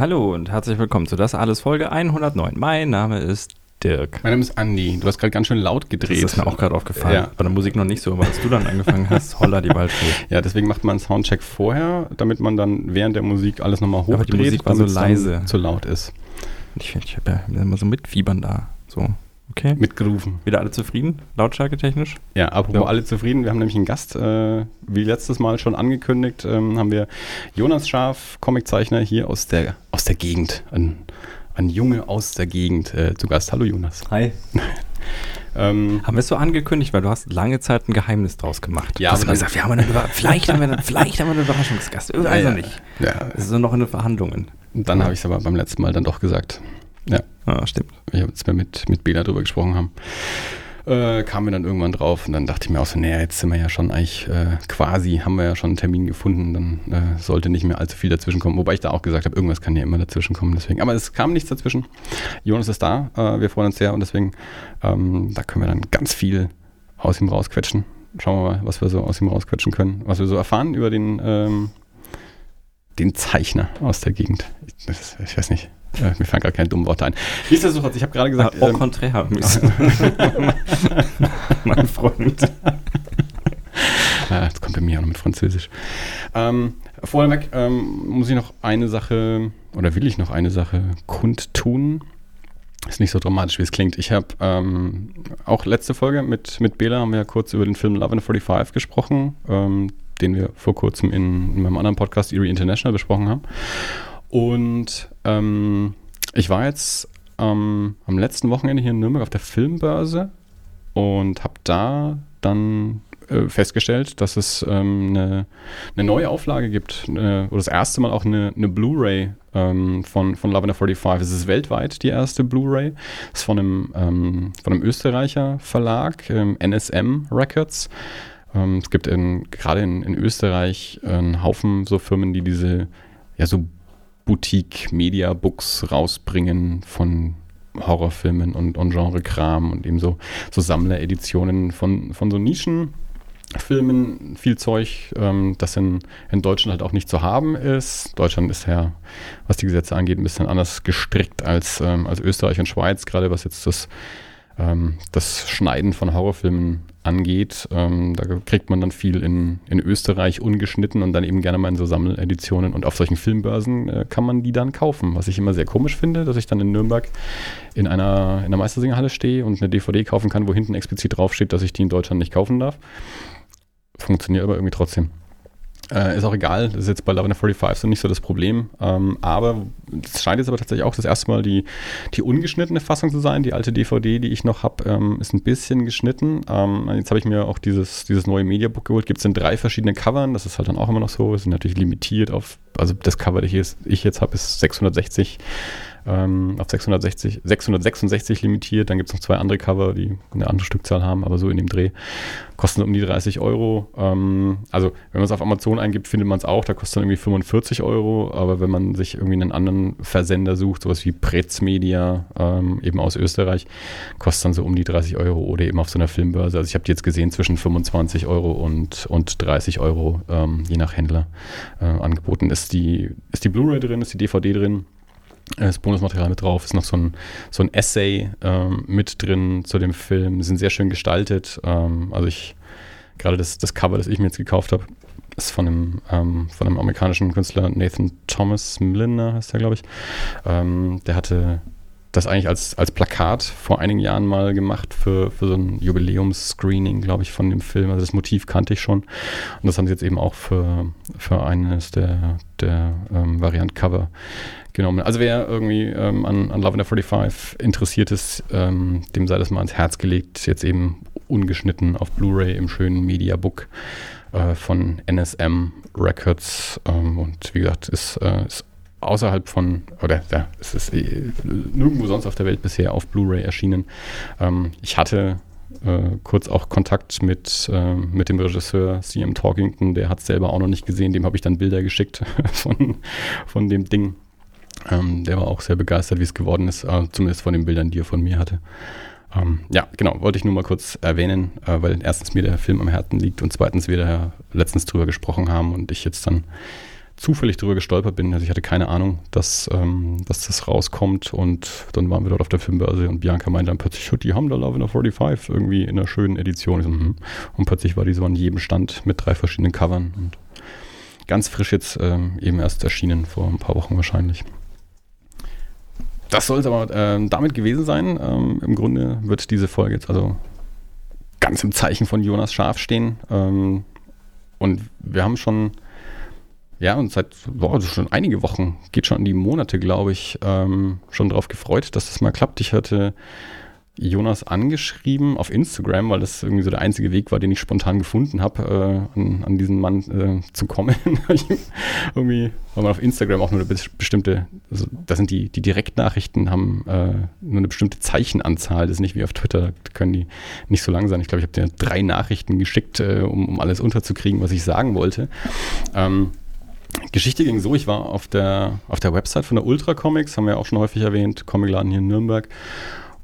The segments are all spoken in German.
Hallo und herzlich willkommen zu Das Alles Folge 109. Mein Name ist Dirk. Mein Name ist Andi. Du hast gerade ganz schön laut gedreht. Das ist mir auch gerade aufgefallen. Ja. Bei der Musik noch nicht so, aber als du dann angefangen hast, holla die Waldfee. Ja, deswegen macht man einen Soundcheck vorher, damit man dann während der Musik alles nochmal hochdreht, aber die Musik war so leise. zu laut ist. Ich, ich habe ja immer so mitfiebern da. So. Okay. Mitgerufen. Wieder alle zufrieden, lautstärke technisch? Ja, apropos ja. alle zufrieden. Wir haben nämlich einen Gast, äh, wie letztes Mal schon angekündigt, ähm, haben wir Jonas Schaf, Comiczeichner hier aus der, aus der Gegend. Ein, ein Junge aus der Gegend äh, zu Gast. Hallo Jonas. Hi. ähm, haben wir es so angekündigt, weil du hast lange Zeit ein Geheimnis draus gemacht. Ja, hast aber gesagt, wir haben eine vielleicht, haben wir, vielleicht haben wir einen Überraschungsgast. Ich weiß ja, nicht. Ja. Es ist noch in den Verhandlungen. Dann habe ich es aber beim letzten Mal dann doch gesagt. Ja. Ah, stimmt. Ich habe jetzt mal mit, mit Bela drüber gesprochen haben. Äh, kamen wir dann irgendwann drauf und dann dachte ich mir auch so, naja, jetzt sind wir ja schon eigentlich äh, quasi, haben wir ja schon einen Termin gefunden, dann äh, sollte nicht mehr allzu viel dazwischen kommen. Wobei ich da auch gesagt habe, irgendwas kann ja immer dazwischen kommen, deswegen. Aber es kam nichts dazwischen. Jonas ist da, äh, wir freuen uns sehr und deswegen, ähm, da können wir dann ganz viel aus ihm rausquetschen. Schauen wir mal, was wir so aus ihm rausquetschen können, was wir so erfahren über den, ähm, den Zeichner aus der Gegend. Ich, das, ich weiß nicht. Äh, mir fallen gar keine dummen Worte ein. Nichtsdestotrotz, ich habe gerade gesagt. Au ähm, contraire. mein Freund. Jetzt kommt er mir auch noch mit Französisch. Ähm, vorneweg ähm, muss ich noch eine Sache, oder will ich noch eine Sache kundtun. Ist nicht so dramatisch, wie es klingt. Ich habe ähm, auch letzte Folge mit, mit Bela haben wir ja kurz über den Film Love and 45 gesprochen, ähm, den wir vor kurzem in, in meinem anderen Podcast Erie International besprochen haben. Und ähm, ich war jetzt ähm, am letzten Wochenende hier in Nürnberg auf der Filmbörse und habe da dann äh, festgestellt, dass es ähm, eine, eine, neue Auflage gibt, äh, oder das erste Mal auch eine, eine Blu-ray ähm, von, von Love 45. Es ist weltweit die erste Blu-ray. Es ist von einem, ähm, von einem Österreicher Verlag, NSM Records. Ähm, es gibt gerade in, in Österreich einen Haufen so Firmen, die diese ja so Boutique-Media-Books rausbringen von Horrorfilmen und, und Genre-Kram und eben so, so Sammlereditionen von, von so Nischenfilmen, viel Zeug, ähm, das in, in Deutschland halt auch nicht zu haben ist. Deutschland ist ja, was die Gesetze angeht, ein bisschen anders gestrickt als, ähm, als Österreich und Schweiz, gerade was jetzt das, ähm, das Schneiden von Horrorfilmen angeht. Ähm, da kriegt man dann viel in, in Österreich ungeschnitten und dann eben gerne mal in so Sammeleditionen. Und auf solchen Filmbörsen äh, kann man die dann kaufen. Was ich immer sehr komisch finde, dass ich dann in Nürnberg in einer, in einer Meistersingerhalle stehe und eine DVD kaufen kann, wo hinten explizit draufsteht, dass ich die in Deutschland nicht kaufen darf. Funktioniert aber irgendwie trotzdem. Äh, ist auch egal, das ist jetzt bei Love in 45 so nicht so das Problem. Ähm, aber es scheint jetzt aber tatsächlich auch das erste Mal die, die ungeschnittene Fassung zu sein. Die alte DVD, die ich noch habe, ähm, ist ein bisschen geschnitten. Ähm, jetzt habe ich mir auch dieses, dieses neue Mediabook geholt. Gibt es in drei verschiedenen Covern. Das ist halt dann auch immer noch so. Es sind natürlich limitiert auf, also das Cover, das ich jetzt habe, ist 660 ähm, auf 660, 666 limitiert. Dann gibt es noch zwei andere Cover, die eine andere Stückzahl haben, aber so in dem Dreh. Kosten um die 30 Euro. Ähm, also wenn man es auf Amazon eingibt, findet man es auch. Da kostet dann irgendwie 45 Euro. Aber wenn man sich irgendwie einen anderen Versender sucht, sowas wie Pretz Media, ähm, eben aus Österreich, kostet dann so um die 30 Euro oder eben auf so einer Filmbörse. Also ich habe die jetzt gesehen zwischen 25 Euro und, und 30 Euro, ähm, je nach Händler, äh, angeboten. Ist die, ist die Blu-ray drin, ist die DVD drin? Das Bonusmaterial mit drauf, ist noch so ein, so ein Essay ähm, mit drin zu dem Film. Sind sehr schön gestaltet. Ähm, also ich, gerade das, das Cover, das ich mir jetzt gekauft habe, ist von einem, ähm, von einem amerikanischen Künstler, Nathan Thomas Milliner heißt der, glaube ich. Ähm, der hatte das eigentlich als, als Plakat vor einigen Jahren mal gemacht für, für so ein Jubiläumsscreening, glaube ich, von dem Film. Also das Motiv kannte ich schon. Und das haben sie jetzt eben auch für, für eines der, der ähm, Variant-Cover genommen. Also wer irgendwie ähm, an, an Love in the 45 interessiert ist, ähm, dem sei das mal ans Herz gelegt. Jetzt eben ungeschnitten auf Blu-ray im schönen Mediabook äh, von NSM Records. Ähm, und wie gesagt, ist, äh, ist außerhalb von, oder ja, es ist äh, nirgendwo sonst auf der Welt bisher auf Blu-ray erschienen. Ähm, ich hatte äh, kurz auch Kontakt mit, äh, mit dem Regisseur CM Talkington, der hat es selber auch noch nicht gesehen, dem habe ich dann Bilder geschickt von, von dem Ding. Ähm, der war auch sehr begeistert, wie es geworden ist, äh, zumindest von den Bildern, die er von mir hatte. Ähm, ja, genau, wollte ich nur mal kurz erwähnen, äh, weil erstens mir der Film am Herzen liegt und zweitens wir da letztens drüber gesprochen haben und ich jetzt dann zufällig darüber gestolpert bin. Also ich hatte keine Ahnung, dass, ähm, dass das rauskommt und dann waren wir dort auf der Filmbörse und Bianca meinte dann plötzlich, die haben da Love in a 45 irgendwie in einer schönen Edition. So, hm. Und plötzlich war die so an jedem Stand mit drei verschiedenen Covern und ganz frisch jetzt ähm, eben erst erschienen, vor ein paar Wochen wahrscheinlich. Das soll es aber äh, damit gewesen sein. Ähm, Im Grunde wird diese Folge jetzt also ganz im Zeichen von Jonas Scharf stehen. Ähm, und wir haben schon, ja, und seit boah, also schon einige Wochen, geht schon in die Monate, glaube ich, ähm, schon darauf gefreut, dass das mal klappt. Ich hatte Jonas angeschrieben auf Instagram, weil das irgendwie so der einzige Weg war, den ich spontan gefunden habe, äh, an, an, diesen Mann äh, zu kommen. irgendwie, weil man auf Instagram auch nur eine bestimmte, also das sind die, die Direktnachrichten, haben äh, nur eine bestimmte Zeichenanzahl. Das ist nicht wie auf Twitter, da können die nicht so lang sein. Ich glaube, ich habe dir drei Nachrichten geschickt, äh, um, um alles unterzukriegen, was ich sagen wollte. Ähm, Geschichte ging so, ich war auf der, auf der Website von der Ultra Comics, haben wir auch schon häufig erwähnt, Comicladen hier in Nürnberg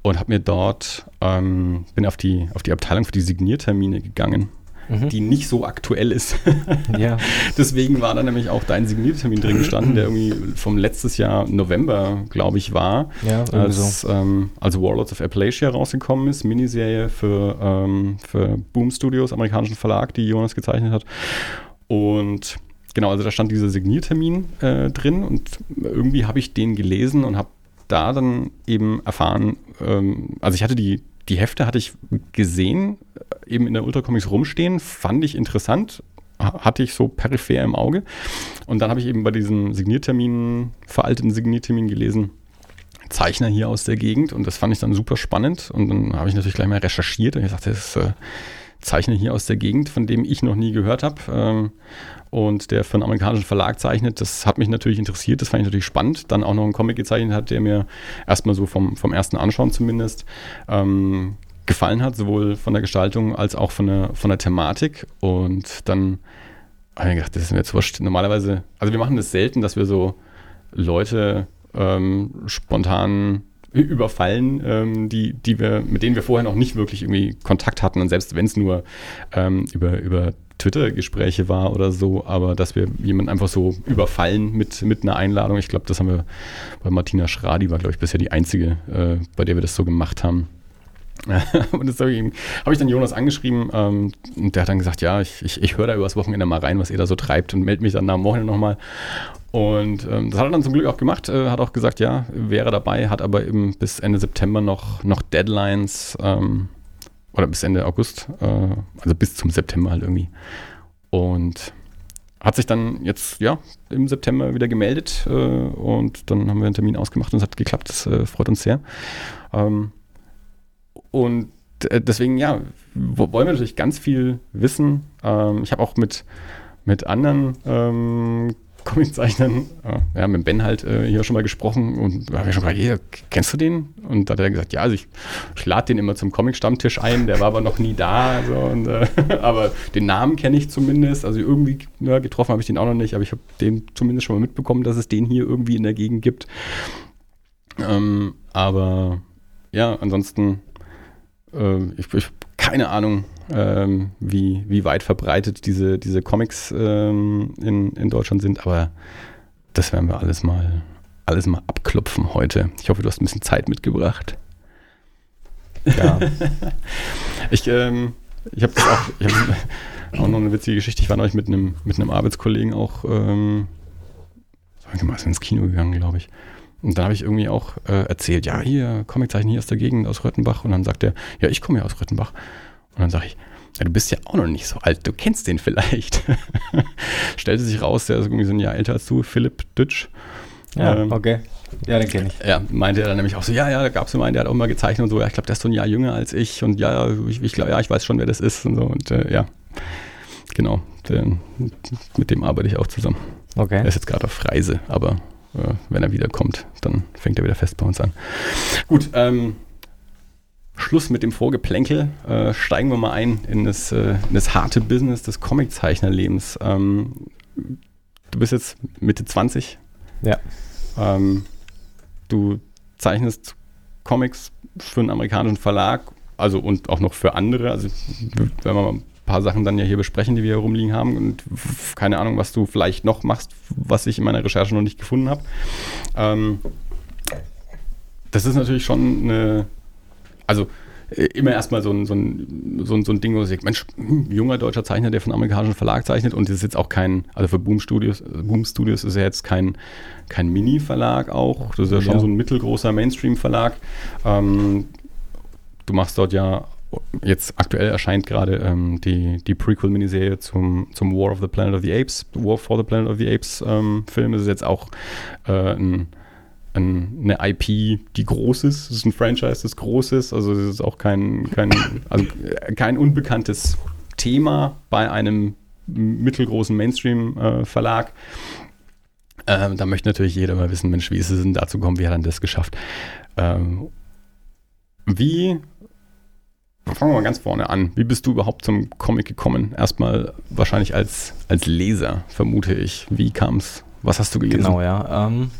und habe mir dort, ähm, bin auf die, auf die Abteilung für die Signiertermine gegangen, mhm. die nicht so aktuell ist. ja. Deswegen war da nämlich auch dein Signiertermin drin gestanden, der irgendwie vom letztes Jahr November, glaube ich, war, ja, als, so. ähm, als Warlords of Appalachia rausgekommen ist, Miniserie für, ähm, für Boom Studios, amerikanischen Verlag, die Jonas gezeichnet hat. Und Genau, also da stand dieser Signiertermin äh, drin und irgendwie habe ich den gelesen und habe da dann eben erfahren, ähm, also ich hatte die, die Hefte hatte ich gesehen, äh, eben in der Ultracomics rumstehen, fand ich interessant, hatte ich so peripher im Auge. Und dann habe ich eben bei diesem Signiertermin, veralteten Signiertermin gelesen, Zeichner hier aus der Gegend und das fand ich dann super spannend und dann habe ich natürlich gleich mal recherchiert und ich dachte, das ist äh, Zeichner hier aus der Gegend, von dem ich noch nie gehört habe. Ähm, und der für einen amerikanischen Verlag zeichnet. Das hat mich natürlich interessiert, das fand ich natürlich spannend. Dann auch noch einen Comic gezeichnet hat, der mir erstmal so vom, vom ersten Anschauen zumindest ähm, gefallen hat, sowohl von der Gestaltung als auch von der, von der Thematik. Und dann habe ich gedacht, das ist mir jetzt wurscht. Normalerweise, also wir machen das selten, dass wir so Leute ähm, spontan überfallen, ähm, die, die wir, mit denen wir vorher noch nicht wirklich irgendwie Kontakt hatten. Und selbst wenn es nur ähm, über, über Twitter-Gespräche war oder so, aber dass wir jemanden einfach so überfallen mit, mit einer Einladung. Ich glaube, das haben wir bei Martina Schradi, war, glaube ich, bisher die einzige, äh, bei der wir das so gemacht haben. und das habe ich, hab ich, dann Jonas angeschrieben ähm, und der hat dann gesagt, ja, ich, ich, ich höre da übers Wochenende mal rein, was ihr da so treibt und melde mich dann dem Wochenende nochmal. Und ähm, das hat er dann zum Glück auch gemacht, äh, hat auch gesagt, ja, wäre dabei, hat aber eben bis Ende September noch, noch Deadlines, ähm, oder bis Ende August, äh, also bis zum September halt irgendwie. Und hat sich dann jetzt, ja, im September wieder gemeldet äh, und dann haben wir einen Termin ausgemacht und es hat geklappt. Das äh, freut uns sehr. Ähm, und äh, deswegen, ja, wollen wir natürlich ganz viel wissen. Ähm, ich habe auch mit, mit anderen ähm, Comiczeichnern, ja, mit Ben halt äh, hier schon mal gesprochen und da habe ich schon gefragt, hey, kennst du den? Und da hat er gesagt, ja, also ich, ich lade den immer zum Comic-Stammtisch ein, der war aber noch nie da, so, und, äh, aber den Namen kenne ich zumindest, also irgendwie ja, getroffen habe ich den auch noch nicht, aber ich habe den zumindest schon mal mitbekommen, dass es den hier irgendwie in der Gegend gibt. Ähm, aber ja, ansonsten, äh, ich, ich keine Ahnung, ähm, wie, wie weit verbreitet diese, diese Comics ähm, in, in Deutschland sind, aber das werden wir alles mal, alles mal abklopfen heute. Ich hoffe, du hast ein bisschen Zeit mitgebracht. Ja. ich ähm, ich habe auch, ich hab auch noch eine witzige Geschichte. Ich war neulich mit einem, mit einem Arbeitskollegen auch ähm, ins Kino gegangen, glaube ich. Und da habe ich irgendwie auch äh, erzählt, ja, hier, Comiczeichen hier aus der Gegend, aus Röttenbach. Und dann sagt er, ja, ich komme ja aus Röttenbach. Und dann sage ich, ja, du bist ja auch noch nicht so alt, du kennst den vielleicht. Stellte sich raus, der ist irgendwie so ein Jahr älter als du, Philipp Dütsch. Ja, ähm, okay. Ja, den kenne ich. Ja, meinte er dann nämlich auch so, ja, ja, da gab es jemanden, der hat auch mal gezeichnet und so, ja, ich glaube, der ist so ein Jahr jünger als ich und ja, ich, ich glaube, ja, ich weiß schon, wer das ist und so und äh, ja, genau, der, mit dem arbeite ich auch zusammen. Okay. Er ist jetzt gerade auf Reise, aber äh, wenn er wiederkommt, dann fängt er wieder fest bei uns an. Gut, ähm, Schluss mit dem Vorgeplänkel. Äh, steigen wir mal ein in das, äh, in das harte Business des Comiczeichnerlebens. Ähm, du bist jetzt Mitte 20. Ja. Ähm, du zeichnest Comics für einen amerikanischen Verlag, also und auch noch für andere. Also wenn man mal paar Sachen dann ja hier besprechen, die wir hier rumliegen haben und keine Ahnung, was du vielleicht noch machst, was ich in meiner Recherche noch nicht gefunden habe. Ähm, das ist natürlich schon eine, also äh, immer erstmal so ein, so, ein, so, ein, so ein Ding, wo ich sage, Mensch, hm, junger deutscher Zeichner, der von einem amerikanischen Verlag zeichnet und das ist jetzt auch kein, also für Boom Studios, Boom Studios ist ja jetzt kein, kein Mini-Verlag auch, das ist ja schon ja. so ein mittelgroßer Mainstream-Verlag. Ähm, du machst dort ja jetzt aktuell erscheint gerade ähm, die, die Prequel-Miniserie zum, zum War of the Planet of the Apes, War for the Planet of the Apes ähm, Film. Das ist jetzt auch äh, ein, eine IP, die groß ist. Es ist ein Franchise, das groß ist. Also es ist auch kein, kein, also kein unbekanntes Thema bei einem mittelgroßen Mainstream-Verlag. Äh, ähm, da möchte natürlich jeder mal wissen, Mensch, wie ist es denn dazu gekommen, wie hat er das geschafft? Ähm, wie fangen wir mal ganz vorne an. Wie bist du überhaupt zum Comic gekommen? Erstmal wahrscheinlich als, als Leser, vermute ich. Wie kam es? Was hast du gelesen? Genau, ja. Ähm,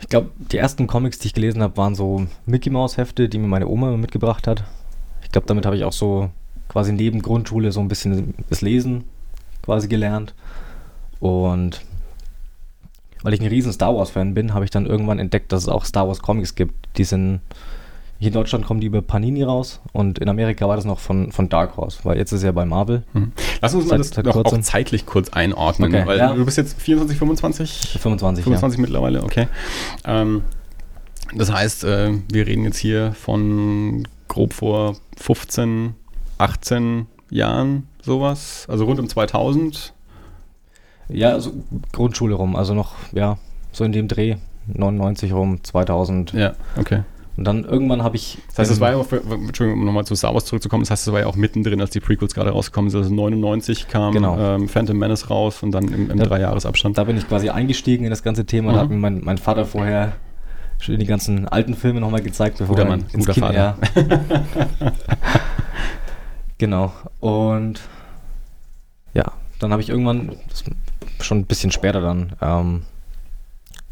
ich glaube, die ersten Comics, die ich gelesen habe, waren so Mickey Mouse Hefte, die mir meine Oma mitgebracht hat. Ich glaube, damit habe ich auch so quasi neben Grundschule so ein bisschen das Lesen quasi gelernt. Und weil ich ein riesen Star Wars Fan bin, habe ich dann irgendwann entdeckt, dass es auch Star Wars Comics gibt. Die sind hier in Deutschland kommen die über Panini raus und in Amerika war das noch von, von Dark Horse, weil jetzt ist er bei Marvel. Hm. Lass uns mal seit, das noch auch zeitlich kurz einordnen, okay, weil ja. du bist jetzt 24, 25? 25, 25 ja. mittlerweile, okay. Ähm, das heißt, äh, wir reden jetzt hier von grob vor 15, 18 Jahren sowas, also rund um 2000. Ja, also Grundschule rum, also noch, ja, so in dem Dreh, 99 rum, 2000. Ja, okay. Und dann irgendwann habe ich. Das heißt, es war ja auch, für, Entschuldigung, um nochmal zu Star Wars zurückzukommen, das heißt, es war ja auch mittendrin, als die Prequels gerade rausgekommen sind. Also 99 kam genau. ähm, Phantom Menace raus und dann im, im Dreijahresabstand. Da bin ich quasi eingestiegen in das ganze Thema. Mhm. Da hat mir mein, mein Vater vorher schon die ganzen alten Filme nochmal gezeigt, bevor guter Mann, ins guter Vater. genau. Und ja, dann habe ich irgendwann, schon ein bisschen später dann, ähm,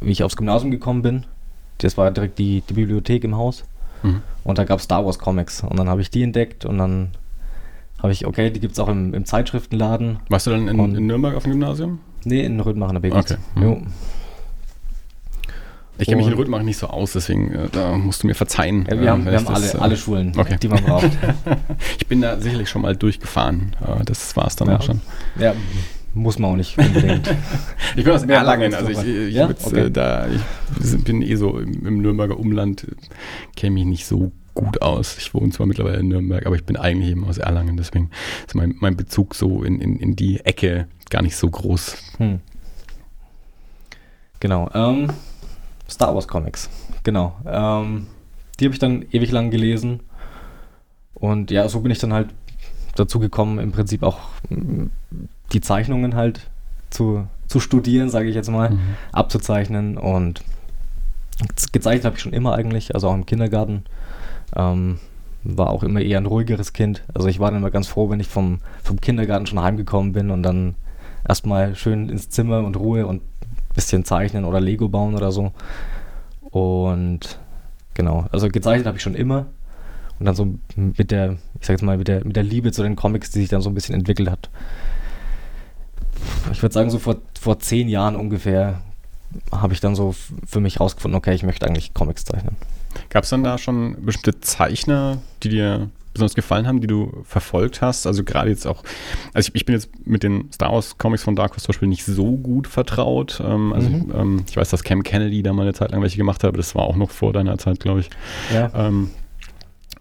wie ich aufs Gymnasium gekommen bin, das war direkt die, die Bibliothek im Haus. Mhm. Und da gab es Star Wars Comics. Und dann habe ich die entdeckt und dann habe ich, okay, die gibt es auch im, im, Zeitschriftenladen. Warst du dann in, in, Nürnberg auf dem Gymnasium? Nee, in Rödmacher BWL. Okay. Mhm. Ich kenne mich in Rödmacher nicht so aus, deswegen äh, da musst du mir verzeihen. Ja, wir haben, äh, wir haben alle, äh, alle Schulen, okay. die man braucht. ich bin da sicherlich schon mal durchgefahren. das war es dann ja. auch schon. Ja, muss man auch nicht unbedingt. ich bin aus Erlangen, also ich, ich, ja? okay. äh, da, ich bin eh so im, im Nürnberger Umland, kenne mich nicht so gut aus. Ich wohne zwar mittlerweile in Nürnberg, aber ich bin eigentlich eben aus Erlangen, deswegen ist mein, mein Bezug so in, in, in die Ecke gar nicht so groß. Hm. Genau. Ähm, Star Wars Comics. Genau. Ähm, die habe ich dann ewig lang gelesen. Und ja, so bin ich dann halt dazu gekommen, im Prinzip auch die Zeichnungen halt zu, zu studieren, sage ich jetzt mal, mhm. abzuzeichnen. Und gezeichnet habe ich schon immer eigentlich, also auch im Kindergarten. Ähm, war auch immer eher ein ruhigeres Kind. Also ich war dann immer ganz froh, wenn ich vom, vom Kindergarten schon heimgekommen bin und dann erstmal schön ins Zimmer und Ruhe und ein bisschen zeichnen oder Lego bauen oder so. Und genau, also gezeichnet habe ich schon immer. Und dann so mit der, ich sag jetzt mal, mit der, mit der Liebe zu den Comics, die sich dann so ein bisschen entwickelt hat, ich würde sagen, so vor, vor zehn Jahren ungefähr habe ich dann so für mich rausgefunden, okay, ich möchte eigentlich Comics zeichnen. Gab es dann da schon bestimmte Zeichner, die dir besonders gefallen haben, die du verfolgt hast? Also gerade jetzt auch, also ich, ich, bin jetzt mit den Star Wars Comics von Dark Horse zum Beispiel nicht so gut vertraut. Ähm, also mhm. ich, ähm, ich, weiß, dass Cam Kennedy da mal eine Zeit lang welche gemacht hat, aber das war auch noch vor deiner Zeit, glaube ich. Ja. Ähm,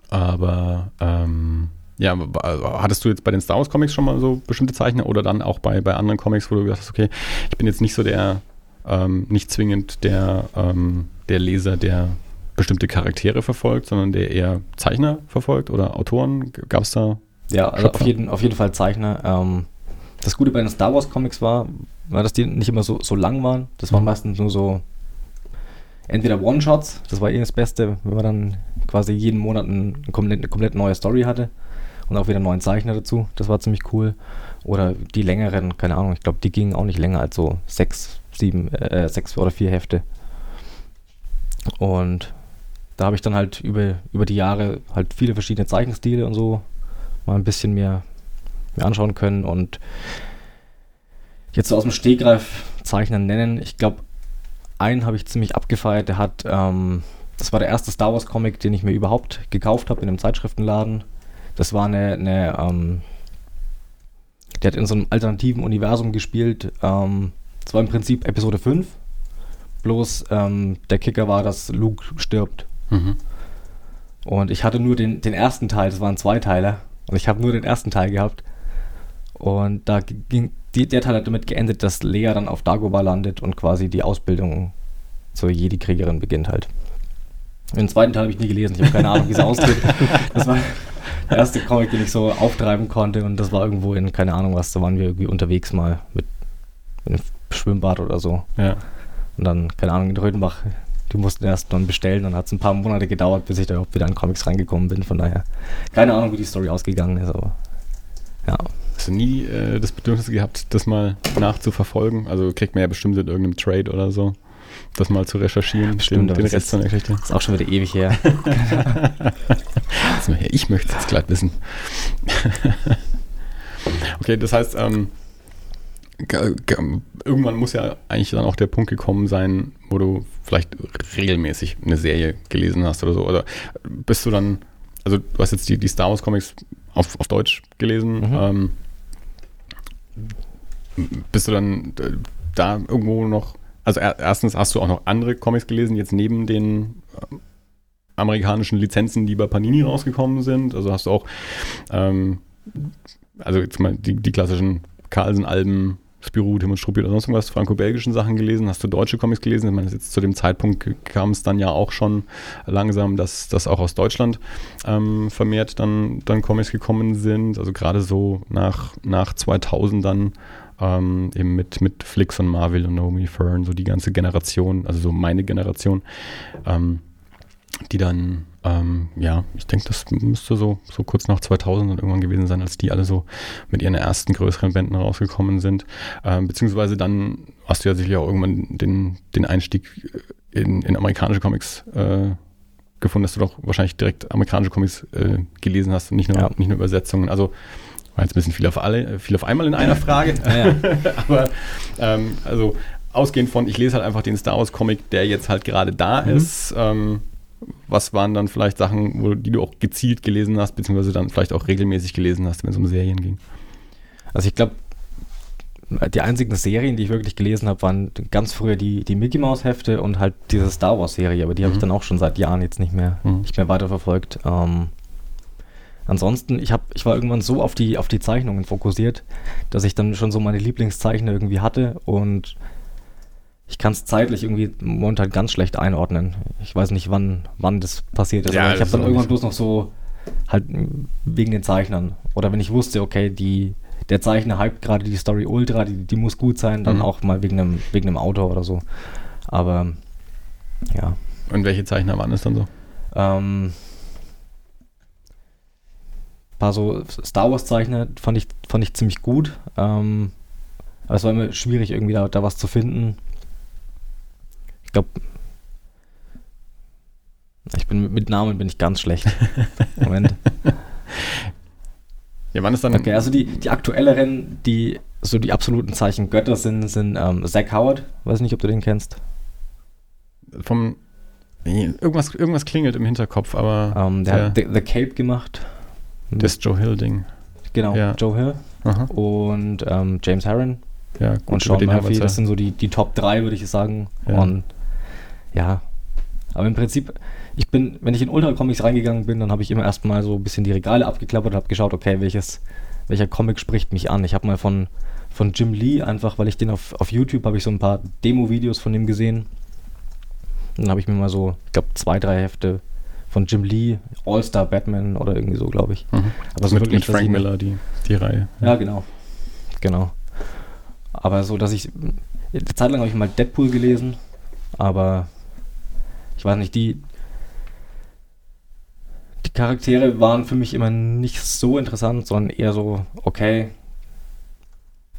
aber ähm, ja, also hattest du jetzt bei den Star Wars Comics schon mal so bestimmte Zeichner oder dann auch bei, bei anderen Comics, wo du gesagt hast, okay, ich bin jetzt nicht so der, ähm, nicht zwingend der, ähm, der Leser, der bestimmte Charaktere verfolgt, sondern der eher Zeichner verfolgt oder Autoren? Gab es da? Ja, also auf jeden, auf jeden Fall Zeichner. Ähm, das Gute bei den Star Wars Comics war, war, dass die nicht immer so, so lang waren. Das waren mhm. meistens nur so entweder One-Shots, das war eh das Beste, wenn man dann quasi jeden Monat eine komplett, eine komplett neue Story hatte und auch wieder neuen Zeichner dazu. Das war ziemlich cool. Oder die längeren, keine Ahnung, ich glaube, die gingen auch nicht länger als so sechs, sieben, äh, sechs oder vier Hefte. Und da habe ich dann halt über, über die Jahre halt viele verschiedene Zeichenstile und so mal ein bisschen mehr, mehr anschauen können und jetzt so aus dem Stegreif Zeichner nennen. Ich glaube, einen habe ich ziemlich abgefeiert. Der hat, ähm, das war der erste Star Wars Comic, den ich mir überhaupt gekauft habe in einem Zeitschriftenladen. Das war eine, eine ähm, der hat in so einem alternativen Universum gespielt. Ähm, das war im Prinzip Episode 5. Bloß ähm, der Kicker war, dass Luke stirbt. Mhm. Und ich hatte nur den, den ersten Teil, das waren zwei Teile. Und ich habe nur den ersten Teil gehabt. Und da ging, die, der Teil hat damit geendet, dass Lea dann auf Dagobah landet und quasi die Ausbildung zur Jedi-Kriegerin beginnt halt. Den zweiten Teil habe ich nie gelesen, ich habe keine Ahnung, wie sie austritt. Das war der erste Comic, den ich so auftreiben konnte und das war irgendwo in, keine Ahnung was, da waren wir irgendwie unterwegs mal mit, mit einem Schwimmbad oder so. Ja. Und dann, keine Ahnung, in Rödenbach, die mussten erst dann bestellen und hat es ein paar Monate gedauert, bis ich da überhaupt wieder an Comics reingekommen bin. Von daher, keine Ahnung, wie die Story ausgegangen ist, aber ja. Hast du nie äh, das Bedürfnis gehabt, das mal nachzuverfolgen? Also kriegt man ja bestimmt in irgendeinem Trade oder so, das mal zu recherchieren, Stimmt, den, den Rest von der Geschichte. Ist auch schon wieder ewig her. ich möchte es jetzt gleich wissen. okay, das heißt, ähm, irgendwann muss ja eigentlich dann auch der Punkt gekommen sein, wo du vielleicht regelmäßig eine Serie gelesen hast oder so. Oder bist du dann, also du hast jetzt die, die Star Wars Comics auf, auf Deutsch gelesen. Mhm. Ähm, bist du dann äh, da irgendwo noch, also erstens hast du auch noch andere Comics gelesen, jetzt neben den äh, amerikanischen Lizenzen, die bei Panini rausgekommen sind. Also hast du auch, ähm, also jetzt mal die, die klassischen Carlsen-Alben, Spirou, Tim und Struppi oder sonst irgendwas, franco-belgischen Sachen gelesen? Hast du deutsche Comics gelesen? Ich meine, jetzt zu dem Zeitpunkt kam es dann ja auch schon langsam, dass, dass auch aus Deutschland ähm, vermehrt dann, dann Comics gekommen sind. Also gerade so nach, nach 2000 dann ähm, eben mit, mit Flix und Marvel und Naomi Fern, so die ganze Generation, also so meine Generation, ähm, die dann ähm, ja, ich denke, das müsste so, so kurz nach 2000 irgendwann gewesen sein, als die alle so mit ihren ersten größeren Bänden rausgekommen sind. Ähm, beziehungsweise dann hast du ja sicherlich auch irgendwann den, den Einstieg in, in amerikanische Comics äh, gefunden, dass du doch wahrscheinlich direkt amerikanische Comics äh, gelesen hast und nicht nur, ja. nicht nur Übersetzungen. Also war jetzt ein bisschen viel auf, alle, viel auf einmal in einer Frage. Ja. Aber ähm, also ausgehend von, ich lese halt einfach den Star Wars Comic, der jetzt halt gerade da mhm. ist. Ähm, was waren dann vielleicht Sachen, wo, die du auch gezielt gelesen hast, beziehungsweise dann vielleicht auch regelmäßig gelesen hast, wenn es um Serien ging? Also ich glaube, die einzigen Serien, die ich wirklich gelesen habe, waren ganz früher die, die Mickey Mouse Hefte und halt diese Star Wars Serie, aber die mhm. habe ich dann auch schon seit Jahren jetzt nicht mehr, mhm. nicht mehr weiterverfolgt. Ähm, ansonsten, ich, hab, ich war irgendwann so auf die, auf die Zeichnungen fokussiert, dass ich dann schon so meine Lieblingszeichner irgendwie hatte und ich kann es zeitlich irgendwie momentan ganz schlecht einordnen. Ich weiß nicht, wann, wann das passiert ist. Ja, aber ich habe dann irgendwann bloß noch so halt wegen den Zeichnern. Oder wenn ich wusste, okay, die, der Zeichner hypt gerade die Story Ultra, die, die muss gut sein, dann mhm. auch mal wegen einem, wegen einem Autor oder so. Aber ja. Und welche Zeichner waren es dann so? Ähm, paar so Star Wars Zeichner fand ich, fand ich ziemlich gut. Ähm, aber es war immer schwierig, irgendwie da, da was zu finden glaube, ich bin mit Namen bin ich ganz schlecht. Moment. Ja, wann ist dann. Okay, also die, die aktuelleren, die so die absoluten Zeichen Götter sind, sind ähm, Zach Howard. Weiß nicht, ob du den kennst. Vom. Irgendwas, irgendwas klingelt im Hinterkopf, aber. Ähm, der, der, hat The, The, Cape gemacht. Das Joe Hill-Ding. Genau, ja. Joe Hill. Aha. Und ähm, James Herron. Ja, gut, und Sean Murphy. Das sind so die, die Top 3, würde ich sagen. Ja. Und ja, aber im Prinzip, ich bin, wenn ich in Ultra Comics reingegangen bin, dann habe ich immer erstmal so ein bisschen die Regale abgeklappert und habe geschaut, okay, welches, welcher Comic spricht mich an. Ich habe mal von, von Jim Lee einfach, weil ich den auf, auf YouTube habe ich so ein paar Demo-Videos von dem gesehen. Dann habe ich mir mal so, ich glaube, zwei, drei Hefte von Jim Lee, All-Star Batman oder irgendwie so, glaube ich. Mhm. Aber so mit, wirklich, mit Frank Miller, die, die Reihe. Ja. ja, genau. Genau. Aber so, dass ich, eine Zeit lang habe ich mal Deadpool gelesen, aber ich weiß nicht, die, die Charaktere waren für mich immer nicht so interessant, sondern eher so, okay,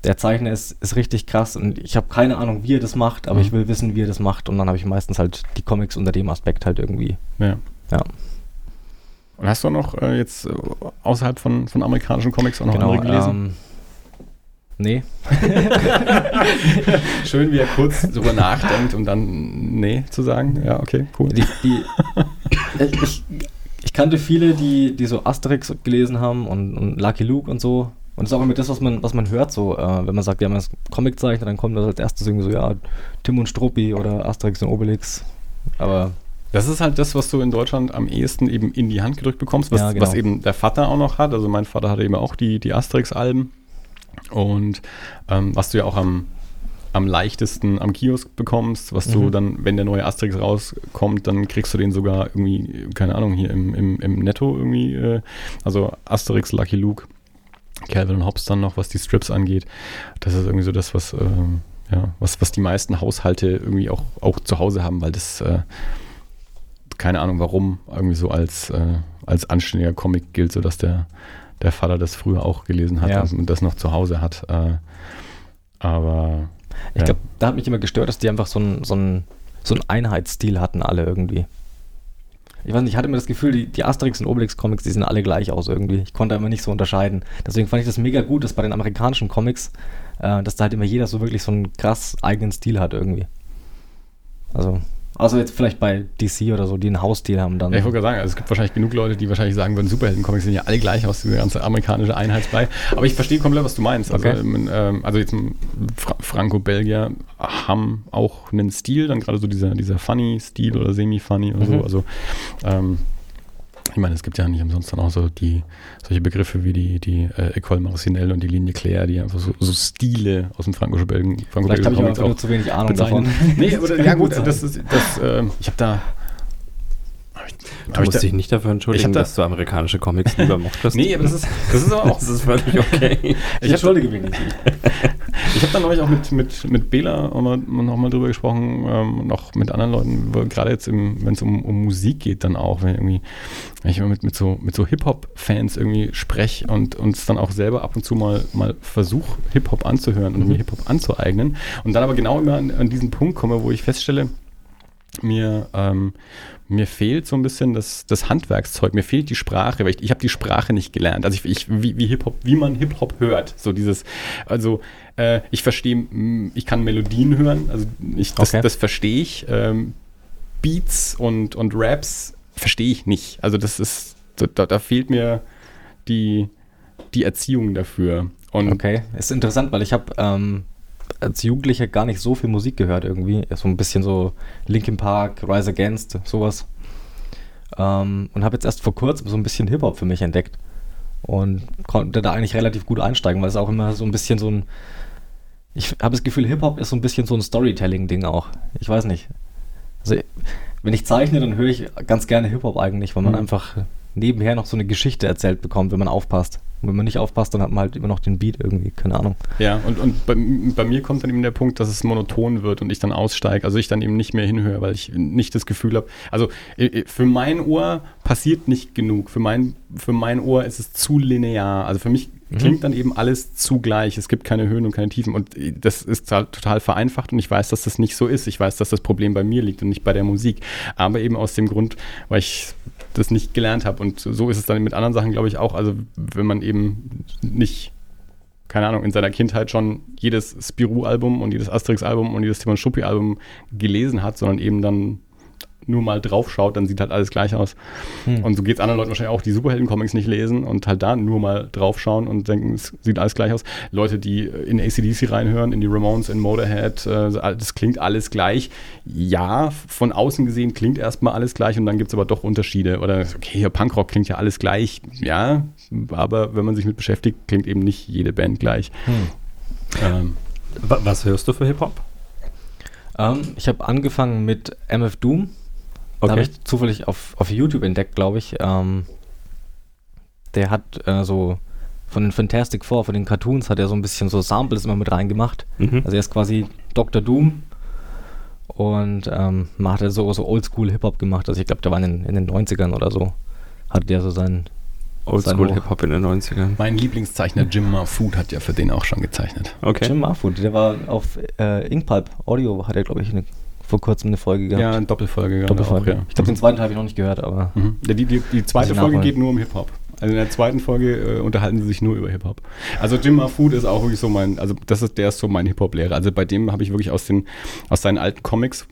der Zeichner ist, ist richtig krass und ich habe keine Ahnung, wie er das macht, aber mhm. ich will wissen, wie er das macht und dann habe ich meistens halt die Comics unter dem Aspekt halt irgendwie. Ja. Ja. Und hast du noch äh, jetzt äh, außerhalb von, von amerikanischen Comics auch noch genau, andere gelesen? Ähm, nee. Schön, wie er kurz darüber nachdenkt, um dann nee zu sagen. Ja, okay, cool. Die, die, ich, ich, kannte viele, die, die so Asterix gelesen haben und, und Lucky Luke und so. Und das ist auch immer das, was man, was man hört, so, äh, wenn man sagt, ja, man ist Comiczeichner, dann kommt das als erstes irgendwie so, ja, Tim und Struppi oder Asterix und Obelix. Aber das ist halt das, was du in Deutschland am ehesten eben in die Hand gedrückt bekommst, was, ja, genau. was eben der Vater auch noch hat. Also mein Vater hatte eben auch die, die Asterix-Alben. Und ähm, was du ja auch am, am leichtesten am Kiosk bekommst, was mhm. du dann, wenn der neue Asterix rauskommt, dann kriegst du den sogar irgendwie, keine Ahnung, hier im, im, im Netto irgendwie. Äh, also Asterix, Lucky Luke, Calvin und Hobbes dann noch, was die Strips angeht. Das ist irgendwie so das, was, äh, ja, was, was die meisten Haushalte irgendwie auch, auch zu Hause haben, weil das äh, keine Ahnung warum, irgendwie so als, äh, als anständiger Comic gilt, sodass der, der Vater das früher auch gelesen hat ja. und das noch zu Hause hat. Äh, aber. Ich ja. glaube, da hat mich immer gestört, dass die einfach so einen so so ein Einheitsstil hatten, alle irgendwie. Ich weiß nicht, ich hatte immer das Gefühl, die, die Asterix und Obelix-Comics, die sehen alle gleich aus irgendwie. Ich konnte immer nicht so unterscheiden. Deswegen fand ich das mega gut, dass bei den amerikanischen Comics, äh, dass da halt immer jeder so wirklich so einen krass eigenen Stil hat irgendwie. Also, also jetzt vielleicht bei DC oder so, die einen Hausstil haben dann. Ja, ich wollte gerade sagen, also es gibt wahrscheinlich genug Leute, die wahrscheinlich sagen würden, Superhelden-Comics sehen ja alle gleich aus, diese ganze amerikanische Einheitsbrei. Aber ich verstehe komplett, was du meinst. Also, okay. ähm, also jetzt Fra Franco-Belgier haben auch einen Stil, dann gerade so dieser, dieser Funny-Stil oder Semi-Funny oder mhm. so. Also ähm, ich meine, es gibt ja nicht umsonst dann auch so die, solche Begriffe wie die, die äh, École Marcinelle und die Linie Claire, die einfach so, so Stile aus dem franco belgien Franco Vielleicht habe ich auch nur zu wenig Ahnung bezeichnen. davon. nee, aber ja gut, das ist, das, äh, ich habe da Du musst dich nicht dafür entschuldigen, da, dass du amerikanische Comics lieber mochtest. nee, aber das ist, das ist aber auch. das ist völlig okay. ich entschuldige mich nicht. ich habe da neulich auch mit, mit, mit Bela noch mal drüber gesprochen, ähm, noch mit anderen Leuten, gerade jetzt, wenn es um, um Musik geht, dann auch, wenn, irgendwie, wenn ich immer mit, mit so, mit so Hip-Hop-Fans irgendwie spreche und uns dann auch selber ab und zu mal, mal versuche, Hip-Hop anzuhören und mhm. mir Hip-Hop anzueignen und dann aber genau immer an, an diesen Punkt komme, wo ich feststelle, mir, ähm, mir fehlt so ein bisschen das, das Handwerkszeug, mir fehlt die Sprache, weil ich, ich habe die Sprache nicht gelernt. Also ich, ich wie, wie Hip-Hop, wie man Hip-Hop hört. So dieses, also äh, ich verstehe, ich kann Melodien hören, also ich, das, okay. das verstehe ich. Ähm, Beats und, und Raps verstehe ich nicht. Also das ist, da, da fehlt mir die, die Erziehung dafür. Und okay, ist interessant, weil ich habe ähm, als Jugendlicher gar nicht so viel Musik gehört irgendwie. So ein bisschen so Linkin Park, Rise Against, sowas. Ähm, und habe jetzt erst vor kurzem so ein bisschen Hip-Hop für mich entdeckt. Und konnte da eigentlich relativ gut einsteigen, weil es auch immer so ein bisschen so ein. Ich habe das Gefühl, Hip-Hop ist so ein bisschen so ein Storytelling-Ding auch. Ich weiß nicht. Also, wenn ich zeichne, dann höre ich ganz gerne Hip-Hop eigentlich, weil man mhm. einfach nebenher noch so eine Geschichte erzählt bekommt, wenn man aufpasst. Und wenn man nicht aufpasst, dann hat man halt immer noch den Beat irgendwie, keine Ahnung. Ja, und, und bei, bei mir kommt dann eben der Punkt, dass es monoton wird und ich dann aussteige. Also ich dann eben nicht mehr hinhöre, weil ich nicht das Gefühl habe. Also äh, äh, für mein Ohr passiert nicht genug. Für mein, für mein Ohr ist es zu linear. Also für mich mhm. klingt dann eben alles zugleich. Es gibt keine Höhen und keine Tiefen. Und äh, das ist halt total vereinfacht und ich weiß, dass das nicht so ist. Ich weiß, dass das Problem bei mir liegt und nicht bei der Musik. Aber eben aus dem Grund, weil ich das nicht gelernt habe. Und so ist es dann mit anderen Sachen, glaube ich, auch. Also wenn man eben nicht, keine Ahnung, in seiner Kindheit schon jedes Spirou-Album und jedes Asterix-Album und jedes Timon Schuppi-Album gelesen hat, sondern eben dann nur mal drauf schaut, dann sieht halt alles gleich aus. Hm. Und so geht es anderen Leuten wahrscheinlich auch, die Superhelden-Comics nicht lesen und halt da nur mal drauf schauen und denken, es sieht alles gleich aus. Leute, die in ACDC reinhören, in die Ramones, in Motorhead, äh, das klingt alles gleich. Ja, von außen gesehen klingt erstmal alles gleich und dann gibt es aber doch Unterschiede. Oder, okay, hier Punkrock klingt ja alles gleich. Ja, aber wenn man sich mit beschäftigt, klingt eben nicht jede Band gleich. Hm. Ähm, Was hörst du für Hip-Hop? Ähm, ich habe angefangen mit MF Doom. Okay. habe ich zufällig auf, auf YouTube entdeckt, glaube ich. Ähm, der hat äh, so von den Fantastic Four, von den Cartoons, hat er so ein bisschen so Samples immer mit reingemacht. Mhm. Also er ist quasi Dr. Doom und ähm, man hat er so, so Oldschool Hip-Hop gemacht. Also ich glaube, der war in, in, den 90ern oder so. Hatte der so seinen Oldschool Hip-Hop in den 90ern. Mein Lieblingszeichner Jim Marfood hat ja für den auch schon gezeichnet. Okay. Jim Marfood, der war auf äh, Inkpulp Audio, hat er, glaube ich, eine vor kurzem eine Folge gehabt. Ja, eine Doppelfolge. gerade Doppelfolge. Auch, ja. Ich glaube, den zweiten habe ich noch nicht gehört, aber Mhm. Ja, die, die, die zweite Folge geht nur um Hip-Hop. Also in der zweiten Folge äh, unterhalten sie sich nur über Hip-Hop. Also Jim Mahfood ist auch wirklich so mein, also das ist, der ist so mein Hip-Hop-Lehrer. Also bei dem habe ich wirklich aus den, aus seinen alten Comics,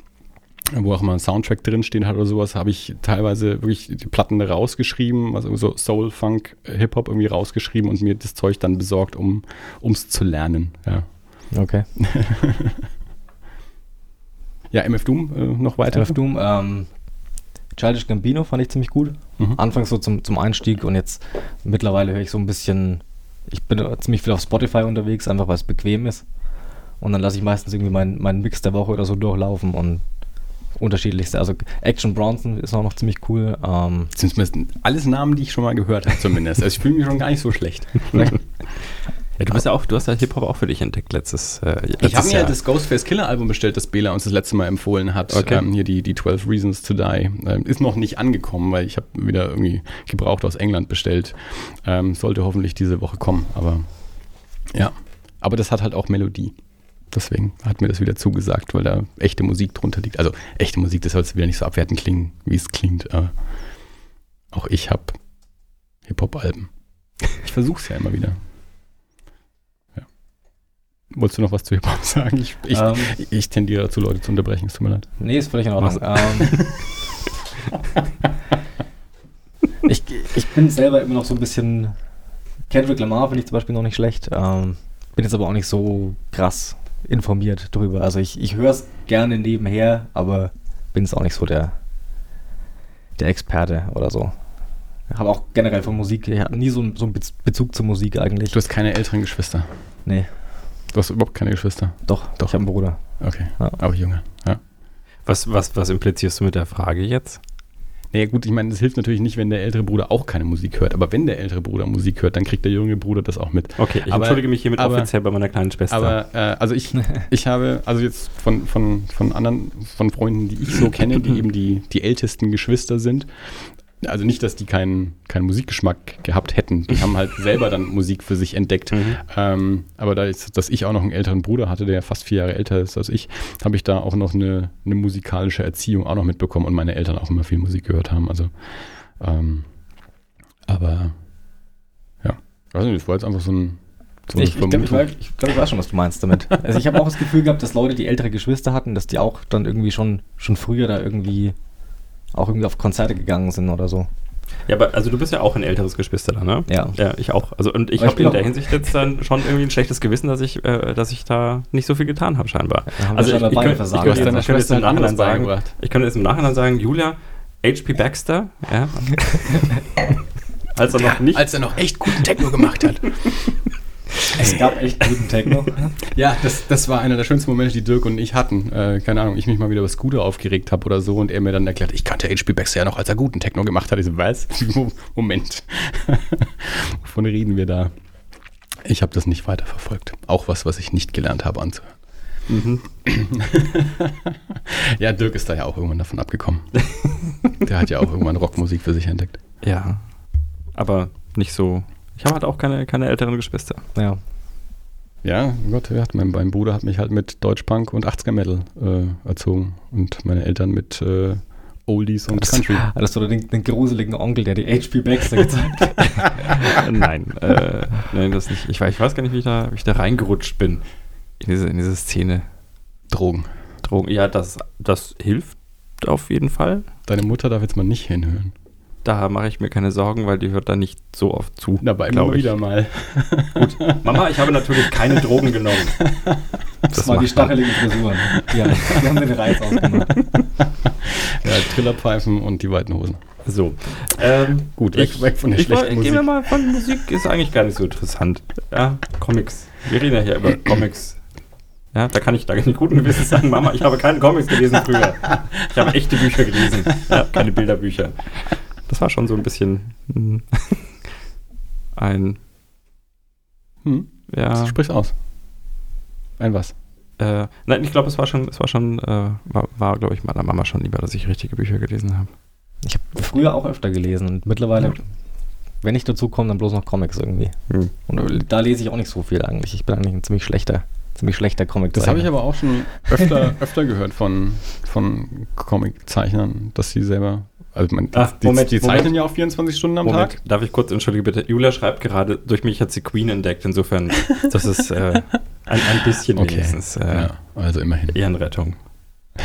wo auch mal ein Soundtrack drinstehen hat oder sowas, habe ich teilweise wirklich die Platten rausgeschrieben, also so Soul, Funk, Hip-Hop irgendwie rausgeschrieben und mir das Zeug dann besorgt, um es zu lernen. Ja, okay. ja MF Doom äh, noch weiter. MF Doom, ähm, Childish Gambino fand ich ziemlich gut. Mhm. Anfangs so zum, zum Einstieg und jetzt mittlerweile höre ich so ein bisschen, ich bin ziemlich viel auf Spotify unterwegs, einfach weil es bequem ist. Und dann lasse ich meistens irgendwie meinen meinen Mix der Woche oder so durchlaufen und unterschiedlichste. Also Action Bronson ist auch noch ziemlich cool. Ähm, zumindest alles Namen, die ich schon mal gehört habe, zumindest. Also ich fühle mich schon gar nicht so schlecht. Ja, du bist ja auch, du hast ja Hip-Hop auch für dich entdeckt letztes, äh, Ich letztes habe mir Jahr. das Ghostface Killer Album bestellt, das Bela uns das letzte Mal empfohlen hat. Okay. Ähm, hier die, die 12 Reasons to Die. Ähm, ist noch nicht angekommen, weil ich habe wieder irgendwie gebraucht aus England bestellt. Ähm, sollte hoffentlich diese Woche kommen, aber ja. Aber das hat halt auch Melodie. Deswegen hat mir das wieder zugesagt, weil da echte Musik drunter liegt. Also echte Musik, das soll jetzt wieder nicht so abwertend klingen, wie es klingt. Äh, auch ich habe Hip-Hop-Alben. Ich versuche es ja immer wieder. Wolltest du noch was zu Hip-Hop sagen? Ich, ich, ähm, ich tendiere dazu, Leute zu unterbrechen. Es tut mir leid. nee, ist völlig in Ordnung. Ähm, ich, ich bin selber immer noch so ein bisschen. Kendrick Lamar finde ich zum Beispiel noch nicht schlecht. Ähm, bin jetzt aber auch nicht so krass informiert drüber. Also ich, ich höre es gerne nebenher, aber bin jetzt auch nicht so der, der Experte oder so. Habe auch generell von Musik, ich habe nie so, einen- so einen Bez- Bezug zur Musik eigentlich. Du hast keine älteren Geschwister. nee, Du hast überhaupt keine Geschwister. doch, Doch. ich habe einen Bruder. Okay. Ja. Aber Junge. Ja. Was, was, was implizierst du mit der Frage jetzt? Naja, gut, ich meine, das hilft natürlich nicht, wenn der ältere Bruder auch keine Musik hört. Aber wenn der ältere Bruder Musik hört, dann kriegt der jüngere Bruder das auch mit. Okay, ich Aber- entschuldige mich hiermit aber- offiziell bei meiner kleinen Schwester. Aber äh, also ich, ich habe, also jetzt von, von, von anderen, von Freunden, die ich so kenne, die eben die, die ältesten Geschwister sind. Also nicht, dass die keinen, keinen Musikgeschmack gehabt hätten. Die haben halt selber dann Musik für sich entdeckt. Mhm. Ähm, aber da ist, dass ich auch noch einen älteren Bruder hatte, der fast vier Jahre älter ist als ich, habe ich da auch noch eine, eine musikalische Erziehung auch noch mitbekommen und meine Eltern auch immer viel Musik gehört haben. Also, ähm, aber ja, weiß nicht, das war jetzt einfach so ein so Ich, ich glaube, ich, ich, glaub, ich weiß schon, was du meinst damit. Also ich habe auch das Gefühl gehabt, dass Leute, die ältere Geschwister hatten, dass die auch dann irgendwie schon, schon früher da irgendwie auch irgendwie auf Konzerte gegangen sind oder so. ja, aber also du bist ja auch ein älteres Geschwister, ne? Ja. Ja, ich auch. Also und ich habe in der Hinsicht jetzt dann schon irgendwie ein schlechtes Gewissen, dass ich, äh, dass ich da nicht so viel getan habe scheinbar. Also ich, könnte, ich, jetzt- ich könnte jetzt Schwester im Nachhinein sagen, ich könnte jetzt im Nachhinein sagen, Julia, HP Baxter, ja, als er noch nicht Als er noch echt guten Techno gemacht hat. Es gab echt guten Techno. Ja, das, das war einer der schönsten Momente, die Dirk und ich hatten. Äh, keine Ahnung, ich mich mal wieder über Scooter aufgeregt habe oder so und er mir dann erklärt, ich kannte HP Baxter ja noch, als er guten Techno gemacht hat. Ich so, was? Mo- Moment. Wovon reden wir da? Ich habe das nicht weiter verfolgt. Auch was, was ich nicht gelernt habe anzuhören. Mhm. Ja, Dirk ist da ja auch irgendwann davon abgekommen. Der hat ja auch irgendwann Rockmusik für sich entdeckt. Ja, aber nicht so. Ich habe halt auch keine, keine älteren Geschwister. Ja. Ja, Gott, ja, mein, mein Bruder hat mich halt mit Deutschpunk und 80er Metal äh, erzogen und meine Eltern mit äh, Oldies und Country. Hattest du da den, den gruseligen Onkel, der die HP Baxter gezeigt hat? Nein, äh, nein, das nicht. Ich, weiß- ich weiß gar nicht, wie ich da, wie ich da reingerutscht bin. In diese, in diese Szene. Drogen. Drogen. Ja, das, das hilft auf jeden Fall. Deine Mutter darf jetzt mal nicht hinhören. Da mache ich mir keine Sorgen, weil die hört da nicht so oft zu. Dabei immer ich. wieder mal. Mama, ich habe natürlich keine Drogen genommen. Das, waren die macht man. stacheligen Frisuren. Ja, die haben den Reiz ausgemacht. Ja, Trillerpfeifen und die weiten Hosen. So. Ähm, Gut, weg- weg von der ich, schlechten Gehen wir Musik. mal von Musik, ist eigentlich gar nicht so interessant. Ja, Comics. Wir reden ja hier über Comics. Ja, da kann ich, da ich guten Gewissens sagen, Mama, ich habe keine Comics gelesen früher. Ich habe echte Bücher gelesen. Ja, keine Bilderbücher. Das war schon so ein bisschen hm, ein, Hm, ja. Sprich's aus. Ein was? Äh, nein, ich glaube, es war schon, es war schon, äh, war, war glaube ich, meiner Mama schon lieber, dass ich richtige Bücher gelesen habe. Ich habe früher auch öfter gelesen und mittlerweile, wenn ich dazu komme, dann bloß noch Comics irgendwie. Hm. Und da lese ich auch nicht so viel eigentlich. Ich bin eigentlich ein ziemlich schlechter ziemlich schlechter Comic Das habe ich aber auch schon öfter, öfter gehört von, von Comiczeichnern, dass sie selber. Also man, Ach, die, Moment, die zeichnen Moment. ja auch 24 Stunden am Moment, Tag. darf ich kurz, entschuldige bitte, Julia schreibt gerade, durch mich hat sie Queen entdeckt, insofern, das ist äh, ein, ein bisschen Okay. wenigstens äh, Ja, also immerhin. Ehrenrettung.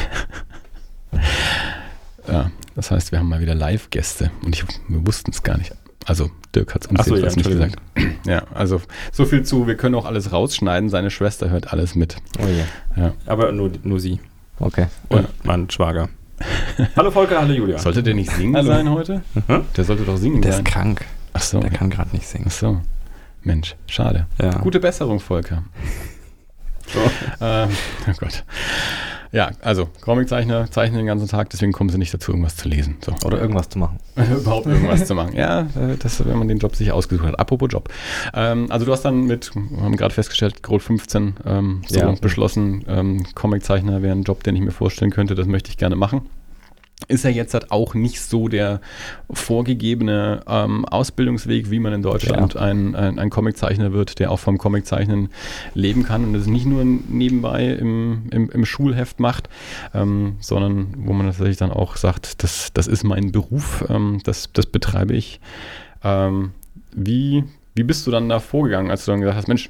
Ja, das heißt, wir haben mal wieder Live-Gäste und ich, wir wussten es gar nicht. Also Dirk hat es uns so, jedenfalls ja, nicht gesagt. Ja, also so viel zu, wir können auch alles rausschneiden. Seine Schwester hört alles mit. Oh je. Ja. Aber nur, nur sie Okay. und Ja. mein Schwager. hallo Volker, hallo Julia. Sollte der nicht singen Hallo. sein heute? Mhm. Der sollte doch singen Der ist sein. krank, Ach so. der kann gerade nicht singen. Ach so. Mensch, schade. Ja. Gute Besserung, Volker. So. Ähm, oh Gott. Ja, also Comiczeichner zeichnen den ganzen Tag, deswegen kommen sie nicht dazu, irgendwas zu lesen. So. Oder irgendwas zu machen. überhaupt irgendwas zu machen. Ja, äh, das, wenn man den Job sich ausgesucht hat. Apropos Job. Ähm, also du hast dann mit, wir haben gerade festgestellt, Grohl 15 ähm, so Ja. beschlossen, ähm, Comiczeichner wäre ein Job, den ich mir vorstellen könnte, das möchte ich gerne machen. Ist ja jetzt halt auch nicht so der vorgegebene ähm, Ausbildungsweg, wie man in Deutschland ein, ein, ein Comiczeichner wird, der auch vom Comiczeichnen leben kann und das nicht nur nebenbei im, im, im Schulheft macht, ähm, sondern wo man tatsächlich dann auch sagt, das, das ist mein Beruf, ähm, das, das betreibe ich. Ähm, wie, wie bist du dann da vorgegangen, als du dann gesagt hast, Mensch,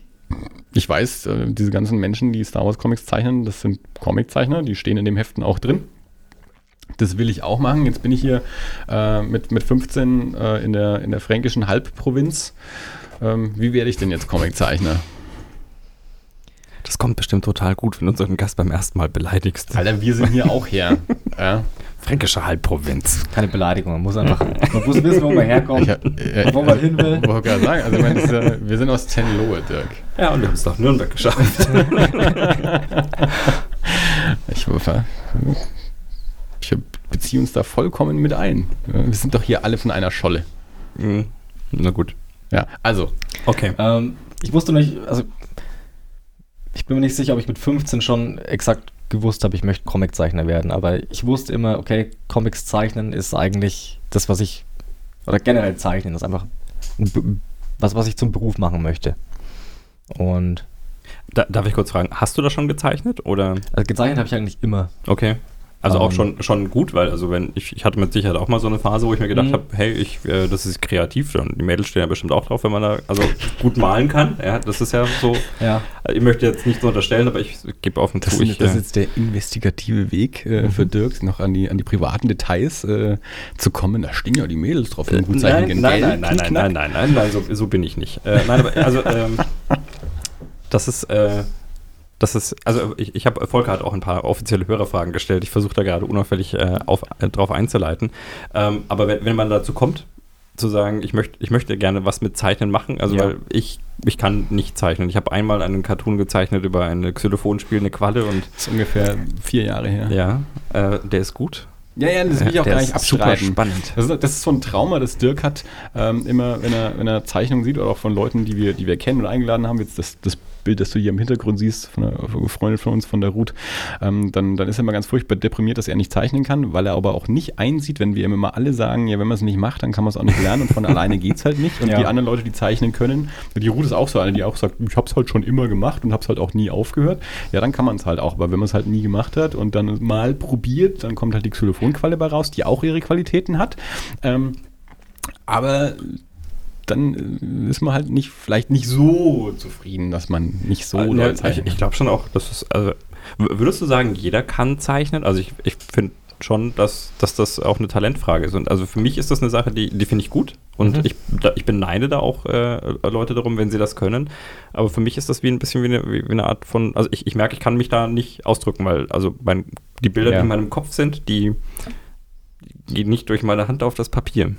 ich weiß, äh, diese ganzen Menschen, die Star Wars Comics zeichnen, das sind Comiczeichner, die stehen in dem Heften auch drin. Das will ich auch machen. Jetzt bin ich hier äh, mit, mit 15 äh, in, der, in der fränkischen Halbprovinz. Ähm, wie werde ich denn jetzt Comiczeichner? Das kommt bestimmt total gut, wenn du unseren Gast beim ersten Mal beleidigst. Alter, wir sind hier auch her. ja. Fränkische Halbprovinz. Keine Beleidigung. Man muss einfach, man muss wissen, wo man herkommt. Ich, äh, wo man hin will. wollte gerade sagen, also meine, äh, wir sind aus Tenlohe, Dirk. Ja, und wir haben es nach Nürnberg geschafft. Ich, ich beziehe uns da vollkommen mit ein. Wir sind doch hier alle von einer Scholle. Mhm. Na gut. Ja, also, Okay. Ähm, ich wusste nicht, also ich bin mir nicht sicher, ob ich mit 15 schon exakt gewusst habe, ich möchte Comiczeichner werden, aber ich wusste immer, okay, Comics zeichnen ist eigentlich das, was ich, oder generell zeichnen, ist einfach was, was ich zum Beruf machen möchte. Und Da, darf ich kurz fragen, hast du das schon gezeichnet oder? also gezeichnet habe ich eigentlich immer. Okay. Also auch Ähm. schon, schon gut, weil also wenn ich, ich hatte mit Sicherheit auch mal so eine Phase, wo ich mir gedacht Mhm. habe, hey, ich, äh, das ist kreativ die Mädels stehen ja bestimmt auch drauf, wenn man da also gut malen kann. Ja, das ist ja so. Ja. Ich möchte jetzt nicht so unterstellen, aber ich gebe offen das, zu, ich, ist, das ist äh, jetzt der investigative Weg äh, für Dirk, noch an die, an die privaten Details äh, zu kommen. Da stehen ja die Mädels drauf. wenn gut nein, nein, nein, nein, nein, nein, nein, nein, nein, so, so bin ich nicht. Äh, nein, aber also ähm, das ist, äh, das ist, also ich, ich habe, Volker hat auch ein paar offizielle Hörerfragen gestellt. Ich versuche da gerade unauffällig äh, auf, äh, drauf einzuleiten. Ähm, aber wenn, wenn man dazu kommt, zu sagen, ich möchte, ich möchte gerne was mit Zeichnen machen, also Ja. weil ich, ich kann nicht zeichnen. Ich habe einmal einen Cartoon gezeichnet über eine Xylophon spielende Qualle und Das ist ungefähr vier Jahre her. ja, äh, der ist gut. ja, ja, das will ich auch Der gar nicht ist super spannend. Das ist, das ist so ein Trauma, das Dirk hat, ähm, immer, wenn er, wenn er Zeichnungen sieht oder auch von Leuten, die wir, die wir kennen und eingeladen haben, jetzt das, das Bild, das du hier im Hintergrund siehst, von einer Freundin von uns, von der Ruth, ähm, dann, dann ist er immer ganz furchtbar deprimiert, dass er nicht zeichnen kann, weil er aber auch nicht einsieht, wenn wir ihm immer alle sagen, ja, wenn man es nicht macht, dann kann man es auch nicht lernen und von alleine geht es halt nicht. Und Ja. die anderen Leute, die zeichnen können, die Ruth ist auch so eine, die auch sagt, ich habe es halt schon immer gemacht und habe es halt auch nie aufgehört. Ja, dann kann man es halt auch, aber wenn man es halt nie gemacht hat und dann mal probiert, dann kommt halt die Xylophonqualle bei raus, die auch ihre Qualitäten hat. Ähm, aber dann äh, ist man halt nicht, vielleicht nicht so zufrieden, dass man nicht so doll ne, ich ich glaube schon auch, dass es, also, würdest du sagen, jeder kann zeichnen? Also ich, ich finde schon, dass, dass das auch eine Talentfrage ist. Und also für mich ist das eine Sache, die, die finde ich gut. Und Mhm. ich, da, ich beneide da auch äh, Leute darum, wenn sie das können. Aber für mich ist das wie ein bisschen wie eine, wie eine Art von, also ich, ich merke, ich kann mich da nicht ausdrücken, weil also mein, die Bilder, Ja. die in meinem Kopf sind, die gehen nicht durch meine Hand auf das Papier.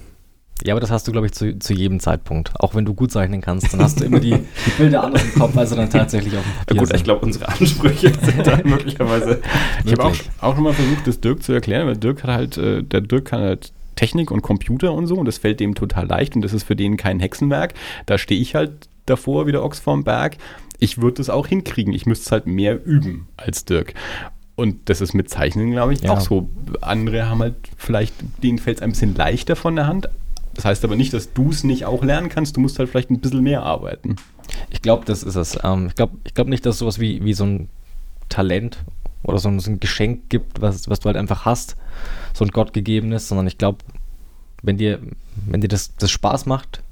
Ja, aber das hast du, glaube ich, zu, zu jedem Zeitpunkt. Auch wenn du gut zeichnen kannst, dann hast du immer die, die Bilder anders im Kopf, als sie dann tatsächlich auf dem Ja, Papier gut, sind. ich glaube, unsere Ansprüche sind da möglicherweise. Ich habe auch, auch schon mal versucht, das Dirk zu erklären, weil Dirk hat halt, äh, der Dirk kann halt Technik und Computer und so und das fällt dem total leicht und das ist für den kein Hexenwerk. Da stehe ich halt davor wie der Ochs vorm Berg. Ich würde das auch hinkriegen. Ich müsste es halt mehr üben als Dirk. Und das ist mit Zeichnen, glaube ich, Ja. auch so. Andere haben halt vielleicht, denen fällt es ein bisschen leichter von der Hand. Das heißt aber nicht, dass du es nicht auch lernen kannst. Du musst halt vielleicht ein bisschen mehr arbeiten. Ich glaube, das ist es. Ähm, ich glaube ich glaub nicht, dass es sowas wie, wie so ein Talent oder so ein, so ein Geschenk gibt, was, was du halt einfach hast, so ein Gottgegebenes, sondern ich glaube, wenn dir, wenn dir das, das Spaß macht,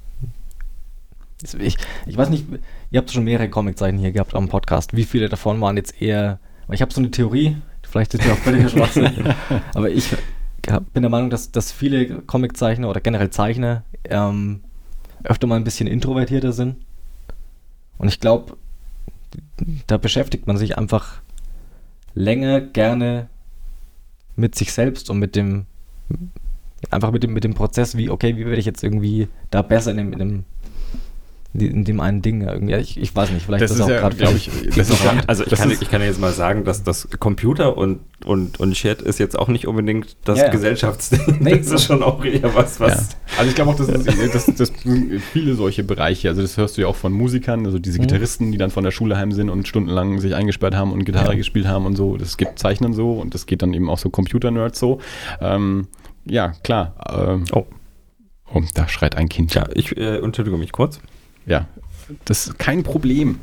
ich, ich weiß nicht, ihr habt schon mehrere Comiczeichen hier gehabt am Podcast. Wie viele davon waren jetzt eher, ich habe so eine Theorie, vielleicht ist ja auch völlig Schwachsinn, aber ich bin der Meinung, dass, dass viele Comiczeichner oder generell Zeichner ähm, öfter mal ein bisschen introvertierter sind. Und ich glaube, da beschäftigt man sich einfach länger gerne mit sich selbst und mit dem, einfach mit dem, mit dem Prozess, wie, okay, wie werde ich jetzt irgendwie da besser in dem, in dem in dem einen Ding irgendwie. Ich, ich weiß nicht, vielleicht das ist das auch ja, gerade, glaube ich, das ist, also ich kann, ich kann jetzt mal sagen, dass das Computer und, und, und Chat ist jetzt auch nicht unbedingt das Ja. Gesellschaftsding. Nee, das ist schon auch eher was, was. Ja. Also ich glaube auch, das ist das, das, viele solche Bereiche. Also das hörst du ja auch von Musikern, also diese Mhm. Gitarristen, die dann von der Schule heim sind und stundenlang sich eingesperrt haben und Gitarre Ja. gespielt haben und so. Das gibt Zeichnen so und das geht dann eben auch so Computer-Nerds so. Ähm, ja, klar. Ähm, Oh. oh, da schreit ein Kind. Ja, ich äh, entschuldige mich kurz. Ja, das ist kein Problem.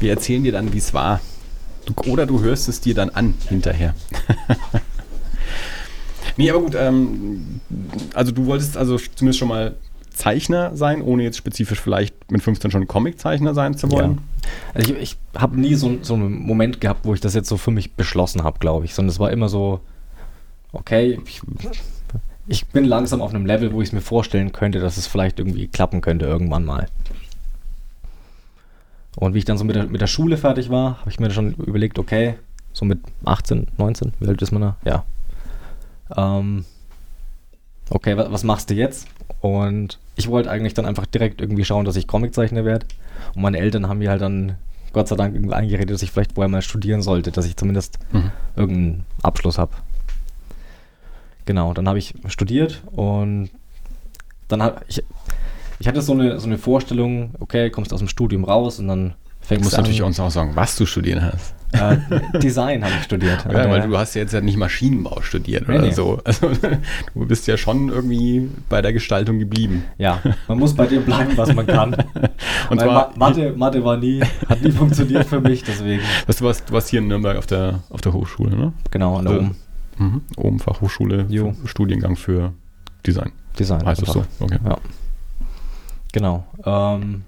Wir erzählen dir dann, wie es war. Du, oder du hörst es dir dann an hinterher. nee, aber gut, ähm, also du wolltest also zumindest schon mal Zeichner sein, ohne jetzt spezifisch vielleicht mit 15 schon Comiczeichner sein zu wollen. Also ich, ich habe nie so, so einen Moment gehabt, wo ich das jetzt so für mich beschlossen habe, glaube ich, sondern es war immer so, okay, ich, ich bin langsam auf einem Level, wo ich es mir vorstellen könnte, dass es vielleicht irgendwie klappen könnte irgendwann mal. Und wie ich dann so mit der, mit der Schule fertig war, habe ich mir schon überlegt, okay, so mit 18, 19, wie alt ist man da? Ja. Ähm, okay, was, was machst du jetzt? Und ich wollte eigentlich dann einfach direkt irgendwie schauen, dass ich Comiczeichner werde. Und meine Eltern haben mir halt dann Gott sei Dank irgendwie eingeredet, dass ich vielleicht vorher mal studieren sollte, dass ich zumindest Mhm. irgendeinen Abschluss habe. Genau, dann habe ich studiert und dann habe ich, ich hatte so eine, so eine Vorstellung, okay, kommst aus dem Studium raus und dann Du fängst musst du natürlich an. uns auch sagen, was du studieren hast. Äh, Design habe ich studiert. Ja, weil du hast ja jetzt ja nicht Maschinenbau studiert Nee, oder nee. so. Also du bist ja schon irgendwie bei der Gestaltung geblieben. ja, man muss bei dem bleiben, was man kann. Und Weil zwar, Ma Mathe, Mathe war nie, hat nie funktioniert für mich, deswegen. was, du, warst, du warst hier in Nürnberg auf der, auf der Hochschule, ne? Genau, an der Also. Mhm. Oben Fachhochschule, Jo. Studiengang für Design. Design. Heißt das so? Okay. Ja. Genau. Ähm,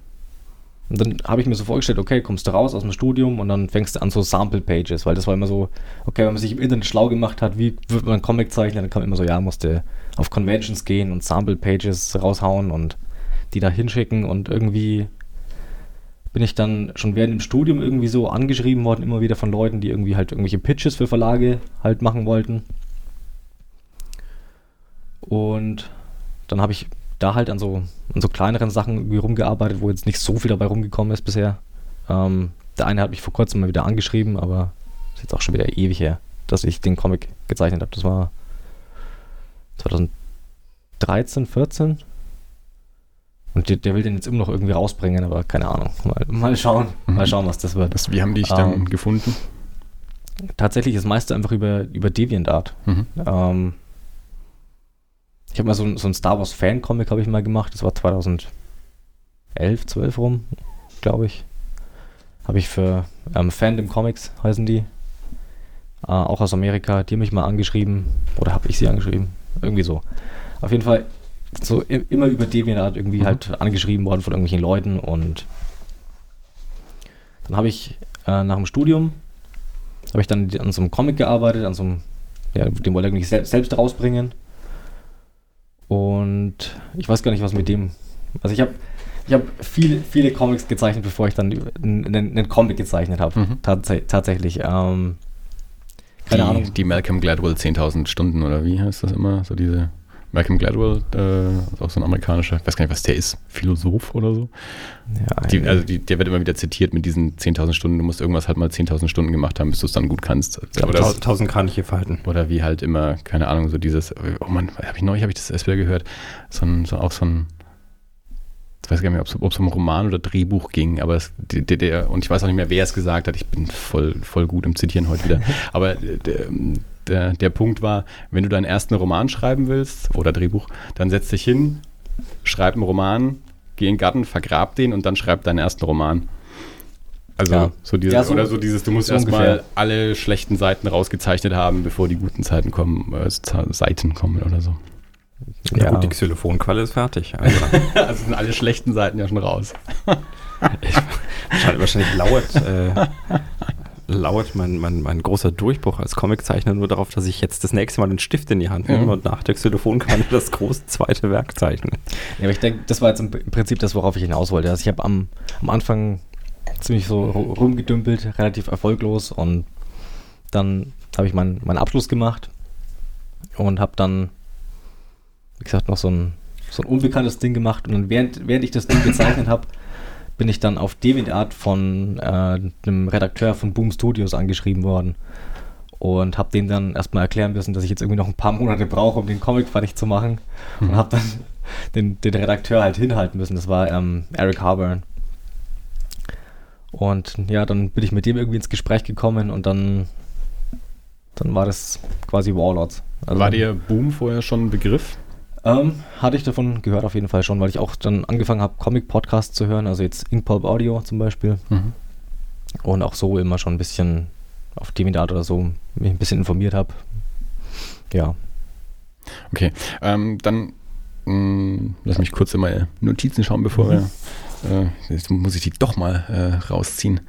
und dann habe ich mir so vorgestellt, okay, kommst du raus aus dem Studium und dann fängst du an so Sample Pages, weil das war immer so, okay, wenn man sich im Internet schlau gemacht hat, wie wird man Comic zeichnen, dann kam immer so, ja, musste auf Conventions gehen und Sample Pages raushauen und die da hinschicken und irgendwie bin ich dann schon während dem Studium irgendwie so angeschrieben worden, immer wieder von Leuten, die irgendwie halt irgendwelche Pitches für Verlage halt machen wollten. Und dann habe ich da halt an so, an so kleineren Sachen irgendwie rumgearbeitet, wo jetzt nicht so viel dabei rumgekommen ist bisher. Ähm, der eine hat mich vor kurzem mal wieder angeschrieben, aber ist jetzt auch schon wieder ewig her, dass ich den Comic gezeichnet habe. Das war 2013, 14. Und der, der will den jetzt immer noch irgendwie rausbringen, aber keine Ahnung. Mal, mal schauen, Mhm. mal schauen, was das wird. Was, wie haben die dich dann Ähm, gefunden? Tatsächlich das meiste einfach über, über DeviantArt. Mhm. Ähm, ich habe mal so, so ein Star Wars Fan-Comic habe ich mal gemacht. Das war 2011, 12 rum, glaube ich. Habe ich für ähm, Fandom Comics heißen die. Äh, auch aus Amerika. Die haben mich mal angeschrieben. Oder habe ich sie angeschrieben? Irgendwie so. Auf jeden Fall so immer über DeviantArt irgendwie Mhm. halt angeschrieben worden von irgendwelchen Leuten. Und dann habe ich äh, nach dem Studium habe ich dann an so einem Comic gearbeitet, an so einem, ja, den wollte ich eigentlich sel selbst rausbringen. Und ich weiß gar nicht, was mit dem. Also ich habe ich hab viele, viele Comics gezeichnet, bevor ich dann einen, einen einen Comic gezeichnet habe. Mhm. Tats tatsächlich. Ähm, keine die, Ahnung. Die Malcolm Gladwell 10.000 Stunden oder wie heißt das immer? So diese Malcolm Gladwell, äh, auch so ein amerikanischer, ich weiß gar nicht, was der ist, Philosoph oder so. Ja, Die, also die, der wird immer wieder zitiert mit diesen 10.000 Stunden. Du musst irgendwas halt mal 10.000 Stunden gemacht haben, bis du es dann gut kannst. Aber das, Tausend, tausend Kraniche verhalten. oder wie halt immer, keine Ahnung, so dieses, oh Mann, hab ich neulich habe ich das erst wieder gehört, so, ein, so auch so ein, ich weiß gar nicht mehr, ob es um Roman oder Drehbuch ging, aber es, der, der- der, und ich weiß auch nicht mehr, wer es gesagt hat, ich bin voll, voll gut im Zitieren heute wieder, aber der, der, der Punkt war, wenn du deinen ersten Roman schreiben willst oder Drehbuch, dann setz dich hin, schreib einen Roman, geh in den Garten, vergrab den und dann schreib deinen ersten Roman. Also Ja. so dieses, Ja, so- oder so dieses, du musst so erstmal alle schlechten Seiten rausgezeichnet haben, bevor die guten Zeiten kommen, äh, Seiten kommen oder so. Ja, gut, die Xylophonqualle ist fertig. Also, Also sind alle schlechten Seiten ja schon raus. wahrscheinlich, wahrscheinlich lauert, äh, lauert mein, mein, mein großer Durchbruch als Comiczeichner nur darauf, dass ich jetzt das nächste Mal den Stift in die Hand nehme Ja. und nach der Xylophonqualle das große zweite Werk zeichne. Ja, aber ich denke, das war jetzt im Prinzip das, worauf ich hinaus wollte. Also ich habe am, am Anfang ziemlich so ru- rumgedümpelt, relativ erfolglos und dann habe ich meinen meinen Abschluss gemacht und habe dann, wie gesagt, noch so ein, so ein unbekanntes Ding gemacht und dann während, während ich das Ding gezeichnet habe, bin ich dann auf DeviantArt von äh, einem Redakteur von Boom Studios angeschrieben worden und habe dem dann erstmal erklären müssen, dass ich jetzt irgendwie noch ein paar Monate brauche, um den Comic fertig zu machen und habe dann den, den Redakteur halt hinhalten müssen. Das war ähm, Eric Harburn. Und ja, dann bin ich mit dem irgendwie ins Gespräch gekommen und dann, dann war das quasi Warlords. Also, War dir Boom vorher schon ein Begriff? Ähm, hatte ich davon gehört auf jeden Fall schon, weil ich auch dann angefangen habe, Comic-Podcasts zu hören, also jetzt Inkpulp Audio zum Beispiel. Mhm. Und auch so immer schon ein bisschen auf DeviantArt oder so mich ein bisschen informiert habe. Ja. Okay, ähm, dann mh, lass mich kurz in meine Notizen schauen, bevor wir. Äh, jetzt muss ich die doch mal äh, rausziehen.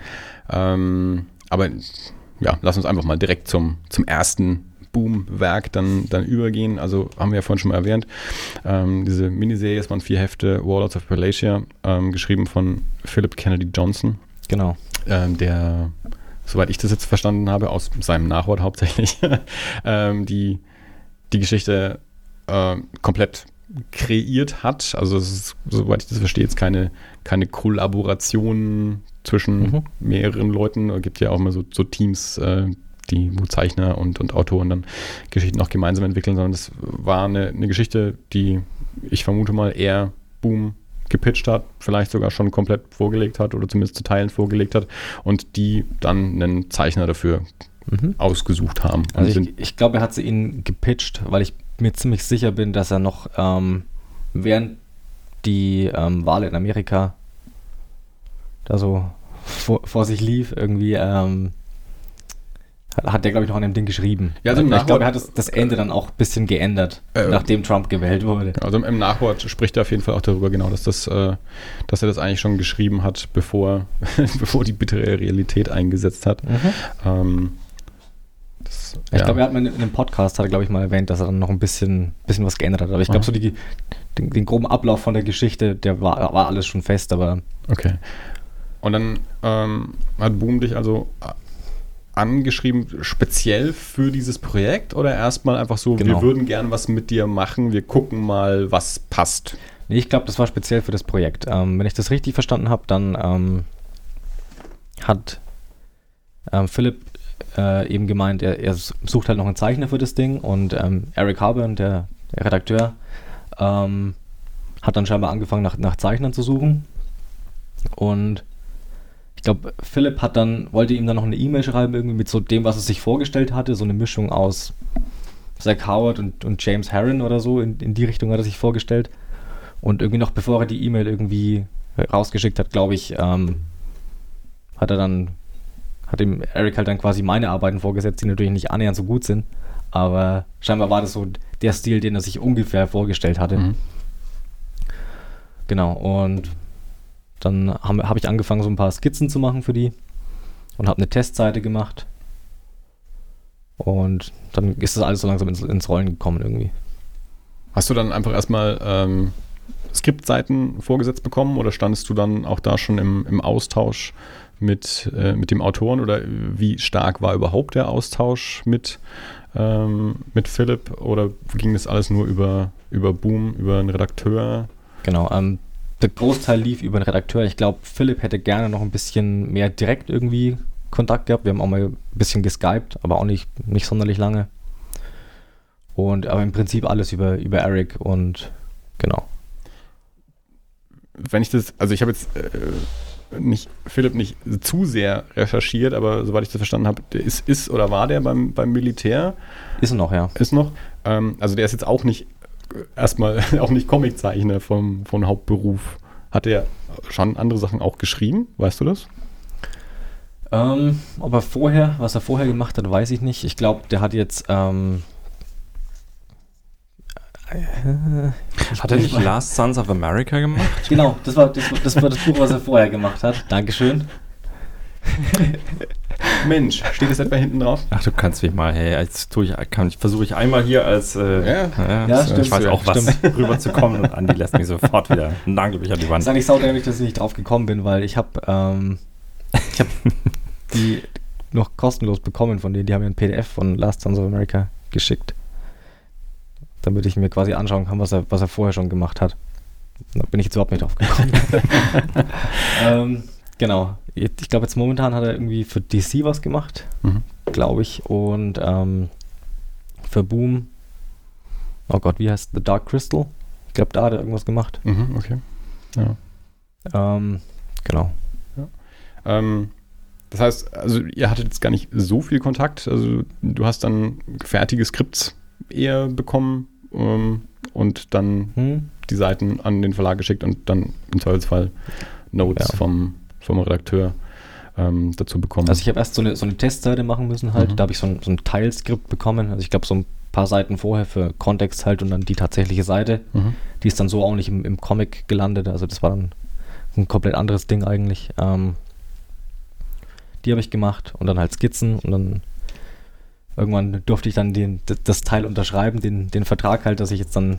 Ähm, aber ja, lass uns einfach mal direkt zum, zum ersten Boom-Werk dann, dann übergehen. Also haben wir ja vorhin schon mal erwähnt. Ähm, diese Miniserie, es waren vier Hefte, Warlords of Palatia, ähm, geschrieben von Philip Kennedy Johnson Genau. ähm, der, soweit ich das jetzt verstanden habe, aus seinem Nachwort hauptsächlich, ähm, die, die Geschichte äh, komplett kreiert hat. Also es ist, soweit ich das verstehe, jetzt keine, keine Kollaboration zwischen Mhm. mehreren Leuten. Es gibt ja auch immer so, so Teams, äh, die, wo Zeichner und, und Autoren dann Geschichten auch gemeinsam entwickeln, sondern das war eine, eine Geschichte, die ich vermute mal eher Boom gepitcht hat, vielleicht sogar schon komplett vorgelegt hat oder zumindest zu Teilen vorgelegt hat und die dann einen Zeichner dafür Mhm. ausgesucht haben. Also ich, ich glaube, er hat sie ihnen gepitcht, weil ich mir ziemlich sicher bin, dass er noch ähm, während die ähm, Wahl in Amerika da so vor, vor sich lief, irgendwie ähm, hat, der, glaube ich, noch an dem Ding geschrieben. Ja, also im ich Nachwort- glaube, er hat das, das Ende dann auch ein bisschen geändert, Äh, nachdem Trump gewählt wurde. also im Nachwort spricht er auf jeden Fall auch darüber, genau, dass, das, äh, dass er das eigentlich schon geschrieben hat, bevor, bevor die bittere Realität eingesetzt hat. Ähm, das, Ich ja. glaube, er hat mal in einem Podcast, hat er, glaube ich, mal erwähnt, dass er dann noch ein bisschen, bisschen was geändert hat. Aber ich glaube, so die, den, den groben Ablauf von der Geschichte, der war, war alles schon fest, aber Okay. Und dann ähm, hat Boom dich also angeschrieben, speziell für dieses Projekt oder erstmal einfach so, Genau. wir würden gern was mit dir machen, wir gucken mal, was passt. Nee, ich glaube, das war speziell für das Projekt. Ähm, wenn ich das richtig verstanden habe, dann ähm, hat ähm, Philipp äh, eben gemeint, er, er sucht halt noch einen Zeichner für das Ding und ähm, Eric Harburn, der, der Redakteur, ähm, hat dann scheinbar angefangen, nach, nach Zeichnern zu suchen. Und glaube, Philipp hat dann, wollte ihm dann noch eine E-Mail schreiben, irgendwie mit so dem, was er sich vorgestellt hatte, so eine Mischung aus Zach Howard und, und James Herron oder so, in, in die Richtung hat er sich vorgestellt. Und irgendwie noch bevor er die E-Mail irgendwie rausgeschickt hat, glaube ich, ähm, hat er dann, hat ihm Eric halt dann quasi meine Arbeiten vorgesetzt, die natürlich nicht annähernd so gut sind. Aber scheinbar war das so der Stil, den er sich ungefähr vorgestellt hatte. Mhm. Genau, und dann habe hab ich angefangen, so ein paar Skizzen zu machen für die und habe eine Testseite gemacht. Und dann ist das alles so langsam ins, ins Rollen gekommen irgendwie. Hast du dann einfach erstmal ähm, Skriptseiten vorgesetzt bekommen oder standest du dann auch da schon im, im Austausch mit, äh, mit dem Autoren oder wie stark war überhaupt der Austausch mit, ähm, mit Philipp oder ging das alles nur über, über Boom, über einen Redakteur? Genau, ähm, der Großteil lief über den Redakteur. Ich glaube, Philipp hätte gerne noch ein bisschen mehr direkt irgendwie Kontakt gehabt. Wir haben auch mal ein bisschen geskypt, aber auch nicht, nicht sonderlich lange. Und aber im Prinzip alles über, über Eric und genau. Wenn ich das, also ich habe jetzt äh, nicht, Philipp nicht zu sehr recherchiert, aber soweit ich das verstanden habe, der ist, ist oder war der beim, beim Militär? Ist noch, ja. ist noch. Ähm, also der ist jetzt auch nicht erstmal auch nicht Comiczeichner vom, von Hauptberuf. Hat er schon andere Sachen auch geschrieben? Weißt du das? Ähm, ob er vorher, was er vorher gemacht hat, weiß ich nicht. Ich glaube, der hat jetzt. Ähm, äh, hat er nicht Last Sons of America gemacht? Genau, das war das, das war das Buch, was er vorher gemacht hat. Dankeschön. Mensch, steht das etwa hinten drauf? Ach, du kannst mich mal, hey, jetzt tue ich, kann, versuche ich einmal hier als, äh, Ja. ja, Ja, ich stimmt. weiß auch was, Stimmt. rüberzukommen und Andi lässt mich sofort wieder, nagelt mich an die Das Wand. ist eigentlich saudämlich, dass ich nicht drauf gekommen bin, weil ich habe ähm, ich habe die noch kostenlos bekommen von denen. Die haben mir ein PDF von Last Sons of America geschickt, damit ich mir quasi anschauen kann, was er, was er vorher schon gemacht hat. Da bin ich jetzt überhaupt nicht drauf gekommen. ähm, genau. Ich glaube, jetzt momentan hat er irgendwie für DC was gemacht, Mhm. glaube ich. Und ähm, für Boom, oh Gott, wie heißt The Dark Crystal? Ich glaube, da hat er irgendwas gemacht. Mhm, okay. Ja. Ähm, genau. Ähm, das heißt, also ihr hattet jetzt gar nicht so viel Kontakt. Also du hast dann fertige Skripts eher bekommen ähm, und dann Hm? die Seiten an den Verlag geschickt und dann im Zweifelsfall Notes Ja. vom, vom Redakteur ähm, dazu bekommen. Also ich habe erst so eine, so eine Testseite machen müssen halt. Mhm. Da habe ich so ein, so ein Teilskript bekommen. Also ich glaube so ein paar Seiten vorher für Kontext halt und dann die tatsächliche Seite. mhm. Die ist dann so auch nicht im, im Comic gelandet. Also das war dann ein komplett anderes Ding eigentlich. Ähm, die habe ich gemacht und dann halt Skizzen und dann irgendwann durfte ich dann den, das Teil unterschreiben, den, den Vertrag halt, dass ich jetzt dann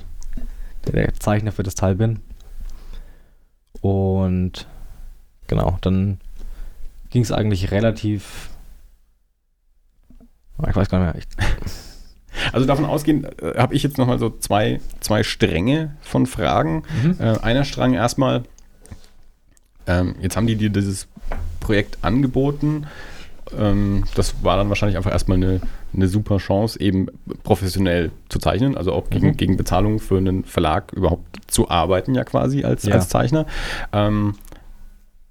der Zeichner für das Teil bin. Und genau, dann ging es eigentlich relativ. Ah, Ich weiß gar nicht mehr. Also davon ausgehend äh, habe ich jetzt nochmal so zwei, zwei Stränge von Fragen. Äh, einer Strang erstmal, ähm, jetzt haben die dir dieses Projekt angeboten. Ähm, das war dann wahrscheinlich einfach erstmal eine, eine super Chance, eben professionell zu zeichnen, also auch gegen, Mhm. gegen Bezahlung für einen Verlag überhaupt zu arbeiten, ja quasi als, Ja. als Zeichner. Ähm,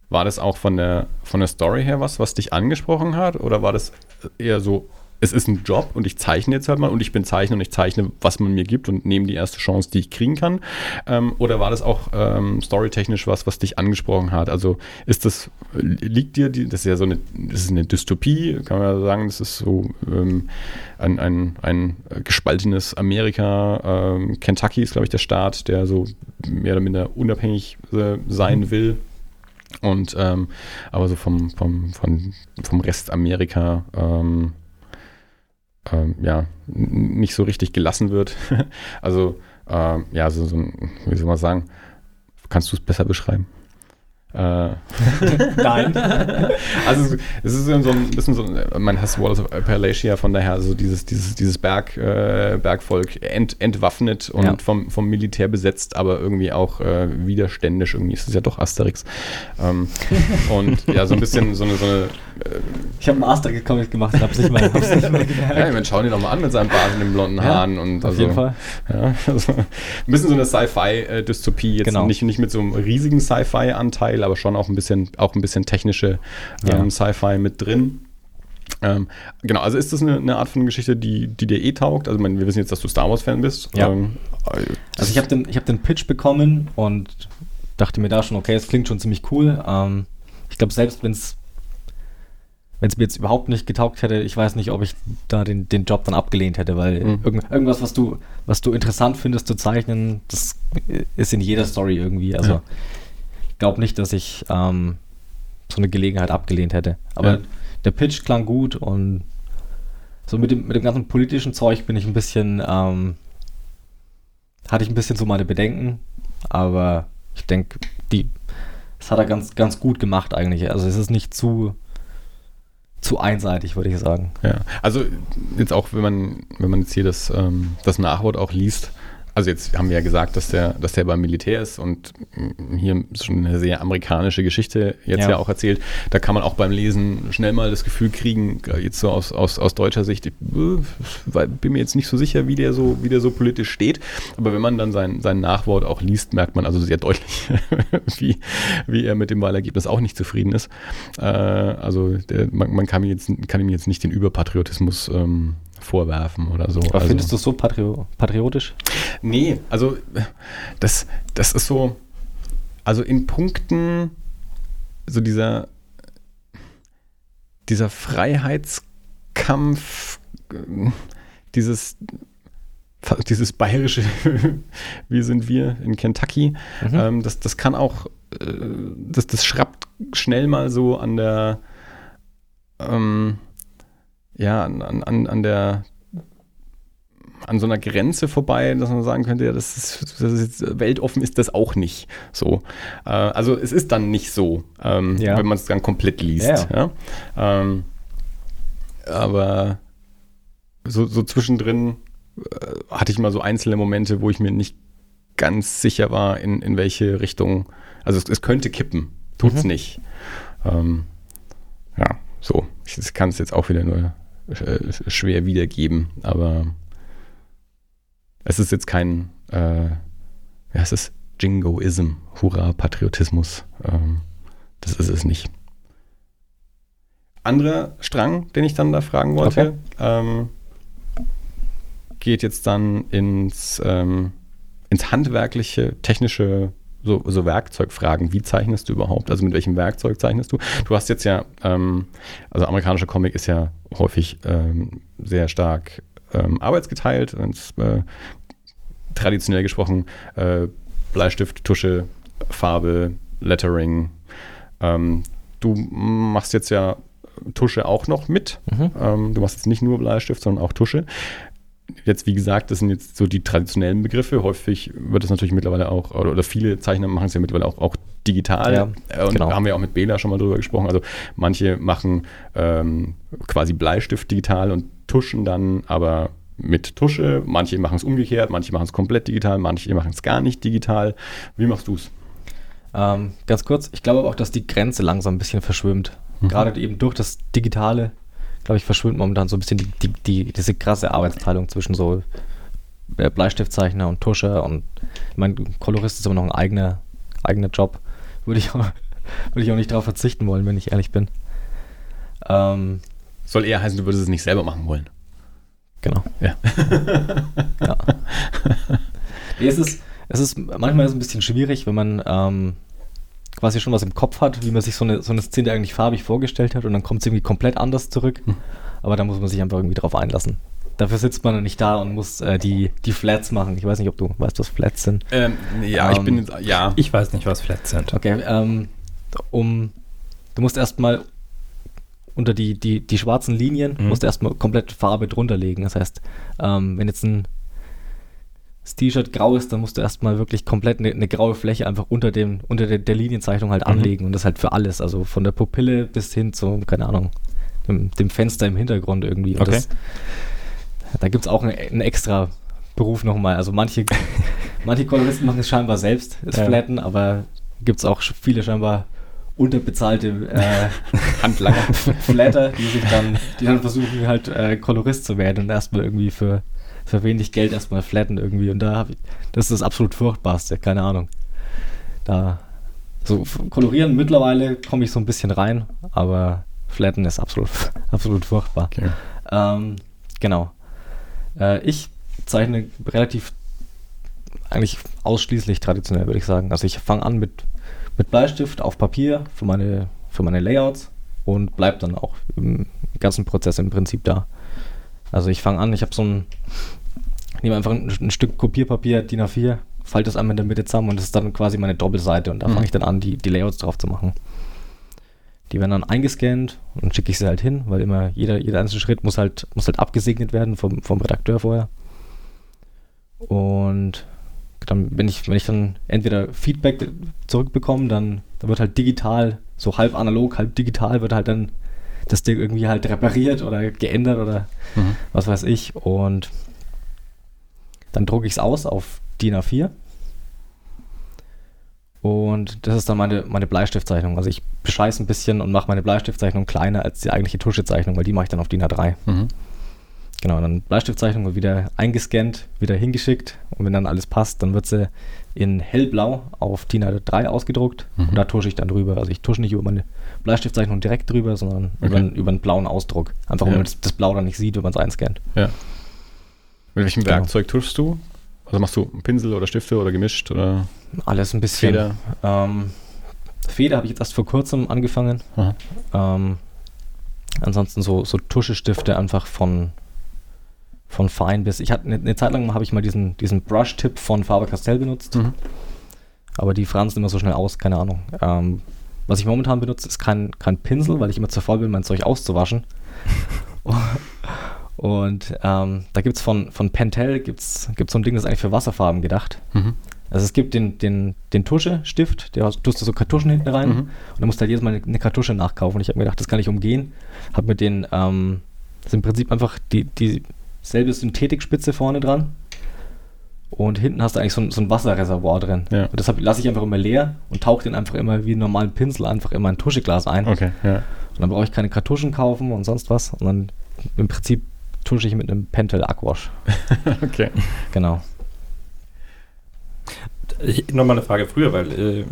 war das auch von der, von der Story her was, was dich angesprochen hat? Oder war das eher so, es ist ein Job und ich zeichne jetzt halt mal und ich bin Zeichner und ich zeichne, was man mir gibt und nehme die erste Chance, die ich kriegen kann? Ähm, oder war das auch ähm, storytechnisch was, was dich angesprochen hat? Also ist das, liegt dir, die, das ist ja so eine, das ist eine Dystopie, kann man ja sagen, das ist so ähm, ein, ein, ein gespaltenes Amerika. Ähm, Kentucky ist, glaube ich, der Staat, der so mehr oder minder unabhängig äh, sein will. Und ähm, aber so vom, vom, von, vom Rest Amerika ähm, ähm, ja, nicht so richtig gelassen wird. also ähm, ja, so, so wie soll man sagen, kannst du es besser beschreiben? Äh, Nein. also es ist so ein bisschen so, man heißt Walls of Appalachia, von daher so dieses, dieses, dieses Berg, äh, Bergvolk ent, entwaffnet und Ja. vom, vom Militär besetzt, aber irgendwie auch äh, widerständisch. Irgendwie ist es ja doch Asterix. Ähm, und ja, so ein bisschen so eine, so eine Ich habe einen Master-Comic gemacht und habe es nicht mal, hab's nicht mal gemerkt. ja, ich meine, schau dir doch mal an mit seinem Bart und den blonden Ja, Haaren. und Auf also, jeden Fall. Ja, also ein bisschen so eine Sci-Fi-Dystopie, jetzt Genau. nicht, nicht mit so einem riesigen Sci-Fi-Anteil, aber schon auch ein bisschen, auch ein bisschen technische Ja. ähm, Sci-Fi mit drin. Ähm, genau, also ist das eine, eine Art von Geschichte, die, die dir eh taugt? Also, ich meine, wir wissen jetzt, dass du Star Wars-Fan bist. Ja. Ähm, Also ich habe den, ich hab den Pitch bekommen und dachte mir da schon, okay, es klingt schon ziemlich cool. Ähm, ich glaube, selbst wenn es wenn es mir jetzt überhaupt nicht getaugt hätte, ich weiß nicht, ob ich da den, den Job dann abgelehnt hätte, weil Mhm. irgend, irgendwas, was du, was du interessant findest zu zeichnen, das ist in jeder Story irgendwie. Also Ja. ich glaube nicht, dass ich ähm, so eine Gelegenheit abgelehnt hätte. Aber Ja. der Pitch klang gut und so mit dem, mit dem ganzen politischen Zeug bin ich ein bisschen, ähm, hatte ich ein bisschen so meine Bedenken, aber ich denke, die, das hat er ganz, ganz gut gemacht eigentlich. Also es ist nicht zu, zu einseitig, würde ich sagen. Ja, also jetzt auch, wenn man, wenn man jetzt hier das, ähm, das Nachwort auch liest, also jetzt haben wir ja gesagt, dass der, dass der beim Militär ist und mm, hier ist schon eine sehr amerikanische Geschichte jetzt ja. Ja. auch erzählt. Da kann man auch beim Lesen schnell mal das Gefühl kriegen, äh, jetzt so aus, aus, aus deutscher Sicht, ich äh, bin mir jetzt nicht so sicher, wie der so, wie der so politisch steht. Aber wenn man dann sein, sein Nachwort auch liest, merkt man also sehr deutlich, wie, wie er mit dem Wahlergebnis auch nicht zufrieden ist. Äh, also der, man, man kann, ihm jetzt, kann ihm jetzt nicht den Überpatriotismus ähm, vorwerfen oder so. Aber also, findest du es so patrio patriotisch? Nee, also das, das ist so. Also in Punkten, so dieser, dieser Freiheitskampf, dieses, dieses bayerische, wie sind wir in Kentucky, Mhm. ähm, das, das kann auch, äh, das, das schrappt schnell mal so an der, ähm, ja, an, an, an der, an so einer Grenze vorbei, dass man sagen könnte, ja, das ist, das ist jetzt, weltoffen ist das auch nicht so. Äh, also es ist dann nicht so, ähm, Ja. wenn man es dann komplett liest. Ja, Ja. Ähm, aber so, so zwischendrin äh, hatte ich mal so einzelne Momente, wo ich mir nicht ganz sicher war, in, in welche Richtung. Also es, es könnte kippen, tut's Mhm. nicht. Ähm, ja, so. Ich kann es jetzt auch wieder nur äh, schwer wiedergeben, aber es ist jetzt kein, äh, ja, es ist Jingoism, Hurra, Patriotismus. Ähm, das ist es nicht. Anderer Strang, den ich dann da fragen wollte, ähm, geht jetzt dann ins, ähm, ins handwerkliche, technische, so, so Werkzeugfragen. Wie zeichnest du überhaupt? Also mit welchem Werkzeug zeichnest du? Du hast jetzt ja, ähm, also amerikanischer Comic ist ja häufig ähm, sehr stark ähm, arbeitsgeteilt. Und, äh, traditionell gesprochen äh, Bleistift, Tusche, Farbe, Lettering. Ähm, du machst jetzt ja Tusche auch noch mit. Mhm. Ähm, du machst jetzt nicht nur Bleistift, sondern auch Tusche. Jetzt, wie gesagt, das sind jetzt so die traditionellen Begriffe. Häufig wird es natürlich mittlerweile auch, oder, oder viele Zeichner machen es ja mittlerweile auch, auch digital. Ja, Äh, und genau. da haben wir auch mit Bela schon mal drüber gesprochen. Also manche machen ähm, quasi Bleistift digital und tuschen dann aber mit Tusche. Manche machen es umgekehrt, manche machen es komplett digital, manche machen es gar nicht digital. Wie machst du es? Ähm, ganz kurz, ich glaube aber auch, dass die Grenze langsam ein bisschen verschwimmt. Mhm. Gerade eben durch das Digitale, glaube ich, verschwimmt momentan so ein bisschen die, die, die, diese krasse Arbeitsteilung zwischen so äh, Bleistiftzeichner und Tuscher und ich meine, Kolorist ist immer noch ein eigener, eigener Job. Würde ich, auch, würde ich auch nicht darauf verzichten wollen, wenn ich ehrlich bin. Ähm, Soll eher heißen, du würdest es nicht selber machen wollen. Genau. Ja. ja. Es, ist, es ist manchmal ist es ein bisschen schwierig, wenn man ähm, quasi schon was im Kopf hat, wie man sich so eine, so eine Szene eigentlich farbig vorgestellt hat und dann kommt es irgendwie komplett anders zurück. Hm. Aber da muss man sich einfach irgendwie drauf einlassen. Dafür sitzt man nicht da und muss äh, die, die Flats machen. Ich weiß nicht, ob du weißt, was Flats sind. Ähm, ja, ich Ähm, bin jetzt, ja. Ich weiß nicht, was Flats sind. Okay, ähm, um, du musst erstmal unter die, die, die schwarzen Linien, Mhm. musst du erstmal komplett Farbe drunter legen. Das heißt, ähm, wenn jetzt ein das T-Shirt grau ist, dann musst du erstmal wirklich komplett eine, eine graue Fläche einfach unter dem, unter der, der Linienzeichnung halt Mhm. anlegen und das halt für alles, also von der Pupille bis hin zu, keine Ahnung, dem, dem Fenster im Hintergrund irgendwie. Und Okay. das, da gibt es auch einen, einen extra Beruf nochmal. Also manche, manche Koloristen machen es scheinbar selbst, das Ja. Flatten, aber gibt es auch viele scheinbar unterbezahlte äh, Handlanger. Flatter, die sich dann, die dann versuchen halt äh, Kolorist zu werden und erstmal irgendwie für, für wenig Geld erstmal flatten irgendwie. Und da habe ich, das ist das absolut furchtbarste, keine Ahnung. Da so kolorieren mittlerweile komme ich so ein bisschen rein, aber flatten ist absolut, absolut furchtbar. Okay. Ähm, genau. Äh, ich zeichne relativ eigentlich ausschließlich traditionell, würde ich sagen. Also ich fange an mit, mit Bleistift auf Papier für meine, für meine Layouts und bleib dann auch im ganzen Prozess im Prinzip da. Also ich fange an, ich habe so ein, ich nehme einfach ein, ein Stück Kopierpapier, DIN A4, falte das einmal in der Mitte zusammen und das ist dann quasi meine Doppelseite und da Mhm. fange ich dann an, die, die Layouts drauf zu machen. Die werden dann eingescannt und schicke ich sie halt hin, weil immer jeder, jeder einzelne Schritt muss halt, muss halt abgesegnet werden vom, vom Redakteur vorher. Und dann, wenn ich, wenn ich dann entweder Feedback zurückbekomme, dann, dann wird halt digital, so halb analog, halb digital, wird halt dann das Ding irgendwie halt repariert oder geändert oder Mhm. was weiß ich. Und dann drucke ich es aus auf DIN A4. Und das ist dann meine, meine Bleistiftzeichnung. Also ich bescheiße ein bisschen und mache meine Bleistiftzeichnung kleiner als die eigentliche Tuschezeichnung, weil die mache ich dann auf DIN A3. Mhm. Genau, dann Bleistiftzeichnung wird wieder eingescannt, wieder hingeschickt und wenn dann alles passt, dann wird sie in hellblau auf DIN A3 ausgedruckt Mhm. und da tusche ich dann drüber. Also ich tusche nicht über meine Bleistiftzeichnung direkt drüber, sondern über, Okay. einen, über einen blauen Ausdruck. Einfach, Ja. wenn man das, Blau dann nicht sieht, wenn man es einscannt. Ja. Mit welchem Genau. Werkzeug tuschst du? Also machst du Pinsel oder Stifte oder gemischt oder Alles ein bisschen. Feder? Ähm, Feder habe ich jetzt erst vor kurzem angefangen. Ähm, ansonsten so, so Tuschestifte einfach von, von fein bis. Ich hatte eine, eine Zeit lang habe ich mal diesen, diesen Brush-Tip von Faber-Castell benutzt, Mhm. aber die fransen immer so schnell aus, keine Ahnung. Ähm, was ich momentan benutze, ist kein, kein Pinsel, weil ich immer zu faul bin, mein Zeug auszuwaschen. Und ähm, da gibt es von, von Pentel gibt's, gibt's so ein Ding, das ist eigentlich für Wasserfarben gedacht. Mhm. Also es gibt den, den, den Tuschestift, der tust du so Kartuschen hinten rein Mhm. und dann musst du halt jedes Mal eine, eine Kartusche nachkaufen. Und ich habe mir gedacht, das kann ich umgehen. Habe mit den, ähm, das ist im Prinzip einfach die, dieselbe Synthetikspitze vorne dran. Und hinten hast du eigentlich so ein, so ein Wasserreservoir drin. Ja. Und deshalb lasse ich einfach immer leer und tauche den einfach immer wie einen normalen Pinsel einfach in mein Tuscheglas ein. Okay, ja. Und dann brauche ich keine Kartuschen kaufen und sonst was. Und dann im Prinzip tusche ich mit einem Pentel Aquash. okay. Genau. Nochmal eine Frage früher, weil äh,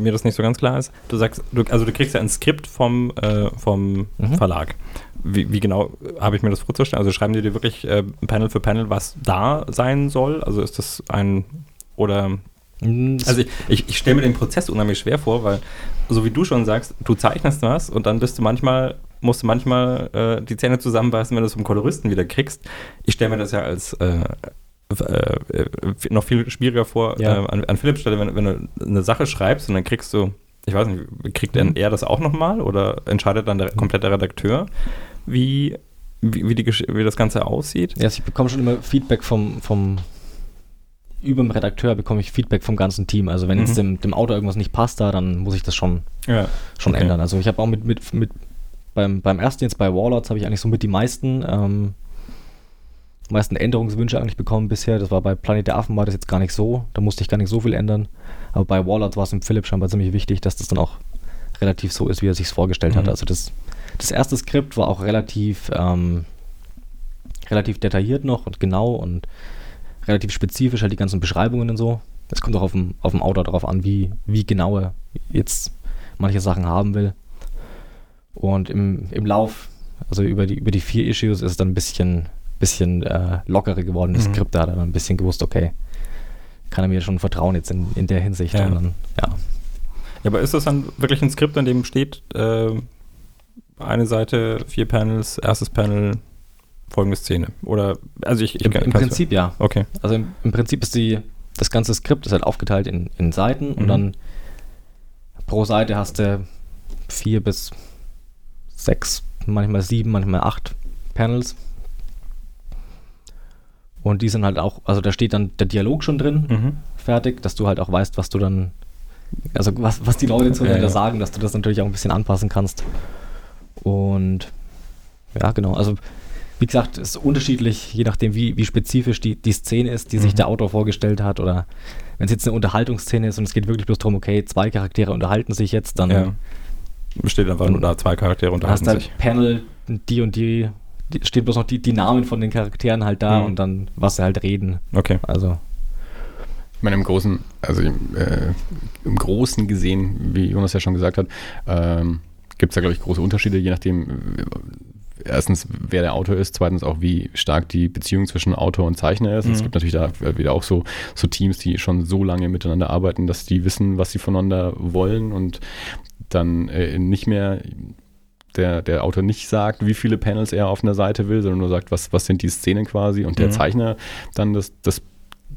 mir das nicht so ganz klar ist. Du sagst, du, also du kriegst ja ein Skript vom, äh, vom Mhm. Verlag. Wie, wie genau habe ich mir das vorzustellen? Also schreiben die dir wirklich äh, Panel für Panel, was da sein soll? Also ist das ein oder Mm, also ich, ich, ich stelle mir den Prozess unheimlich schwer vor, weil so wie du schon sagst, du zeichnest was und dann bist du manchmal, musst du manchmal äh, die Zähne zusammenbeißen, wenn du es vom Koloristen wieder kriegst. Ich stelle mir das ja als äh, äh, äh, noch viel schwieriger vor Ja. äh, an, an Philipps Stelle, wenn, wenn du eine Sache schreibst und dann kriegst du, ich weiß nicht, kriegt Mhm. dann er das auch nochmal oder entscheidet dann der komplette Redakteur, wie, wie, wie, die, wie das Ganze aussieht? Ja, also ich bekomme schon immer Feedback vom, vom über dem Redakteur bekomme ich Feedback vom ganzen Team. Also wenn Mhm. jetzt dem, dem Autor irgendwas nicht passt da, dann muss ich das schon, Ja. schon Okay. ändern. Also ich habe auch mit, mit, mit beim, beim ersten jetzt bei Warlords habe ich eigentlich so mit die meisten, ähm, meisten Änderungswünsche eigentlich bekommen bisher. Das war bei Planet der Affen war das jetzt gar nicht so. Da musste ich gar nicht so viel ändern. Aber bei Warlords war es im Philipp scheinbar ziemlich wichtig, dass das dann auch relativ so ist, wie er sich vorgestellt hat. Mhm. Also das, das erste Skript war auch relativ, ähm, relativ detailliert noch und genau und relativ spezifisch, halt die ganzen Beschreibungen und so. Es kommt auch auf dem, auf dem Autor darauf an, wie, wie genau er jetzt manche Sachen haben will. Und im, im Lauf, also über die, über die vier Issues, ist es dann ein bisschen, bisschen äh, lockerer geworden. Das Mhm. Skript da hat er dann ein bisschen gewusst, okay, kann er mir schon vertrauen jetzt in, in der Hinsicht. Ja. Dann, ja. Ja, aber ist das dann wirklich ein Skript, an dem steht, äh, eine Seite, vier Panels, erstes Panel, folgende Szene? Oder, also ich, ich Im, im Prinzip ja. Okay. Also im, im Prinzip ist die, das ganze Skript ist halt aufgeteilt in, in Seiten Mhm. und dann pro Seite hast du vier bis sechs, manchmal sieben, manchmal acht Panels. Und die sind halt auch, also da steht dann der Dialog schon drin, Mhm. fertig, dass du halt auch weißt, was du dann, also was, was die Leute zueinander Ja, ja. sagen, dass du das natürlich auch ein bisschen anpassen kannst. Und ja, genau, also wie gesagt, es ist unterschiedlich, je nachdem, wie, wie spezifisch die, die Szene ist, die sich Mhm. der Autor vorgestellt hat. Oder wenn es jetzt eine Unterhaltungsszene ist und es geht wirklich bloß darum, okay, zwei Charaktere unterhalten sich jetzt, dann Ja. Besteht einfach nur da zwei Charaktere unterhalten hast du sich. halt Panel, die und die, steht bloß noch die, die Namen von den Charakteren halt da Mhm. und dann, was sie halt reden. Okay. Also, Ich meine, im Großen, also im, äh, im Großen gesehen, wie Jonas ja schon gesagt hat, ähm, gibt es da, glaube ich, große Unterschiede, je nachdem, äh, erstens, wer der Autor ist, zweitens auch, wie stark die Beziehung zwischen Autor und Zeichner ist. Es Mhm. gibt natürlich da wieder auch so, so Teams, die schon so lange miteinander arbeiten, dass die wissen, was sie voneinander wollen und dann äh, nicht mehr der, der Autor nicht sagt, wie viele Panels er auf einer Seite will, sondern nur sagt, was, was sind die Szenen quasi und der Mhm. Zeichner dann das, das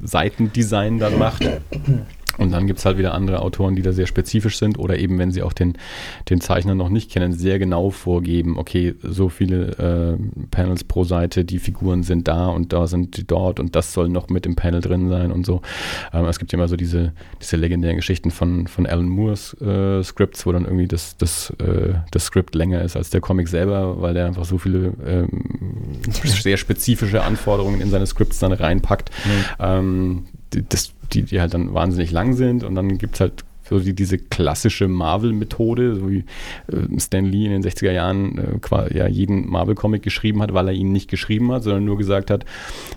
Seitendesign dann macht. Und dann gibt es halt wieder andere Autoren, die da sehr spezifisch sind oder eben, wenn sie auch den, den Zeichner noch nicht kennen, sehr genau vorgeben, okay, so viele äh, Panels pro Seite, die Figuren sind da und da sind die dort und das soll noch mit im Panel drin sein und so. Ähm, es gibt ja immer so diese, diese legendären Geschichten von, von Alan Moores äh, Scripts, wo dann irgendwie das, das, äh, das Skript länger ist als der Comic selber, weil der einfach so viele ähm, sehr spezifische Anforderungen in seine Scripts dann reinpackt. Ähm, die, das, die, die halt dann wahnsinnig lang sind. Und dann gibt es halt so die, diese klassische Marvel-Methode, so wie äh, Stan Lee in den 60er Jahren äh, ja, jeden Marvel-Comic geschrieben hat, weil er ihn nicht geschrieben hat, sondern nur gesagt hat,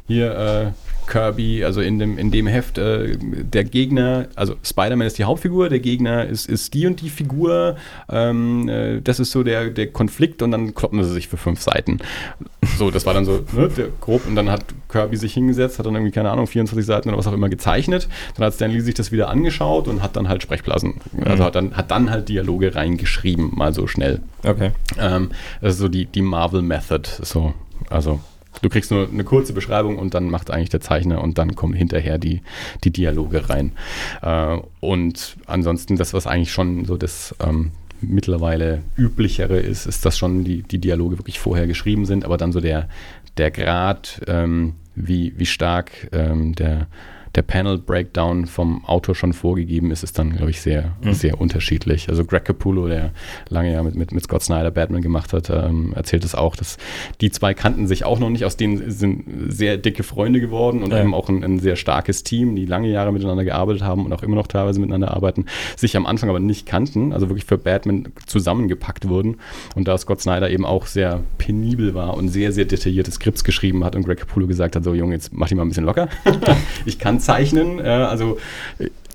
hier äh, Kirby, also in dem, in dem Heft, äh, der Gegner, also Spider-Man ist die Hauptfigur, der Gegner ist, ist die und die Figur, ähm, äh, das ist so der, der Konflikt und dann kloppen sie sich für fünf Seiten. So, das war dann so ne, grob und dann hat Kirby sich hingesetzt, hat dann irgendwie, keine Ahnung, 24 Seiten oder was auch immer gezeichnet. Dann hat Stan Lee sich das wieder angeschaut und hat dann halt Sprechblasen, also hat dann, hat dann halt Dialoge reingeschrieben, mal so schnell. Okay. Ähm, das ist so die, die Marvel Method, so, also Du kriegst nur eine kurze Beschreibung und dann macht eigentlich der Zeichner und dann kommen hinterher die, die Dialoge rein. Äh, und ansonsten das, was eigentlich schon so das ähm, mittlerweile üblichere ist, ist, dass schon die, die Dialoge wirklich vorher geschrieben sind, aber dann so der, der Grad, ähm, wie, wie stark ähm, der der Panel-Breakdown vom Autor schon vorgegeben ist, ist dann, glaube ich, sehr, mhm. sehr unterschiedlich. Also Greg Capullo, der lange ja mit, mit, mit Scott Snyder Batman gemacht hat, ähm, erzählt es auch, dass die zwei kannten sich auch noch nicht, aus denen sind sehr dicke Freunde geworden und ja. eben auch ein, ein, sehr starkes Team, die lange Jahre miteinander gearbeitet haben und auch immer noch teilweise miteinander arbeiten, sich am Anfang aber nicht kannten, also wirklich für Batman zusammengepackt wurden. Und da Scott Snyder eben auch sehr penibel war und sehr, sehr detaillierte Skripts geschrieben hat und Greg Capullo gesagt hat, so Junge, jetzt mach dich mal ein bisschen locker. ich kann zeichnen. Äh, also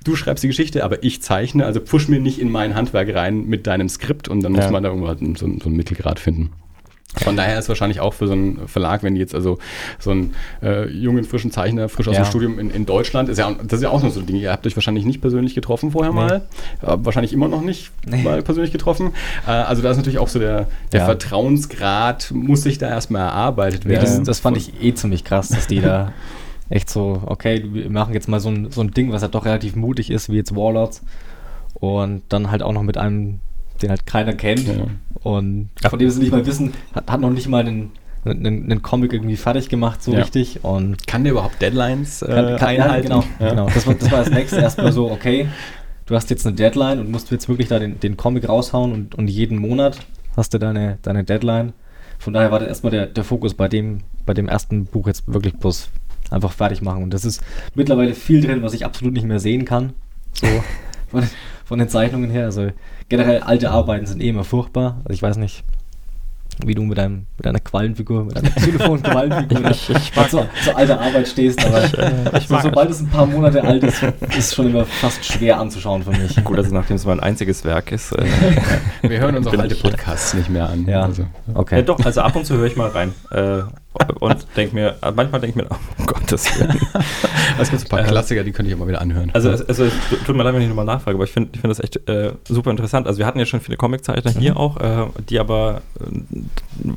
du schreibst die Geschichte, aber ich zeichne. Also pfusch mir nicht in mein Handwerk rein mit deinem Skript und dann muss ja. man da irgendwo halt so, so einen Mittelgrad finden. Von daher ist wahrscheinlich auch für so einen Verlag, wenn die jetzt also so einen äh, jungen, frischen Zeichner, frisch aus ja. dem Studium in, in Deutschland, ist ja, das ist ja auch noch so ein Ding. Ihr habt euch wahrscheinlich nicht persönlich getroffen vorher nee. mal. Äh, wahrscheinlich immer noch nicht nee. mal persönlich getroffen. Äh, also da ist natürlich auch so der, der ja. Vertrauensgrad, muss sich da erstmal erarbeitet werden. Nee, das, das fand ich eh ziemlich krass, dass die da echt so, okay, wir machen jetzt mal so ein, so ein Ding, was halt doch relativ mutig ist, wie jetzt Warlords. Und dann halt auch noch mit einem, den halt keiner kennt. Ja. Und von dem sie nicht mal wissen, hat, hat noch nicht mal einen, einen, einen, Comic irgendwie fertig gemacht, so ja. richtig. Und kann der überhaupt Deadlines äh, kann, kann, einhalten? Genau, ja. genau. Das war, das war das nächste. Erstmal so, okay, du hast jetzt eine Deadline und musst jetzt wirklich da den, den Comic raushauen und, und jeden Monat hast du deine, deine Deadline. Von daher war das erstmal der, der Fokus bei dem, bei dem ersten Buch jetzt wirklich bloß einfach fertig machen. Und das ist mittlerweile viel drin, was ich absolut nicht mehr sehen kann. So von, von den Zeichnungen her. Also generell alte Arbeiten sind eh immer furchtbar. Also ich weiß nicht, wie du mit, deinem, mit deiner Quallenfigur, mit deiner Telefon-Quallenfigur ich, ich, ich zu, zu alter Arbeit stehst, aber ich, äh, so, sobald es ein paar Monate alt ist, ist es schon immer fast schwer anzuschauen für mich. Gut, also nachdem es mein einziges Werk ist. Äh, Wir hören uns auch alte Podcasts nicht mehr an. Ja, also. okay. Ja, doch, also ab und zu höre ich mal rein. Äh, und denke mir, manchmal denke ich mir, oh Gottes Willen. Es gibt ein paar Klassiker, die könnte ich immer wieder anhören. Also, also tut mir leid, wenn ich nochmal nachfrage, aber ich finde ich find das echt äh, super interessant. Also wir hatten ja schon viele Comiczeichner mhm. hier auch, äh, die aber, äh,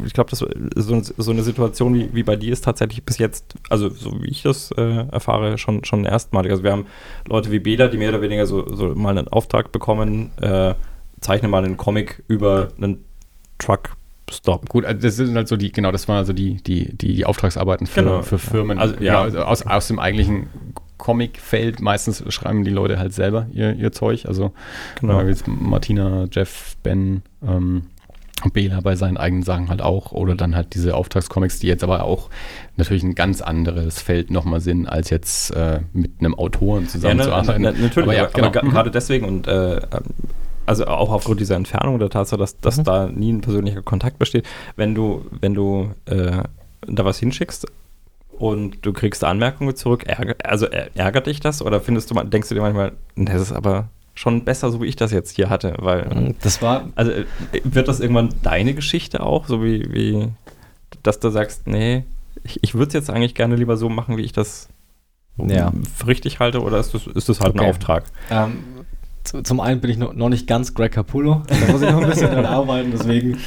ich glaube, so, so eine Situation wie, wie bei dir ist tatsächlich bis jetzt, also so wie ich das äh, erfahre, schon, schon erstmalig. Also wir haben Leute wie Bela, die mehr oder weniger so, so mal einen Auftrag bekommen, äh, zeichne mal einen Comic über einen Truck Stop. Gut, also das sind halt so die, genau, das waren also die, die, die Auftragsarbeiten für, genau. für Firmen. Also, ja. Genau, aus, aus dem eigentlichen Comic-Feld meistens schreiben die Leute halt selber ihr, ihr Zeug. Also genau. äh, Martina, Jeff, Ben, ähm, Bela bei seinen eigenen Sachen halt auch. Oder dann halt diese Auftragscomics, die jetzt aber auch natürlich ein ganz anderes Feld nochmal sind, als jetzt äh, mit einem Autoren zusammenzuarbeiten. Ja, na, na, natürlich, aber, ja, genau. aber gerade deswegen und äh, also auch aufgrund dieser Entfernung der Tatsache, dass, dass mhm. da nie ein persönlicher Kontakt besteht, wenn du, wenn du äh, da was hinschickst und du kriegst Anmerkungen zurück, ärger, also ärgert dich das oder findest du, denkst du dir manchmal, das ist aber schon besser, so wie ich das jetzt hier hatte, weil mhm, das war, also äh, wird das irgendwann deine Geschichte auch, so wie, wie dass du sagst, nee, ich, ich würde es jetzt eigentlich gerne lieber so machen, wie ich das ja. richtig halte, oder ist das, ist das halt okay. ein Auftrag? Ähm, zum einen bin ich noch, nicht ganz Greg Capullo. Da muss ich noch ein bisschen dran arbeiten, deswegen.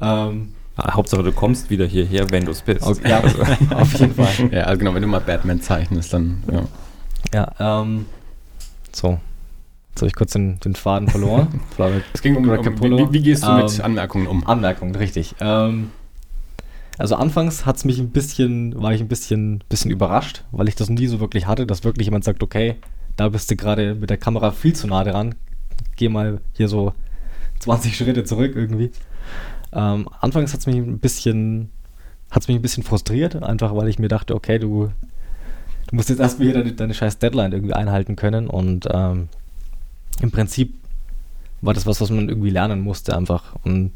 Ähm, ah, Hauptsache, du kommst wieder hierher, wenn du es bist. Okay, ja, auf jeden Fall. Ja, also genau, wenn du mal Batman zeichnest, dann. Ja, ja ähm, so. Jetzt habe ich kurz den, den Faden verloren. es ging um Greg Capullo. Wie, wie, gehst du ähm, mit Anmerkungen um? Anmerkungen, richtig. Ähm, also anfangs hat es mich ein bisschen, war ich ein bisschen, bisschen überrascht, weil ich das nie so wirklich hatte, dass wirklich jemand sagt, okay, da bist du gerade mit der Kamera viel zu nah dran. Geh mal hier so 20 Schritte zurück irgendwie. Ähm, anfangs hat es mich ein bisschen, hat mich ein bisschen frustriert, einfach weil ich mir dachte, okay, du, du musst jetzt erstmal hier deine, deine scheiß Deadline irgendwie einhalten können und ähm, im Prinzip war das was, was man irgendwie lernen musste einfach und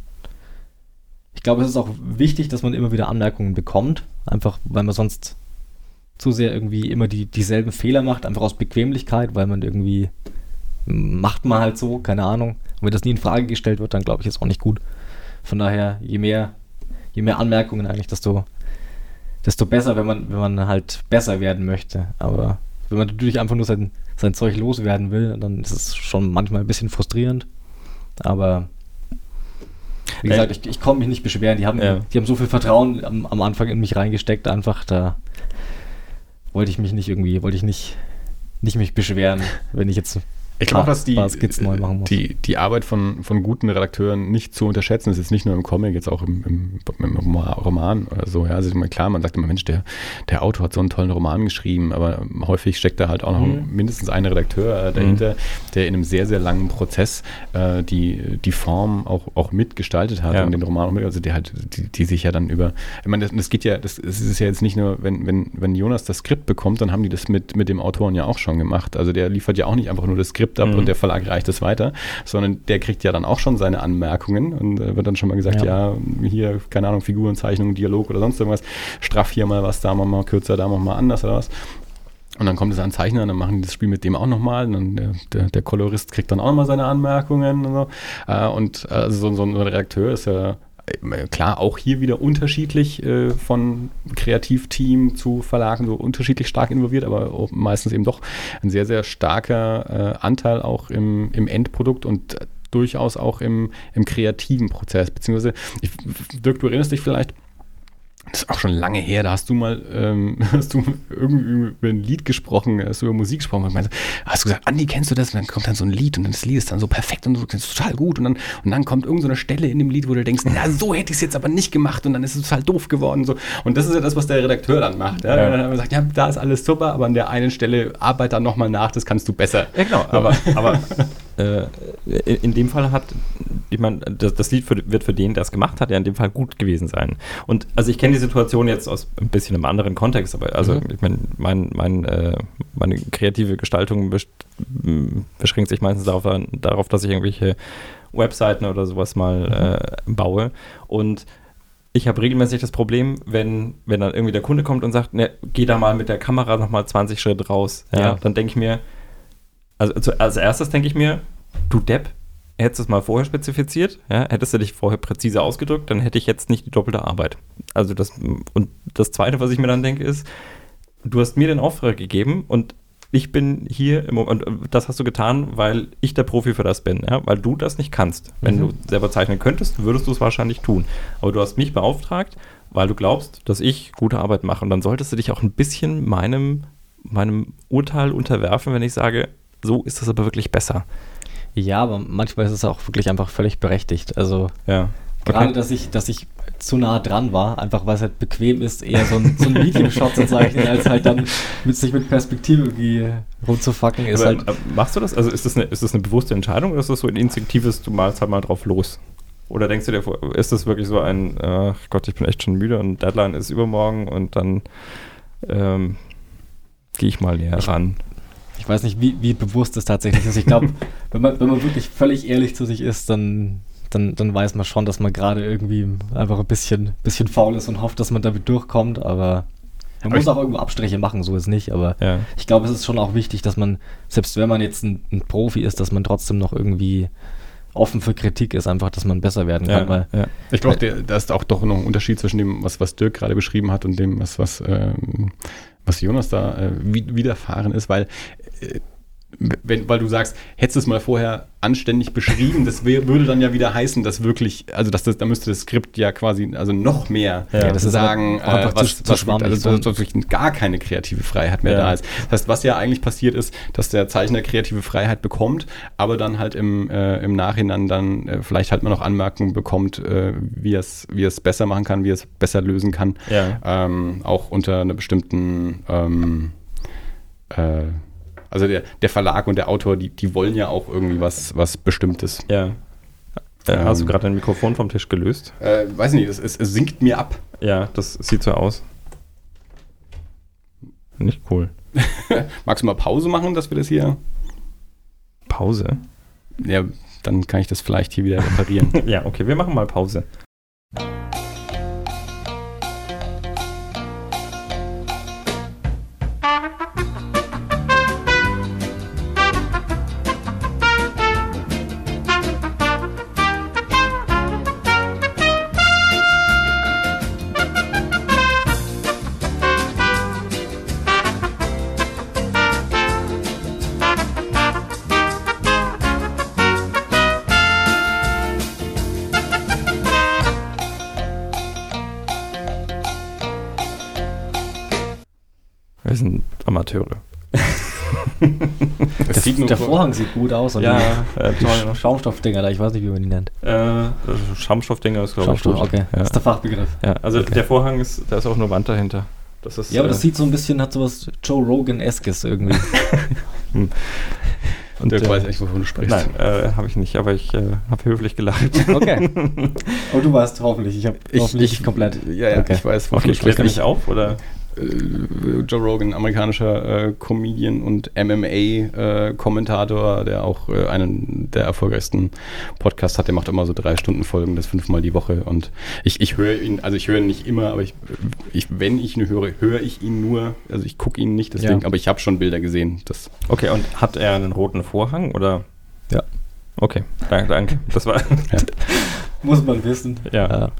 ich glaube, es ist auch wichtig, dass man immer wieder Anmerkungen bekommt, einfach weil man sonst zu sehr irgendwie immer die, dieselben Fehler macht, einfach aus Bequemlichkeit, weil man irgendwie macht man halt so, keine Ahnung. Und wenn das nie in Frage gestellt wird, dann glaube ich, ist auch nicht gut. Von daher, je mehr, je mehr Anmerkungen eigentlich, desto, desto besser, wenn man, wenn man halt besser werden möchte. Aber wenn man natürlich einfach nur sein, sein Zeug loswerden will, dann ist es schon manchmal ein bisschen frustrierend. Aber wie Ey. gesagt, ich, ich komme mich nicht beschweren. Die haben, Ja. die haben so viel Vertrauen am, am Anfang in mich reingesteckt, einfach da wollte ich mich nicht irgendwie, wollte ich nicht, nicht mich beschweren, wenn ich jetzt Ich glaube dass die, die, die Arbeit von, von guten Redakteuren nicht zu unterschätzen ist. Jetzt nicht nur im Comic, jetzt auch im, im, im Roma- Roman oder so. Ja. Also klar, man sagt immer, Mensch, der, der Autor hat so einen tollen Roman geschrieben, aber häufig steckt da halt auch noch Mhm. mindestens ein Redakteur äh, dahinter, der in einem sehr, sehr langen Prozess äh, die, die Form auch, auch mitgestaltet hat Ja. und den Roman auch mit, also der halt, die, die sich ja dann über, ich meine, das, das geht ja, das, es ist ja jetzt nicht nur, wenn, wenn, wenn Jonas das Skript bekommt, dann haben die das mit, mit dem Autoren ja auch schon gemacht. Also der liefert ja auch nicht einfach nur das Skript ab Mhm. und der Verlag reicht es weiter, sondern der kriegt ja dann auch schon seine Anmerkungen und äh, wird dann schon mal gesagt, ja. Ja. hier, keine Ahnung, Figurenzeichnung, Dialog oder sonst irgendwas, straff hier mal was, da mal, mal kürzer, da mal, mal anders oder was. Und dann kommt es an Zeichner und dann machen die das Spiel mit dem auch nochmal. Und dann der, der, der Kolorist kriegt dann auch nochmal seine Anmerkungen und so. Äh, und äh, so, so ein Redakteur ist ja klar auch hier wieder unterschiedlich äh, von Kreativteam zu Verlagen so unterschiedlich stark involviert, aber meistens eben doch ein sehr, sehr starker äh, Anteil auch im, im Endprodukt und äh, durchaus auch im, im kreativen Prozess. Beziehungsweise, ich, Dirk, du erinnerst dich vielleicht, das ist auch schon lange her, da hast du mal, ähm, hast du irgendwie über ein Lied gesprochen, hast du über Musik gesprochen und meinst, hast du gesagt, Andi, kennst du das? Und dann kommt dann so ein Lied und das Lied ist dann so perfekt und so, das ist total gut und dann, und dann kommt irgendeine so Stelle in dem Lied, wo du denkst, na, so hätte ich es jetzt aber nicht gemacht und dann ist es total doof geworden und so. Und das ist ja das, was der Redakteur dann macht. Ja? Ja. Dann hat man sagt, ja, da ist alles super, aber an der einen Stelle arbeit dann nochmal nach, das kannst du besser. Ja, genau, aber, aber äh, in, dem Fall hat, ich meine, das, das Lied für, wird für den, der es gemacht hat, ja in dem Fall gut gewesen sein. Und also ich kenne die Situation jetzt aus ein bisschen einem anderen Kontext, aber also Mhm. ich meine, mein, mein, äh, meine kreative Gestaltung besch beschränkt sich meistens darauf, darauf, dass ich irgendwelche Webseiten oder sowas mal äh, baue. Und ich habe regelmäßig das Problem, wenn, wenn dann irgendwie der Kunde kommt und sagt, ne, geh da mal mit der Kamera nochmal 20 Schritte raus. Ja, Ja. Dann denke ich mir, also als erstes denke ich mir, du Depp, hättest du es mal vorher spezifiziert, ja, hättest du dich vorher präzise ausgedrückt, dann hätte ich jetzt nicht die doppelte Arbeit. Also das, und das Zweite, was ich mir dann denke, ist, du hast mir den Auftrag gegeben und ich bin hier im Moment, und das hast du getan, weil ich der Profi für das bin, ja, weil du das nicht kannst. Wenn Mhm. du selber zeichnen könntest, würdest du es wahrscheinlich tun. Aber du hast mich beauftragt, weil du glaubst, dass ich gute Arbeit mache. Und dann solltest du dich auch ein bisschen meinem, meinem Urteil unterwerfen, wenn ich sage, so ist das aber wirklich besser. Ja, aber manchmal ist es auch wirklich einfach völlig berechtigt. Also Ja. gerade, dass ich, dass ich zu nah dran war, einfach weil es halt bequem ist, eher so ein, so ein Medium-Shot zu zeichnen, als halt dann mit sich mit Perspektive irgendwie rumzufacken, ist Aber, halt. äh, machst du das? Also ist das, eine, ist das eine bewusste Entscheidung oder ist das so ein instinktives, du malst halt mal drauf los? Oder denkst du dir, ist das wirklich so ein, ach Gott, ich bin echt schon müde und Deadline ist übermorgen und dann ähm, gehe ich mal näher ran? Ich weiß nicht, wie, wie bewusst es tatsächlich ist. Ich glaube, wenn man, wenn man wirklich völlig ehrlich zu sich ist, dann, dann, dann weiß man schon, dass man gerade irgendwie einfach ein bisschen, bisschen faul ist und hofft, dass man damit durchkommt, aber man Aber muss ich- auch irgendwo Abstriche machen, so ist nicht, aber Ja. ich glaube, es ist schon auch wichtig, dass man, selbst wenn man jetzt ein, ein Profi ist, dass man trotzdem noch irgendwie offen für Kritik ist, einfach, dass man besser werden kann, weil ja. Ich glaube, da ist auch doch noch ein Unterschied zwischen dem, was, was Dirk gerade beschrieben hat und dem, was, was, ähm, was Jonas da äh, wi- widerfahren ist, weil, wenn, weil du sagst, hättest du es mal vorher anständig beschrieben, das würde dann ja wieder heißen, dass wirklich, also dass das, da müsste das Skript ja quasi, also noch mehr Ja, sagen, äh, was, zu- zu was, schwammig, also, dass wirklich gar keine kreative Freiheit mehr Ja. da ist. Das heißt, was ja eigentlich passiert ist, dass der Zeichner kreative Freiheit bekommt, aber dann halt im, äh, im Nachhinein dann äh, vielleicht halt mal noch Anmerkungen bekommt, äh, wie er es wie es besser machen kann, wie es besser lösen kann. Ja. Ähm, auch unter einer bestimmten ähm, äh, also der, der Verlag und der Autor, die, die wollen ja auch irgendwie was, was Bestimmtes. ja. Äh, hast du Ähm. gerade dein Mikrofon vom Tisch gelöst? Äh, weiß nicht, es, es, es sinkt mir ab. Ja, das sieht so aus. Nicht cool. Magst du mal Pause machen, dass wir das hier. Pause? Ja, dann kann ich das vielleicht hier wieder reparieren. Ja, okay, wir machen mal Pause. Nur der Vorhang sieht gut aus. Und Ja, die äh, tollen Schaumstoffdinger da, ich weiß nicht, wie man die nennt. Äh, Schaumstoffdinger ist, glaube ich, Schaumstoff, okay. Ja. Das ist der Fachbegriff. ja, also Okay. der Vorhang ist, da ist auch nur Wand dahinter. Das ist, Ja, aber das äh, sieht so ein bisschen, hat sowas Joe Rogan-eskes irgendwie. und, Dirk äh, weiß echt, wovon du sprichst. Nein, äh, habe ich nicht, aber ich äh, habe höflich gelacht. Okay. Aber du weißt hoffentlich, ich habe hoffentlich ich, komplett. Ja, ja, Okay. ich weiß, wovon Okay, du ich sprichst. mich auf, oder? Äh, Joe Rogan, amerikanischer äh, Comedian und MMA-Kommentator, der auch äh, einen der erfolgreichsten Podcasts hat. Der macht immer so drei Stunden Folgen, das fünfmal die Woche. Und ich, ich höre ihn, also ich höre ihn nicht immer, aber ich, ich, wenn ich ihn höre, höre ich ihn nur. Also ich gucke ihn nicht, deswegen, Ja. aber ich habe schon Bilder gesehen. Das, Okay, und hat er einen roten Vorhang, oder? Ja. Okay, danke, danke. Das war, Muss man wissen. ja. Ja, ja.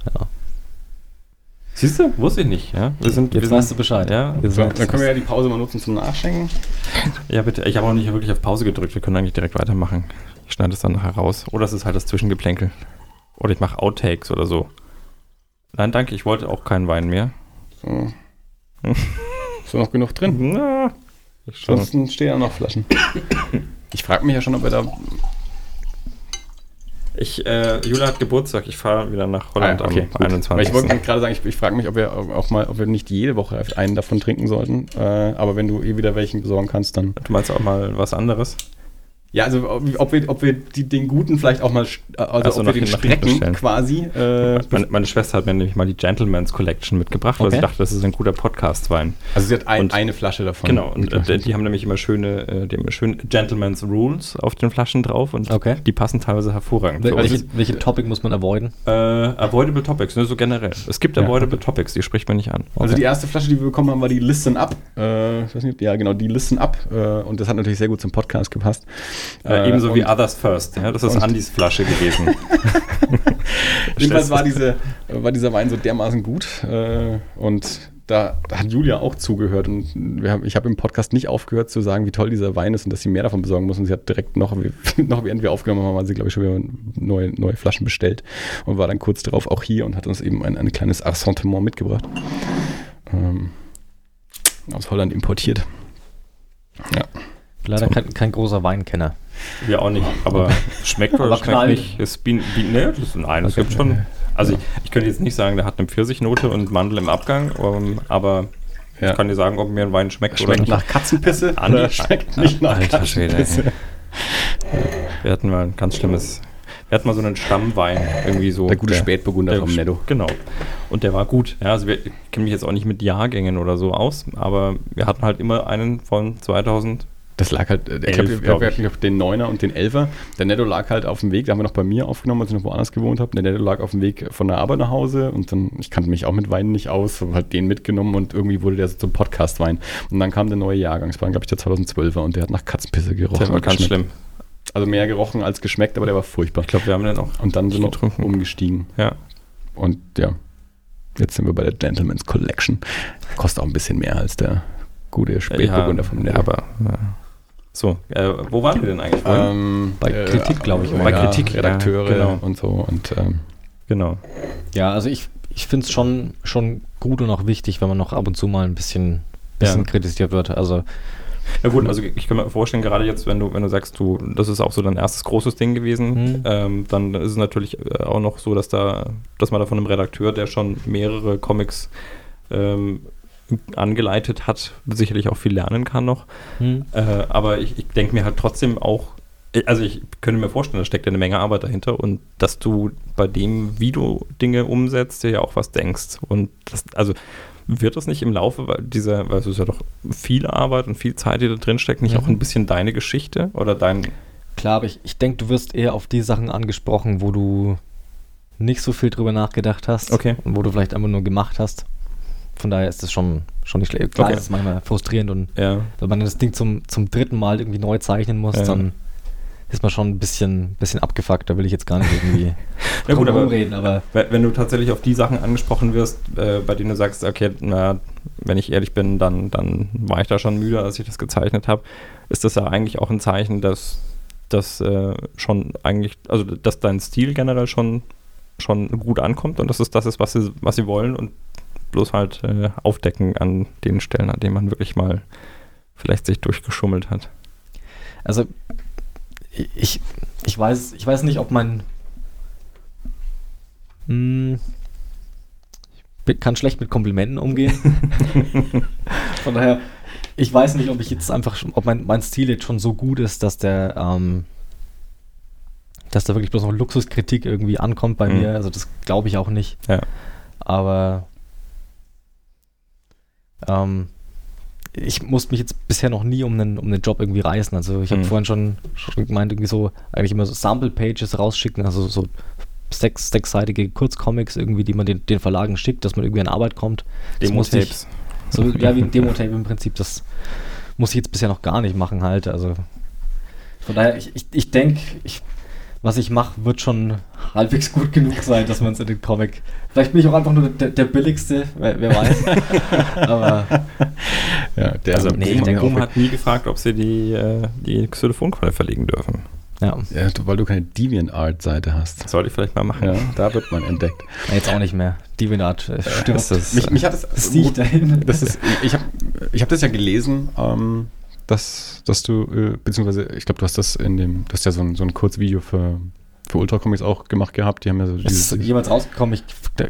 Siehst du? Wusste ich nicht, ja. Wir sind, Jetzt wir weißt du sind, Bescheid. Ja, sind- dann können wir ja die Pause mal nutzen zum Nachschenken. ja, bitte. Ich habe auch nicht wirklich auf Pause gedrückt. Wir können eigentlich direkt weitermachen. Ich schneide es dann nachher raus. Oder es ist halt das Zwischengeplänkel. Oder ich mache Outtakes oder so. Nein, danke, ich wollte auch keinen Wein mehr. So. Ist da noch genug drin? Na. Ansonsten stehen ja noch Flaschen. Ich frage mich ja schon, ob wir da. Ich, äh, Jula hat Geburtstag. Ich fahre wieder nach Holland Ah, okay, am gut. 21. Weil ich wollte gerade sagen, ich, ich frage mich, ob wir auch mal, ob wir nicht jede Woche einen davon trinken sollten. Äh, aber wenn du eh wieder welchen besorgen kannst, dann. du meinst auch mal was anderes? Ja, also ob, wir, ob wir die, den guten vielleicht auch mal, sch- also so, ob wir den strecken quasi. Äh, Meine, meine Schwester hat mir nämlich mal die Gentleman's Collection mitgebracht, weil Okay. sie dachte, das ist ein guter Podcast-Wein. also sie hat ein, Und- eine Flasche davon. Genau, und äh, die haben nämlich immer schöne, äh, die haben schöne Gentleman's Rules auf den Flaschen drauf und Okay. die passen teilweise hervorragend. Uns. Welche, welche Topic muss man avoiden? Äh, avoidable Topics, ne, so generell. Es gibt Ja. avoidable Topics, die spricht man nicht an. Also Okay. die erste Flasche, die wir bekommen haben, war die Listen Up. Äh, ich weiß nicht, ja genau, die Listen Up. Äh, und das hat natürlich sehr gut zum Podcast gepasst. Äh, ebenso wie Others First. Ja, das ist Andys Flasche gewesen. Jedenfalls war, diese, war dieser Wein so dermaßen gut. Äh, und da, da hat Julia auch zugehört. Und haben, ich habe im Podcast nicht aufgehört zu sagen, wie toll dieser Wein ist und dass sie mehr davon besorgen muss. Und sie hat direkt noch, noch während wir aufgenommen haben, hat sie, glaube ich, schon wieder neue, neue Flaschen bestellt. Und war dann kurz darauf auch hier und hat uns eben ein, ein kleines Assortiment mitgebracht. Ähm, aus Holland importiert. Ja. Leider kein, kein großer Weinkenner. Wir auch nicht, aber schmeckt oder Aber schmeckt knallt. nicht. Ist Bien, Bien, nee, das ist, nein, es Okay. gibt schon. Also ich, ich könnte jetzt nicht sagen, der hat eine Pfirsichnote und Mandel im Abgang, ähm, aber Ja. ich kann dir sagen, ob mir ein Wein schmeckt, oder Schmeckt nicht. nach Katzenpisse Andi- oder schmeckt nicht nach Alter Schwede, Katzenpisse? ey. Wir hatten mal ein ganz schlimmes. Wir hatten mal so einen Stammwein, irgendwie so. Der gute Spätburgunder vom Netto. Genau. Und der war gut. Ja, also wir ich kenne mich jetzt auch nicht mit Jahrgängen oder so aus, aber wir hatten halt immer einen von 2000. Das lag halt, äh, ich Elf, habe glaub hab, ich. hab den Neuner und den Elfer. Der Netto lag halt auf dem Weg, da haben wir noch bei mir aufgenommen, als ich noch woanders gewohnt habe. Der Netto lag auf dem Weg von der Arbeit nach Hause und dann, ich kannte mich auch mit Weinen nicht aus, habe halt den mitgenommen und irgendwie wurde der so zum Podcast-Wein. Und dann kam der neue Jahrgang, das war glaube ich der 2012er und der hat nach Katzenpisse gerochen. Der war ganz geschmeckt. schlimm. Also mehr gerochen als geschmeckt, aber der war furchtbar. Ich glaube, wir haben den auch. Und dann sind wir umgestiegen. Ja. Und ja, jetzt sind wir bei der Gentleman's Collection. Kostet auch ein bisschen mehr als der gute Spätburgunder vom ja, Netto. aber. Ja. So, äh, wo waren wir denn eigentlich? vorhin? Ähm, Bei Kritik, glaub ich, Bei immer. Bei Kritik, Redakteure ja, genau. und so. Und ähm, genau. Ja, also ich, ich finde es schon, schon gut und auch wichtig, wenn man noch ab und zu mal ein bisschen, bisschen Ja. kritisiert wird. Also Ja gut, also ich kann mir vorstellen, gerade jetzt, wenn du, wenn du sagst, du, das ist auch so dein erstes großes Ding gewesen, Mhm. ähm, dann ist es natürlich äh, auch noch so, dass da, dass man da von einem Redakteur, der schon mehrere Comics ähm, angeleitet hat, sicherlich auch viel lernen kann noch. hm, Äh, aber ich, ich denke mir halt trotzdem auch, also ich könnte mir vorstellen, da steckt ja eine Menge Arbeit dahinter und dass du bei dem, wie du Dinge umsetzt, dir ja auch was denkst. Und das, also wird das nicht im Laufe weil dieser, weil es ist ja doch viel Arbeit und viel Zeit, die da drin steckt, nicht Mhm. auch ein bisschen deine Geschichte oder dein, klar, aber ich, ich denke, du wirst eher auf die Sachen angesprochen, wo du nicht so viel drüber nachgedacht hast Okay. und wo du vielleicht einfach nur gemacht hast. Von daher ist das schon, schon nicht schlecht. Klar Okay. ist manchmal frustrierend und ja, wenn man das Ding zum, zum dritten Mal irgendwie neu zeichnen muss, Ja. dann ist man schon ein bisschen, bisschen abgefuckt. Da will ich jetzt gar nicht irgendwie Ja, gut, aber- reden, aber wenn wenn du tatsächlich auf die Sachen angesprochen wirst, äh, bei denen du sagst, okay, na, wenn ich ehrlich bin, dann, dann war ich da schon müde, als ich das gezeichnet habe, ist das ja eigentlich auch ein Zeichen, dass das äh, schon eigentlich, also dass dein Stil generell schon, schon gut ankommt und dass es das ist, was sie, was sie wollen und bloß halt äh, aufdecken an den Stellen, an denen man wirklich mal vielleicht sich durchgeschummelt hat. Also ich, ich, weiß, ich weiß nicht, ob mein. Hm, ich kann schlecht mit Komplimenten umgehen. Von daher, ich weiß nicht, ob ich jetzt einfach, schon, ob mein, mein Stil jetzt schon so gut ist, dass der, ähm, dass da wirklich bloß noch Luxuskritik irgendwie ankommt bei Mhm. mir. Also das glaube ich auch nicht. Ja. Aber ähm, ich musste mich jetzt bisher noch nie um einen, um einen Job irgendwie reißen. Also ich habe Mhm. vorhin schon, schon gemeint, irgendwie so eigentlich immer so Sample-Pages rausschicken, also so sechs, sechsseitige Kurzcomics irgendwie, die man den, den Verlagen schickt, dass man irgendwie an Arbeit kommt. Demo-Tapes. So, ja, wie ein Demo-Tape im Prinzip, das muss ich jetzt bisher noch gar nicht machen halt. Also von daher, ich, ich, ich denke, ich, was ich mache, wird schon halbwegs gut genug sein, dass man es in den Comic. Vielleicht bin ich auch einfach nur der, der billigste, wer, wer weiß. Aber Ja, der Also, nee, der auch- hat nie gefragt, ob sie die, äh, die Xylophonqualle verlegen dürfen. ja, ja, weil du keine DeviantArt-Seite hast. Das sollte ich vielleicht mal machen. Ja, da wird man entdeckt. jetzt auch nicht mehr. DeviantArt äh, stirbt. Das ist, Mich, mich hat. Das dahin. Das ist, ich habe ich hab das ja gelesen, ähm, dass, dass du, äh, beziehungsweise, ich glaube, du hast das in dem, du hast ja so ein, so ein Kurzvideo für, für Ultra Comics auch gemacht gehabt. Die haben ja so ist es jemals rausgekommen? Ich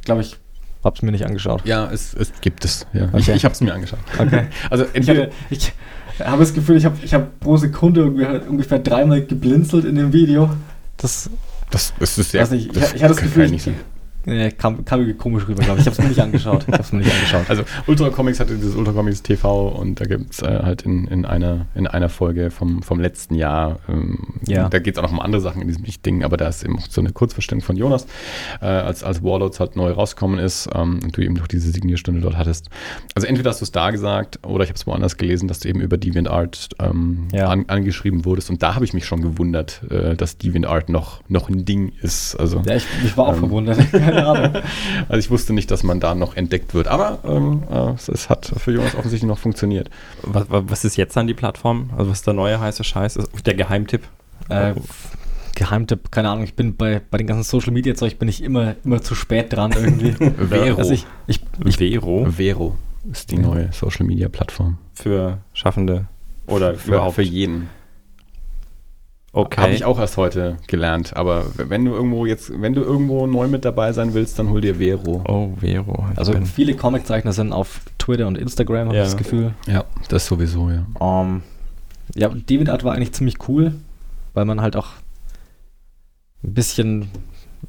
glaube, ich habe es mir nicht angeschaut. Ja, es, es gibt es. Ja. Ich, Okay. ich habe es mir angeschaut. Okay. Also Ich, hatte, ich habe das Gefühl, ich habe ich hab pro Sekunde ungefähr, ungefähr dreimal geblinzelt in dem Video. Das das, das ist sehr. nicht, ich, ich hatte das Gefühl, ich, äh, kam, kam komisch rüber, glaube ich. Ich habe es mir nicht angeschaut. Ich habe es mir nicht angeschaut. Also Ultra Comics hatte dieses Ultra Comics TV und da gibt es äh, halt in, in, einer, in einer Folge vom, vom letzten Jahr, ähm, Ja. da geht es auch noch um andere Sachen in diesem Ding, aber da ist eben auch so eine Kurzverstellung von Jonas, äh, als, als Warlords halt neu rausgekommen ist ähm, und du eben noch diese Signierstunde dort hattest. Also entweder hast du es da gesagt oder ich habe es woanders gelesen, dass du eben über DeviantArt ähm, Ja. an, angeschrieben wurdest und da habe ich mich schon gewundert, äh, dass DeviantArt noch, noch ein Ding ist. Also Ja, ich, ich war auch Ähm. verwundert. Keine Ahnung. also ich wusste nicht, dass man da noch entdeckt wird. Aber ähm, äh, es, es hat für Jonas offensichtlich noch funktioniert. was, wa- was ist jetzt an die Plattform? Also was ist der neue heiße Scheiß? Ist der Geheimtipp? Äh, Geheimtipp, keine Ahnung. Ich bin bei, bei den ganzen Social Media Zeug bin ich immer, immer zu spät dran irgendwie. Vero. Also ich, ich, ich, Vero Vero ist die Ja. neue Social Media Plattform. für Schaffende oder Für, überhaupt. für jeden. Okay. Habe ich auch erst heute gelernt. Aber wenn du irgendwo jetzt, wenn du irgendwo neu mit dabei sein willst, dann hol dir Vero. Oh, Vero. Also viele Comiczeichner sind auf Twitter und Instagram, habe Ja. ich das Gefühl. Ja, das sowieso, ja. Ähm, ja, DeviantArt war eigentlich ziemlich cool, weil man halt auch ein bisschen,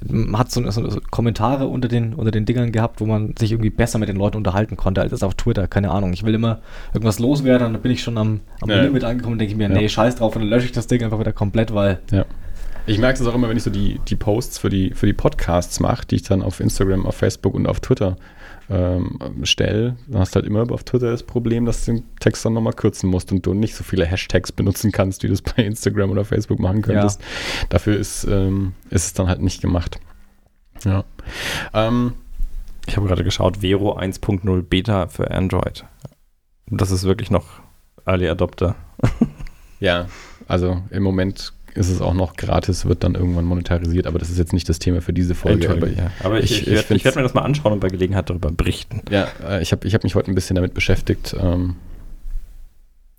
man hat so, so, Kommentare unter den, unter den Dingern gehabt, wo man sich irgendwie besser mit den Leuten unterhalten konnte als auf Twitter. Keine Ahnung. Ich will immer irgendwas loswerden dann bin ich schon am, am Ja. Limit angekommen und denke ich mir, Ja. nee, scheiß drauf und dann lösche ich das Ding einfach wieder komplett, weil Ja. Ich merke es auch immer, wenn ich so die, die Posts für die, für die Podcasts mache, die ich dann auf Instagram, auf Facebook und auf Twitter ähm, stelle. Dann hast du halt immer auf Twitter das Problem, dass du den Text dann nochmal kürzen musst und du nicht so viele Hashtags benutzen kannst, wie du es bei Instagram oder Facebook machen könntest. Dafür ist, ähm, ist es dann halt nicht gemacht. Ja. Ähm, Ich habe gerade geschaut, Vero 1.0 Beta für Android. Das ist wirklich noch Early Adopter. ja, also im Moment ist es auch noch gratis, wird dann irgendwann monetarisiert, aber das ist jetzt nicht das Thema für diese Folge. Aber ja. Aber ich, ich- ich, ich werde mir das mal anschauen und bei Gelegenheit darüber berichten. Ja, äh, ich habe ich hab mich heute ein bisschen damit beschäftigt. Ähm,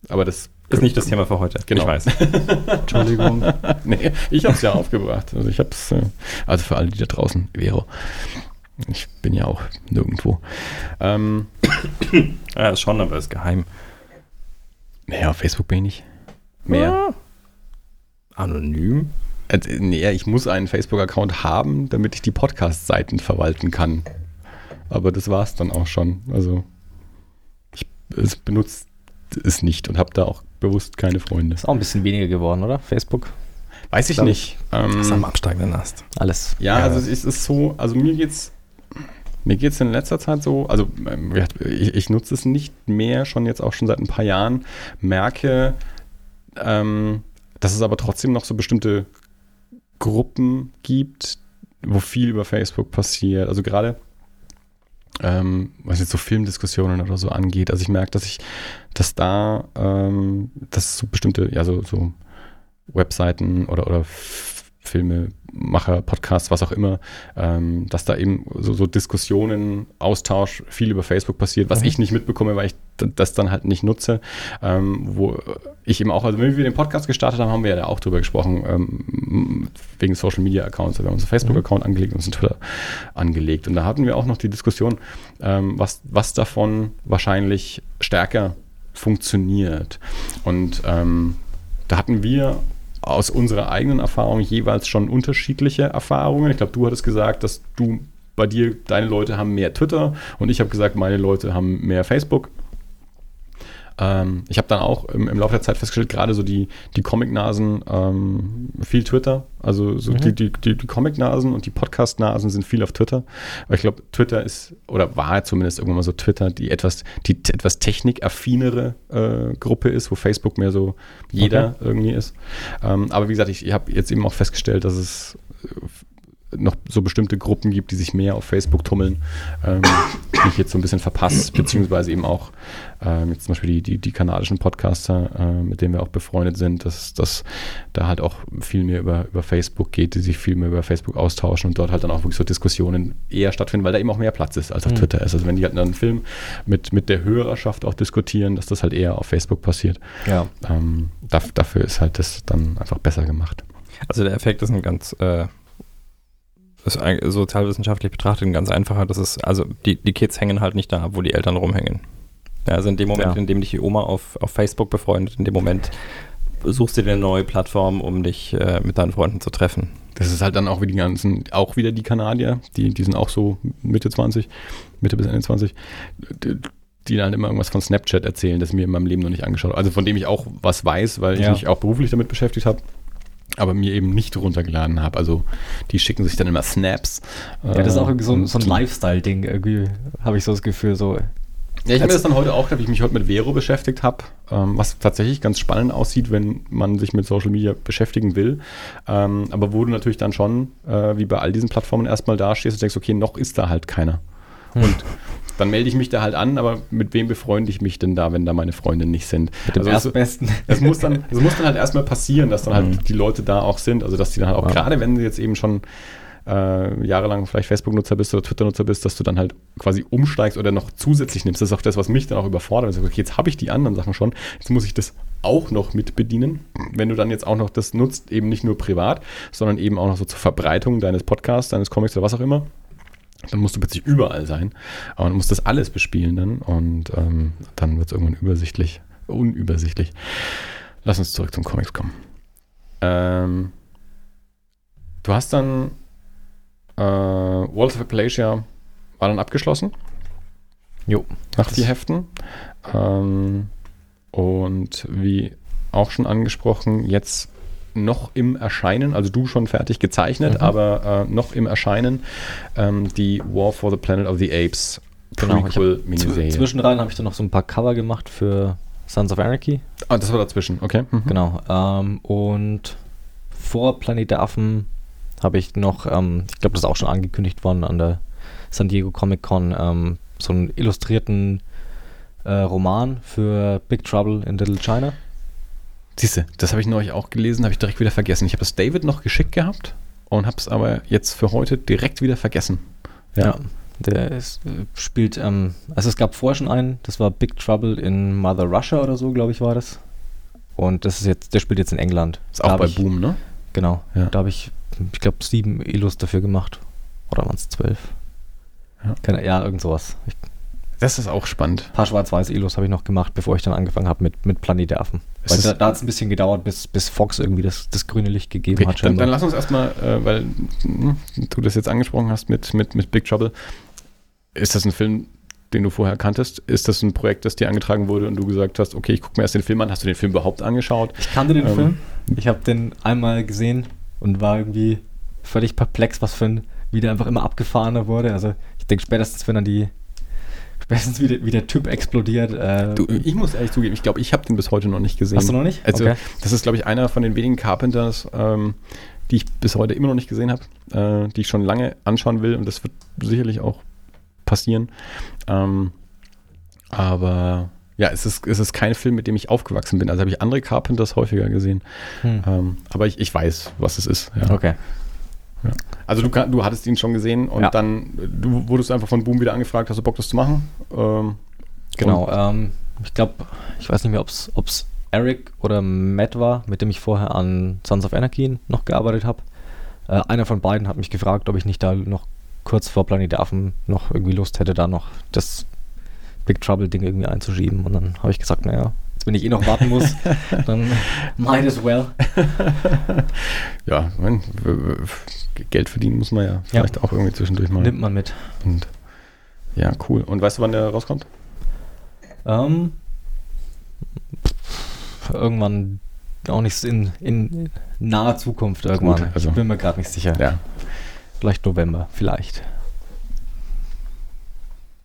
aber das Ist nicht das Thema für heute. Genau. Ich weiß. Entschuldigung. nee, ich habe es ja aufgebracht. Also ich habe es, äh, also für alle, die da draußen, Vero. Ich bin ja auch nirgendwo. Ähm, Ja, ist schon, aber ist geheim. naja, auf Facebook bin ich nicht. Mehr. Ah. Anonym? Äh, nee, ich muss einen Facebook-Account haben, damit ich die Podcast-Seiten verwalten kann. Aber das war es dann auch schon. Also ich benutze es nicht und habe da auch bewusst keine Freunde. Ist auch ein bisschen weniger geworden, oder? Facebook? Weiß ich Glaub nicht. Ähm, Das ist am absteigenden Ast. Alles. Ja, Ja. also es ist so, also mir geht's mir geht's in letzter Zeit so, also ähm, ich, ich nutze es nicht mehr, schon jetzt auch schon seit ein paar Jahren, merke, ähm, dass es aber trotzdem noch so bestimmte Gruppen gibt, wo viel über Facebook passiert. Also gerade ähm, was jetzt so Filmdiskussionen oder so angeht. Also ich merke, dass ich, dass da, ähm, dass so bestimmte, ja, so, so Webseiten oder, oder Filmemacher, Podcasts, was auch immer, ähm, dass da eben so, so Diskussionen, Austausch viel über Facebook passiert, was Mhm. ich nicht mitbekomme, weil ich das dann halt nicht nutze. Ähm, wo ich eben auch, also wenn wir den Podcast gestartet haben, haben wir ja da auch drüber gesprochen, ähm, wegen Social Media Accounts. Wir haben unseren Facebook-Account angelegt und unseren Twitter angelegt. Und da hatten wir auch noch die Diskussion, ähm, was, was davon wahrscheinlich stärker funktioniert. Und ähm, da hatten wir aus unserer eigenen Erfahrung jeweils schon unterschiedliche Erfahrungen. Ich glaube, du hattest gesagt, dass du bei dir, deine Leute haben mehr Twitter und ich habe gesagt, meine Leute haben mehr Facebook. Ähm, ich habe dann auch im, im Laufe der Zeit festgestellt, gerade so die, die Comic-Nasen, ähm, viel Twitter. Also so Mhm. die, die, die, die Comic-Nasen und die Podcast-Nasen sind viel auf Twitter. Weil ich glaube, Twitter ist, oder war zumindest irgendwann mal so Twitter, die etwas, die etwas technikaffinere äh, Gruppe ist, wo Facebook mehr so jeder irgendwie ist. Ähm, aber wie gesagt, ich, ich habe jetzt eben auch festgestellt, dass es noch so bestimmte Gruppen gibt, die sich mehr auf Facebook tummeln, ähm, die ich jetzt so ein bisschen verpasse, beziehungsweise eben auch ähm, jetzt zum Beispiel die, die, die kanadischen Podcaster, äh, mit denen wir auch befreundet sind, dass, dass da halt auch viel mehr über, über Facebook geht, die sich viel mehr über Facebook austauschen und dort halt dann auch wirklich so Diskussionen eher stattfinden, weil da eben auch mehr Platz ist, als auf Mhm. Twitter ist. Also wenn die halt einen Film mit, mit der Hörerschaft auch diskutieren, dass das halt eher auf Facebook passiert. Ja. Ähm, daf- dafür ist halt das dann einfach besser gemacht. Also der Effekt ist ein ganz, äh, ist sozialwissenschaftlich betrachtet ein ganz einfacher. Das ist, also die, die Kids hängen halt nicht da, wo die Eltern rumhängen. Also in dem Moment, Ja. in dem dich die Oma auf, auf Facebook befreundet, in dem Moment suchst du dir eine neue Plattform, um dich äh, mit deinen Freunden zu treffen. Das ist halt dann auch wie die ganzen, auch wieder die Kanadier, die, die sind auch so Mitte 20, Mitte bis Ende 20, die, dann immer irgendwas von Snapchat erzählen, das mir in meinem Leben noch nicht angeschaut habe. Also von dem ich auch was weiß, weil ich Ja. mich auch beruflich damit beschäftigt habe, aber mir eben nicht runtergeladen habe. Also die schicken sich dann immer Snaps. Ja, das ist auch so, ein- so ein Lifestyle-Ding. Irgendwie habe ich so das Gefühl, so. Ja, ich habe Also- das dann heute auch, da ich mich heute mit Vero beschäftigt habe, ähm, was tatsächlich ganz spannend aussieht, wenn man sich mit Social Media beschäftigen will. Ähm, aber wo du natürlich dann schon, äh, wie bei all diesen Plattformen, erstmal dastehst und denkst, okay, noch ist da halt keiner. Und dann melde ich mich da halt an, aber mit wem befreunde ich mich denn da, wenn da meine Freunde nicht sind? Mit dem Also es- Erstbesten. es muss dann, es muss dann halt erstmal passieren, dass dann halt Mhm. die Leute da auch sind. Also dass die dann halt auch, Ja. gerade wenn du jetzt eben schon äh, jahrelang vielleicht Facebook-Nutzer bist oder Twitter-Nutzer bist, dass du dann halt quasi umsteigst oder noch zusätzlich nimmst. Das ist auch das, was mich dann auch überfordert. Also, okay, jetzt habe ich die anderen Sachen schon, jetzt muss ich das auch noch mit bedienen. Wenn du dann jetzt auch noch das nutzt, eben nicht nur privat, sondern eben auch noch so zur Verbreitung deines Podcasts, deines Comics oder was auch immer, dann musst du plötzlich überall sein. Aber du musst das alles bespielen dann und ähm, dann wird es irgendwann übersichtlich, unübersichtlich. Lass uns zurück zum Comics kommen. Ähm, du hast dann äh, Walls of Appalachia war dann abgeschlossen Jo. nach vier Heften. Ähm, und wie auch schon angesprochen, jetzt noch im Erscheinen, also du schon fertig gezeichnet, Mhm. aber äh, noch im Erscheinen, ähm, die War for the Planet of the Apes Genau, Prequel-Miniserie. Zwischenrein habe ich dann noch so ein paar Cover gemacht für Sons of Anarchy. Ah, das war dazwischen, okay. Mhm. Genau. Ähm, und vor Planet der Affen habe ich noch, ähm, ich glaube, das ist auch schon angekündigt worden an der San Diego Comic Con, ähm, so einen illustrierten äh, Roman für Big Trouble in Little China. Siehste, das habe ich neulich auch gelesen, habe ich direkt wieder vergessen. Ich habe das David noch geschickt gehabt und habe es aber jetzt für heute direkt wieder vergessen. Ja. Der ist, äh, spielt, ähm, also es gab vorher schon einen, das war Big Trouble in Mother Russia oder so, glaube ich, war das. Und das ist jetzt, der spielt jetzt in England. Ist Da auch bei ich, Boom, ne? Genau. Ja. Da habe ich, ich glaube, sieben Illus dafür gemacht. Oder waren es zwölf? Ja. Keine, ja, irgend sowas. Ich, Das ist auch spannend. ein paar schwarz-weiß Illus habe ich noch gemacht, bevor ich dann angefangen habe mit, mit Planet der Affen. Weil da, da hat es ein bisschen gedauert, bis, bis Fox irgendwie das, das grüne Licht gegeben Okay, hat. dann, dann lass uns erstmal, äh, weil hm, du das jetzt angesprochen hast mit, mit, mit Big Trouble. Ist das ein Film, den du vorher kanntest? Ist das ein Projekt, das dir angetragen wurde und du gesagt hast, okay, ich gucke mir erst den Film an? Hast du den Film überhaupt angeschaut? Ich kannte den Ähm, Film. Ich habe den einmal gesehen und war irgendwie völlig perplex, was für ein, wie der einfach immer abgefahrener wurde. Also ich denke spätestens, wenn dann die, spätestens wie der, wie der Typ explodiert. Äh, Du, ich muss ehrlich zugeben, ich glaube, ich habe den bis heute noch nicht gesehen. hast du noch nicht? Also, Okay. das ist, glaube ich, einer von den wenigen Carpenters, ähm, die ich bis heute immer noch nicht gesehen habe, äh, die ich schon lange anschauen will und das wird sicherlich auch passieren. Ähm, aber ja, es ist, es ist kein Film, mit dem ich aufgewachsen bin. Also habe ich andere Carpenters häufiger gesehen. Hm. Ähm, aber ich, ich weiß, was es ist. Ja. Okay. Ja. Also du, du hattest ihn schon gesehen und Ja. dann du wurdest einfach von Boom wieder angefragt, hast du Bock, das zu machen? Ähm, Genau, ähm, ich glaube, ich weiß nicht mehr, ob es Eric oder Matt war, mit dem ich vorher an Sons of Anarchy noch gearbeitet habe. Äh, einer von beiden hat mich gefragt, ob ich nicht da noch kurz vor Planet Affen noch irgendwie Lust hätte, da noch das Big Trouble-Ding irgendwie einzuschieben. Und dann habe ich gesagt, naja, jetzt wenn ich eh noch warten muss, dann might as well. ja, mein, Geld verdienen muss man ja vielleicht auch irgendwie zwischendurch mal. Nimmt man mit. Und, ja, cool. Und weißt du, wann der rauskommt? Ähm, irgendwann auch nicht in, in naher Zukunft irgendwann. Gut, also- ich bin mir gerade nicht sicher. Ja. Vielleicht November, vielleicht.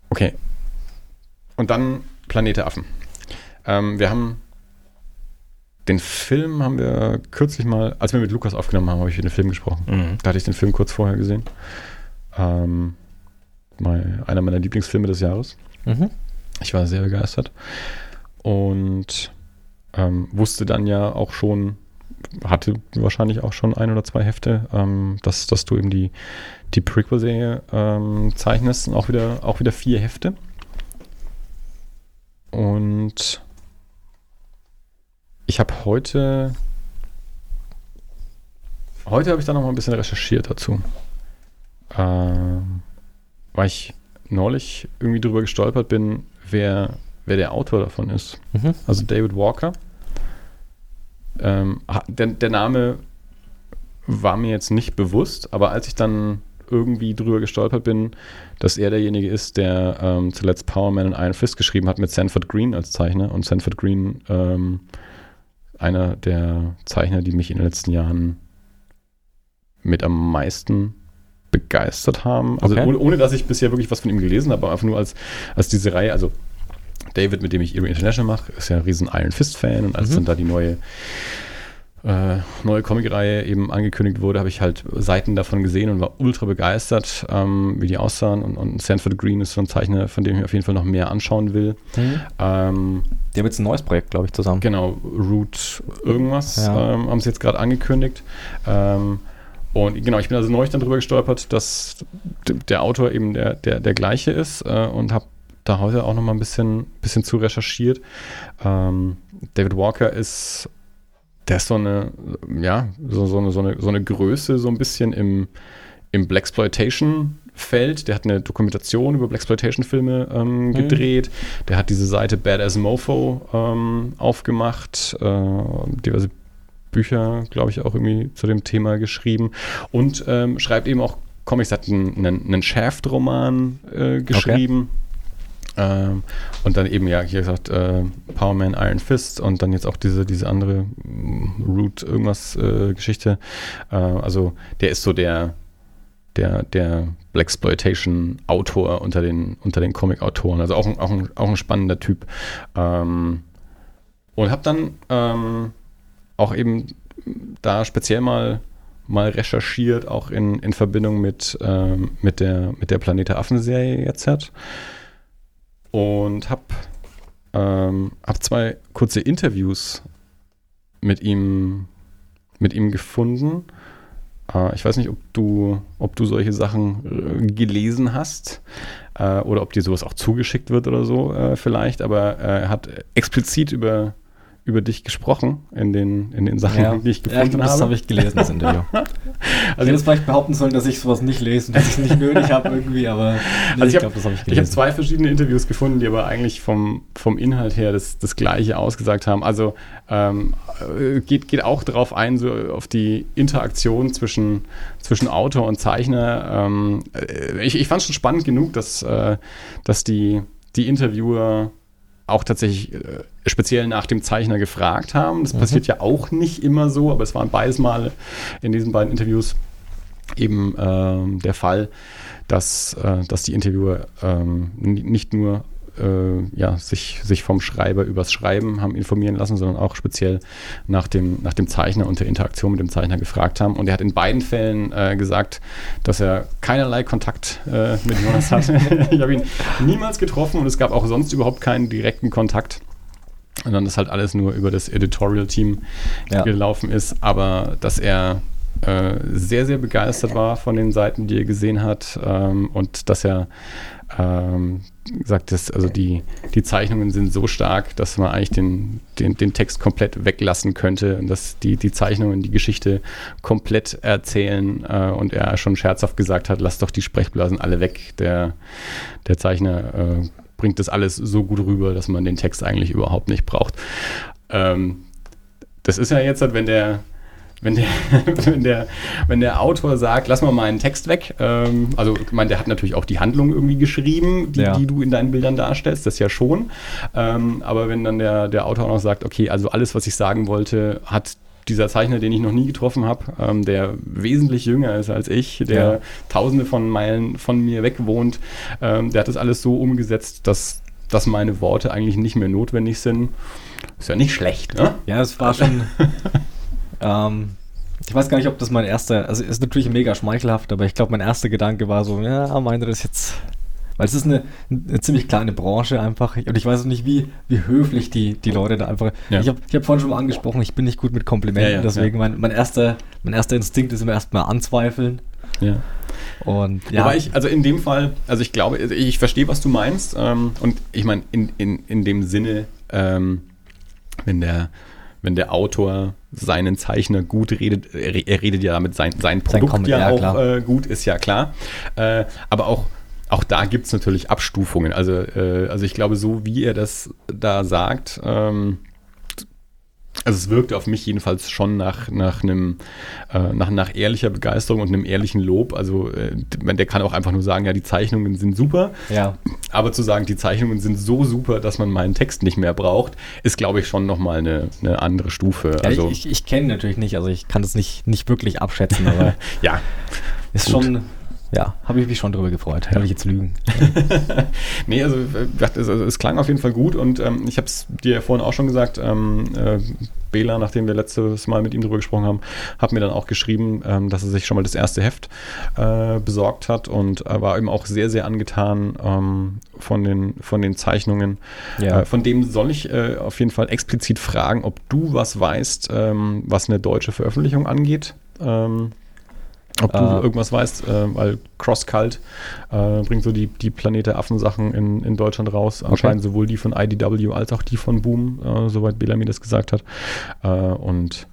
Okay. Und dann Planet der Affen. Ähm, wir haben den Film haben wir kürzlich mal, als wir mit Lukas aufgenommen haben, habe ich über den Film gesprochen. Da hatte ich den Film kurz vorher gesehen. Ähm, mein, einer meiner Lieblingsfilme des Jahres. Mhm. Ich war sehr begeistert. Und ähm, wusste dann ja auch schon, hatte wahrscheinlich auch schon ein oder zwei Hefte, ähm, dass, dass du eben die, die Prequel-Serie ähm, zeichnest. Und auch wieder, auch wieder vier Hefte. Und ich habe heute. Heute habe ich da noch mal ein bisschen recherchiert dazu. Ähm, weil ich neulich irgendwie drüber gestolpert bin, wer, wer der Autor davon ist. Mhm. Also David Walker. Ähm, der, der Name war mir jetzt nicht bewusst, aber als ich dann irgendwie drüber gestolpert bin, dass er derjenige ist, der ähm, zuletzt Power Man und Iron Fist geschrieben hat mit Sanford Green als Zeichner. Und Sanford Green, ähm, einer der Zeichner, die mich in den letzten Jahren mit am meisten begeistert haben. Also Okay. ohne, ohne, dass ich bisher wirklich was von ihm gelesen habe, aber einfach nur als, als diese Reihe, also David, mit dem ich Eerie International mache, ist ja ein riesen Iron Fist-Fan und als Mhm. dann da die neue äh, neue Comic-Reihe eben angekündigt wurde, habe ich halt Seiten davon gesehen und war ultra begeistert, ähm, wie die aussahen. Und, und Sanford Green ist so ein Zeichner, von dem ich auf jeden Fall noch mehr anschauen will. Ähm, Die haben jetzt ein neues Projekt, glaube ich, zusammen. Genau, Root irgendwas Ja. ähm, haben sie jetzt gerade angekündigt. Ähm, und genau, ich bin also neulich dann drüber gestolpert, dass der Autor eben der, der, der gleiche ist äh, und habe da heute auch noch mal ein bisschen, bisschen zu recherchiert. Ähm, David Walker ist, der ist so eine, ja, so, so, eine, so, eine, so eine Größe so ein bisschen im, im Blaxploitation-Feld. Der hat eine Dokumentation über Blaxploitation-Filme ähm, gedreht. Der hat diese Seite Badass Mofo ähm, aufgemacht, äh, diverse Bücher, glaube ich, auch irgendwie zu dem Thema geschrieben und ähm, schreibt eben auch Comics. Hat einen, einen, Shaft-Roman äh, geschrieben. Ähm, und dann eben, ja, hier gesagt, äh, Power Man Iron Fist und dann jetzt auch diese, diese andere mm, Root irgendwas äh, Geschichte. Äh, also der ist so der, der, der Blaxploitation-Autor unter den, unter den Comic-Autoren. Also auch ein, auch, ein, auch ein spannender Typ. Ähm, und habe dann ähm, auch eben da speziell mal, mal recherchiert, auch in, in Verbindung mit, ähm, mit der, mit der Planete Affen-Serie jetzt hat. Und habe ähm, hab zwei kurze Interviews mit ihm, mit ihm gefunden. Äh, ich weiß nicht, ob du, ob du solche Sachen äh, gelesen hast äh, oder ob dir sowas auch zugeschickt wird oder so vielleicht, aber er hat explizit über, über dich gesprochen in den, in den Sachen, die ich gefunden das habe. habe ich gelesen, das Interview. Also ich hätte vielleicht behaupten sollen, dass ich sowas nicht lese und dass ich es nicht nötig habe irgendwie, aber nee, Also ich ich glaube, das habe ich Ich habe gelesen. zwei verschiedene Interviews gefunden, die aber eigentlich vom, vom Inhalt her das, das Gleiche ausgesagt haben. Also ähm, äh, geht, geht auch darauf ein, so auf die Interaktion zwischen, zwischen Autor und Zeichner. Ähm, äh, ich ich fand es schon spannend genug, dass, äh, dass die, die Interviewer auch tatsächlich äh, speziell nach dem Zeichner gefragt haben. Das passiert ja auch nicht immer so, aber es waren beides Mal in diesen beiden Interviews eben ähm, der Fall, dass, äh, dass die Interviewer ähm, nicht nur äh, ja, sich, sich vom Schreiber übers Schreiben haben informieren lassen, sondern auch speziell nach dem, nach dem Zeichner und der Interaktion mit dem Zeichner gefragt haben. Und er hat in beiden Fällen äh, gesagt, dass er keinerlei Kontakt äh, mit Jonas hat. ich habe ihn niemals getroffen und es gab auch sonst überhaupt keinen direkten Kontakt. Und dann ist halt alles nur über das Editorial-Team Ja. gelaufen ist, aber dass er äh, sehr, sehr begeistert war von den Seiten, die er gesehen hat ähm, und dass er ähm, sagt, dass, also die, die Zeichnungen sind so stark, dass man eigentlich den, den, den Text komplett weglassen könnte und dass die, die Zeichnungen die Geschichte komplett erzählen äh, und er schon scherzhaft gesagt hat, lass doch die Sprechblasen alle weg. Der, der Zeichner äh, bringt das alles so gut rüber, dass man den Text eigentlich überhaupt nicht braucht. Ähm, das ist ja jetzt, wenn der wenn der, wenn, der, wenn der Autor sagt, lass mal meinen Text weg, ähm, also ich meine, der hat natürlich auch die Handlung irgendwie geschrieben, die, Ja. die du in deinen Bildern darstellst, das ja schon. Ähm, aber wenn dann der, der Autor auch noch sagt, okay, also alles, was ich sagen wollte, hat dieser Zeichner, den ich noch nie getroffen habe, ähm, der wesentlich jünger ist als ich, der Ja. tausende von Meilen von mir weg wohnt, ähm, der hat das alles so umgesetzt, dass, dass meine Worte eigentlich nicht mehr notwendig sind. Ist ja nicht schlecht, ne? Ja, es war schon. ähm, ich weiß gar nicht, ob das mein erster. Also, ist natürlich mega schmeichelhaft, aber ich glaube, mein erster Gedanke war so: Ja, meint er das jetzt. Weil es ist eine, eine ziemlich kleine Branche einfach. Und ich weiß auch nicht, wie, wie höflich die, die Leute da einfach. Ja. Ich habe ich hab vorhin schon mal angesprochen, ich bin nicht gut mit Komplimenten, Ja, ja, deswegen Mein, mein, erster, mein erster Instinkt ist immer erstmal anzweifeln. Ja. Und ja, Aber ich, also in dem Fall, also ich glaube, ich verstehe, was du meinst. Ähm, und ich meine, in, in, in dem Sinne, ähm, wenn der, wenn der Autor seinen Zeichner gut redet, er, redet ja damit sein, sein Produkt Comment, ja, ja, auch äh, gut, ist ja klar. Äh, aber auch, auch da gibt es natürlich Abstufungen. Also, äh, also ich glaube, so wie er das da sagt, ähm, also es wirkte auf mich jedenfalls schon nach, nach einem äh, nach, nach ehrlicher Begeisterung und einem ehrlichen Lob. Also äh, der kann auch einfach nur sagen, ja, die Zeichnungen sind super, ja, aber zu sagen, die Zeichnungen sind so super, dass man meinen Text nicht mehr braucht, ist, glaube ich, schon nochmal eine, eine andere Stufe. ja Also ich, ich, ich kenne natürlich nicht, also ich kann das nicht, nicht wirklich abschätzen, aber ja, ist Gut. schon. Ja, habe ich mich schon drüber gefreut. Kann ich jetzt lügen. nee, also, äh, es, es klang auf jeden Fall gut und ähm, ich habe es dir ja vorhin auch schon gesagt, ähm, äh, Bela, nachdem wir letztes Mal mit ihm drüber gesprochen haben, hat mir dann auch geschrieben, ähm, dass er sich schon mal das erste Heft äh, besorgt hat und er war eben auch sehr, sehr angetan ähm, von, den, von den Zeichnungen. Ja. Äh, von dem soll ich äh, auf jeden Fall explizit fragen, ob du was weißt, ähm, was eine deutsche Veröffentlichung angeht. Ähm, ob du Äh. irgendwas weißt, äh, weil CrossCult äh, bringt so die, die Planet der Affen-Sachen in, in Deutschland raus. Anscheinend sowohl die von IDW als auch die von Boom, äh, soweit Bela mir das gesagt hat. Äh, und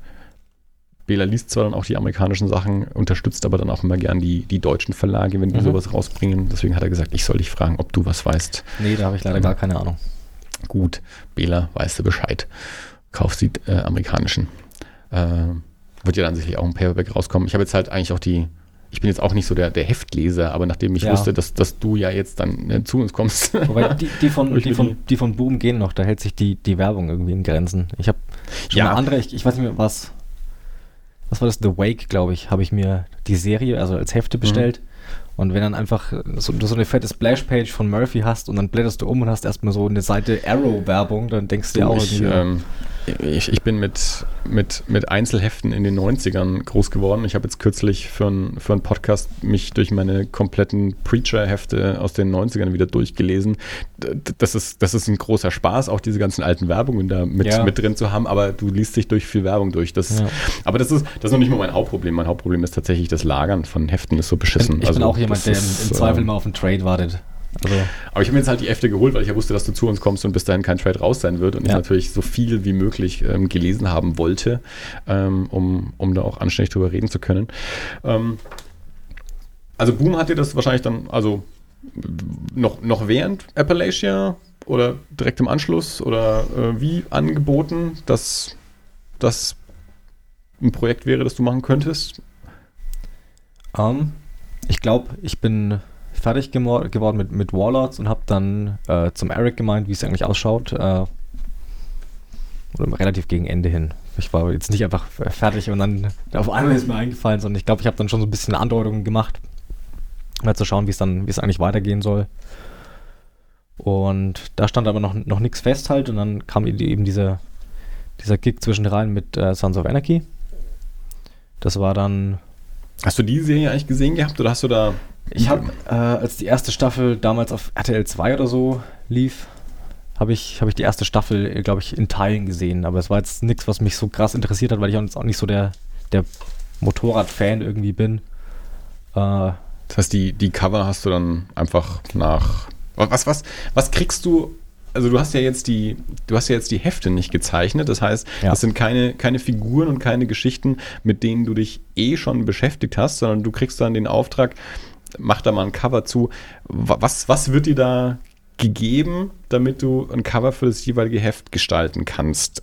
Bela liest zwar dann auch die amerikanischen Sachen, unterstützt aber dann auch immer gern die, die deutschen Verlage, wenn die Mhm. sowas rausbringen. Deswegen hat er gesagt, ich soll dich fragen, ob du was weißt. Nee, da habe ich leider gar keine Ahnung. Gut, Bela, weißt du Bescheid. Kauf die äh, amerikanischen. Äh, wird ja dann sicherlich auch ein Paperback rauskommen. Ich habe jetzt halt eigentlich auch die, ich bin jetzt auch nicht so der, der Heftleser, aber nachdem ich Ja. wusste, dass, dass du ja jetzt dann äh, zu uns kommst. Wobei die, die, von, die, von, die- von Boom gehen noch, da hält sich die, die Werbung irgendwie in Grenzen. Ich habe schon Ja. mal andere, ich, ich weiß nicht mehr, was, was war das, The Wake, glaube ich, habe ich mir die Serie, also als Mhm. Hefte bestellt. Und wenn dann einfach so, du so eine fette Splash-Page von Murphy hast und dann blätterst du um und hast erstmal so eine Seite Arrow-Werbung, dann denkst du dir auch ich, irgendwie, ähm, ich, ich bin mit, mit, mit Einzelheften in den 90ern groß geworden. Ich habe jetzt kürzlich für, ein, für einen Podcast mich durch meine kompletten Preacher-Hefte aus den 90ern wieder durchgelesen. Das ist, das ist ein großer Spaß, auch diese ganzen alten Werbungen da mit, Ja. mit drin zu haben, aber du liest dich durch viel Werbung durch. Das, Ja. Aber das ist, das ist noch nicht mal mein Hauptproblem. Mein Hauptproblem ist tatsächlich das Lagern von Heften ist so beschissen. ich bin Also, auch jemand, der im, ist, im Zweifel ähm, mal auf einen Trade wartet. Also, aber ich habe mir jetzt halt die Hefte geholt, weil ich ja wusste, dass du zu uns kommst und bis dahin kein Trade raus sein wird und ich Ja. natürlich so viel wie möglich ähm, gelesen haben wollte, ähm, um, um da auch anständig drüber reden zu können. Ähm, also Boom hat dir das wahrscheinlich dann, also noch, noch während Appalachia oder direkt im Anschluss oder äh, wie angeboten, dass das ein Projekt wäre, das du machen könntest? Ähm, ich glaube, ich bin fertig geworden mit, mit Warlords und habe dann äh, zum Eric gemeint, wie es eigentlich ausschaut. Äh, oder relativ gegen Ende hin. Ich war jetzt nicht einfach fertig und dann auf einmal ist mir eingefallen, sondern ich glaube, ich habe dann schon so ein bisschen Andeutungen gemacht, mal zu schauen, wie es dann, wie es eigentlich weitergehen soll. Und da stand aber noch, noch nichts fest halt und dann kam eben eben dieser, dieser Gig zwischen rein mit äh, Sons of Anarchy. Das war dann Hast du die Serie eigentlich gesehen gehabt oder hast du da ich habe, äh, als die erste Staffel damals auf RTL 2 oder so lief, habe ich, hab ich die erste Staffel, glaube ich, in Teilen gesehen. Aber es war jetzt nichts, was mich so krass interessiert hat, weil ich auch nicht so der, der Motorradfan irgendwie bin. Äh, Das heißt, die, die Cover hast du dann einfach nach. Was, was, was kriegst du? Also du hast ja jetzt die, du hast ja jetzt die Hefte nicht gezeichnet. Das heißt, Ja. das sind keine, keine Figuren und keine Geschichten, mit denen du dich eh schon beschäftigt hast, sondern du kriegst dann den Auftrag, mach da mal ein Cover zu. Wa- Was, was wird dir da gegeben, damit du ein Cover für das jeweilige Heft gestalten kannst?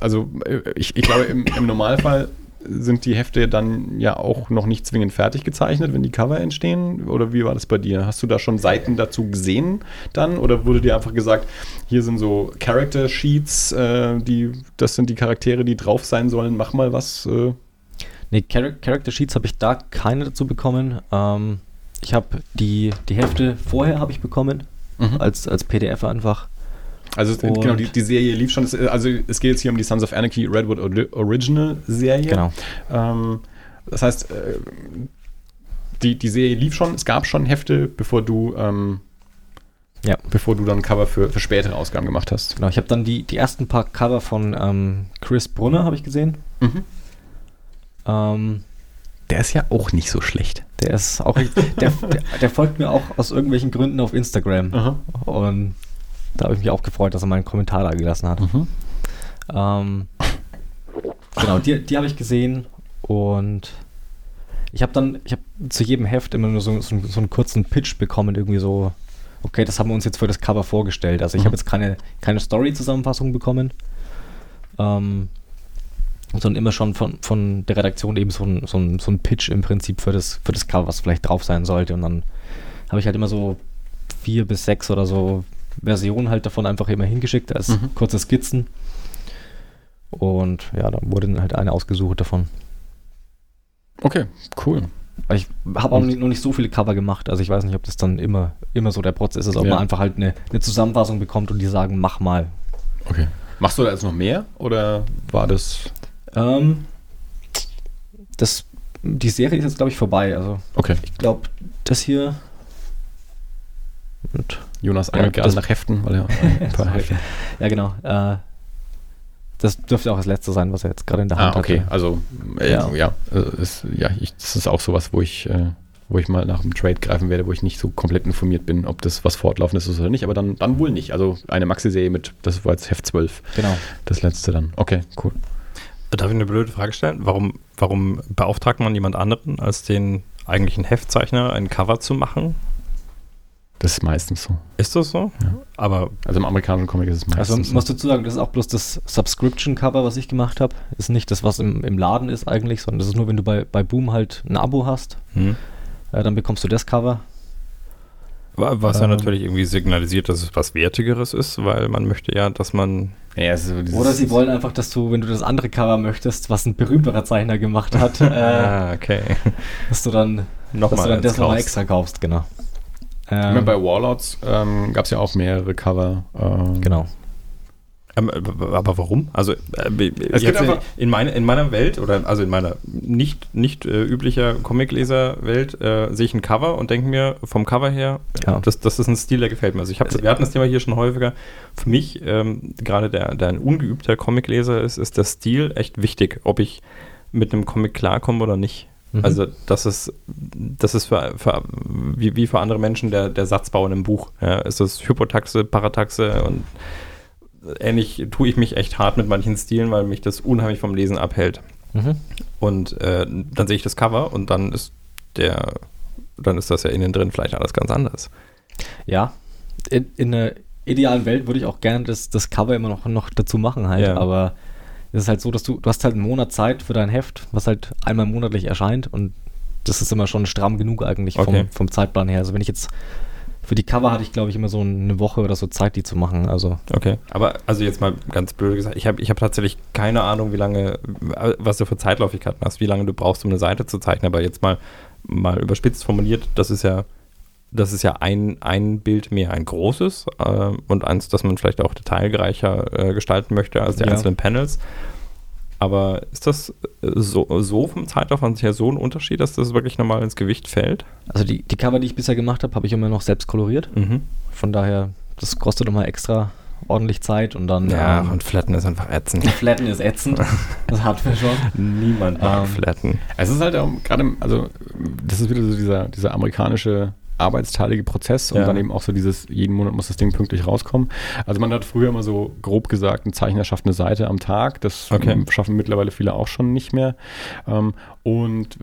Also äh, ich, ich glaube, im, im Normalfall sind die Hefte dann ja auch noch nicht zwingend fertig gezeichnet, wenn die Cover entstehen? Oder wie war das bei dir? Hast du da schon Seiten dazu gesehen dann? Oder wurde dir einfach gesagt, hier sind so Character Sheets, äh, die, das sind die Charaktere, die drauf sein sollen, mach mal was? Äh. Nee, Char Character Sheets habe ich da keine dazu bekommen. Ähm, ich habe die, die Hefte vorher habe ich bekommen, als, als PDF einfach. Also Und- genau, die, die Serie lief schon. Es- Also es geht jetzt hier um die Sons of Anarchy Redwood Ori- Original Serie. Genau. Ähm, das heißt, äh, die, die Serie lief schon, es gab schon Hefte, bevor du, ähm, Ja. bevor du dann Cover für, für spätere Ausgaben gemacht hast. Genau, ich habe dann die, die ersten paar Cover von ähm, Chris Brunner habe ich gesehen. Mhm. Ähm, Der ist ja auch nicht so schlecht. der ist auch, der, der, der folgt mir auch aus irgendwelchen Gründen auf Instagram. Aha. Und da habe ich mich auch gefreut, dass er meinen Kommentar da gelassen hat. Mhm. Ähm, genau, die, die habe ich gesehen und ich habe dann, ich habe zu jedem Heft immer nur so, so, so einen kurzen Pitch bekommen, irgendwie so, okay, das haben wir uns jetzt für das Cover vorgestellt. Also ich Mhm. habe jetzt keine, keine Story-Zusammenfassung bekommen, ähm, sondern immer schon von, von der Redaktion eben so ein, so, ein, so ein Pitch im Prinzip für das, für das Cover, was vielleicht drauf sein sollte. Und dann habe ich halt immer so vier bis sechs oder so Versionen halt davon einfach immer hingeschickt als Mhm. kurze Skizzen. Und ja, da wurde dann halt eine ausgesucht davon. Okay, cool. Ich habe auch noch nicht, noch nicht so viele Cover gemacht, also ich weiß nicht, ob das dann immer, immer so der Prozess ist, ob Ja. man einfach halt eine, eine Zusammenfassung bekommt und die sagen, mach mal. Okay. Machst du da jetzt noch mehr oder war das. Ähm, das, die Serie ist jetzt, glaube ich, vorbei. Also Okay. ich glaube, das hier. Und, Jonas Ja, angelt gerade nach Heften, weil er ein paar Hefte. ja, genau. Äh, das dürfte auch das letzte sein, was er jetzt gerade in der Hand Ah, okay. hatte. Also, äh, ja, Ja. ja, äh, ist, ja ich, das ist auch sowas, wo ich, äh, wo ich mal nach einem Trade greifen werde, wo ich nicht so komplett informiert bin, ob das was Fortlaufendes ist oder nicht, aber dann, dann wohl nicht. Also eine Maxi-Serie mit, das war jetzt Heft 12, Genau. das letzte dann. Okay, cool. Darf ich eine blöde Frage stellen? Warum, warum beauftragt man jemand anderen als den eigentlichen Heftzeichner, ein Cover zu machen? Das ist meistens so. Ist das so? Ja. Aber Also im amerikanischen Comic ist es meistens Also so. musst du dazu sagen, das ist auch bloß das Subscription-Cover, was ich gemacht habe. Ist nicht das, was im, im Laden ist eigentlich, sondern das ist nur, wenn du bei, bei Boom halt ein Abo hast, hm. äh, dann bekommst du das Cover. Wa- was ja Ähm. natürlich irgendwie signalisiert, dass es was Wertigeres ist, weil man möchte ja, dass man Ja, also dieses- Oder sie wollen einfach, dass du, wenn du das andere Cover möchtest, was ein berühmterer Zeichner gemacht hat, äh, Ah, okay. dass du dann, dass du Nochmal dann das nochmal extra kaufst, genau. Ich meine, Ähm, bei Warlords ähm, gab es ja auch mehrere Cover. ähm, genau. Ähm, aber warum? Also äh, in, meine, in meiner Welt oder also in meiner nicht, nicht äh, üblicher Comicleser-Welt äh, sehe ich ein Cover und denke mir vom Cover her, Ja. das, das ist ein Stil, der gefällt mir. Also ich habe, wir hatten das Thema hier schon häufiger. Für mich, ähm, gerade der, der ein ungeübter Comicleser ist, ist der Stil echt wichtig, ob ich mit einem Comic klarkomme oder nicht. Mhm. Also das ist, das ist für, für wie, wie für andere Menschen der, der Satzbau in einem Buch. Ja, ist das Hypotaxe, Parataxe und ähnlich tue ich mich echt hart mit manchen Stilen, weil mich das unheimlich vom Lesen abhält. Mhm. Und äh, dann sehe ich das Cover und dann ist der, dann ist das ja innen drin vielleicht alles ganz anders. Ja, in, in einer idealen Welt würde ich auch gerne das, das Cover immer noch, noch dazu machen halt, Ja. aber es ist halt so, dass du, du hast halt einen Monat Zeit für dein Heft, was halt einmal monatlich erscheint und das ist immer schon stramm genug eigentlich Okay. vom, vom Zeitplan her. Also wenn ich jetzt für die Cover hatte ich, glaube ich, immer so eine Woche oder so Zeit, die zu machen. Also Okay. Aber also jetzt mal ganz blöd gesagt, ich habe ich hab tatsächlich keine Ahnung, wie lange, was du für Zeitläufigkeiten hast, wie lange du brauchst, um eine Seite zu zeichnen. Aber jetzt mal, mal überspitzt formuliert, das ist ja, das ist ja ein, ein Bild mehr, ein großes äh, und eins, das man vielleicht auch detailreicher äh, gestalten möchte als die Ja. einzelnen Panels. Aber ist das äh, so, so vom Zeitaufwand her so ein Unterschied, dass das wirklich nochmal ins Gewicht fällt? Also die, die Cover, die ich bisher gemacht habe, habe ich immer noch selbst koloriert. Mhm. Von daher, das kostet nochmal extra ordentlich Zeit und dann Ja, ähm, und Flatten ist einfach ätzend. Flatten ist ätzend. Das hatten wir schon. Niemand mag Ähm, Flatten. Es ist halt auch gerade, also das ist wieder so dieser, dieser amerikanische arbeitsteilige Prozess und Ja. dann eben auch so dieses, jeden Monat muss das Ding pünktlich rauskommen. Also man hat früher immer so grob gesagt, ein Zeichner schafft eine Seite am Tag. Das Okay. schaffen mittlerweile viele auch schon nicht mehr. Ähm, und äh,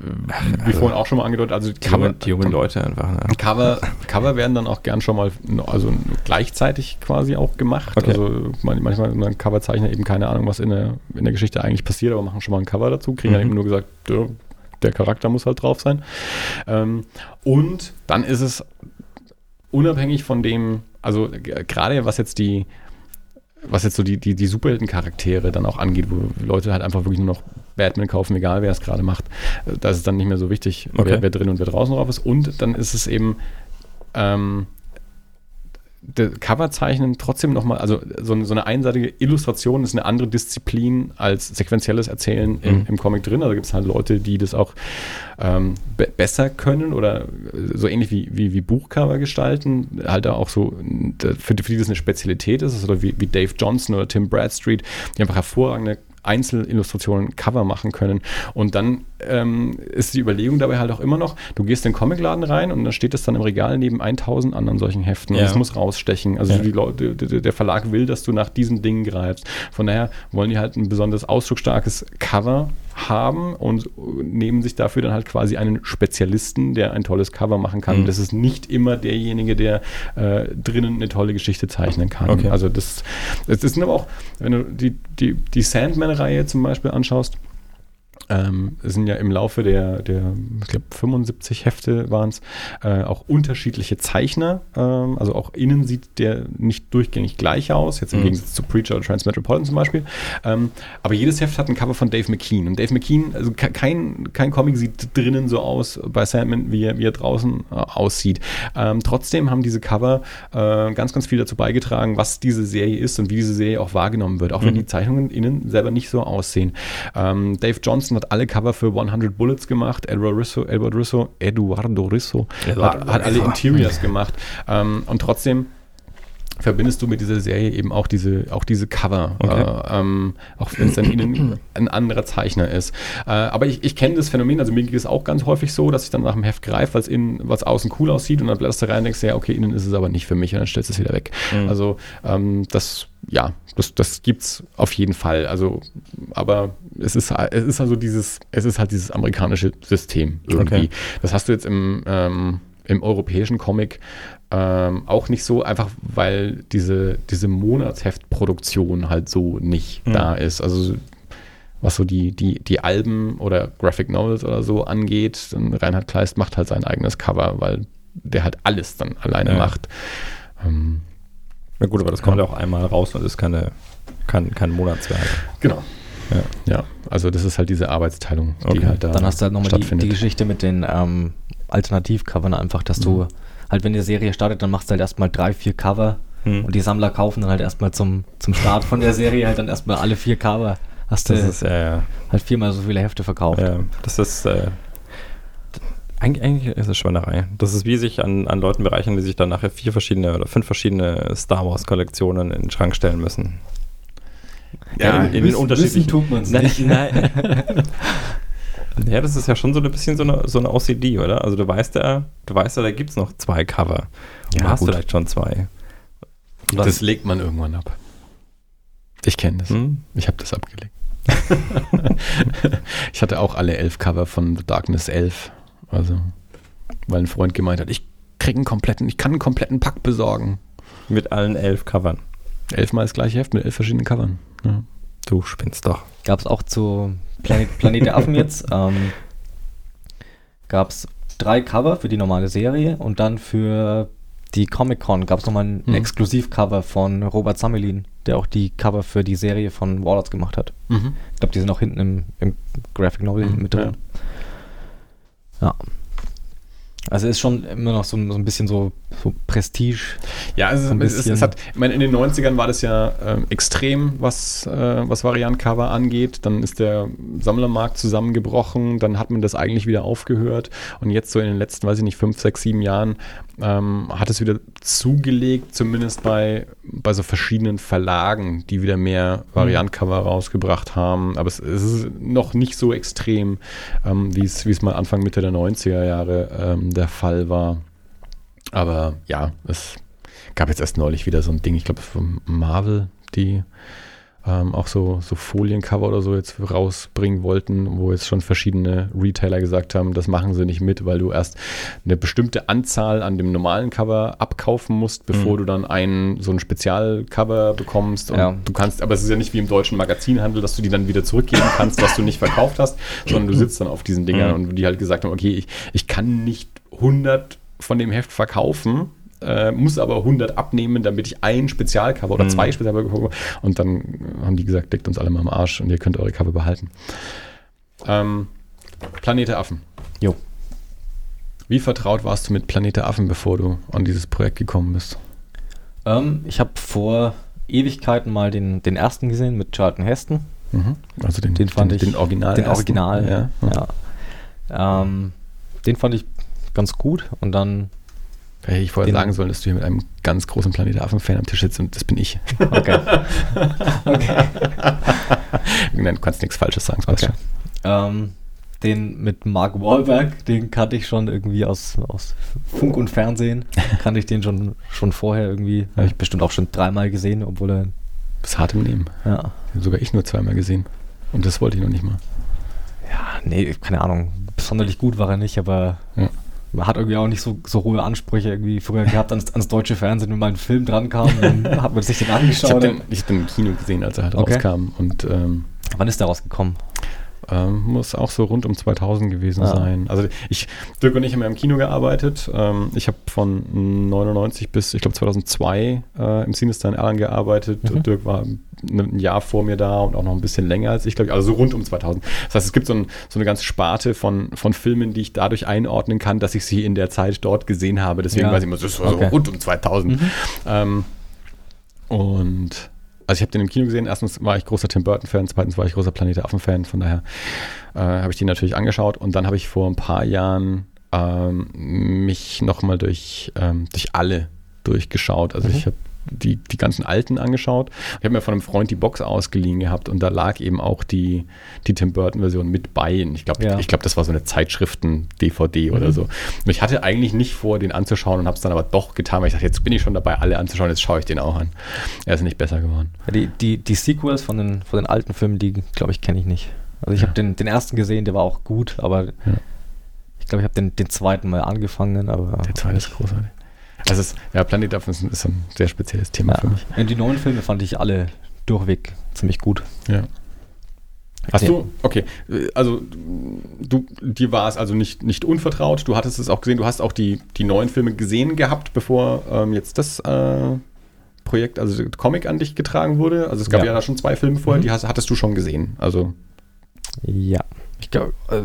wie also- vorhin auch schon mal angedeutet, also Die jungen, die jungen Leute einfach. Ne? Cover, Cover werden dann auch gern schon mal also gleichzeitig quasi auch gemacht. Okay. Also man- manchmal ein Coverzeichner eben keine Ahnung, was in der, in der Geschichte eigentlich passiert, aber machen schon mal ein Cover dazu, kriegen dann Mhm. eben nur gesagt, der Charakter muss halt drauf sein. Ähm, und dann ist es unabhängig von dem, also gerade was jetzt die was jetzt so die, die, die Superhelden-Charaktere dann auch angeht, wo Leute halt einfach wirklich nur noch Batman kaufen, egal wer es gerade macht. Äh, Da ist es dann nicht mehr so wichtig, Okay. wer, wer drin und wer draußen drauf ist. Und dann ist es eben ähm, der Coverzeichnen trotzdem nochmal, also so, eine- so eine einseitige Illustration ist eine andere Disziplin als sequenzielles Erzählen im, Mhm. im Comic drin. Also gibt es halt Leute, die das auch ähm, be besser können oder so ähnlich wie, wie, wie Buchcover gestalten, halt da auch so, für, für die das eine Spezialität ist, also wie, wie Dave Johnson oder Tim Bradstreet, die einfach hervorragende Einzelillustrationen, Cover machen können. Und dann ähm, ist die Überlegung dabei halt auch immer noch, du gehst in den Comicladen rein und dann steht das dann im Regal neben 1000 anderen solchen Heften. Ja. Und das muss rausstechen. Also Ja. die Leute, der der Verlag will, dass du nach diesen Dingen greifst. Von daher wollen die halt ein besonders ausdrucksstarkes Cover haben und nehmen sich dafür dann halt quasi einen Spezialisten, der ein tolles Cover machen kann. Mhm. Das ist nicht immer derjenige, der äh, drinnen eine tolle Geschichte zeichnen kann. Okay. Also das, das sind aber auch, wenn du die, die, die Sandman-Reihe zum Beispiel anschaust, ähm, sind ja im Laufe der, der ich glaube, 75 Hefte waren es, äh, auch unterschiedliche Zeichner. Ähm, also auch innen sieht der nicht durchgängig gleich aus, jetzt im Mhm. Gegensatz zu Preacher oder Transmetropolitan zum Beispiel. Ähm, aber jedes Heft hat ein Cover von Dave McKean. Und Dave McKean, also ke- kein, kein Comic sieht drinnen so aus bei Sandman, wie er, wie er draußen äh, aussieht. Ähm, trotzdem haben diese Cover äh, ganz, ganz viel dazu beigetragen, was diese Serie ist und wie diese Serie auch wahrgenommen wird, auch wenn Mhm. die Zeichnungen innen selber nicht so aussehen. Ähm, Dave Johnson hat alle Cover für 100 Bullets gemacht, Edward Risso, Edward Risso, Eduardo Risso Eduardo hat, hat alle. Interiors gemacht. Ähm, und trotzdem verbindest du mit dieser Serie eben auch diese, auch diese Cover, Okay. äh, ähm, auch wenn es dann innen ein anderer Zeichner ist. Äh, aber ich, ich kenne das Phänomen, also mir geht es auch ganz häufig so, dass ich dann nach dem Heft greife, weil es innen, was außen cool aussieht und dann blätterst du rein und denkst, ja, okay, innen ist es aber nicht für mich und dann stellst du es wieder weg. Mhm. Also ähm, das, ja, das, das gibt's auf jeden Fall. Also, aber es ist, es ist also dieses, es ist halt dieses amerikanische System irgendwie. Okay. Das hast du jetzt im, ähm, im europäischen Comic ähm, auch nicht so, einfach weil diese, diese Monatsheftproduktion halt so nicht Mhm. da ist. Also was so die, die, die Alben oder Graphic Novels oder so angeht, dann Reinhard Kleist macht halt sein eigenes Cover, weil der halt alles dann alleine Ja. macht. Ähm, Na gut, aber das kommt ja auch einmal raus und ist keine, kein, kein Monatswerk. genau. Ja. Ja, also das ist halt diese Arbeitsteilung, die Okay. halt da Dann hast du halt nochmal die, stattfindet. die Geschichte mit den ähm, Alternativcovern einfach, dass du Mhm. halt, wenn die Serie startet, dann machst du halt erstmal drei, vier Cover Hm. und die Sammler kaufen dann halt erstmal zum, zum Start von der Serie halt dann erstmal alle vier Cover. Hast du Das ist, ja. halt viermal so viele Hefte verkauft. Ja, das ist. Äh, eigentlich, eigentlich ist es Schweinerei. Das ist wie sich an, an Leuten bereichern, die sich dann nachher vier verschiedene oder fünf verschiedene Star Wars-Kollektionen in den Schrank stellen müssen. Ja, in, in den unterschiedlichen. tut man Nein, nein. ja, das ist ja schon so ein bisschen so eine, so eine OCD, oder? Also du weißt ja, du weißt ja, da gibt es noch zwei Cover. Ja, du hast gut. vielleicht schon zwei. Und das legt man irgendwann ab. Ich kenne das. hm? Ich habe das abgelegt. ich hatte auch alle elf Cover von The Darkness 11. Also, weil ein Freund gemeint hat, ich krieg einen kompletten, ich kann einen kompletten Pack besorgen. Mit allen elf Covern. Elfmal das gleiche Heft mit elf verschiedenen Covern. Ja. Du spinnst doch. Gab es auch zu Planet, Planet der Affen jetzt, ähm, gab es drei Cover für die normale Serie und dann für die Comic-Con gab es nochmal ein Mhm. Exklusivcover von Robert Samelin, der auch die Cover für die Serie von Warlords gemacht hat. Mhm. Ich glaube, die sind auch hinten im, im Graphic Novel Mhm, mit drin. Ja. Also ist schon immer noch so, so ein bisschen so, so Prestige. Ja, also Ein es, es, es bisschen. hat, ich meine, in den 90ern war das ja ähm, extrem, was, äh, was Variant-Cover angeht. Dann ist der Sammlermarkt zusammengebrochen, dann hat man das eigentlich wieder aufgehört. Und jetzt so in den letzten, weiß ich nicht, fünf, sechs, sieben Jahren ähm, hat es wieder zugelegt, zumindest bei, bei so verschiedenen Verlagen, die wieder mehr Variant-Cover rausgebracht haben. Aber es, es ist noch nicht so extrem, ähm, wie es wie es mal Anfang, Mitte der 90er Jahre ähm, der Fall war. Aber ja, es gab jetzt erst neulich wieder so ein Ding, ich glaube von Marvel, die ähm, auch so, so Foliencover oder so jetzt rausbringen wollten, wo jetzt schon verschiedene Retailer gesagt haben, das machen sie nicht mit, weil du erst eine bestimmte Anzahl an dem normalen Cover abkaufen musst, bevor Mhm. du dann ein so ein Spezialcover bekommst. Und Ja. du kannst, aber es ist ja nicht wie im deutschen Magazinhandel, dass du die dann wieder zurückgeben kannst, was du nicht verkauft hast, sondern du sitzt dann auf diesen Dingern Mhm. und die halt gesagt haben, okay, ich, ich kann nicht 100 von dem Heft verkaufen, äh, muss aber 100 abnehmen, damit ich ein Spezialcover oder Mhm. zwei Spezialcover bekomme. Und dann haben die gesagt, deckt uns alle mal am Arsch und ihr könnt eure Cover behalten. Ähm, Planete Affen. Jo. Wie vertraut warst du mit Planete Affen, bevor du an dieses Projekt gekommen bist? Ähm, ich habe vor Ewigkeiten mal den, den ersten gesehen mit Charlton Heston. Mhm. Also den, Den fand ich- den Original. den ersten. Original. Ja. Ja. Ähm, den fand ich ganz gut und dann, Hätte ich vorher sagen sollen, dass du hier mit einem ganz großen Planete Affen-Fan am Tisch sitzt und das bin ich. okay. okay. Nein, du kannst nichts Falsches sagen. Okay. ähm, den mit Mark Wahlberg, den kannte ich schon irgendwie aus, aus Funk und Fernsehen. kannte ich den schon, schon vorher irgendwie. Habe ich bestimmt auch schon dreimal gesehen, obwohl er. Das ist hart im Nehmen. ja, Sogar ich nur zweimal gesehen. Und das wollte ich noch nicht mal. ja, nee, keine Ahnung, sonderlich gut war er nicht, aber Ja. Man hat irgendwie auch nicht so, so hohe Ansprüche irgendwie früher gehabt ans, ans deutsche Fernsehen, wenn mal ein Film dran kam, dann hat man sich den Ich habe angeschaut. den, ich hab den im Kino gesehen, als er halt Okay. rauskam. Und ähm, Wann ist der rausgekommen? Ähm, muss auch so rund um 2000 gewesen Ah. sein. Also ich, Dirk und ich haben ja im Kino gearbeitet. Ähm, ich habe von 99 bis, ich glaube 2002 äh, im Sinister in Erlangen gearbeitet. Mhm. Dirk war ein ein Jahr vor mir da und auch noch ein bisschen länger als ich, glaube ich. Also so rund um 2000. Das heißt, es gibt so, ein, so eine ganze Sparte von, von Filmen, die ich dadurch einordnen kann, dass ich sie in der Zeit dort gesehen habe. Deswegen Ja. weiß ich immer, das war Okay. so rund um 2000. Mhm. Ähm, und also ich habe den im Kino gesehen. Erstens war ich großer Tim Burton-Fan, zweitens war ich großer Planet Affen-Fan. Von daher äh, habe ich den natürlich angeschaut. Und dann habe ich vor ein paar Jahren ähm, mich nochmal durch, ähm, durch alle durchgeschaut. Also Mhm. ich habe die, die ganzen alten angeschaut. Ich habe mir von einem Freund die Box ausgeliehen gehabt und da lag eben auch die, die Tim Burton-Version mit bei. Ich glaube, Ja. ich das war so eine Zeitschriften-DVD oder Mhm. so. Und ich hatte eigentlich nicht vor, den anzuschauen und habe es dann aber doch getan, weil ich dachte, jetzt bin ich schon dabei, alle anzuschauen, jetzt schaue ich den auch an. Er ist nicht besser geworden. Ja, die, die, die Sequels von den, von den alten Filmen, die, glaube ich, kenne ich nicht. Also ich Ja. habe den, den ersten gesehen, der war auch gut, aber ich glaube, ich habe den, den zweiten mal angefangen, aber Der zweite ist großartig. Also es ist, ja, Planet Affen ist, ein- ist ein sehr spezielles Thema ja. für mich. Und die neuen Filme fand ich alle durchweg ziemlich gut. Ja. Hast Ja. du, okay, also du, dir war es also nicht, nicht unvertraut, du hattest es auch gesehen, du hast auch die, die neuen Filme gesehen gehabt, bevor ähm, jetzt das äh, Projekt, also Comic an dich getragen wurde. Also es gab ja, Ja. da schon zwei Filme vorher, Mhm. die hast, hattest du schon gesehen. Also Ja. Ich glaube, äh,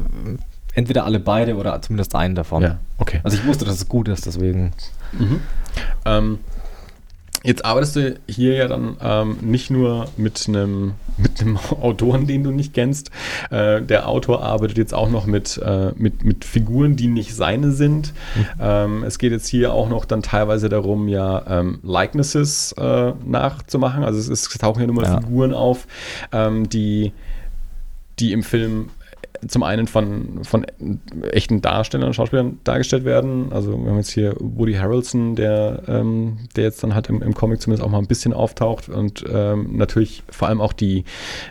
entweder alle beide oder zumindest einen davon. ja, okay. Also ich wusste, dass es gut ist, deswegen. Mhm. Ähm, jetzt arbeitest du hier ja dann ähm, nicht nur mit einem mit einem Autoren, den du nicht kennst. Äh, der Autor arbeitet jetzt auch noch mit, äh, mit, mit Figuren, die nicht seine sind. Ähm, es geht jetzt hier auch noch dann teilweise darum, ja ähm, Likenesses äh, nachzumachen. Also es, ist, es tauchen ja nur mal Ja. Figuren auf, ähm, die, die im Film zum einen von, von echten Darstellern und Schauspielern dargestellt werden. Also wir haben jetzt hier Woody Harrelson, der, ähm, der jetzt dann halt im, im Comic zumindest auch mal ein bisschen auftaucht. Und ähm, natürlich vor allem auch die,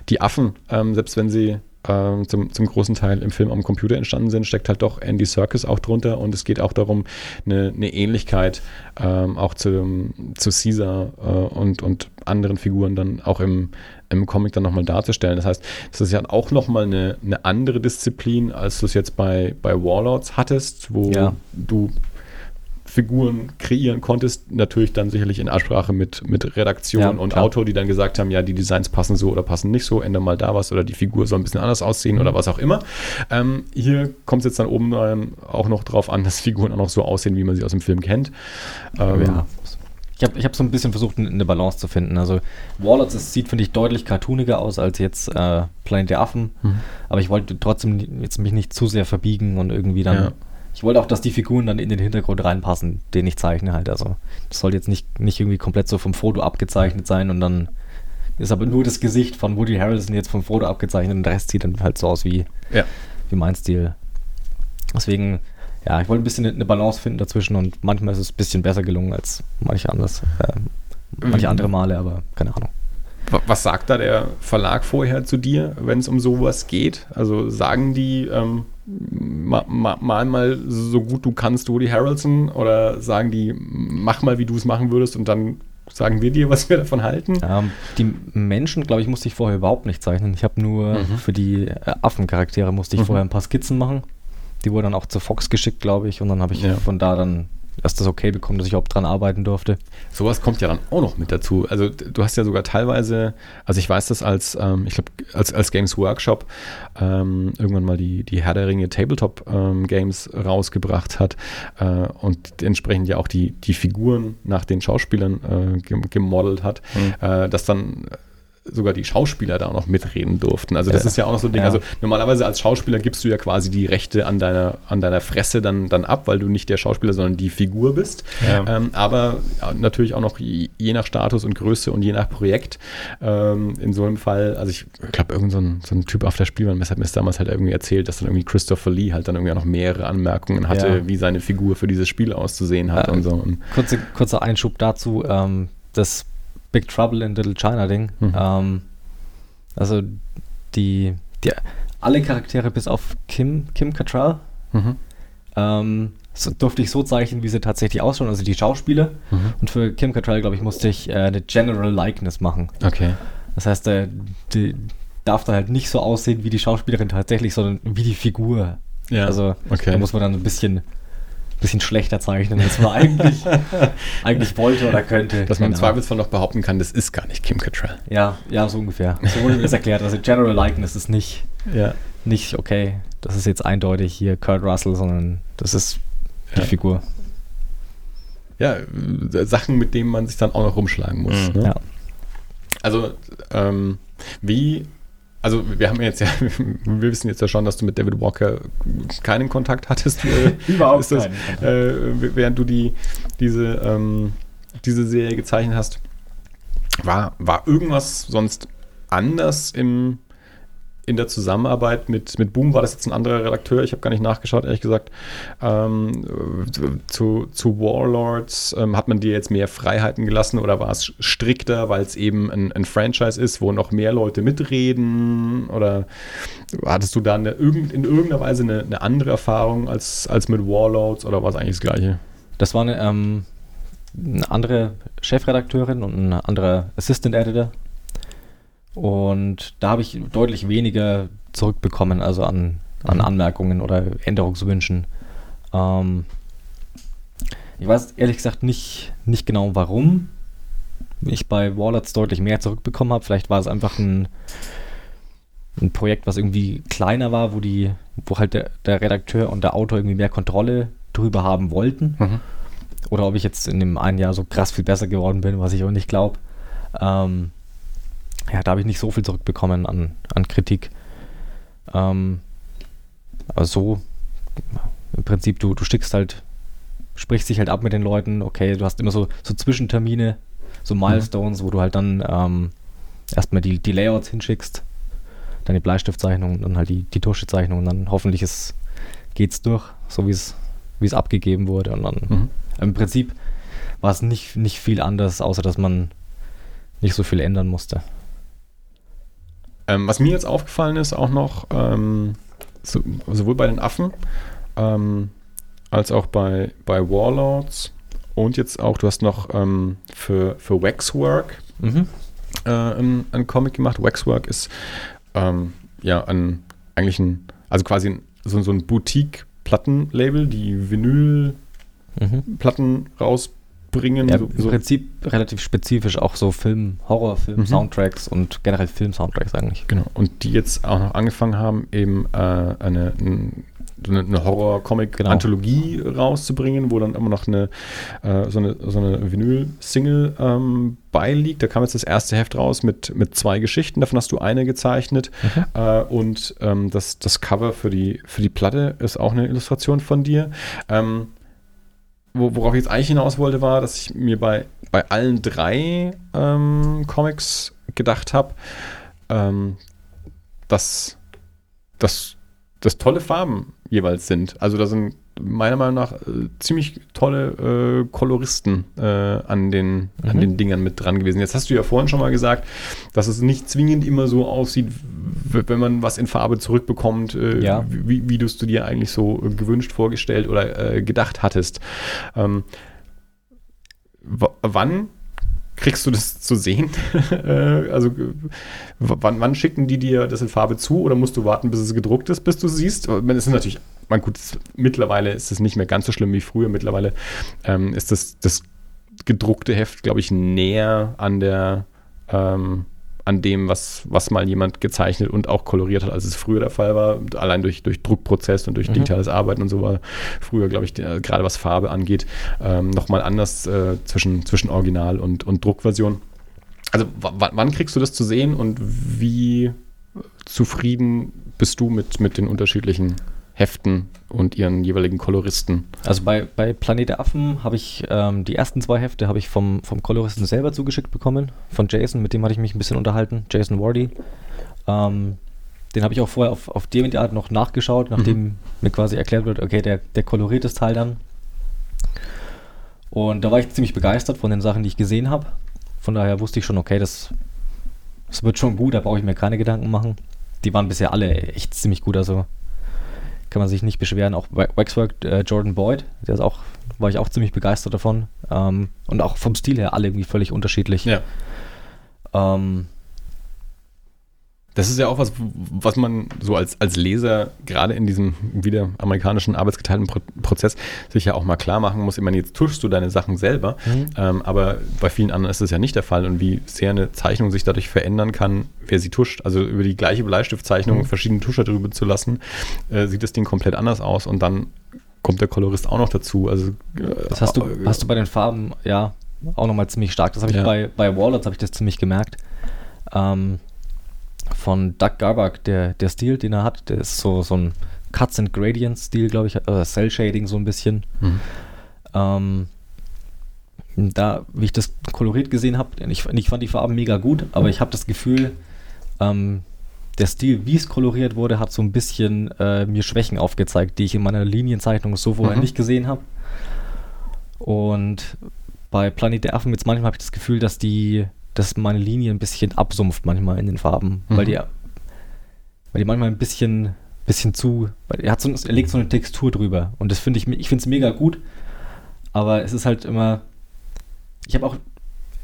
die Affen, ähm, selbst wenn sie ähm, zum, zum großen Teil im Film am Computer entstanden sind, steckt halt doch Andy Serkis auch drunter. Und es geht auch darum, eine, eine Ähnlichkeit ähm, auch zu, zu Caesar äh, und, und anderen Figuren dann auch im, im Comic dann nochmal darzustellen. Das heißt, das ist ja auch nochmal eine, eine andere Disziplin, als du es jetzt bei, bei Warlords hattest, wo Ja. du Figuren kreieren konntest, natürlich dann sicherlich in Absprache mit, mit Redaktion Ja, und klar. Autor, die dann gesagt haben, ja, die Designs passen so oder passen nicht so, ändere mal da was oder die Figur soll ein bisschen anders aussehen Mhm. oder was auch immer. Ähm, hier kommt es jetzt dann oben ähm, auch noch drauf an, dass Figuren auch noch so aussehen, wie man sie aus dem Film kennt. Ähm, ja. Ich habe ich hab so ein bisschen versucht, eine- Balance zu finden. Also Warlords, es sieht, finde ich, deutlich cartooniger aus als jetzt äh, Planet der Affen. Mhm. Aber ich wollte trotzdem jetzt mich nicht zu sehr verbiegen und irgendwie dann. Ja. Ich wollte auch, dass die Figuren dann in den Hintergrund reinpassen, den ich zeichne halt. Also das soll jetzt nicht, nicht irgendwie komplett so vom Foto abgezeichnet sein und dann ist aber nur das Gesicht von Woody Harrelson jetzt vom Foto abgezeichnet und der Rest sieht dann halt so aus wie, Ja. wie mein Stil. Deswegen, ja, ich wollte ein bisschen eine Balance finden dazwischen und manchmal ist es ein bisschen besser gelungen als manche anders, äh, manche Mhm. andere Male, aber keine Ahnung. Wa- Was sagt da der Verlag vorher zu dir, wenn es um sowas geht? Also sagen die, ähm, ma, ma, mal mal so gut du kannst Woody Harrelson oder sagen die, mach mal, wie du es machen würdest und dann sagen wir dir, was wir davon halten? Ähm, die Menschen, glaube ich, musste ich vorher überhaupt nicht zeichnen. Ich habe nur Mhm. für die äh, Affencharaktere musste ich Mhm. vorher ein paar Skizzen machen. Die wurden dann auch zu Fox geschickt, glaube ich, und dann habe ich Ja. von da dann erst das okay bekommen, dass ich überhaupt dran arbeiten durfte. Sowas kommt ja dann auch noch mit dazu. Also du hast ja sogar teilweise, also ich weiß das als, ähm, ich glaube, als, als Games Workshop ähm, irgendwann mal die, die Herr der Ringe Tabletop ähm, Games rausgebracht hat äh, und entsprechend ja auch die, die Figuren nach den Schauspielern äh, gem- gemodelt hat, Mhm. äh, dass dann sogar die Schauspieler da auch noch mitreden durften. Also das Ja. ist ja auch noch so ein Ding. Ja. Also normalerweise als Schauspieler gibst du ja quasi die Rechte an deiner, an deiner Fresse dann, dann ab, weil du nicht der Schauspieler, sondern die Figur bist. Ja. Ähm, aber natürlich auch noch je, je nach Status und Größe und je nach Projekt. Ähm, in so einem Fall, also ich glaube, irgend so ein, so ein Typ auf der Spielmannmesse hat mir damals halt irgendwie erzählt, dass dann irgendwie Christopher Lee halt dann irgendwie auch noch mehrere Anmerkungen hatte, wie seine Figur für dieses Spiel auszusehen hat Äh, und so. Und, Kurze, kurzer Einschub dazu, ähm, das Big Trouble in Little China Ding. Mhm. Ähm, also die, die alle Charaktere bis auf Kim, Kim Cattrall mhm. ähm, so, durfte ich so zeichnen, wie sie tatsächlich ausschauen, also die Schauspieler. Mhm. Und für Kim Cattrall, glaube ich, musste ich äh, eine General Likeness machen. Okay. Das heißt, äh, die darf dann halt nicht so aussehen wie die Schauspielerin tatsächlich, sondern wie die Figur. Ja. Also okay. da muss man dann ein bisschen, bisschen schlechter zeichnen, als man eigentlich, eigentlich wollte oder könnte. dass man im Keine Ahnung. Zweifelsfall noch behaupten kann, das ist gar nicht Kim Cattrall. Ja, ja, so ungefähr. So wurde mir das erklärt. Also General Likeness ist nicht, Ja. nicht okay. Das ist jetzt eindeutig hier Kurt Russell, sondern das ist die Ja. Figur. Ja, äh, Sachen, mit denen man sich dann auch noch rumschlagen muss. Mhm. Ne? Ja. Also, ähm, wie, also wir haben jetzt ja, wir wissen jetzt ja schon, dass du mit David Walker keinen Kontakt hattest. Äh, Überhaupt das, keinen äh, während du die, diese, ähm, diese Serie gezeichnet hast. War, war irgendwas sonst anders im, in der Zusammenarbeit mit, mit Boom? War das jetzt ein anderer Redakteur? Ich habe gar nicht nachgeschaut, ehrlich gesagt. Ähm, zu, zu Warlords ähm, hat man dir jetzt mehr Freiheiten gelassen oder war es strikter, weil es eben ein, ein Franchise ist, wo noch mehr Leute mitreden? Oder hattest du da eine, in irgendeiner Weise eine, eine andere Erfahrung als, als mit Warlords oder war es eigentlich das Gleiche? Das war eine, ähm, eine andere Chefredakteurin und ein anderer Assistant Editor. Und da habe ich deutlich weniger zurückbekommen, also an, an Mhm. Anmerkungen oder Änderungswünschen. Ähm, ich weiß ehrlich gesagt nicht, nicht genau, warum ich bei Warlords deutlich mehr zurückbekommen habe. Vielleicht war es einfach ein, ein Projekt, was irgendwie kleiner war, wo die, wo halt der, der Redakteur und der Autor irgendwie mehr Kontrolle drüber haben wollten. Oder ob ich jetzt in dem einen Jahr so krass viel besser geworden bin, was ich auch nicht glaube. Ähm, ja, da habe ich nicht so viel zurückbekommen an, an Kritik. Ähm, aber so, im Prinzip, du, du stickst halt, sprichst dich halt ab mit den Leuten, okay, du hast immer so, so Zwischentermine, so Milestones, wo du halt dann ähm, erstmal die, die Layouts hinschickst, dann die Bleistiftzeichnung, dann halt die, die Tuschezeichnung und dann hoffentlich ist, geht's durch, so wie es wie es abgegeben wurde und dann Mhm. im Prinzip war es nicht, nicht viel anders, außer dass man nicht so viel ändern musste. Ähm, was mir jetzt aufgefallen ist, auch noch, ähm, so, sowohl bei den Affen ähm, als auch bei, bei Warlords und jetzt auch, du hast noch ähm, für, für Waxwork Mhm. äh, einen, einen Comic gemacht. Waxwork ist ähm, ja ein, eigentlich ein, also quasi ein, so, so ein Boutique-Plattenlabel, die Vinyl mhm. Platten rausbringen. Ja, so, Im so. Prinzip relativ spezifisch auch so Film, Horrorfilm, Mhm. Soundtracks und generell Film-Soundtracks eigentlich. Genau. Und die jetzt auch noch angefangen haben, eben äh, eine, so eine, eine Horror-Comic-Anthologie rauszubringen, wo dann immer noch eine, äh, so eine, so eine Vinyl-Single ähm, beiliegt. Da kam jetzt das erste Heft raus mit, mit zwei Geschichten. Davon hast du eine gezeichnet. Äh, und ähm, das, das Cover für die, für die Platte ist auch eine Illustration von dir. Ähm, wo, worauf ich jetzt eigentlich hinaus wollte, war, dass ich mir bei, bei allen drei ähm, Comics gedacht habe, ähm, dass, dass, dass tolle Farben jeweils sind. Also da sind meiner Meinung nach äh, ziemlich tolle äh, Koloristen äh, an, den, an Mhm. den Dingern mit dran gewesen. Jetzt hast du ja vorhin schon mal gesagt, dass es nicht zwingend immer so aussieht, wenn man was in Farbe zurückbekommt, äh, Ja. wie, wie du es dir eigentlich so äh, gewünscht, vorgestellt oder äh, gedacht hattest. Ähm, wann kriegst du das zu sehen? Also wann, wann schicken die dir das in Farbe zu oder musst du warten, bis es gedruckt ist, bis du es siehst? Es ist natürlich, man gut, mittlerweile ist es nicht mehr ganz so schlimm wie früher. Mittlerweile ähm, ist das, das gedruckte Heft, glaube ich, näher an der ähm, an dem, was, was mal jemand gezeichnet und auch koloriert hat, als es früher der Fall war. Allein durch, durch Druckprozess und durch Mhm. digitales Arbeiten und so war früher, glaube ich, gerade was Farbe angeht, ähm, nochmal anders äh, zwischen, zwischen Original und, und Druckversion. Also wann kriegst du das zu sehen und wie zufrieden bist du mit, mit den unterschiedlichen Heften und ihren jeweiligen Koloristen? Also bei, bei Planet der Affen habe ich ähm, die ersten zwei Hefte habe ich vom, vom Koloristen selber zugeschickt bekommen, von Jason, mit dem hatte ich mich ein bisschen unterhalten, Jason Wardy. Ähm, den habe ich auch vorher auf, auf die Art noch nachgeschaut, nachdem mir quasi erklärt wird, okay, der, der koloriert das Teil dann. Und da war ich ziemlich begeistert von den Sachen, die ich gesehen habe. Von daher wusste ich schon, okay, das, das wird schon gut, da brauche ich mir keine Gedanken machen. Die waren bisher alle echt ziemlich gut, also kann man sich nicht beschweren. Auch Wa- Waxwork äh, Jordan Boyd, der ist auch, war ich auch ziemlich begeistert davon. Ähm, und auch vom Stil her alle irgendwie völlig unterschiedlich. Ja. Ähm, Das ist ja auch was, was man so als, als Leser gerade in diesem wieder amerikanischen arbeitsgeteilten Pro Prozess sich ja auch mal klar machen muss. Ich meine, jetzt tuschst du deine Sachen selber, Mhm. ähm, aber bei vielen anderen ist das ja nicht der Fall und wie sehr eine Zeichnung sich dadurch verändern kann, wer sie tuscht. Also über die gleiche Bleistiftzeichnung Mhm. verschiedene Tuscher drüber zu lassen, äh, sieht das Ding komplett anders aus und dann kommt der Kolorist auch noch dazu. Also, äh, das hast du, äh, hast du bei den Farben, ja, auch nochmal ziemlich stark. Das habe ich Ja. bei, bei Warlords habe ich das ziemlich gemerkt. Ähm, von Doug Garbach, der, der Stil, den er hat, der ist so, so ein Cuts and Gradients Stil, glaube ich, äh, Cell Shading so ein bisschen. Mhm. Ähm, da, wie ich das koloriert gesehen habe, ich, ich fand die Farben mega gut, aber ich habe das Gefühl, ähm, der Stil, wie es koloriert wurde, hat so ein bisschen äh, mir Schwächen aufgezeigt, die ich in meiner Linienzeichnung so vorher Mhm. nicht gesehen habe. Und bei Planet der Affen jetzt manchmal habe ich das Gefühl, dass die, dass meine Linie ein bisschen absumpft manchmal in den Farben, weil Mhm. die, weil die manchmal ein bisschen, bisschen zu, weil er hat so, er legt so eine Textur drüber und das finde ich, ich finde es mega gut, aber es ist halt immer, ich habe auch,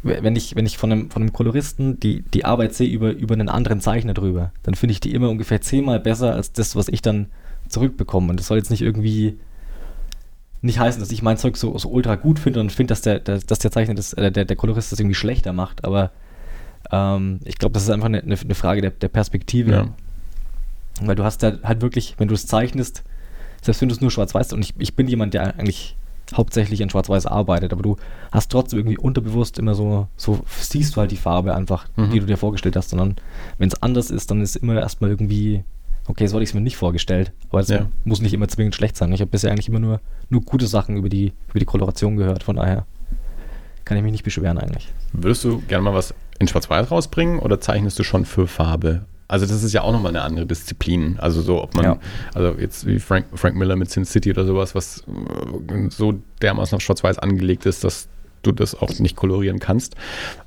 wenn ich, wenn ich von einem, von einem Koloristen die, die Arbeit sehe über, über einen anderen Zeichner drüber, dann finde ich die immer ungefähr zehnmal besser als das, was ich dann zurückbekomme. Und das soll jetzt nicht irgendwie nicht heißen, dass ich mein Zeug so, so ultra gut finde und finde, dass der, der, dass der Zeichner, das, äh, der, der Kolorist das irgendwie schlechter macht, aber ähm, ich glaube, das ist einfach eine, eine, eine Frage der, der Perspektive. Ja. Weil du hast da halt wirklich, wenn du es zeichnest, selbst wenn du es nur schwarz-weiß, und ich, ich bin jemand, der eigentlich hauptsächlich in schwarz-weiß arbeitet, aber du hast trotzdem irgendwie unterbewusst immer so, so siehst du halt die Farbe einfach, Mhm. die du dir vorgestellt hast. Und dann, wenn es anders ist, dann ist immer erstmal irgendwie, okay, so hatte ich es mir nicht vorgestellt. Aber es Ja. muss nicht immer zwingend schlecht sein. Ich habe bisher eigentlich immer nur, nur gute Sachen über die, über die Koloration gehört, von daher kann ich mich nicht beschweren eigentlich. Würdest du gerne mal was in Schwarz-Weiß rausbringen oder zeichnest du schon für Farbe? Also das ist ja auch nochmal eine andere Disziplin. Also so, ob man, Ja. also jetzt wie Frank, Frank Miller mit Sin City oder sowas, was äh, so dermaßen auf Schwarz-Weiß angelegt ist, dass du das auch nicht kolorieren kannst.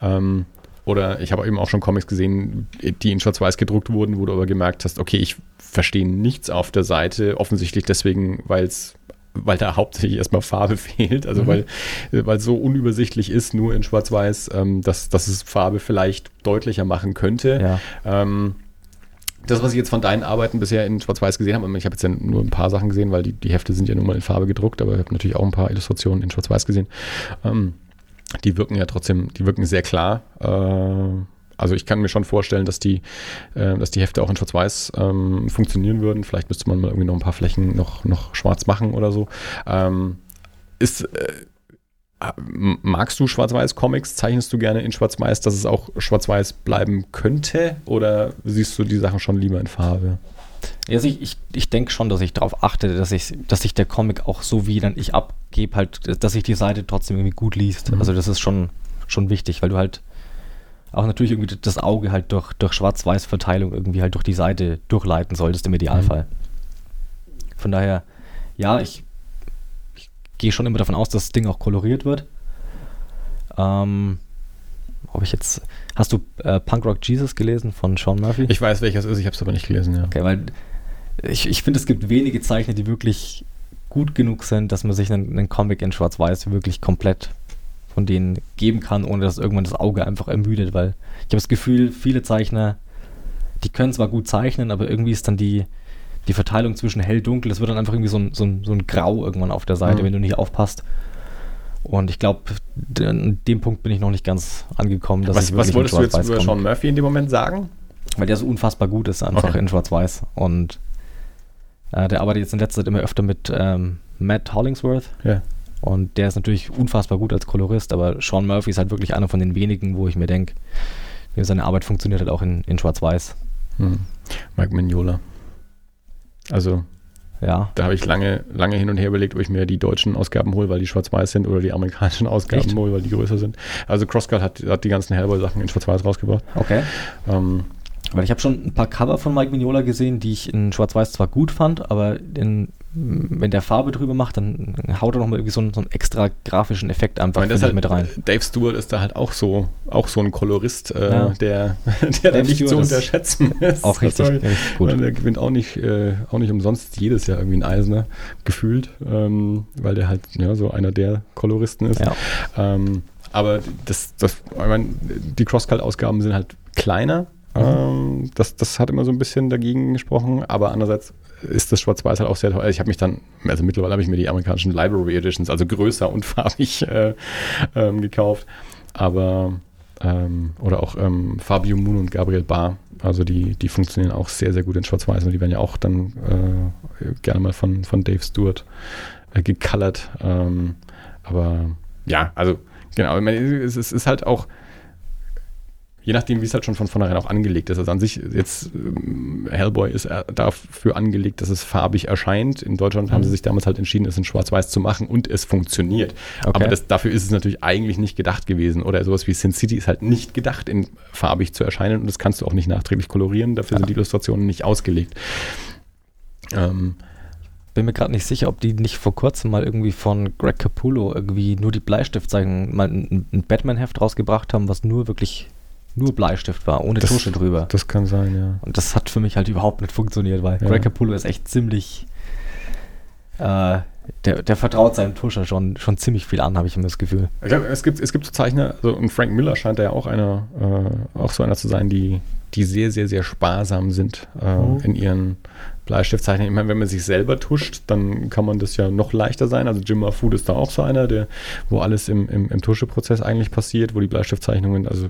Ähm, oder ich habe eben auch schon Comics gesehen, die in Schwarz-Weiß gedruckt wurden, wo du aber gemerkt hast, okay, ich verstehe nichts auf der Seite, offensichtlich deswegen, weil es weil da hauptsächlich erstmal Farbe fehlt, also Mhm. weil weil es so unübersichtlich ist, nur in Schwarz-Weiß, ähm, dass, dass es Farbe vielleicht deutlicher machen könnte. Ja. Ähm, das, was ich jetzt von deinen Arbeiten bisher in Schwarz-Weiß gesehen habe, ich habe jetzt ja nur ein paar Sachen gesehen, weil die, die Hefte sind ja nun mal in Farbe gedruckt, aber ich habe natürlich auch ein paar Illustrationen in Schwarz-Weiß gesehen. Ähm, die wirken ja trotzdem, die wirken sehr klar. Äh, also ich kann mir schon vorstellen, dass die, äh, dass die Hefte auch in Schwarz-Weiß ähm, funktionieren würden. Vielleicht müsste man mal irgendwie noch ein paar Flächen noch, noch schwarz machen oder so. Ähm, ist, äh, magst du Schwarz-Weiß-Comics? Zeichnest du gerne in Schwarz-Weiß, dass es auch Schwarz-Weiß bleiben könnte? Oder siehst du die Sachen schon lieber in Farbe? Also ich, ich, ich denke schon, dass ich darauf achte, dass ich, dass sich der Comic auch so wie dann ich abgebe, halt, dass sich die Seite trotzdem irgendwie gut liest. Mhm. Also das ist schon, schon wichtig, weil du halt auch natürlich irgendwie das Auge halt durch, durch Schwarz-Weiß-Verteilung irgendwie halt durch die Seite durchleiten solltest im Idealfall. Von daher, ja, ich, ich gehe schon immer davon aus, dass das Ding auch koloriert wird. Ähm, ob ich jetzt, hast du äh, Punk Rock Jesus gelesen von Sean Murphy? Ich weiß, welches ist, ich habe es aber nicht gelesen, ja. Okay, weil ich, ich finde, es gibt wenige Zeichner, die wirklich gut genug sind, dass man sich einen, einen Comic in Schwarz-Weiß wirklich komplett von denen geben kann, ohne dass irgendwann das Auge einfach ermüdet, weil ich habe das Gefühl, viele Zeichner, die können zwar gut zeichnen, aber irgendwie ist dann die, die Verteilung zwischen hell-dunkel, es wird dann einfach irgendwie so ein, so ein, so ein Grau irgendwann auf der Seite, Mhm. wenn du nicht aufpasst. Und ich glaube, an dem Punkt bin ich noch nicht ganz angekommen. Dass Was, ich was wolltest du jetzt über. Sean Murphy in dem Moment sagen? Weil der so unfassbar gut ist, einfach Okay. in Schwarz-Weiß. Und äh, der arbeitet jetzt in letzter Zeit immer öfter mit ähm, Matt Hollingsworth. Ja. Und der ist natürlich unfassbar gut als Kolorist, aber Sean Murphy ist halt wirklich einer von den wenigen, wo ich mir denke, seine Arbeit funktioniert halt auch in, in Schwarz-Weiß. Hm. Mike Mignola. Also, Ja. da habe ich lange, lange hin und her überlegt, ob ich mir die deutschen Ausgaben hole, weil die schwarz-weiß sind, oder die amerikanischen Ausgaben Echt? hole, weil die größer sind. Also Crosscut hat, hat die ganzen Hellboy-Sachen in schwarz-weiß rausgebracht. Okay. Ähm, Weil ich habe schon ein paar Cover von Mike Mignola gesehen, die ich in Schwarz-Weiß zwar gut fand, aber in, wenn der Farbe drüber macht, dann haut er nochmal irgendwie so einen, so einen extra grafischen Effekt einfach ich, halt, mit rein. Dave Stewart ist da halt auch so, auch so ein Kolorist, äh, Ja. der, der da nicht zu Stewart ist unterschätzen ist. Auch richtig, Sorry. richtig gut. Der gewinnt auch nicht, äh, auch nicht umsonst jedes Jahr irgendwie ein Eisner, gefühlt, ähm, weil der halt ja, so einer der Koloristen ist. Ja. Ähm, aber das, das, ich meine, die Crosscut-Ausgaben sind halt kleiner. Mhm. Ähm, das, das hat immer so ein bisschen dagegen gesprochen, aber andererseits ist das Schwarz-Weiß halt auch sehr teuer. Ich habe mich dann, also mittlerweile habe ich mir die amerikanischen Library Editions, also größer und farbig, äh, ähm, gekauft. Aber, ähm, oder auch ähm, Fabio Moon und Gabriel Barr, also die, die funktionieren auch sehr, sehr gut in Schwarz-Weiß und die werden ja auch dann äh, gerne mal von, von Dave Stewart äh, gecolored. Ähm, aber ja, also genau, es ist halt auch, je nachdem, wie es halt schon von vornherein auch angelegt ist. Also an sich, jetzt ähm, Hellboy ist äh, dafür angelegt, dass es farbig erscheint. In Deutschland haben Mhm. sie sich damals halt entschieden, es in Schwarz-Weiß zu machen und es funktioniert. Okay. Aber das, dafür ist es natürlich eigentlich nicht gedacht gewesen. Oder sowas wie Sin City ist halt nicht gedacht, in farbig zu erscheinen und das kannst du auch nicht nachträglich kolorieren. Dafür Ja. sind die Illustrationen nicht ausgelegt. Ähm, Bin mir gerade nicht sicher, ob die nicht vor kurzem mal irgendwie von Greg Capullo irgendwie nur die Bleistiftzeichnungen mal ein, ein Batman-Heft rausgebracht haben, was nur wirklich nur Bleistift war, ohne Das- Tusche drüber. das kann sein, ja. Und das hat für mich halt überhaupt nicht funktioniert, weil Ja. Greg Capullo ist echt ziemlich. Äh, der, der vertraut seinem Tuscher schon, schon ziemlich viel an, habe ich immer das Gefühl. Ich glaube, es gibt, es gibt so Zeichner, also und Frank Miller scheint da ja auch einer, äh, auch so einer zu sein, die, die sehr, sehr, sehr sparsam sind äh, Oh. in ihren Bleistiftzeichnungen. Ich meine, wenn man sich selber tuscht, dann kann man das ja noch leichter sein. Also Jim Mahfood ist da auch so einer, der, wo alles im, im, im Tuscheprozess eigentlich passiert, wo die Bleistiftzeichnungen also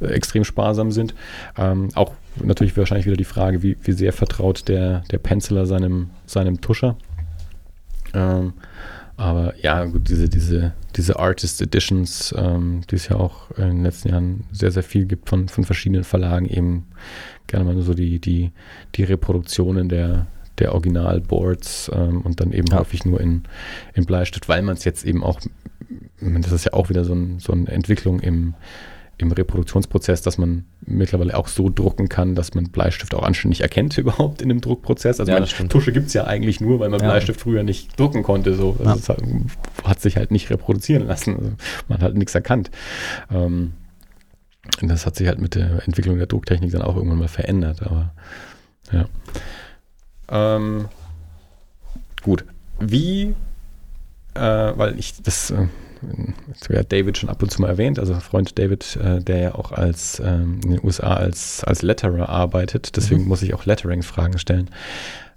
äh, extrem sparsam sind. Ähm, auch natürlich wahrscheinlich wieder die Frage, wie, wie sehr vertraut der, der Penciler seinem, seinem Tuscher. Ähm, aber ja, gut, diese, diese, diese Artist Editions, ähm, die es ja auch in den letzten Jahren sehr, sehr viel gibt von, von verschiedenen Verlagen, eben gerne mal so die, die, die Reproduktionen der, der Originalboards ähm, und dann eben Ja. häufig nur in, in Bleistift, weil man es jetzt eben auch, das ist ja auch wieder so, ein, so eine Entwicklung im, im Reproduktionsprozess, dass man mittlerweile auch so drucken kann, dass man Bleistift auch anständig erkennt überhaupt in dem Druckprozess. Also Ja, meine. Tusche gibt es ja eigentlich nur, weil man Ja. Bleistift früher nicht drucken konnte. So. Ja. Das ist halt, hat sich halt nicht reproduzieren lassen. Also man hat halt nichts erkannt. Ähm, das hat sich halt mit der Entwicklung der Drucktechnik dann auch irgendwann mal verändert. Aber ja. Ähm, gut. Wie, äh, weil ich das, äh, jetzt wird David schon ab und zu mal erwähnt, also Freund David, äh, der ja auch als ähm, in den USA als, als Letterer arbeitet, deswegen Mhm. muss ich auch Letterings-Fragen stellen.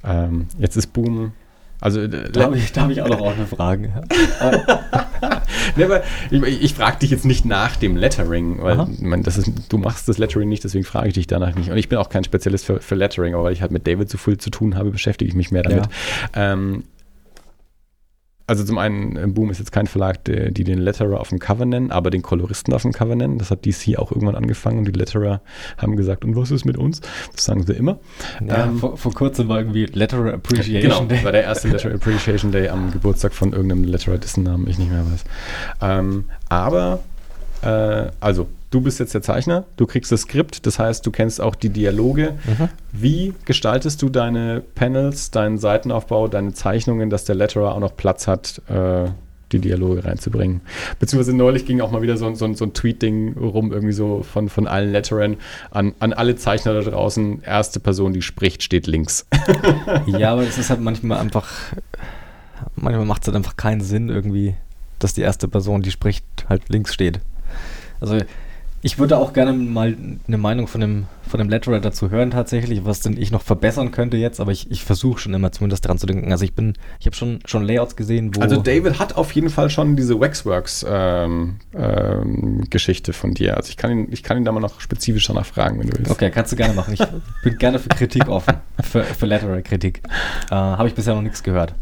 Ähm, jetzt ist Boom, also äh, Da habe ich, da hab ich auch noch eine Frage. Nee, ich, ich frage dich jetzt nicht nach dem Lettering, weil meine, das ist, du machst das Lettering nicht, deswegen frage ich dich danach nicht. Und ich bin auch kein Spezialist für, für Lettering, aber weil ich halt mit David so viel zu tun habe, beschäftige ich mich mehr damit. Ähm, also zum einen, äh, Boom ist jetzt kein Verlag, der, die den Letterer auf dem Cover nennen, aber den Koloristen auf dem Cover nennen. Das hat DC auch irgendwann angefangen und die Letterer haben gesagt, und was ist mit uns? Das sagen sie immer. Ja, Ähm, vor, vor kurzem war irgendwie Letter Appreciation Genau, Day. war der erste Letter Appreciation Day am Geburtstag von irgendeinem Letterer, dessen Namen ich nicht mehr weiß. Ähm, aber, äh, also, du bist jetzt der Zeichner, du kriegst das Skript, das heißt, du kennst auch die Dialoge. Mhm. Wie gestaltest du deine Panels, deinen Seitenaufbau, deine Zeichnungen, dass der Letterer auch noch Platz hat, äh, die Dialoge reinzubringen? Beziehungsweise neulich ging auch mal wieder so, so, so ein Tweet-Ding rum, irgendwie so von, von allen Letterern an, an alle Zeichner da draußen. Erste Person, die spricht, steht links. Ja, aber es ist halt manchmal einfach, manchmal macht es halt einfach keinen Sinn irgendwie, dass die erste Person, die spricht, halt links steht. Also ich würde auch gerne mal eine Meinung von dem, von dem Letterer dazu hören tatsächlich, was denn ich noch verbessern könnte jetzt, aber ich, ich versuche schon immer zumindest dran zu denken. Also ich bin, ich habe schon, schon Layouts gesehen, wo... Also David hat auf jeden Fall schon diese Waxworks-Geschichte von dir. Also ich kann, ihn, ich kann ihn da mal noch spezifischer nachfragen, wenn du willst. Okay, kannst du gerne machen. Ich bin gerne für Kritik offen. Für, für Letterer-Kritik. Äh, Habe ich bisher noch nichts gehört.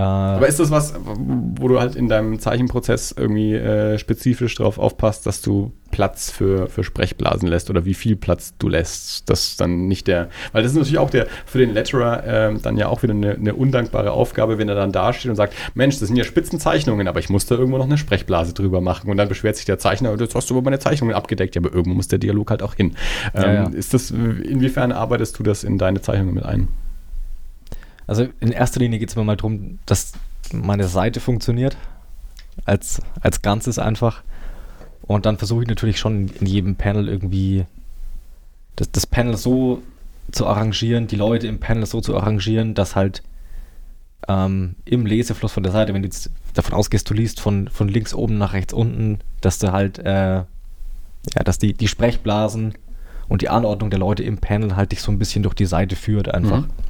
Äh, Aber ist das was, wo du halt in deinem Zeichenprozess irgendwie äh, spezifisch darauf aufpasst, dass du Platz für, für Sprechblasen lässt oder wie viel Platz du lässt, dass dann nicht der, weil das ist natürlich auch der für den Letterer ähm, dann ja auch wieder eine, eine undankbare Aufgabe, wenn er dann dasteht und sagt, Mensch, das sind ja Spitzenzeichnungen, aber ich muss da irgendwo noch eine Sprechblase drüber machen und dann beschwert sich der Zeichner, jetzt hast du aber meine Zeichnungen abgedeckt, ja, aber irgendwo muss der Dialog halt auch hin. Ähm, Ja, ja. Ist das, inwiefern arbeitest du das in deine Zeichnungen mit ein? Also in erster Linie geht es mir mal darum, dass meine Seite funktioniert. Als, als Ganzes einfach. Und dann versuche ich natürlich schon in jedem Panel irgendwie das, das Panel so zu arrangieren, die Leute im Panel so zu arrangieren, dass halt ähm, im Lesefluss von der Seite, wenn du jetzt davon ausgehst, du liest von, von links oben nach rechts unten, dass du halt, äh, ja, dass die, die Sprechblasen und die Anordnung der Leute im Panel halt dich so ein bisschen durch die Seite führt einfach Mhm.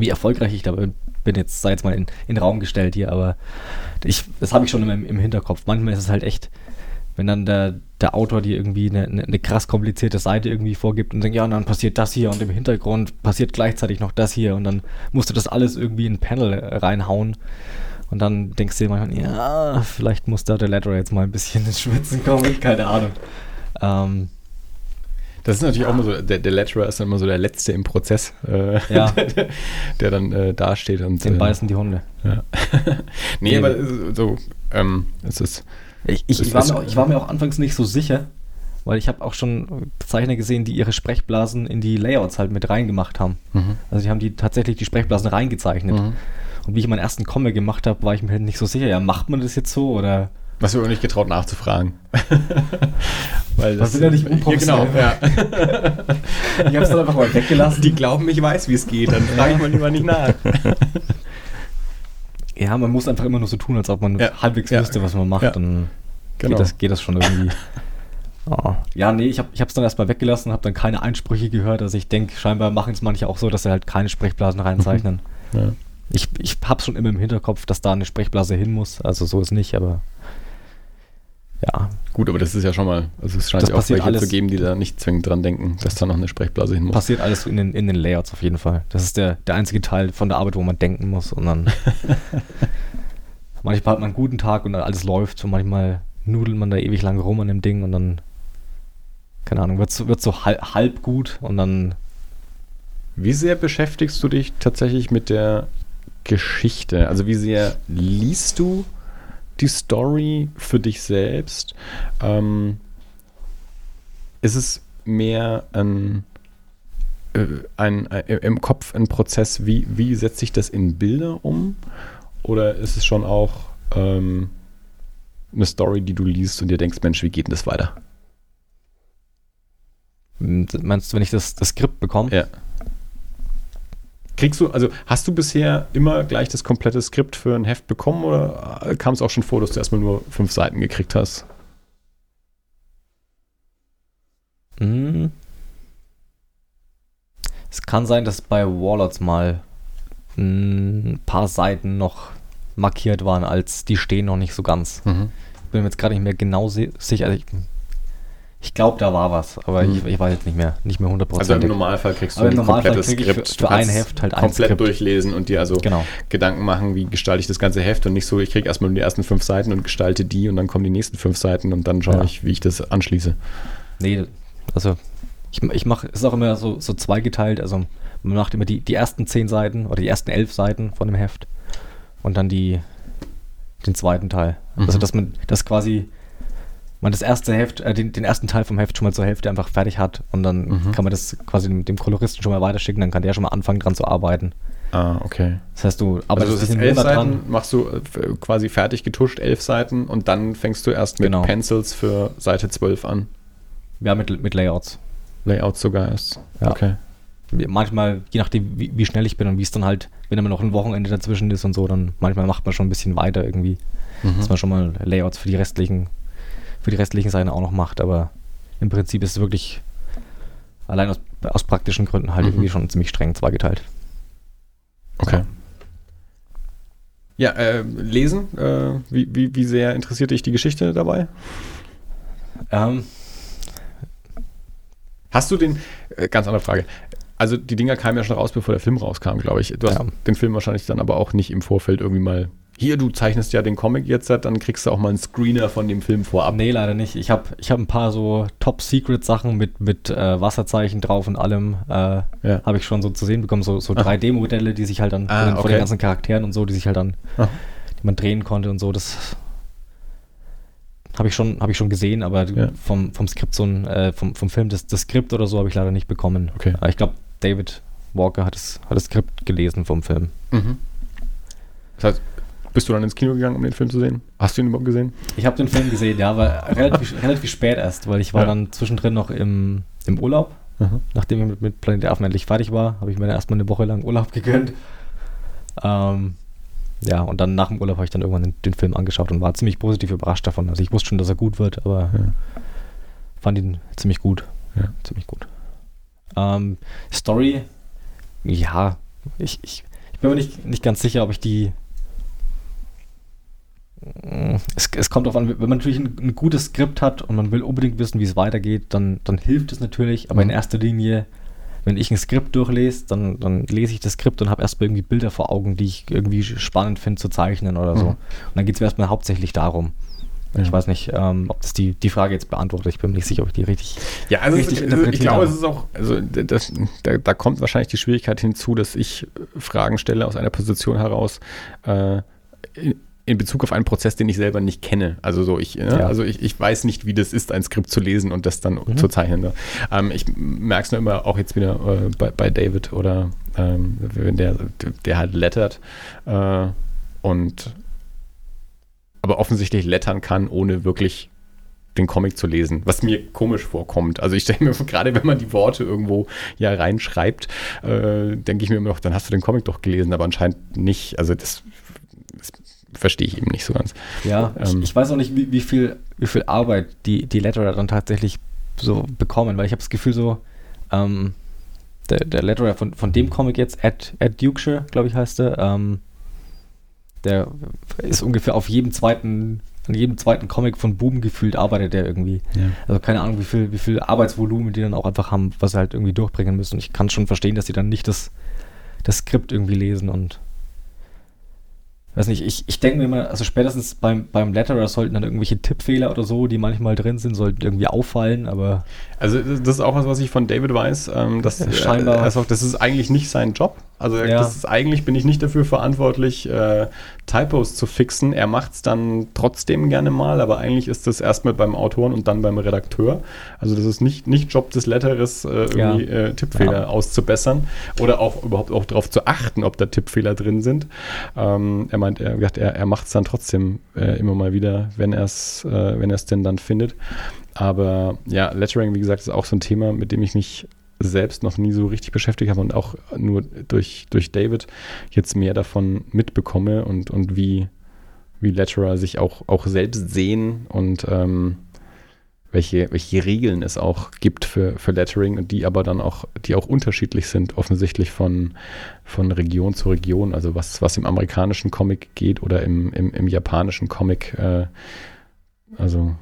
Wie erfolgreich ich da bin, jetzt, sei jetzt mal in, in den Raum gestellt hier, aber ich, das habe ich schon im, im Hinterkopf. Manchmal ist es halt echt, wenn dann der, der Autor dir irgendwie eine, eine, eine krass komplizierte Seite irgendwie vorgibt und denkt, ja, und dann passiert das hier und im Hintergrund passiert gleichzeitig noch das hier und dann musst du das alles irgendwie in ein Panel reinhauen. Und dann denkst du dir manchmal, ja, vielleicht muss da der Letterer jetzt mal ein bisschen ins Schwitzen kommen, keine Ahnung. Ähm, Das ist natürlich auch immer so, der, der Letterer ist dann immer so der Letzte im Prozess, äh, Ja. der, der dann äh, dasteht und. den äh, beißen die Hunde. Ja. nee, aber äh, so, ähm, es ist. Ich, ich, ich, war mir, auch- ich war mir auch anfangs nicht so sicher, weil ich habe auch schon Zeichner gesehen, die ihre Sprechblasen in die Layouts halt mit reingemacht haben. Mhm. Also die haben die tatsächlich die Sprechblasen reingezeichnet. Mhm. Und wie ich meinen ersten Comic gemacht habe, war ich mir halt nicht so sicher, ja, macht man das jetzt so oder Was wir auch nicht getraut nachzufragen. Weil Man will ja nicht Ja, genau, unprofessionell ja. ich habe es dann einfach mal weggelassen. Die glauben, ich weiß, wie es geht, dann frage ich mal lieber nicht nach. ja, man muss einfach immer nur so tun, als ob man Ja. halbwegs Ja. wüsste, was man macht. Ja. Dann Genau. geht, das, geht das schon irgendwie. Ah. Ja, nee, ich habe es dann erstmal weggelassen, habe dann keine Einsprüche gehört. Also ich denke, scheinbar machen es manche auch so, dass sie halt keine Sprechblasen reinzeichnen. Ja. Ich, ich habe schon immer im Hinterkopf, dass da eine Sprechblase hin muss. Also so ist nicht, aber ja, Gut, aber das ist ja schon mal, also es scheint Das ja auch welche alles- zu geben, die da nicht zwingend dran denken, dass da noch eine Sprechblase hin muss. passiert alles in den, in den Layouts auf jeden Fall. Das ist der, der einzige Teil von der Arbeit, wo man denken muss. Und dann manchmal hat man einen guten Tag und alles läuft. Und manchmal nudelt man da ewig lang rum an dem Ding und dann, keine Ahnung, wird so, wird so halb, halb gut und dann Wie sehr beschäftigst du dich tatsächlich mit der Geschichte? Also wie sehr liest du die Story für dich selbst? Ähm, ist es mehr ein, äh, ein, ein, im Kopf ein Prozess, wie, wie setzt sich das in Bilder um? Oder ist es schon auch ähm, eine Story, die du liest und dir denkst, Mensch, wie geht denn das weiter? meinst du, wenn ich das, das Skript bekomme? Ja. Kriegst du, also hast du bisher immer gleich das komplette Skript für ein Heft bekommen oder kam es auch schon vor, dass du erstmal nur fünf Seiten gekriegt hast? Hm. Es kann sein, dass bei Warlords mal ein paar Seiten noch markiert waren, als die stehen noch nicht so ganz. Mhm. Bin mir jetzt gerade nicht mehr genau si- sicher. Also ich ich glaube, da war was, aber Mhm. ich, ich weiß jetzt nicht mehr, nicht mehr Also im. Normalfall kriegst du Aber ein komplettes für- Skript. für Du kannst ein Heft halt ein komplett Skript. durchlesen und dir also genau. Gedanken machen, wie gestalte ich das ganze Heft und nicht so, ich kriege erstmal nur die ersten fünf Seiten und gestalte die und dann kommen die nächsten fünf Seiten und dann schaue Ja. ich, wie ich das anschließe. Nee, also ich, ich mache, es ist auch immer so, so zweigeteilt. Also man macht immer die, die ersten zehn Seiten oder die ersten elf Seiten von dem Heft und dann die, den zweiten Teil. Also Mhm. dass man das quasi, man das erste Heft, äh, den, den ersten Teil vom Heft schon mal zur Hälfte einfach fertig hat und dann Mhm. kann man das quasi dem, dem Koloristen schon mal weiterschicken, dann kann der schon mal anfangen dran zu arbeiten. Ah, okay. Das heißt, du arbeitest Also das ist elf Monat Seiten, dran. machst du äh, quasi fertig getuscht, elf Seiten und dann fängst du erst mit Genau. Pencils für Seite 12 an. Ja, mit, mit Layouts. Layout sogar erst. Ja. Okay. manchmal, je nachdem, wie, wie schnell ich bin und wie es dann halt, wenn immer noch ein Wochenende dazwischen ist und so, dann manchmal macht man schon ein bisschen weiter irgendwie, Mhm. dass man schon mal Layouts für die restlichen, für die restlichen Seiten auch noch macht, aber im Prinzip ist es wirklich allein aus, aus praktischen Gründen halt Mhm. irgendwie schon ziemlich streng zweigeteilt. Okay. Ja, äh, lesen. Äh, wie, wie, wie sehr interessiert dich die Geschichte dabei? Ähm, Hast du den, äh, ganz andere Frage. Also die Dinger kamen ja schon raus, bevor der Film rauskam, glaube ich. Du hast Ja. den Film wahrscheinlich dann aber auch nicht im Vorfeld irgendwie mal, hier, du zeichnest ja den Comic jetzt, dann kriegst du auch mal einen Screener von dem Film vorab. nee, leider nicht. Ich habe ich hab ein paar so Top-Secret-Sachen mit, mit äh, Wasserzeichen drauf und allem, äh, Ja. habe ich schon so zu sehen bekommen, so, so Ah. 3D-Modelle, die sich halt dann Ah, von okay. den ganzen Charakteren und so, die sich halt dann, Ah. die man drehen konnte und so, das habe ich schon, habe ich schon gesehen, aber Ja. vom, vom Skript so ein, äh, vom, vom Film das, das Skript oder so habe ich leider nicht bekommen. Okay. Aber ich glaube, David Walker hat das, hat das Skript gelesen vom Film. Mhm. Das heißt, bist du dann ins Kino gegangen, um den Film zu sehen? Hast du ihn überhaupt gesehen? Ich habe den Film gesehen, ja, aber relativ, relativ spät erst, weil ich war Ja. dann zwischendrin noch im, im Urlaub. Mhm. Nachdem ich mit, mit Planet Affen endlich fertig war, habe ich mir dann erstmal eine Woche lang Urlaub gegönnt. Ähm, ja, und dann nach dem Urlaub habe ich dann irgendwann den, den Film angeschaut und war ziemlich positiv überrascht davon. Also ich wusste schon, dass er gut wird, aber Ja. fand ihn ziemlich gut. Ja. Ziemlich gut. Ähm, Story, ja, ich, ich, ich bin mir nicht, nicht ganz sicher, ob ich die. Es, es kommt darauf an, wenn man natürlich ein, ein gutes Skript hat und man will unbedingt wissen, wie es weitergeht, dann, dann hilft es natürlich. Aber in erster Linie, wenn ich ein Skript durchlese, dann, dann lese ich das Skript und habe erstmal irgendwie Bilder vor Augen, die ich irgendwie spannend finde zu zeichnen oder so. Mhm. Und dann geht es mir erstmal hauptsächlich darum. Ich Ja. weiß nicht, ähm, ob das die, die Frage jetzt beantwortet. Ich bin mir nicht sicher, ob ich die richtig. Ja, also richtig es, interpretiert ich glaube, es ist auch, also das, da, da kommt wahrscheinlich die Schwierigkeit hinzu, dass ich äh, Fragen stelle aus einer Position heraus, äh, in, Bezug auf einen Prozess, den ich selber nicht kenne. Also so, ich, ne? Ja. also ich, ich weiß nicht, wie das ist, ein Skript zu lesen und das dann Mhm. zu zeichnen. Ne? Ähm, ich merke es nur immer auch jetzt wieder äh, bei, bei David oder ähm, wenn der, der halt lettert äh, und aber offensichtlich lettern kann, ohne wirklich den Comic zu lesen, was mir komisch vorkommt. Also ich stelle mir gerade, wenn man die Worte irgendwo ja reinschreibt, äh, denke ich mir immer noch, dann hast du den Comic doch gelesen, aber anscheinend nicht. Also das verstehe ich eben nicht so ganz. Ja, Ähm. ich, weiß auch nicht, wie, wie, viel, wie viel Arbeit die, die Letterer dann tatsächlich so bekommen, weil ich habe das Gefühl so, ähm, der, der Letterer von, von dem Comic jetzt, Ed, Ed Dukeshire, glaube ich heißt er, ähm, der ist ungefähr auf jedem zweiten, an jedem zweiten Comic von Boom gefühlt arbeitet der irgendwie. Also keine Ahnung, wie viel, wie viel Arbeitsvolumen die dann auch einfach haben, was sie halt irgendwie durchbringen müssen. Ich kann schon verstehen, dass sie dann nicht das, das Skript irgendwie lesen und weiß nicht, ich, ich denke mir immer, also spätestens beim, beim Letterer sollten dann irgendwelche Tippfehler oder so, die manchmal drin sind, sollten irgendwie auffallen, aber Also das ist auch was, was ich von David weiß, ähm, dass Ja, scheinbar. äh, also das ist eigentlich nicht sein Job. Also Ja. ist eigentlich bin ich nicht dafür verantwortlich, äh, Typos zu fixen. Er macht es dann trotzdem gerne mal, aber eigentlich ist das erstmal beim Autoren und dann beim Redakteur. Also das ist nicht, nicht Job des Letterers, äh, irgendwie äh, Tippfehler Ja. auszubessern oder auch überhaupt auch darauf zu achten, ob da Tippfehler drin sind. Ähm, er meint, er, er, er macht es dann trotzdem äh, immer mal wieder, wenn er es äh, wenn er es denn dann findet. Aber ja, Lettering, wie gesagt, ist auch so ein Thema, mit dem ich mich selbst noch nie so richtig beschäftigt habe und auch nur durch, durch David jetzt mehr davon mitbekomme und, und wie, wie Letterer sich auch, auch selbst sehen und ähm, welche, welche Regeln es auch gibt für, für Lettering und die aber dann auch, die auch unterschiedlich sind, offensichtlich von, von Region zu Region. Also was, was im amerikanischen Comic geht oder im, im, im japanischen Comic. Äh, also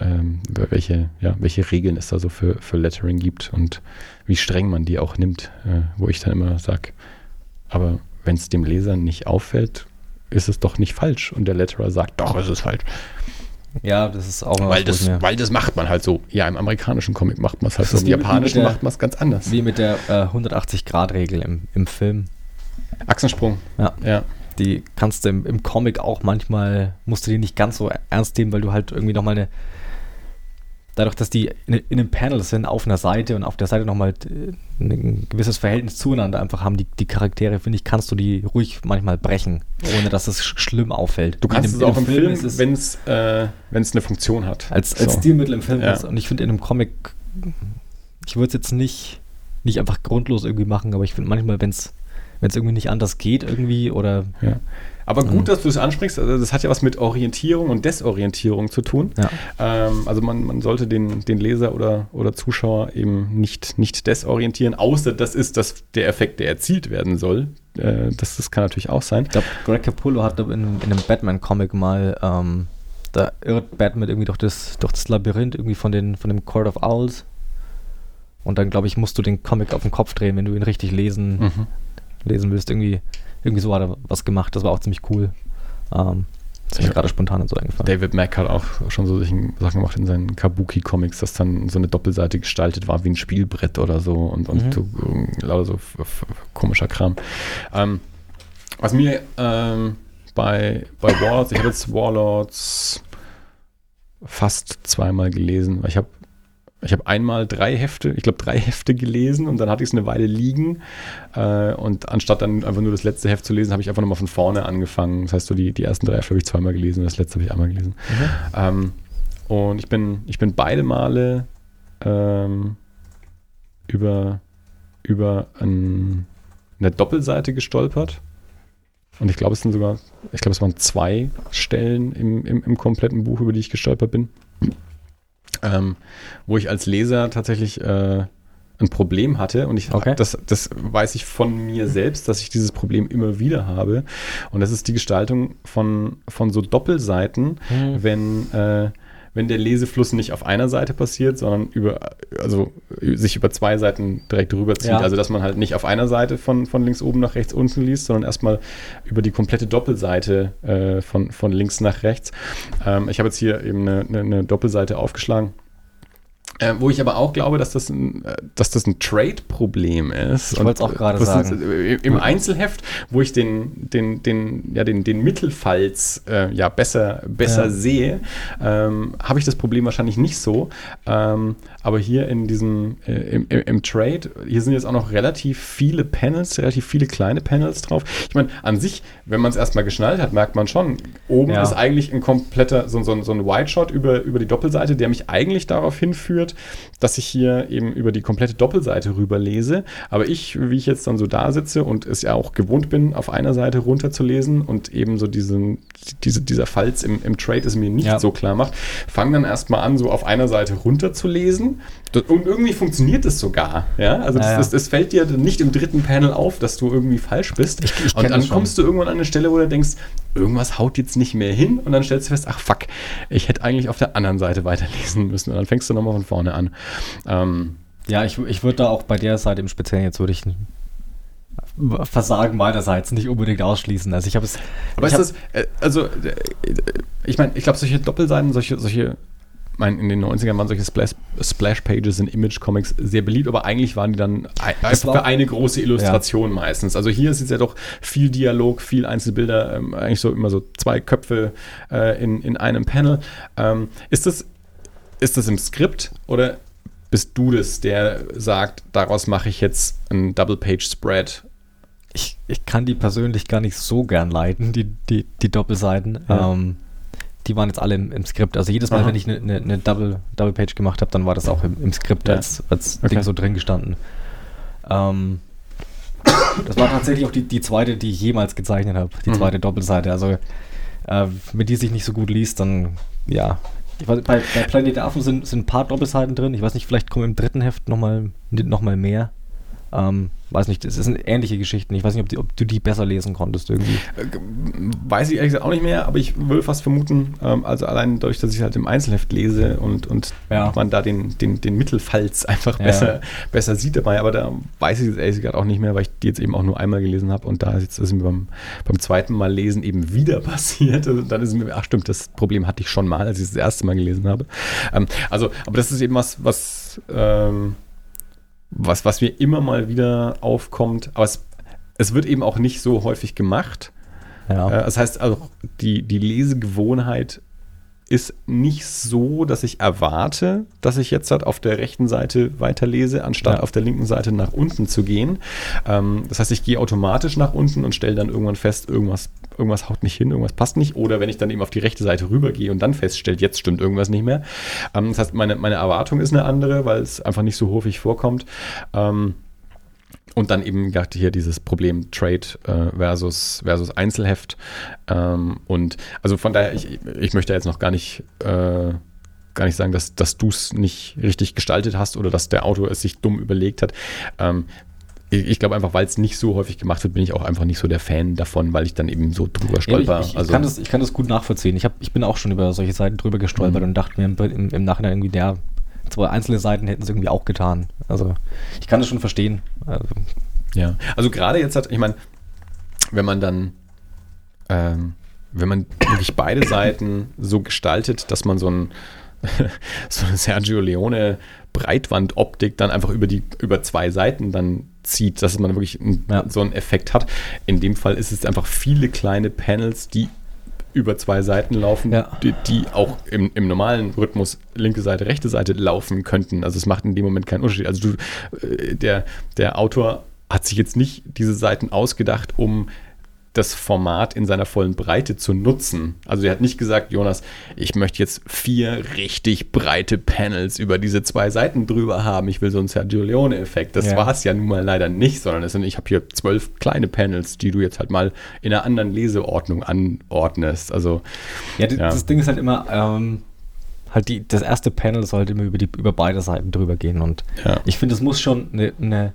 ähm, welche, ja, welche Regeln es da so für, für Lettering gibt und wie streng man die auch nimmt, äh, wo ich dann immer sage, aber wenn es dem Leser nicht auffällt, ist es doch nicht falsch. Und der Letterer sagt, doch, es ist falsch. Ja, das ist auch weil, das, weil das macht man halt so. Ja, im amerikanischen Comic macht man es halt so. Im japanischen der, macht man es ganz anders. Wie mit der äh, 180-Grad-Regel im, im Film. Achsensprung. Ja. ja. Die kannst du im, im Comic auch manchmal, musst du die nicht ganz so ernst nehmen, weil du halt irgendwie nochmal eine dadurch, dass die in, in einem Panel sind, auf einer Seite und auf der Seite nochmal äh, ein gewisses Verhältnis zueinander einfach haben, die, die Charaktere, finde ich, kannst du die ruhig manchmal brechen, ohne dass es schlimm auffällt. Du kannst es auch im Film, Film wenn es äh, eine Funktion hat. Als, als so. Stilmittel im Film. Ja. Ist, und ich finde in einem Comic, ich würde es jetzt nicht, nicht einfach grundlos irgendwie machen, aber ich finde manchmal, wenn es irgendwie nicht anders geht irgendwie oder ja. Aber gut, mhm. dass du es ansprichst. Also das hat ja was mit Orientierung und Desorientierung zu tun. Ja. Ähm, also man, man sollte den, den Leser oder, oder Zuschauer eben nicht, nicht desorientieren, außer das ist das, der Effekt, der erzielt werden soll. Äh, das, das kann natürlich auch sein. Ich glaube, Greg Capullo hat in, in einem Batman-Comic mal, ähm, da irrt Batman irgendwie durch das, durch das Labyrinth irgendwie von, den, von dem Court of Owls. Und dann, glaube ich, musst du den Comic auf den Kopf drehen, wenn du ihn richtig lesen, mhm. lesen willst. Irgendwie irgendwie so hat er was gemacht, das war auch ziemlich cool. Ähm, das ist mir gerade spontan so eingefallen. David Mack hat auch schon so Sachen gemacht in seinen Kabuki-Comics, dass dann so eine Doppelseite gestaltet war wie ein Spielbrett oder so und, und mhm. lauter so komischer Kram. Ähm, was mir ähm, bei, bei Warlords, ich habe jetzt Warlords fast zweimal gelesen, weil ich habe ich habe einmal drei Hefte, ich glaube drei Hefte gelesen und dann hatte ich es eine Weile liegen. Äh, und anstatt dann einfach nur das letzte Heft zu lesen, habe ich einfach nochmal von vorne angefangen. Das heißt, so die, die ersten drei Hefte habe ich zweimal gelesen und das letzte habe ich einmal gelesen. Mhm. Ähm, und ich bin, ich bin beide Male ähm, über, über ein, eine Doppelseite gestolpert. Und ich glaube, es sind sogar, ich glaube, es waren zwei Stellen im, im, im kompletten Buch, über die ich gestolpert bin ähm, wo ich als Leser tatsächlich äh, ein Problem hatte und ich okay. das, das weiß ich von mir selbst, dass ich dieses Problem immer wieder habe und das ist die Gestaltung von, von so Doppelseiten, hm. wenn äh, wenn der Lesefluss nicht auf einer Seite passiert, sondern über, also sich über zwei Seiten direkt rüberzieht. Ja. Also dass man halt nicht auf einer Seite von, von links oben nach rechts unten liest, sondern erstmal über die komplette Doppelseite äh, von, von links nach rechts. Ähm, ich habe jetzt hier eben eine, eine, eine Doppelseite aufgeschlagen äh, wo ich aber auch glaube, dass das ein, äh, dass das ein Trade-Problem ist. Ich wollte es auch gerade sagen. Ist, Im Einzelheft, wo ich den, den, den, ja, den, den Mittelfalz äh, ja, besser, besser ja. sehe, ähm, habe ich das Problem wahrscheinlich nicht so. Ähm, aber hier in diesem, äh, im, im, im, Trade, hier sind jetzt auch noch relativ viele Panels, relativ viele kleine Panels drauf. Ich meine, an sich, wenn man es erstmal geschnallt hat, merkt man schon, oben ja. ist eigentlich ein kompletter, so, so, so ein Wide-Shot über, über die Doppelseite, der mich eigentlich darauf hinführt, wird, dass ich hier eben über die komplette Doppelseite rüber lese. Aber ich, wie ich jetzt dann so da sitze und es ja auch gewohnt bin, auf einer Seite runterzulesen und eben so diesen, diese, dieser Falz im, im Trade es mir nicht ja. so klar macht, fange dann erstmal an, so auf einer Seite runterzulesen. Und irgendwie funktioniert es sogar. Ja? Also ja, das, das, das, fällt dir nicht im dritten Panel auf, dass du irgendwie falsch bist. Ich, ich und dann kommst du irgendwann an eine Stelle, wo du denkst, irgendwas haut jetzt nicht mehr hin und dann stellst du fest, ach fuck, ich hätte eigentlich auf der anderen Seite weiterlesen müssen. Und dann fängst du nochmal von vorne an. Ähm, ja, ich, ich würde da auch bei der Seite im Speziellen jetzt würde ich Versagen meinerseits nicht unbedingt ausschließen. Also ich habe es. Aber ist das, äh, also äh, ich meine, ich glaube, solche Doppelseiten, solche, solche meine, in den 90ern waren solche Splash-Pages in Image-Comics sehr beliebt, aber eigentlich waren die dann einfach für eine große Illustration ja. meistens. Also hier ist es ja doch viel Dialog, viel Einzelbilder, ähm, eigentlich so immer so zwei Köpfe äh, in, in einem Panel. Ähm, ist, das, ist das im Skript oder bist du das, der sagt, daraus mache ich jetzt einen Double-Page-Spread ich, ich kann die persönlich gar nicht so gern leiden, die, die, die Doppelseiten. Ja. Ähm, die waren jetzt alle im, im Skript. Also jedes Mal, Aha. wenn ich eine ne, ne Double, Double Page gemacht habe, dann war das auch im, im Skript Ja. als, als Okay. Ding so drin gestanden. Ähm, das war tatsächlich auch die, die zweite, die ich jemals gezeichnet habe. Die Mhm. zweite Doppelseite. Also, äh, wenn die sich nicht so gut liest, dann ja. Ich weiß, bei, bei Planet der Affen sind, sind ein paar Doppelseiten drin. Ich weiß nicht, vielleicht kommen im dritten Heft nochmal noch mal mehr. Ähm, weiß nicht, es sind ähnliche Geschichten. Ich weiß nicht, ob, die, ob du die besser lesen konntest irgendwie. Äh, Weiß ich ehrlich gesagt auch nicht mehr, aber ich würde fast vermuten, ähm, also allein dadurch, dass ich halt im Einzelheft lese und, und Ja. man da den, den, den Mittelfalz einfach Ja. besser, besser sieht dabei, aber da weiß ich jetzt ehrlich gesagt auch nicht mehr, weil ich die jetzt eben auch nur einmal gelesen habe und da ist jetzt ist mir beim, beim zweiten Mal lesen eben wieder passiert. Also dann ist mir, ach stimmt, das Problem hatte ich schon mal, als ich es das erste Mal gelesen habe. Ähm, also, aber das ist eben was, was, ähm, was, was mir immer mal wieder aufkommt, aber es, es wird eben auch nicht so häufig gemacht. Ja. Äh, Das heißt also, die, die Lesegewohnheit ist nicht so, dass ich erwarte, dass ich jetzt halt auf der rechten Seite weiterlese, anstatt Ja. auf der linken Seite nach unten zu gehen. Ähm, das heißt, ich gehe automatisch nach unten und stelle dann irgendwann fest, irgendwas, irgendwas haut nicht hin, irgendwas passt nicht. Oder wenn ich dann eben auf die rechte Seite rübergehe und dann feststelle, jetzt stimmt irgendwas nicht mehr. Ähm, das heißt, meine, meine Erwartung ist eine andere, weil es einfach nicht so häufig vorkommt. Ähm, und dann eben hier dieses Problem Trade äh, versus, versus Einzelheft. Ähm, und also von daher, ich, ich möchte jetzt noch gar nicht, äh, gar nicht sagen, dass, dass du es nicht richtig gestaltet hast oder dass der Autor es sich dumm überlegt hat. Ähm, ich ich glaube einfach, weil es nicht so häufig gemacht wird, bin ich auch einfach nicht so der Fan davon, weil ich dann eben so drüber stolper. ich, ich, ich, also, kann das, ich kann das gut nachvollziehen. Ich, hab, ich bin auch schon über solche Seiten drüber gestolpert Mhm. und dachte mir im, im, im Nachhinein irgendwie, der zwei einzelne Seiten hätten es irgendwie auch getan. Also ich kann das schon verstehen. Also, Ja, also gerade jetzt hat, ich meine, wenn man dann, ähm, wenn man wirklich beide Seiten so gestaltet, dass man so ein so eine Sergio Leone Breitwandoptik dann einfach über die über zwei Seiten dann zieht, dass man wirklich einen, Ja. so einen Effekt hat. In dem Fall ist es einfach viele kleine Panels, die über zwei Seiten laufen, Ja. die, die auch im, im normalen Rhythmus linke Seite, rechte Seite laufen könnten. Also es macht in dem Moment keinen Unterschied. Also du, äh, der, der Autor hat sich jetzt nicht diese Seiten ausgedacht, um das Format in seiner vollen Breite zu nutzen. Also er hat nicht gesagt, Jonas, ich möchte jetzt vier richtig breite Panels über diese zwei Seiten drüber haben. Ich will so einen Sergio Leone-Effekt. Das Ja. war es ja nun mal leider nicht, sondern es sind, ich habe hier zwölf kleine Panels, die du jetzt halt mal in einer anderen Leseordnung anordnest. Also ja, d- Ja. das Ding ist halt immer, ähm, halt die, das erste Panel sollte immer über, die, über beide Seiten drüber gehen und ja. ich finde, es muss schon eine, ein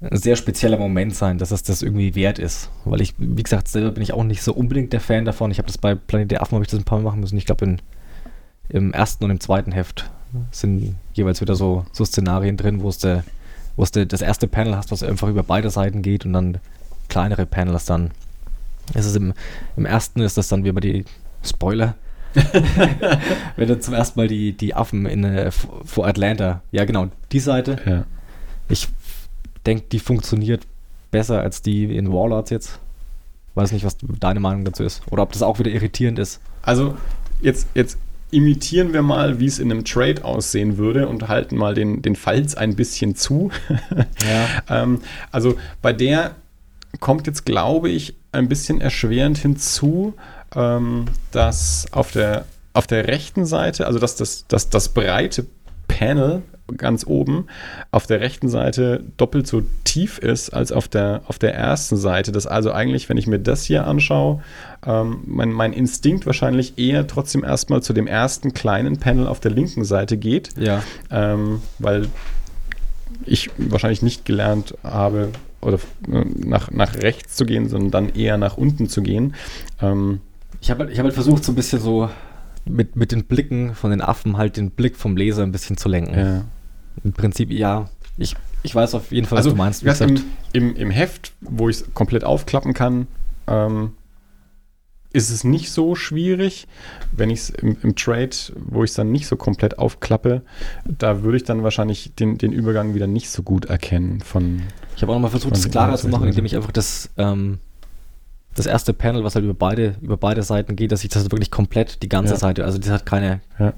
sehr spezieller Moment sein, dass es das irgendwie wert ist. Weil ich, wie gesagt, selber bin ich auch nicht so unbedingt der Fan davon. Ich habe das bei Planet der Affen, habe ich das ein paar Mal machen müssen. Ich glaube, im ersten und im zweiten Heft sind jeweils wieder so, so Szenarien drin, wo es der, wo es der, das erste Panel hast, was einfach über beide Seiten geht und dann kleinere Panels dann. Es ist im, Im ersten ist das dann wie immer die Spoiler. Wenn dann zum ersten Mal die, die Affen in, äh, vor Atlanta. Ja, genau, die Seite. ja. Ich denke, die funktioniert besser als die in Warlords jetzt. Weiß nicht, was deine Meinung dazu ist. Oder ob das auch wieder irritierend ist. Also jetzt, jetzt imitieren wir mal, wie es in einem Trade aussehen würde und halten mal den, den Falz ein bisschen zu. Ja. ähm, also bei der kommt jetzt, glaube ich, ein bisschen erschwerend hinzu, ähm, dass auf der, auf der rechten Seite, also dass das, dass das breite Panel ganz oben auf der rechten Seite doppelt so tief ist als auf der, auf der ersten Seite. Das also eigentlich, wenn ich mir das hier anschaue, ähm, mein, mein Instinkt wahrscheinlich eher trotzdem erstmal zu dem ersten kleinen Panel auf der linken Seite geht Ja. ähm, weil ich wahrscheinlich nicht gelernt habe, oder äh, nach, nach rechts zu gehen, sondern dann eher nach unten zu gehen. Ähm, Ich habe halt, ich hab halt versucht, so ein bisschen so mit, mit den Blicken von den Affen halt den Blick vom Leser ein bisschen zu lenken. ja. Im Prinzip, ja. Ich, ich weiß auf jeden Fall, Also, was du meinst. im, im, im Heft, wo ich es komplett aufklappen kann, ähm, ist es nicht so schwierig. Wenn ich es im, im Trade, wo ich es dann nicht so komplett aufklappe, da würde ich dann wahrscheinlich den, den Übergang wieder nicht so gut erkennen von. Ich habe auch nochmal versucht, es klarer zu machen, indem ich einfach das, ähm, das erste Panel, was halt über beide, über beide Seiten geht, dass ich das wirklich komplett die ganze Ja. Seite, also das hat keine, Ja.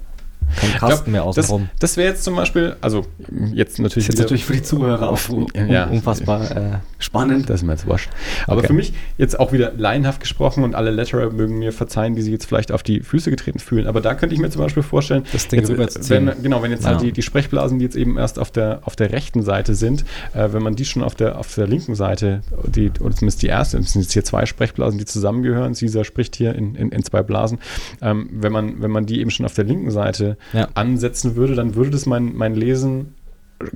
Kein Kasten mehr das, außenrum. das wäre jetzt zum Beispiel, also jetzt natürlich. Das ist jetzt wieder- natürlich für die Zuhörer auch un Ja. unfassbar äh, spannend. Das ist mir jetzt wurscht. Aber Okay. für mich jetzt auch wieder laienhaft gesprochen und alle Letterer mögen mir verzeihen, die sich jetzt vielleicht auf die Füße getreten fühlen. Aber da könnte ich mir zum Beispiel vorstellen, Das Ding jetzt, wenn, genau, wenn jetzt halt Ja. die, die Sprechblasen, die jetzt eben erst auf der, auf der rechten Seite sind, äh, wenn man die schon auf der, auf der linken Seite, die, oder zumindest die erste, es sind jetzt hier zwei Sprechblasen, die zusammengehören, Caesar spricht hier in, in, in zwei Blasen, ähm, wenn, man, wenn man die eben schon auf der linken Seite Ja. ansetzen würde, dann würde das mein, mein Lesen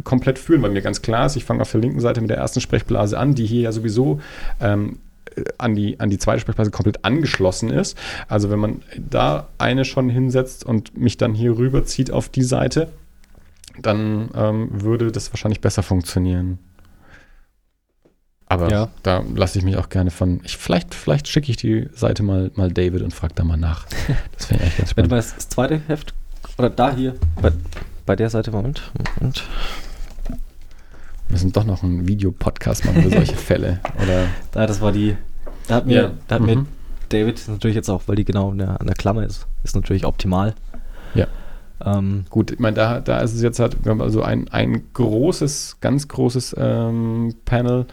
komplett fühlen, weil mir ganz klar ist, ich fange auf der linken Seite mit der ersten Sprechblase an, die hier ja sowieso ähm, äh, an, die, an die zweite Sprechblase komplett angeschlossen ist. Also wenn man da eine schon hinsetzt und mich dann hier rüberzieht auf die Seite, dann ähm, würde das wahrscheinlich besser funktionieren. Aber Ja. da lasse ich mich auch gerne von. Ich, vielleicht vielleicht schicke ich die Seite mal, mal David und frage da mal nach. Das wäre echt ganz Wenn du spannend. mal das zweite Heft, oder da hier, bei, bei der Seite, Moment, Moment. Wir müssen doch noch einen Videopodcast machen für solche Fälle. Oder Da, das war die, da hat mir, Ja. da hat mir Mhm. David ist natürlich jetzt auch, weil die genau an der, an der Klammer ist, ist natürlich optimal. Ähm, Gut, ich meine, da, da ist es jetzt halt, wir haben also ein, ein großes, ganz großes ähm, Panel,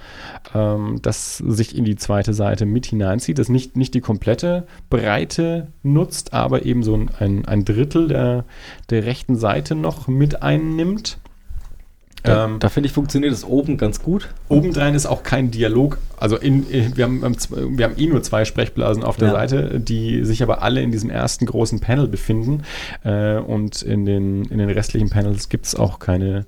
ähm, das sich in die zweite Seite mit hineinzieht, das nicht, nicht die komplette Breite nutzt, aber eben so ein, ein, ein Drittel der, der rechten Seite noch mit einnimmt. Da Ähm, da finde ich, funktioniert es oben ganz gut. Obendrein ist auch kein Dialog. Also in, in, wir, haben, wir haben eh nur zwei Sprechblasen auf der Ja. Seite, die sich aber alle in diesem ersten großen Panel befinden. Äh, und in den, in den restlichen Panels gibt es auch keine,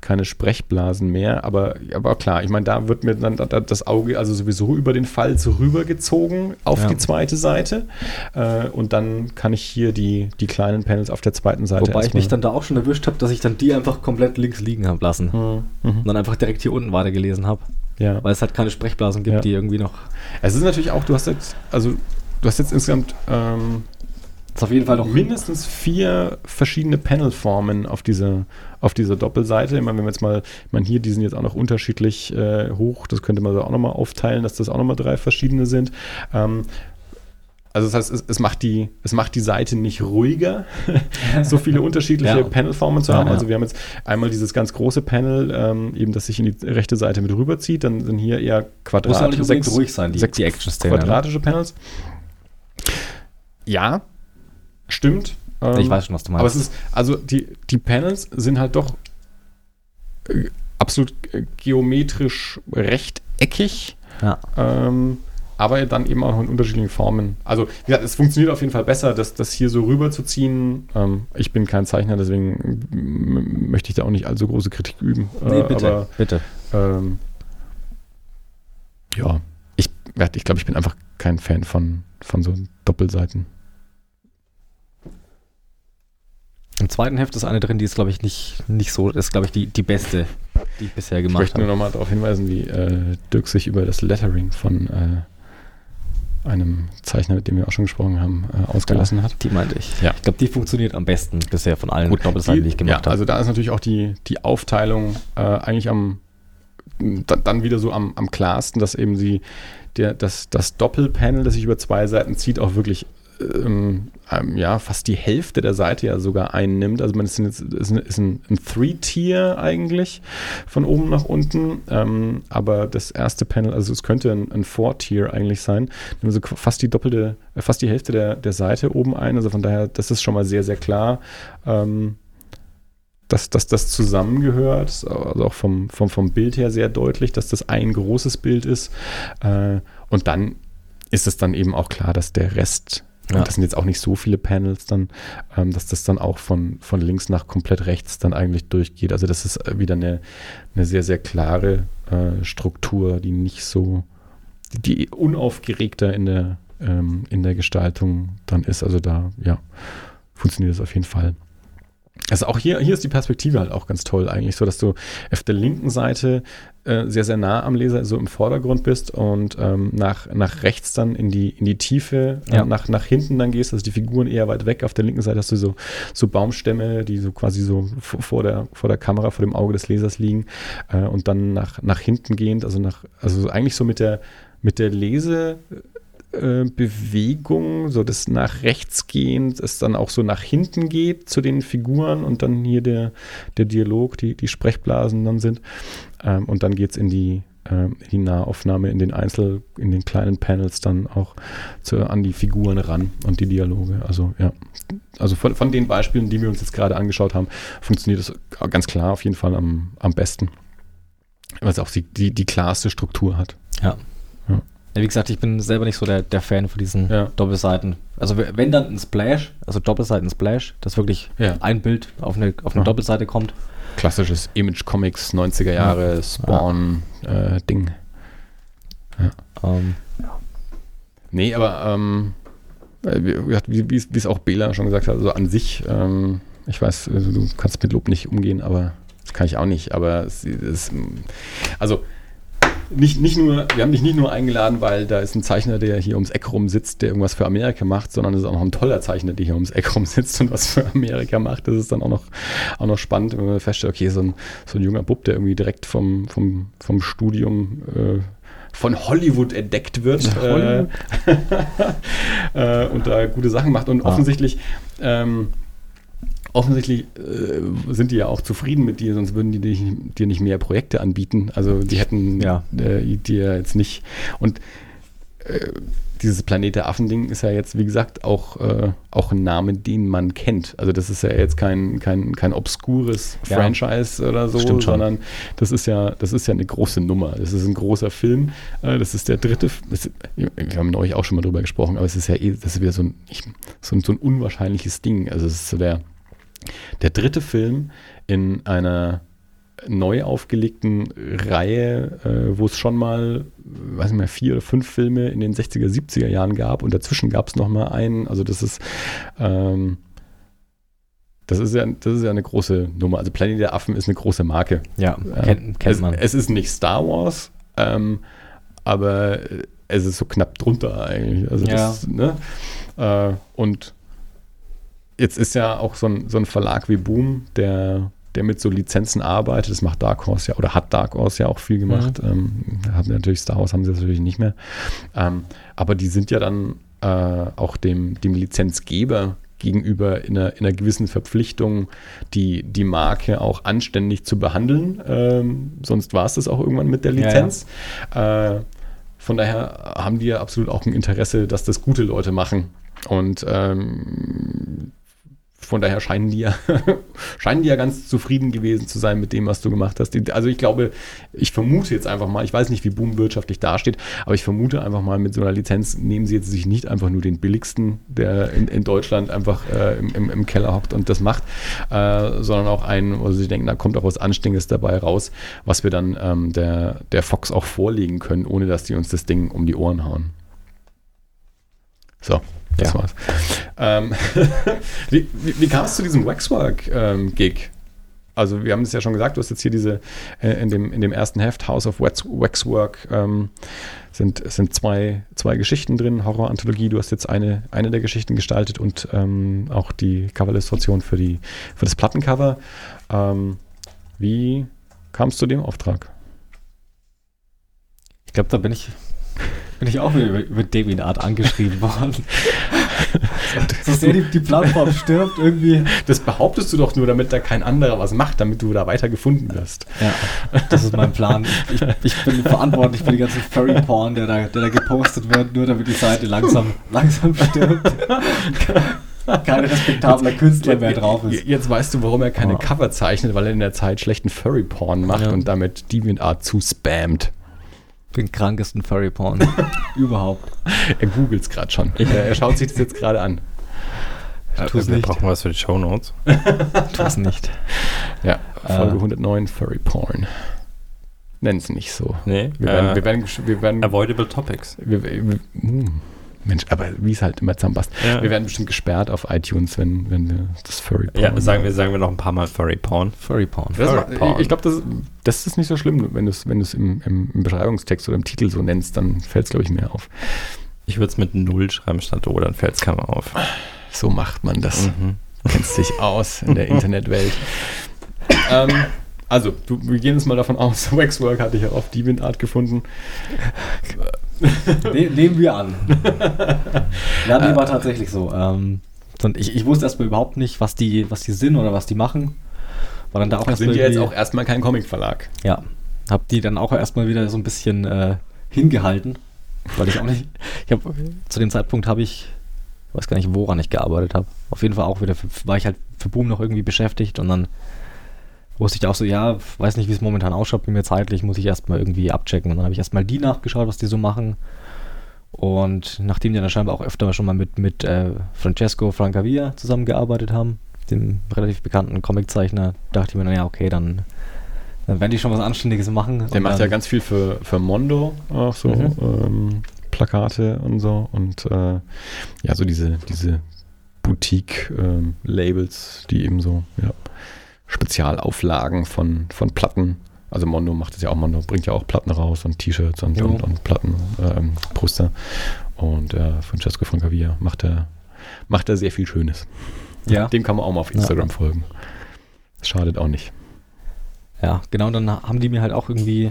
keine Sprechblasen mehr. Aber, aber klar, ich meine, da wird mir dann da- da das Auge also sowieso über den Falz rübergezogen auf Ja. die zweite Seite. Äh, und dann kann ich hier die, die kleinen Panels auf der zweiten Seite Wobei ich mich dann da auch schon erwischt habe, dass ich dann die einfach komplett links liegen habe lassen. Hm, mhm. Und dann einfach direkt hier unten weitergelesen habe. Ja. Weil es halt keine Sprechblasen gibt, Ja. die irgendwie noch. Es ist natürlich auch, du hast jetzt, also du hast jetzt insgesamt ähm, Ist auf jeden Fall noch. mindestens vier verschiedene Panelformen auf dieser, auf dieser Doppelseite. Ich meine, wenn wir jetzt mal, ich meine, hier, die sind jetzt auch noch unterschiedlich äh, hoch, das könnte man so auch nochmal aufteilen, dass das auch nochmal drei verschiedene sind. Ähm, also das heißt, es, es, macht die, es macht die Seite nicht ruhiger, so viele unterschiedliche Ja. Panelformen zu Ja, haben. ja. Also wir haben jetzt einmal dieses ganz große Panel, ähm, eben das sich in die rechte Seite mit rüberzieht. Dann sind hier eher Muss ja auch Quadrat, nicht unbedingt ruhig sein, die, sechs die ne? quadratische Panels. Ja, stimmt. Ähm, Ich weiß schon, was du meinst. aber es ist, also die, die Panels sind halt doch äh, absolut äh, geometrisch rechteckig, ja. ähm, aber dann eben auch in unterschiedlichen Formen. Also, wie gesagt, es funktioniert auf jeden Fall besser, das, das hier so rüberzuziehen. Ähm, ich bin kein Zeichner, deswegen möchte ich da auch nicht allzu große Kritik üben. Nee, Äh, bitte. Aber bitte. ähm, ja, ich, ich glaube, ich bin einfach kein Fan von, von so Doppelseiten. Im zweiten Heft ist eine drin, die ist, glaube ich, nicht, nicht so, ist, glaube ich, die, die beste, die ich bisher Ich gemacht möchte nur habe. nochmal darauf hinweisen, wie äh, Dirk sich über das Lettering von äh, einem Zeichner, mit dem wir auch schon gesprochen haben, äh, ausgelassen hat. Die meinte ich. Ja. Ich glaube, die funktioniert am besten bisher von allen Doppelseiten, die ich gemacht ja, habe. Also da ist natürlich auch die, die Aufteilung äh, eigentlich am da, dann wieder so am, am klarsten, dass eben sie der, das, das Doppelpanel, das sich über zwei Seiten zieht, auch wirklich ähm, ähm, ja, fast die Hälfte der Seite ja sogar einnimmt. Also man ist, jetzt, ist, ein, ist ein, ein Three-Tier eigentlich von oben nach unten. Ähm, aber das erste Panel, also es könnte ein, ein Four-Tier eigentlich sein. Nehmen so fast die doppelte, äh, fast die Hälfte der, der Seite oben ein. Also von daher, das ist schon mal sehr, sehr klar. Ähm, dass, dass das zusammengehört, also auch vom, vom, vom Bild her sehr deutlich, dass das ein großes Bild ist. Äh, und dann ist es dann eben auch klar, dass der Rest, Ja. das sind jetzt auch nicht so viele Panels dann, ähm, dass das dann auch von, von links nach komplett rechts dann eigentlich durchgeht. Also das ist äh, wieder eine, eine sehr, sehr klare äh, Struktur, die nicht so, die unaufgeregter in der, ähm, in der Gestaltung dann ist. Also da, ja, funktioniert das auf jeden Fall. Also auch hier, hier ist die Perspektive halt auch ganz toll eigentlich, so dass du auf der linken Seite äh, sehr, sehr nah am Leser, so im Vordergrund bist und ähm, nach, nach rechts dann in die, in die Tiefe, äh, Ja. nach, nach hinten dann gehst, also die Figuren eher weit weg. Auf der linken Seite hast du so, so Baumstämme, die so quasi so vor der, vor der Kamera, vor dem Auge des Lesers liegen äh, und dann nach, nach hinten gehend, also nach, also eigentlich so mit der, mit der Lese, Kamerabewegung, so das nach rechts gehend, es dann auch so nach hinten geht zu den Figuren und dann hier der, der Dialog, die, die Sprechblasen dann sind. Ähm, und dann geht es in die, ähm, die Nahaufnahme in den Einzel, in den kleinen Panels dann auch zu, an die Figuren ran und die Dialoge. Also ja. Also von, von den Beispielen, die wir uns jetzt gerade angeschaut haben, funktioniert das ganz klar auf jeden Fall am, am besten. Weil es auch die, die, die klarste Struktur hat. Ja. Ja. Ja, wie gesagt, ich bin selber nicht so der, der Fan von diesen Ja. Doppelseiten. Also wenn dann ein Splash, also Doppelseiten Splash, dass wirklich Ja. ein Bild auf eine, auf eine Ja. Doppelseite kommt. Klassisches Image Comics, 90er Jahre, Spawn-Ding. Ähm, Nee, aber ähm, äh, wie, wie, wie es- es auch Bela schon gesagt hat, also an sich, ähm, ich weiß, also du kannst mit Lob nicht umgehen, aber das kann ich auch nicht. Aber es ist, also nicht, nicht nur, wir haben dich nicht nur eingeladen, weil da ist ein Zeichner, der hier ums Eck rum sitzt, der irgendwas für Amerika macht, sondern es ist auch noch ein toller Zeichner, der hier ums Eck rum sitzt und was für Amerika macht. Das ist dann auch noch, auch noch spannend, wenn man feststellt, okay, so ein, so ein junger Bub, der irgendwie direkt vom, vom, vom Studium äh, von Hollywood entdeckt wird äh, Hollywood? äh, und da gute Sachen macht. Und Ah. offensichtlich ähm, offensichtlich äh, sind die ja auch zufrieden mit dir, sonst würden die dich, dir nicht mehr Projekte anbieten. Also die hätten Ja. äh, dir jetzt nicht. Und äh, dieses Planet der Affen-Ding ist ja jetzt, wie gesagt, auch, äh, auch ein Name, den man kennt. Also das ist ja jetzt kein, kein, kein obskures Ja. Franchise oder so, sondern das ist ja, das ist ja eine große Nummer. Das ist ein großer Film. Äh, das ist der dritte. Das, wir haben neulich auch schon mal drüber gesprochen, aber es ist ja eh, das ist wieder so ein, ich, so ein, so ein unwahrscheinliches Ding. Also es ist so der, der dritte Film in einer neu aufgelegten Reihe, äh, wo es schon mal, weiß nicht mehr, vier oder fünf Filme in den 60er, 70er Jahren gab und dazwischen gab es noch mal einen. Also das ist, ähm, das ist ja, das ist ja eine große Nummer. Also Planet der Affen ist eine große Marke. ja, Ja. kennt, kennt es, man. Es ist nicht Star Wars, ähm, aber es ist so knapp drunter eigentlich. Also Ja. das, ne? äh, und jetzt ist ja auch so ein, so ein Verlag wie Boom, der, der mit so Lizenzen arbeitet. Das macht Dark Horse ja, oder hat Dark Horse ja auch viel gemacht. Ähm, hat natürlich Star Wars haben sie das natürlich nicht mehr. Ähm, aber die sind ja dann äh, auch dem, dem Lizenzgeber gegenüber in einer, in einer gewissen Verpflichtung, die, die Marke auch anständig zu behandeln. Ähm, sonst war es das auch irgendwann mit der Ja, ja. Lizenz. Äh, von daher haben die ja absolut auch ein Interesse, dass das gute Leute machen. Und ähm, von daher scheinen die ja, scheinen die ja ganz zufrieden gewesen zu sein mit dem, was du gemacht hast. Also ich glaube, ich vermute jetzt einfach mal, ich weiß nicht, wie Boom wirtschaftlich dasteht, aber ich vermute einfach mal, mit so einer Lizenz nehmen sie jetzt sich nicht einfach nur den billigsten, der in, in Deutschland einfach äh, im, im, im Keller hockt und das macht, äh, sondern auch einen, wo sie denken, da kommt auch was Anständiges dabei raus, was wir dann ähm, der, der Fox auch vorlegen können, ohne dass die uns das Ding um die Ohren hauen. So, das Ja. war's. Ähm, wie, wie, wie kam es zu diesem Waxwork-Gig? also wir haben es ja schon gesagt, du hast jetzt hier diese, äh, in, dem, in dem ersten Heft, House of Wax, Waxwork, ähm, sind, sind zwei, zwei Geschichten drin, Horror-Anthologie. Du hast jetzt eine, eine der Geschichten gestaltet und ähm, auch die Coverillustration für, die, für das Plattencover. Ähm, wie kam es zu dem Auftrag? Ich glaube, da bin ich, bin ich auch über, über DeviantArt angeschrieben worden. so sehr die, die Plattform stirbt irgendwie. Das behauptest du doch nur, damit da kein anderer was macht, damit du da weiter gefunden wirst. Ja, das ist mein Plan. Ich, ich bin verantwortlich für die ganzen Furry-Porn, der da, der da gepostet wird, nur damit die Seite langsam, langsam stirbt. Kein respektabler Künstler mehr drauf ist. Jetzt weißt du, warum er keine Oh. Cover zeichnet, weil er in der Zeit schlechten Furry-Porn macht Ja. und damit DeviantArt zuspammt. Den krankesten Furry-Porn überhaupt. Er googelt es gerade schon. Er, er schaut sich das jetzt gerade an. Tu es wir nicht. brauchen was für die Shownotes. Tu es nicht. Ja, Folge Äh. 109 Furry Porn. Nennen es nicht so. Nee, Wir werden, äh, wir werden, wir werden, Avoidable Topics. wir, wir, hm, Mensch, aber wie es halt immer zusammenpasst. Ja. Wir werden bestimmt gesperrt auf iTunes, wenn, wenn wir das Furry Porn Ja, sagen wir, sagen wir noch ein paar Mal Furry Porn. Furry-Porn. Das, Furry Porn. ich glaube, das, das ist nicht so schlimm, wenn du es wenn du's im, im, im Beschreibungstext oder im Titel so nennst, dann fällt es, glaube ich, mehr auf. Ich würde es mit Null schreiben statt O, dann fällt es keiner auf. So macht man das. Mhm. Kennst dich aus in der Internetwelt. ähm, also, du, wir gehen jetzt mal davon aus, Waxwork hatte ich ja auf DeviantArt gefunden. Ne nehmen wir an. ja, nee, war tatsächlich so. Ähm, ich, ich wusste erstmal überhaupt nicht, was die, was die sind oder was die machen. War dann da auch Sind ja jetzt auch erstmal kein Comicverlag. Ja. Hab die dann auch erstmal wieder so ein bisschen äh, hingehalten. Weil ich auch nicht. Ich habe zu dem Zeitpunkt habe ich, ich weiß gar nicht, woran ich gearbeitet habe. Auf jeden Fall auch wieder, für, war ich halt für Boom noch irgendwie beschäftigt und dann wusste ich auch so, ja, weiß nicht, wie es momentan ausschaut bei mir zeitlich, muss ich erstmal irgendwie abchecken. Und dann habe ich erstmal die nachgeschaut, was die so machen. Und nachdem die dann scheinbar auch öfter schon mal mit, mit äh, Francesco Francavilla zusammengearbeitet haben, dem relativ bekannten Comiczeichner, dachte ich mir, naja, okay, dann, dann werden die schon was Anständiges machen. Der macht ja ganz viel für, für Mondo, auch so Mhm. ähm, Plakate und so. Und äh, ja, so diese, diese Boutique-Labels, die eben so ja, Spezialauflagen von, von Platten. Also Mondo macht es ja auch, Mondo bringt ja auch Platten raus und T-Shirts und, Jo. und, und Platten, ähm, Poster. Und äh, Francesco Francavilla macht er macht er sehr viel Schönes. Ja. Dem kann man auch mal auf Instagram folgen. Das schadet auch nicht. Ja, genau, und dann haben die mir halt auch irgendwie.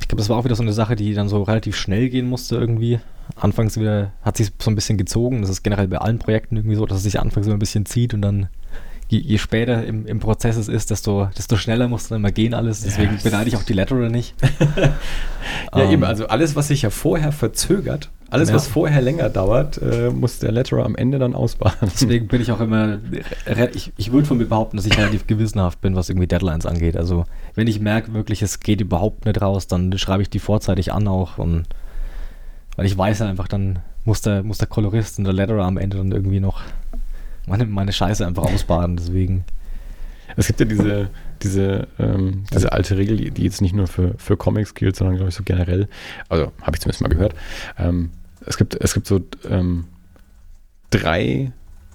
Ich glaube, das war auch wieder so eine Sache, die dann so relativ schnell gehen musste irgendwie. Anfangs wieder hat sich so ein bisschen gezogen. Das ist generell bei allen Projekten irgendwie so, dass es sich anfangs immer ein bisschen zieht und dann je, je später im, im Prozess es ist, desto, desto schneller muss dann immer gehen alles. Deswegen Ja. beneide ich auch die Letterer nicht. Ja, Ähm, eben, also alles, was sich ja vorher verzögert, alles, Ja. was vorher länger dauert, äh, muss der Letterer am Ende dann ausbaden. Deswegen bin ich auch immer, ich, ich würde von mir behaupten, dass ich relativ gewissenhaft bin, was irgendwie Deadlines angeht. Also wenn ich merke wirklich, es geht überhaupt nicht raus, dann schreibe ich die vorzeitig an auch. Und weil ich weiß einfach, dann muss der, muss der Kolorist und der Letterer am Ende dann irgendwie noch meine, meine Scheiße einfach ausbaden. Deswegen, Es gibt ja diese, diese, ähm, diese alte Regel, die, die jetzt nicht nur für, für Comics gilt, sondern glaube ich so generell, also habe ich zumindest mal gehört. Ähm, es, gibt, es gibt so ähm, drei,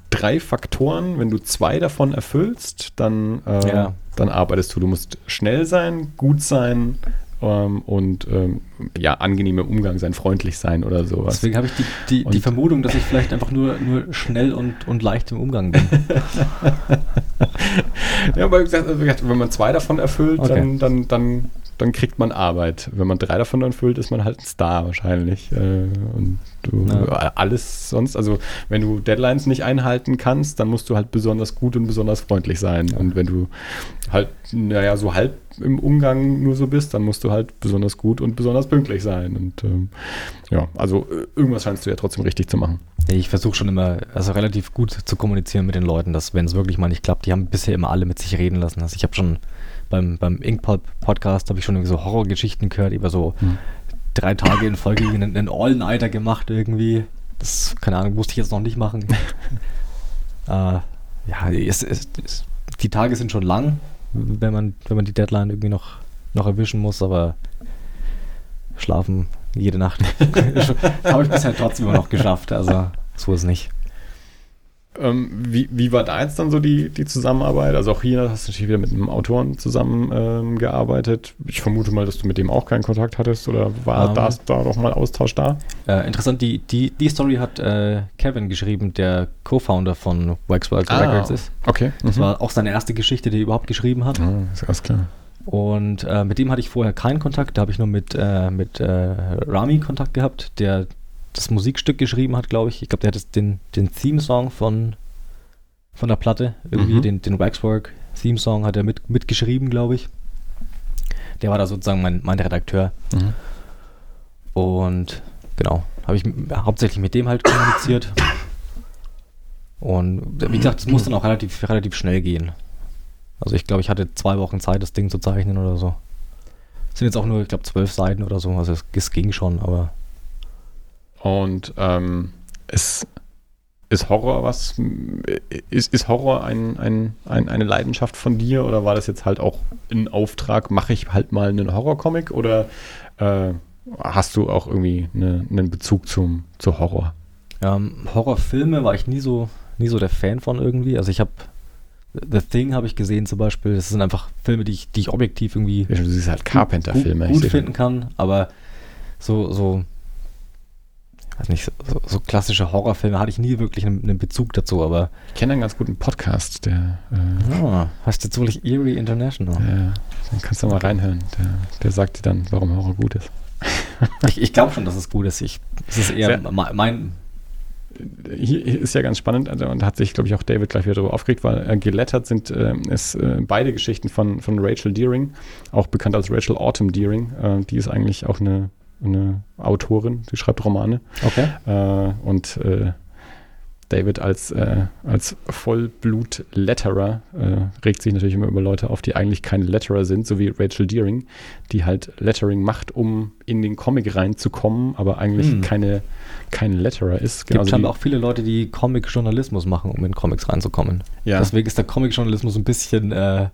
drei Faktoren, wenn du zwei davon erfüllst, dann, äh, Ja. dann arbeitest du. Du musst schnell sein, gut sein ähm, und ähm, ja, angenehm im Umgang sein, freundlich sein oder sowas. deswegen habe ich die, die, die Vermutung, dass ich vielleicht einfach nur, nur schnell und, und leicht im Umgang bin. Ja, aber wie gesagt, wenn man zwei davon erfüllt, Okay. dann, dann, dann, dann kriegt man Arbeit. Wenn man drei davon erfüllt, ist man halt ein Star wahrscheinlich. Äh, Und du Ja. alles sonst, also wenn du Deadlines nicht einhalten kannst, dann musst du halt besonders gut und besonders freundlich sein. Und wenn du halt, naja, so halb im Umgang nur so bist, dann musst du halt besonders gut und besonders pünktlich sein. Und ähm, ja, also äh, irgendwas scheinst du ja trotzdem richtig zu machen. Ich versuche schon immer, also relativ gut zu kommunizieren mit den Leuten, dass wenn es wirklich mal nicht klappt, die haben bisher immer alle mit sich reden lassen. Also ich habe schon beim, beim Inkpulp Podcast habe ich schon irgendwie so Horrorgeschichten gehört, über so Hm. drei Tage in Folge einen, einen All-Nighter gemacht irgendwie. Das, keine Ahnung, musste ich jetzt noch nicht machen. äh, ja, es, es, es, die Tage sind schon lang, wenn man, wenn man die Deadline irgendwie noch, noch erwischen muss, aber schlafen jede Nacht habe ich bisher trotzdem immer noch geschafft. Also so ist nicht. Ähm, wie, wie war da jetzt dann so die, die Zusammenarbeit? Also auch hier hast du natürlich wieder mit einem Autoren zusammen ähm. Ich vermute mal, dass du mit dem auch keinen Kontakt hattest oder war Ähm. da, da doch mal Austausch da? Äh, interessant, die, die, die Story hat äh, Kevin geschrieben, der Co-Founder von Waxworks Records ist. Okay. Das mhm. war auch seine erste Geschichte, die er überhaupt geschrieben hat. Ah, ist alles klar. Und äh, mit dem hatte ich vorher keinen Kontakt. Da habe ich nur mit, äh, mit äh, Rami Kontakt gehabt, der das Musikstück geschrieben hat, glaube ich. Ich glaube, der hat den, den Theme-Song von, von der Platte, irgendwie Mhm. den, den Waxwork-Theme-Song hat er mit, mitgeschrieben, glaube ich. Der war da sozusagen mein, mein Redakteur. Mhm. Und genau, habe ich hauptsächlich mit dem halt kommuniziert. Und wie gesagt, es muss dann auch relativ, relativ schnell gehen. Also ich glaube, ich hatte zwei Wochen Zeit, das Ding zu zeichnen oder so. Es sind jetzt auch nur, ich glaube, zwölf Seiten oder so. Also es, es ging schon, aber Und ähm, ist, ist Horror was? Ist, ist Horror ein, ein, ein, eine Leidenschaft von dir oder war das jetzt halt auch ein Auftrag, mache ich halt mal einen Horrorcomic oder äh, hast du auch irgendwie eine, einen Bezug zum, zu Horror? ähm, Horrorfilme war ich nie so, nie so der Fan von irgendwie. Also ich habe The Thing habe ich gesehen zum Beispiel. Das sind einfach Filme, die ich, die ich objektiv irgendwie Ja, Du siehst halt Carpenter-Filme. gut, gut finden kann, aber so, so, weiß nicht, so, so klassische Horrorfilme hatte ich nie wirklich einen, einen Bezug dazu, aber Ich kenne einen ganz guten Podcast, der, äh, ah, heißt jetzt wohl Eerie International. der den kannst du mal reinhören. Der, der sagt dir dann, warum Horror gut ist. ich ich glaube schon, dass es gut ist. Ich, es ist eher Sehr- me- mein. Hier ist ja ganz spannend also, und da hat sich, glaube ich, auch David gleich wieder darüber aufgeregt, weil äh, gelettert sind äh, ist, äh, beide Geschichten von, von Rachel Deering, auch bekannt als Rachel Autumn Deering. Äh, die ist eigentlich auch eine, eine Autorin, die schreibt Romane. Okay. Äh, und äh, David als, äh, als Vollblut-Letterer äh, regt sich natürlich immer über Leute auf, die eigentlich keine Letterer sind, so wie Rachel Deering, die halt Lettering macht, um in den Comic reinzukommen, aber eigentlich Hm. keine, kein Letterer ist. Es gibt scheinbar auch viele Leute, die Comic-Journalismus machen, um in Comics reinzukommen. ja. Deswegen ist der Comic-Journalismus ein bisschen äh,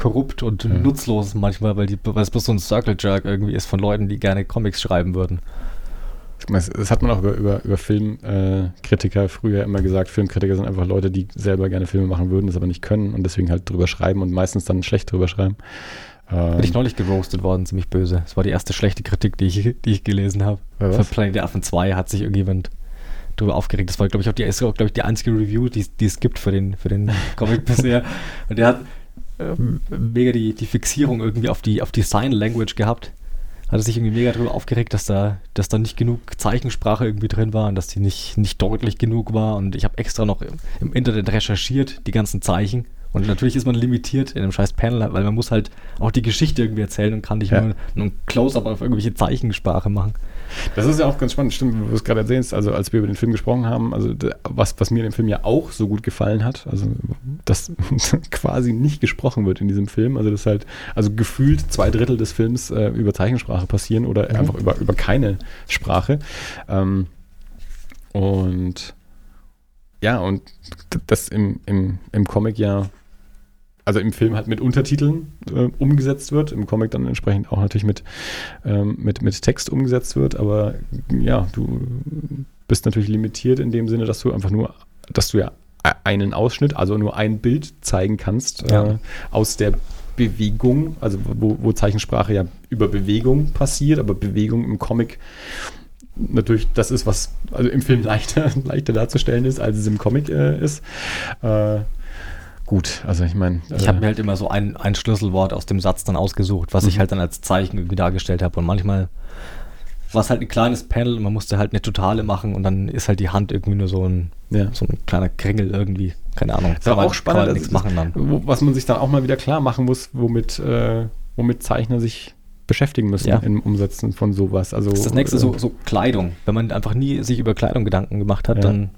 korrupt und Ja. nutzlos manchmal, weil, die, weil es bloß so ein Circle-Jerk irgendwie ist von Leuten, die gerne Comics schreiben würden. Das, das hat man auch über, über, über Filmkritiker äh, Kritiker früher immer gesagt. Filmkritiker sind einfach Leute, die selber gerne Filme machen würden, das aber nicht können und deswegen halt drüber schreiben und meistens dann schlecht drüber schreiben. Ähm, Bin ich neulich geroastet worden, ziemlich böse. Das war die erste schlechte Kritik, die ich, die ich gelesen habe. Für? Planet der Affen 2 hat sich irgendjemand drüber aufgeregt. Das war, glaube ich, auch die, ist, glaube ich, die einzige Review, die, es- die es gibt für den, für den Comic bisher. Und der hat ähm, mega die, die Fixierung irgendwie auf die, auf die Sign Language gehabt. Hat sich irgendwie mega darüber aufgeregt, dass da, dass da nicht genug Zeichensprache irgendwie drin war und dass die nicht, nicht deutlich genug war. Und ich habe extra noch im, im Internet recherchiert, die ganzen Zeichen. Und natürlich ist man limitiert in einem scheiß Panel, weil man muss halt auch die Geschichte irgendwie erzählen und kann nicht Ja. nur, nur ein Close-up auf irgendwelche Zeichensprache machen. Das ist ja auch ganz spannend, stimmt, wo du es gerade erzählst. Also, als wir über den Film gesprochen haben, also was, was mir in dem Film ja auch so gut gefallen hat, also dass quasi nicht gesprochen wird in diesem Film. Also, dass halt, also gefühlt zwei Drittel des Films äh, über Zeichensprache passieren oder Mhm. einfach über, über keine Sprache. Ähm, und ja, und das im, im, im Comic ja also im Film halt mit Untertiteln äh, umgesetzt wird, im Comic dann entsprechend auch natürlich mit, ähm, mit, mit Text umgesetzt wird, aber ja, du bist natürlich limitiert in dem Sinne, dass du einfach nur, dass du ja e- einen Ausschnitt, also nur ein Bild zeigen kannst Ja. äh, aus der Bewegung, also wo, wo Zeichensprache ja über Bewegung passiert, aber Bewegung im Comic natürlich das ist, was also im Film leichter, leichter darzustellen ist, als es im Comic äh, ist. Äh, gut, also ich meine. Ich habe mir halt immer so ein, ein Schlüsselwort aus dem Satz dann ausgesucht, was ich Mhm. halt dann als Zeichen irgendwie dargestellt habe. Und manchmal war es halt ein kleines Panel und man musste halt eine Totale machen und dann ist halt die Hand irgendwie nur so ein, ja. so ein kleiner Kringel irgendwie. Keine Ahnung. Ist aber auch spannend, also nichts das- machen dann. Was man sich dann auch mal wieder klar machen muss, womit, äh, womit Zeichner sich beschäftigen müssen Ja. im Umsetzen von sowas. Also, Das ist das nächste äh, so, so Kleidung. Wenn man einfach nie sich über Kleidung Gedanken gemacht hat, Ja. dann,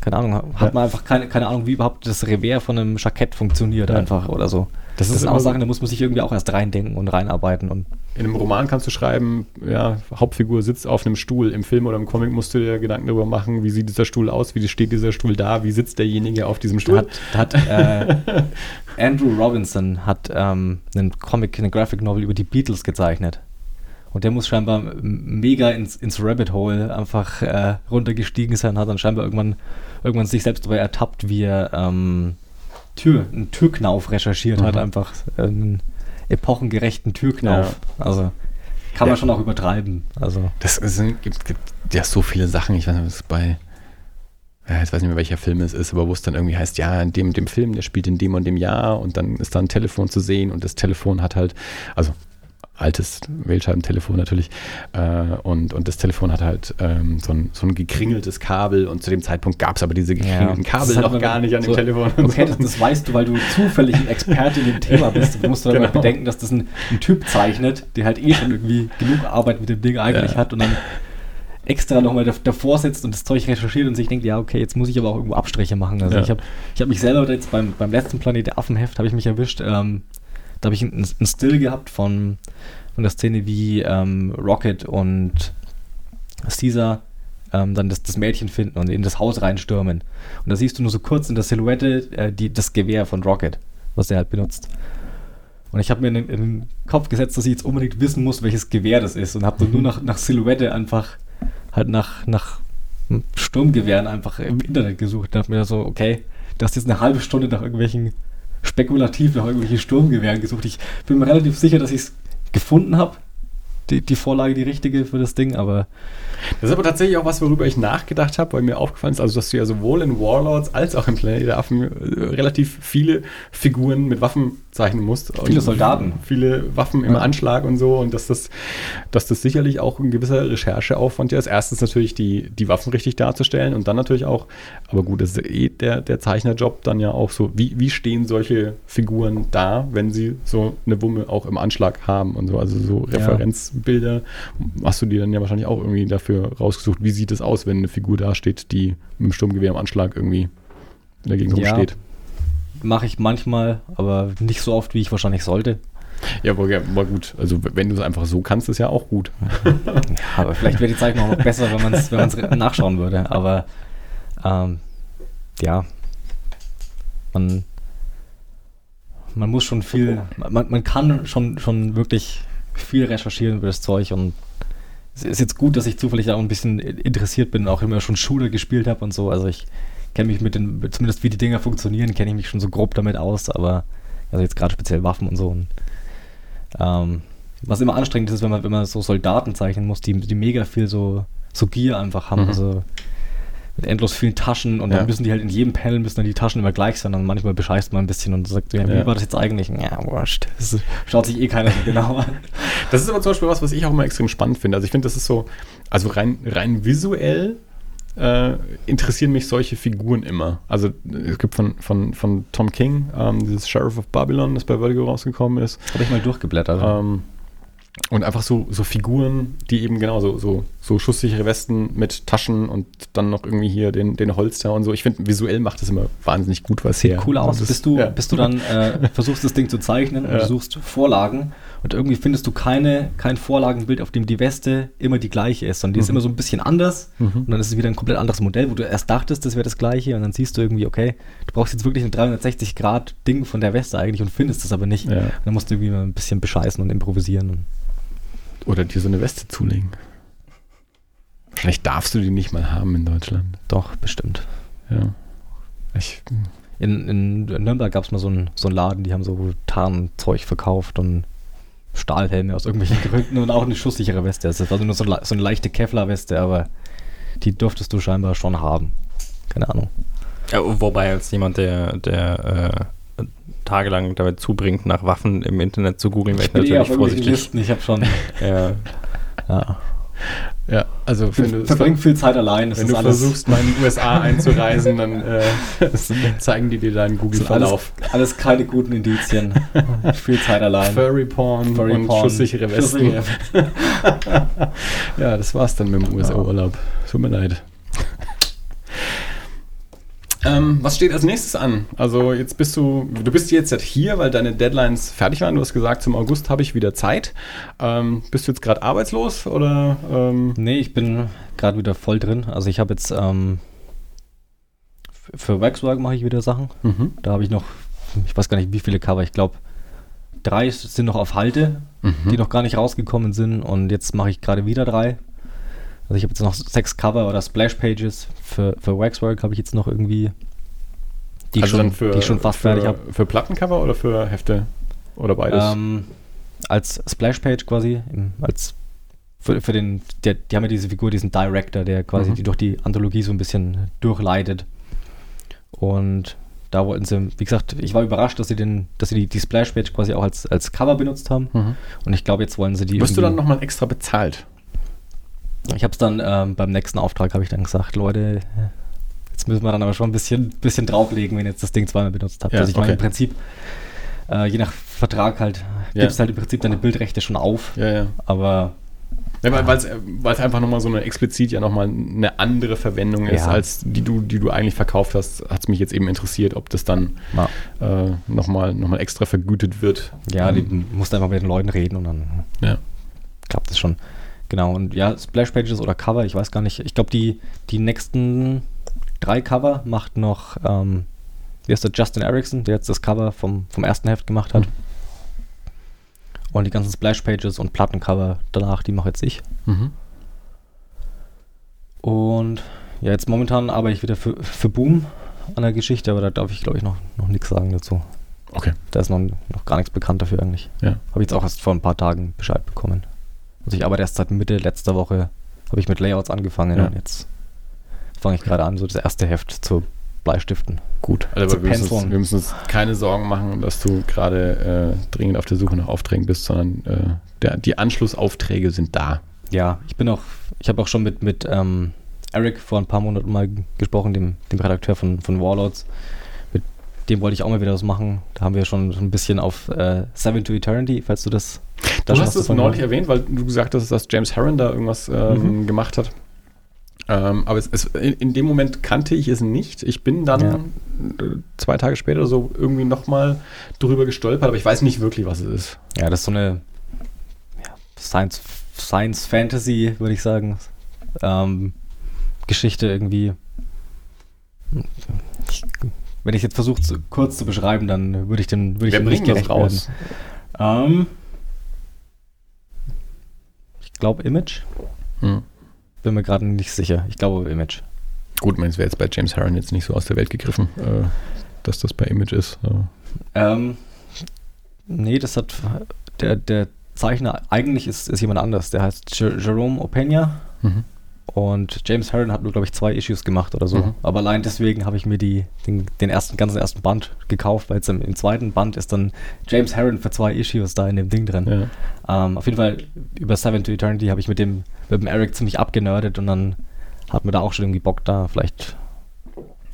keine Ahnung, hat Ja. man einfach keine, keine Ahnung, wie überhaupt das Revers von einem Jackett funktioniert Ja. einfach oder so. Das Das, ist sind auch Sachen, da muss man sich irgendwie auch erst reindenken und reinarbeiten und In einem Roman kannst du schreiben, ja, Hauptfigur sitzt auf einem Stuhl. Im Film oder im Comic musst du dir Gedanken darüber machen, wie sieht dieser Stuhl aus, wie steht dieser Stuhl da, wie sitzt derjenige auf diesem Stuhl. hat, hat äh, Andrew Robinson hat ähm, einen Comic, eine Graphic Novel über die Beatles gezeichnet. Und der muss scheinbar mega ins, ins Rabbit Hole einfach äh, runtergestiegen sein, hat dann scheinbar irgendwann, irgendwann sich selbst dabei ertappt, wie er ähm, Tür, einen Türknauf recherchiert hat, Mhm. einfach einen epochengerechten Türknauf. Also kann Ja. man schon auch übertreiben. Also Das ist, gibt, gibt ja so viele Sachen. Ich weiß nicht, was bei. Ja, jetzt weiß nicht mehr, welcher Film es ist, aber wo es dann irgendwie heißt, ja, in dem, dem Film, der spielt in dem und dem Jahr und dann ist da ein Telefon zu sehen und das Telefon hat halt, also altes Wählscheibentelefon natürlich, äh, und, und das Telefon hat halt ähm, so, ein, so ein gekringeltes Kabel und zu dem Zeitpunkt gab es aber diese gekringelten das Kabel noch gar nicht an dem so- Telefon. Okay, das, das weißt du, weil du zufällig ein Experte in dem Thema bist. Du musst dann Genau. bedenken, dass das ein, ein Typ zeichnet, der halt eh schon irgendwie genug Arbeit mit dem Ding eigentlich Ja. hat und dann extra nochmal davor sitzt und das Zeug recherchiert und sich denkt, ja, okay, jetzt muss ich aber auch irgendwo Abstriche machen. Also Ja. ich habe ich hab mich selber jetzt beim, beim letzten Planet der Affenheft, habe ich mich erwischt, ähm, da habe ich einen, einen Still gehabt von, von der Szene, wie ähm, Rocket und Caesar ähm, dann das, das Mädchen finden und in das Haus reinstürmen. Und da siehst du nur so kurz in der Silhouette äh, die, das Gewehr von Rocket, was er halt benutzt. Und ich habe mir in, den- in den Kopf gesetzt, dass ich jetzt unbedingt wissen muss, welches Gewehr das ist und habe dann nur nach, nach Silhouette einfach halt nach, nach Sturmgewehren einfach im Internet gesucht. Da habe mir so, okay, du hast jetzt eine halbe Stunde nach irgendwelchen spekulativ nach irgendwelchen Sturmgewehren gesucht. Ich bin mir relativ sicher, dass ich es gefunden habe. Die, die Vorlage, die richtige für das Ding, aber Das ist aber tatsächlich auch was, worüber ich nachgedacht habe, weil mir aufgefallen ist, also dass du ja sowohl in Warlords als auch in Planet der Affen äh, relativ viele Figuren mit Waffen zeichnen musst. Viele Soldaten. Viele Waffen im Ja. Anschlag und so. Und dass das, dass das sicherlich auch ein gewisser Rechercheaufwand ja ist. Erstens natürlich die, die Waffen richtig darzustellen und dann natürlich auch, aber gut, das ist eh der, der Zeichnerjob dann ja auch so, wie, wie stehen solche Figuren da, wenn sie so eine Wumme auch im Anschlag haben und so. Also so. Referenzbilder hast du dir dann ja wahrscheinlich auch irgendwie dafür rausgesucht, wie sieht es aus, wenn eine Figur da steht, die mit dem Sturmgewehr im Anschlag irgendwie in der Gegend Ja. rumsteht. Mache ich manchmal, aber nicht so oft, wie ich wahrscheinlich sollte. Ja, aber, ja, aber gut. Also wenn du es einfach so kannst, ist ja auch gut. Ja, aber vielleicht wäre die Zeichnung auch noch besser, wenn man es wenn man's nachschauen würde. Aber ähm, ja, man, man muss schon viel, man, man kann schon, schon wirklich viel recherchieren über das Zeug und es ist jetzt gut, dass ich zufällig auch ein bisschen interessiert bin, auch immer schon Shooter gespielt habe und so. Also ich kenne mich mit den, zumindest wie die Dinger funktionieren, kenne ich mich schon so grob damit aus, aber also jetzt gerade speziell Waffen und so. Und, ähm, was immer anstrengend ist, wenn man, wenn man so Soldaten zeichnen muss, die, die mega viel so, so Gier einfach haben. Mhm. Also mit endlos vielen Taschen und Ja. dann müssen die halt in jedem Panel müssen dann die Taschen immer gleich sein. Und manchmal bescheißt man ein bisschen und sagt, ja, wie Ja. war das jetzt eigentlich? Ja, wurscht. Das schaut sich eh keiner so genau an. Das ist aber zum Beispiel was, was ich auch immer extrem spannend finde. Also ich finde, das ist so, also rein, rein visuell äh, interessieren mich solche Figuren immer. Also es gibt von, von, von Tom King ähm, dieses Sheriff of Babylon, das bei Vertigo rausgekommen ist. Habe ich mal durchgeblättert. Ähm, und einfach so, so Figuren, die eben genau so, so, so schusssichere Westen mit Taschen und dann noch irgendwie hier den, den Holster und so. Ich finde, visuell macht das immer wahnsinnig gut was Sieht her. cool aus. Bist du, ja. bist du dann, äh, versuchst das Ding zu zeichnen und Ja. suchst Vorlagen und irgendwie findest du keine, kein Vorlagenbild, auf dem die Weste immer die gleiche ist, sondern die ist Mhm. immer so ein bisschen anders Mhm. und dann ist es wieder ein komplett anderes Modell, wo du erst dachtest, das wäre das gleiche und dann siehst du irgendwie, okay, du brauchst jetzt wirklich ein 360-Grad-Ding von der Weste eigentlich und findest es aber nicht. Ja. Und dann musst du irgendwie mal ein bisschen bescheißen und improvisieren. Und Oder dir so eine Weste zulegen. Wahrscheinlich darfst du die nicht mal haben in Deutschland. doch, bestimmt. Ja. Ich, In, in Nürnberg gab es mal so einen, so einen Laden, die haben so Tarnzeug verkauft und Stahlhelme aus irgendwelchen Gründen und auch eine schusssichere Weste. Das war nur so, le- so eine leichte Kevlar-Weste, aber die durftest du scheinbar schon haben. Keine Ahnung. Ja, wobei als jemand, der, der äh, tagelang damit zubringt, nach Waffen im Internet zu googeln, wäre ich natürlich vorsichtig. Listen. Ich habe schon. Ja. Ja. Ja, also wenn du, Verbring viel Zeit allein. Wenn du alles, versuchst, mal in die USA einzureisen, dann äh, zeigen die dir deinen das sind alles, Google-Verlauf. alles keine guten Indizien. viel Zeit allein. Furry Porn Furry und Porn, schusssichere Westen. schusssichere- ja, das war's dann mit dem USA-Urlaub. Tut mir leid. Ähm, was steht als nächstes an? Also jetzt bist du, du bist jetzt hier, weil deine Deadlines fertig waren. Du hast gesagt, zum August habe ich wieder Zeit. Ähm, bist du jetzt gerade arbeitslos oder? Ähm, Nee, ich bin gerade wieder voll drin. Also ich habe jetzt ähm, für Waxwork mache ich wieder Sachen. mhm. Da habe ich noch, ich weiß gar nicht, wie viele Cover. Ich glaube, drei sind noch auf Halte, Mhm. die noch gar nicht rausgekommen sind. Und jetzt mache ich gerade wieder drei. Also ich habe jetzt noch sechs Cover oder Splash-Pages. Für, für Waxwork habe ich jetzt noch irgendwie, die, also schon, für, die ich schon fast für, fertig habe. Für Plattencover oder für Hefte? Oder beides? Ähm, als Splash-Page quasi, als für, für den, der, die haben ja diese Figur, diesen Director, der quasi Mhm. die durch die Anthologie so ein bisschen durchleitet. Und da wollten sie, wie gesagt, ich war überrascht, dass sie den, dass sie die, die Splash-Page quasi auch als, als Cover benutzt haben. Mhm. Und ich glaube, jetzt wollen sie die. Wirst du dann nochmal extra bezahlt? Ich habe es dann ähm, beim nächsten Auftrag habe ich dann gesagt, Leute, jetzt müssen wir dann aber schon ein bisschen, bisschen drauflegen, wenn ihr jetzt das Ding zweimal benutzt habt. Ja, also ich meine okay. im Prinzip, äh, je nach Vertrag halt, Ja. gibst halt im Prinzip deine Bildrechte schon auf. Ja, ja. Aber Ja, weil es einfach nochmal so eine explizit ja nochmal eine andere Verwendung ist, Ja. als die du, die du eigentlich verkauft hast, hat es mich jetzt eben interessiert, ob das dann ja, äh, nochmal noch mal extra vergütet wird. ja Ähm, musst einfach mit den Leuten reden und dann ja. klappt es schon. Genau, und ja, Splash-Pages oder Cover, ich weiß gar nicht. Ich glaube, die, die nächsten drei Cover macht noch, ähm, wie heißt der, Justin Erickson, der jetzt das Cover vom, vom ersten Heft gemacht hat. Mhm. Und die ganzen Splash-Pages und Plattencover danach, die mache jetzt ich. Mhm. Und ja, jetzt momentan arbeite ich wieder für, für Boom an der Geschichte, aber da darf ich, glaube ich, noch, noch nichts sagen dazu. Okay. Da ist noch, noch gar nichts bekannt dafür eigentlich. Ja. Habe ich jetzt auch erst vor ein paar Tagen Bescheid bekommen. Also ich arbeite erst seit Mitte letzter Woche, habe ich mit Layouts angefangen Ja. und jetzt fange ich gerade an, so das erste Heft zu Bleistiften. Gut, also aber wir, müssen uns, wir müssen uns keine Sorgen machen, dass du gerade äh, dringend auf der Suche nach Aufträgen bist, sondern äh, der, die Anschlussaufträge sind da. Ja, ich bin auch, ich habe auch schon mit, mit ähm, Eric vor ein paar Monaten mal gesprochen, dem, dem Redakteur von, von Warlords. Mit dem wollte ich auch mal wieder was machen. Da haben wir schon so ein bisschen auf äh, Seven to Eternity, falls du das. Da Du hast es neulich erwähnt, weil du gesagt hast, dass James Herron da irgendwas ähm, Mhm. gemacht hat. Ähm, aber es, es, in, dem Moment kannte ich es nicht. Ich bin dann Ja. äh, zwei Tage später so irgendwie nochmal drüber gestolpert, aber ich weiß nicht wirklich, was es ist. Ja, das ist so eine ja, Science, Science Fantasy, würde ich sagen. Ähm, Geschichte irgendwie. Ich, wenn ich jetzt versuche, kurz zu beschreiben, dann würde ich den würde ich Wir nicht das gerecht raus. werden. Ähm, glaube Image. Hm. Bin mir gerade nicht sicher. Ich glaube Image. Gut, ich meine, es wäre jetzt bei James Herron jetzt nicht so aus der Welt gegriffen, äh, dass das bei Image ist. Äh. Ähm, nee, das hat der, der Zeichner eigentlich ist, ist jemand anders. Der heißt Jer Jerome Opeña. Mhm. Und James Herron hat nur, glaube ich, zwei Issues gemacht oder so. Mhm. Aber allein deswegen habe ich mir die, den, den ersten, ganzen ersten Band gekauft, weil jetzt im, im zweiten Band ist dann James Herron für zwei Issues da in dem Ding drin. Ja. Ähm, auf jeden Fall über Seven to Eternity habe ich mit dem, mit dem Eric ziemlich abgenördet und dann hat mir da auch schon irgendwie Bock da, vielleicht,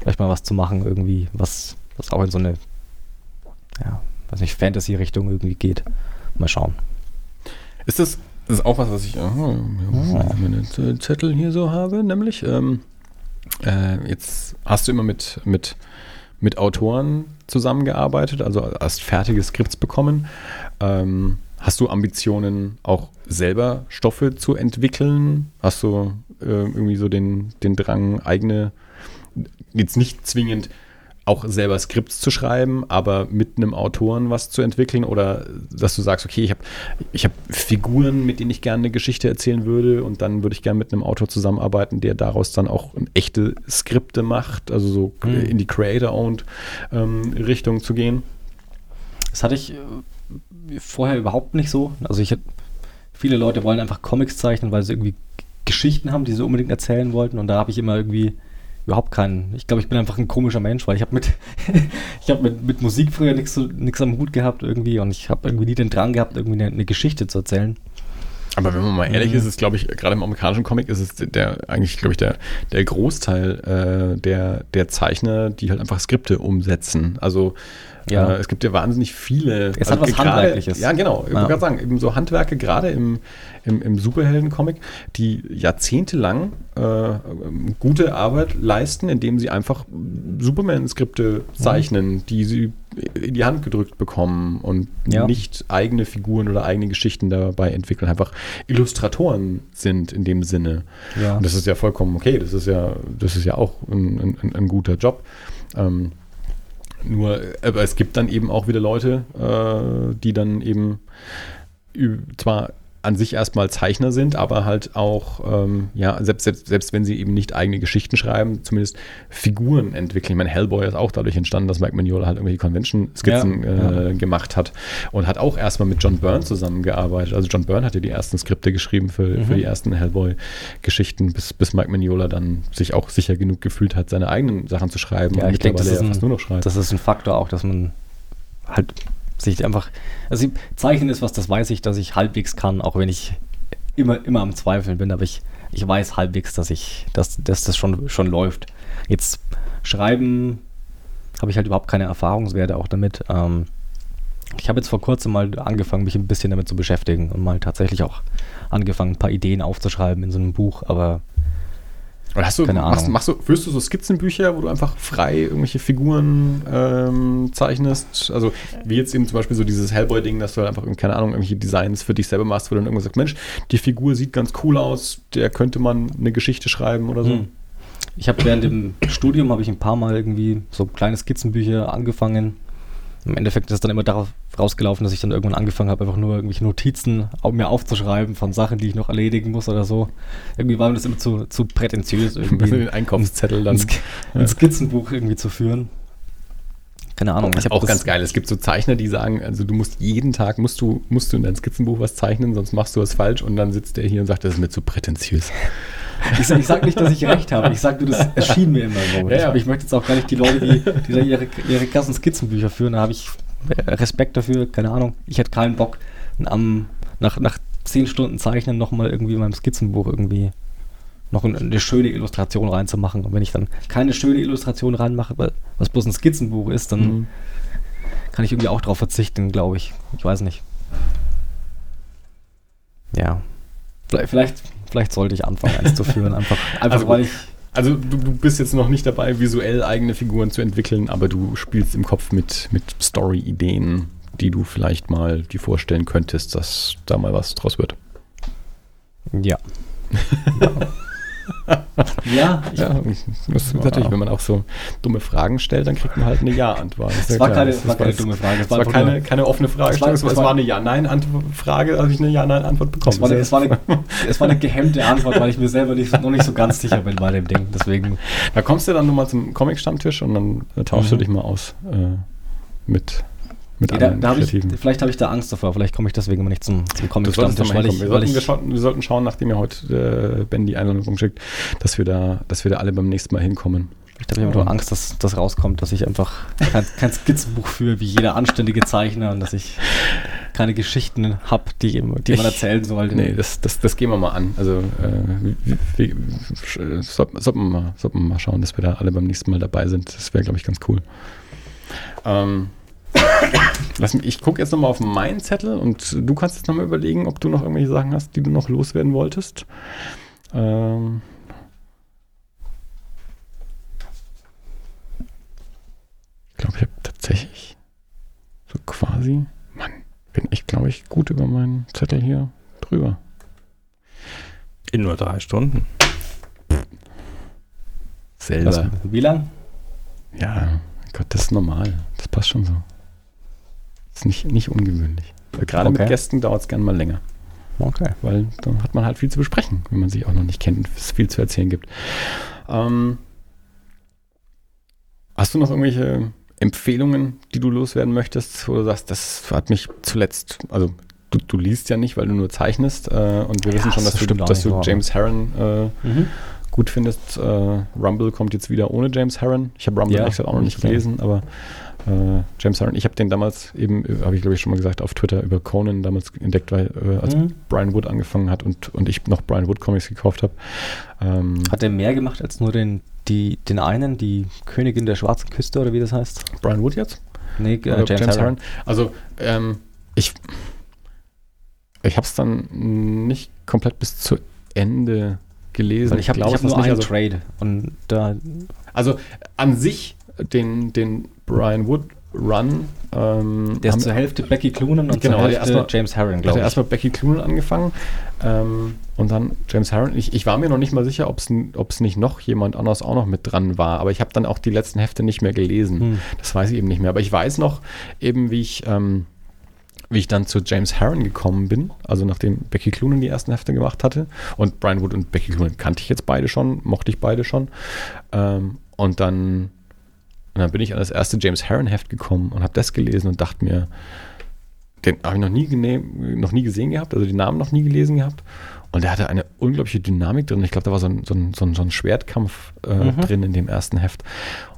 vielleicht mal was zu machen, irgendwie, was, was auch in so eine, ja, weiß nicht, Fantasy-Richtung irgendwie geht. Mal schauen. Ist das, das ist auch was, was ich meine Z- Zettel hier so habe, nämlich ähm, äh, jetzt hast du immer mit, mit, mit Autoren zusammengearbeitet, also hast fertige Skripts bekommen. Ähm, hast du Ambitionen, auch selber Stoffe zu entwickeln? Hast du äh, irgendwie so den, den Drang, eigene, jetzt nicht zwingend auch selber Skripts zu schreiben, aber mit einem Autoren was zu entwickeln oder dass du sagst, okay, ich habe ich hab Figuren, mit denen ich gerne eine Geschichte erzählen würde und dann würde ich gerne mit einem Autor zusammenarbeiten, der daraus dann auch echte Skripte macht, also so Mhm. in die Creator-Owned ähm, Richtung zu gehen. Das hatte ich äh, vorher überhaupt nicht so. Also ich hätte, viele Leute wollen einfach Comics zeichnen, weil sie irgendwie Geschichten haben, die sie unbedingt erzählen wollten. Und da habe ich immer irgendwie überhaupt keinen. Ich glaube, ich bin einfach ein komischer Mensch, weil ich habe mit, ich habe mit, mit Musik früher nichts am Hut gehabt irgendwie und ich habe irgendwie nie den Drang gehabt, irgendwie eine, eine Geschichte zu erzählen. Aber wenn man mal ehrlich Mhm. ist, ist glaube ich, gerade im amerikanischen Comic ist es der eigentlich, glaube ich, der, der Großteil äh, der, der Zeichner, die halt einfach Skripte umsetzen. Also Ja. äh, es gibt ja wahnsinnig viele. Es hat was gerade- Handwerkliches. Ja, genau. Ich Ja. wollte gerade sagen, eben so Handwerke, gerade im, im, im Superhelden-Comic, die jahrzehntelang äh, gute Arbeit leisten, indem sie einfach Superman-Skripte zeichnen, die sie in die Hand gedrückt bekommen und Ja. nicht eigene Figuren oder eigene Geschichten dabei entwickeln, einfach Illustratoren sind in dem Sinne. Ja. Und das ist ja vollkommen okay, das ist ja, das ist ja auch ein, ein, ein guter Job. Ähm, nur, aber es gibt dann eben auch wieder Leute, äh, die dann eben zwar an sich erstmal Zeichner sind, aber halt auch, ähm, ja, selbst, selbst, selbst wenn sie eben nicht eigene Geschichten schreiben, zumindest Figuren entwickeln. Ich meine, Hellboy ist auch dadurch entstanden, dass Mike Mignola halt irgendwelche Convention-Skizzen Ja, äh, gemacht hat und hat auch erstmal mit John Byrne zusammengearbeitet. Also John Byrne hat ja die ersten Skripte geschrieben für, für Mhm. die ersten Hellboy-Geschichten, bis, bis Mike Mignola dann sich auch sicher genug gefühlt hat, seine eigenen Sachen zu schreiben Ja, und ich denke, das, ist ja ein- fast nur noch schreibt. das ist ein Faktor auch, dass man halt sich einfach. Also, Zeichnen ist was, das weiß ich, dass ich halbwegs kann, auch wenn ich immer, immer am Zweifeln bin, aber ich, ich weiß halbwegs, dass ich, dass, dass das schon, schon läuft. Jetzt schreiben habe ich halt überhaupt keine Erfahrungswerte auch damit. Ähm, ich habe jetzt vor kurzem mal angefangen, mich ein bisschen damit zu beschäftigen und mal tatsächlich auch angefangen, ein paar Ideen aufzuschreiben in so einem Buch, aber Oder hast du, Keine machst, Ahnung. machst du, führst du so Skizzenbücher, wo du einfach frei irgendwelche Figuren ähm, zeichnest? Also wie jetzt eben zum Beispiel so dieses Hellboy-Ding, dass du halt einfach, keine Ahnung, irgendwelche Designs für dich selber machst, wo du dann irgendwann sagst, Mensch, die Figur sieht ganz cool aus, der könnte man eine Geschichte schreiben oder so. Hm. Ich habe während dem Studium habe ich ein paar Mal irgendwie so kleine Skizzenbücher angefangen. Im Endeffekt ist es dann immer darauf rausgelaufen, dass ich dann irgendwann angefangen habe, einfach nur irgendwelche Notizen mir aufzuschreiben von Sachen, die ich noch erledigen muss oder so. Irgendwie war mir das immer zu, zu prätentiös, Irgendwie den Einkaufszettel dann. ein, Sk ein Skizzenbuch irgendwie zu führen. Keine Ahnung. Das ist hab auch ganz geil. Es gibt so Zeichner, die sagen, also du musst jeden Tag, musst du, musst du in dein Skizzenbuch was zeichnen, sonst machst du was falsch und dann sitzt der hier und sagt, das ist mir zu prätentiös. Ich, ich sag nicht, dass ich recht habe. Ich sag nur, das erschien mir immer so. Ja, ja. Ich, möchte jetzt auch gar nicht die Leute, die, die da ihre, ihre krassen Skizzenbücher führen, da habe ich äh, Respekt dafür, keine Ahnung. Ich hätte keinen Bock, am, nach, nach zehn Stunden Zeichnen nochmal irgendwie in meinem Skizzenbuch irgendwie noch eine, schöne Illustration reinzumachen. Und wenn ich dann keine schöne Illustration reinmache, weil was bloß ein Skizzenbuch ist, dann Mhm. kann ich irgendwie auch drauf verzichten, glaube ich. Ich weiß nicht. Ja. Vielleicht, vielleicht, vielleicht sollte ich anfangen, eins zu führen. Einfach, einfach Also weil ich. Also du, du bist jetzt noch nicht dabei, visuell eigene Figuren zu entwickeln, aber du spielst im Kopf mit, mit Story-Ideen, die du vielleicht mal dir vorstellen könntest, dass da mal was draus wird. Ja. ja, ich, Ja, das ist natürlich, wenn man auch so dumme Fragen stellt, dann kriegt man halt eine Ja-Antwort. Es ja war keine, Das war keine dumme Frage. Es war keine, keine offene Fragestellung, Es es war- war, es war war- eine Ja-Nein-Frage, habe ich eine Ja-Nein-Antwort bekommen. Es war, eine, es, war eine, es war eine gehemmte Antwort, weil ich mir selber nicht, noch nicht so ganz sicher bin bei dem Ding. Deswegen. Da kommst du dann nochmal zum Comic-Stammtisch und dann äh, tauschst du Mhm. dich mal aus äh, mit, mit Ja, da, da ich, vielleicht habe ich da Angst davor. Vielleicht komme ich deswegen immer nicht zum, zum Comic-Stammtisch, weil ich, wir, weil sollten, wir, schauen, wir sollten schauen, nachdem ihr heute äh, Ben die Einladung schickt, dass wir, da, dass wir da alle beim nächsten Mal hinkommen. Ich habe immer nur Angst, dass das rauskommt, dass ich einfach kein, kein Skizzenbuch führe, wie jeder anständige Zeichner und dass ich keine Geschichten habe, die, die man Ich- erzählen sollte. Nee, das, das, das gehen wir mal an. Also äh, wie, sollten, sollten, wir mal, sollten wir mal schauen, dass wir da alle beim nächsten Mal dabei sind. Das wäre, glaube ich, ganz cool. Ähm, lass mich, ich gucke jetzt nochmal auf meinen Zettel und du kannst jetzt nochmal überlegen, ob du noch irgendwelche Sachen hast, die du noch loswerden wolltest. Ähm, ich glaube, ich habe tatsächlich so quasi, Mann, bin ich, glaube ich, gut über meinen Zettel hier drüber. In nur drei Stunden. Selber. Was, wie lang? Ja, Gott, das ist normal. Das passt schon so. Das ist nicht, nicht ungewöhnlich. Gerade Okay. mit Gästen dauert es gerne mal länger. Okay. Weil dann hat man halt viel zu besprechen, wenn man sich auch noch nicht kennt und es viel zu erzählen gibt. Ähm, hast du noch irgendwelche Empfehlungen, die du loswerden möchtest, wo du sagst, das hat mich zuletzt, also du, du liest ja nicht, weil du nur zeichnest äh, und wir Ja, wissen schon, das dass du, stimmt auch dass du James Herron äh, Mhm. gut findest. Äh, Rumble kommt jetzt wieder ohne James Herron. Ich habe Rumble Ja, auch noch nicht gelesen, aber äh, James Herron, ich habe den damals eben, äh, habe ich glaube ich schon mal gesagt, auf Twitter über Conan damals entdeckt, weil äh, als Mhm. Brian Wood angefangen hat und, und ich noch Brian Wood Comics gekauft habe. Ähm, Hat er mehr gemacht als nur den, die, den einen, die Königin der schwarzen Küste oder wie das heißt? Brian Wood jetzt? Nee, äh, Oder James, Harren. Also ähm, ich, ich habe es dann nicht komplett bis zu Ende gelesen. Weil ich habe glaube, hab es ist nur einen also, Trade und da also an sich den, den Brian Wood Run ähm, der ist zur Hälfte Becky Cloonan und Genau, zur Hälfte erstmal- James hat glaube ich. erstmal Becky Cloonan angefangen ähm, und dann James Harron. Ich, ich war mir noch nicht mal sicher, ob es nicht noch jemand anders auch noch mit dran war, aber ich habe dann auch die letzten Hefte nicht mehr gelesen. Hm. Das weiß ich eben nicht mehr. Aber ich weiß noch eben, wie ich, ähm, wie ich dann zu James Harron gekommen bin, also nachdem Becky Cloonan die ersten Hefte gemacht hatte. Und Brian Wood und Becky Cloonan kannte ich jetzt beide schon, mochte ich beide schon. Ähm, und dann, und dann bin ich an das erste James Harron Heft gekommen und habe das gelesen und dachte mir, den habe ich noch nie, gene- noch nie gesehen gehabt, also den Namen noch nie gelesen gehabt. Und der hatte eine unglaubliche Dynamik drin. Ich glaube, da war so ein, so ein, so ein, Schwertkampf äh, Mhm. drin in dem ersten Heft.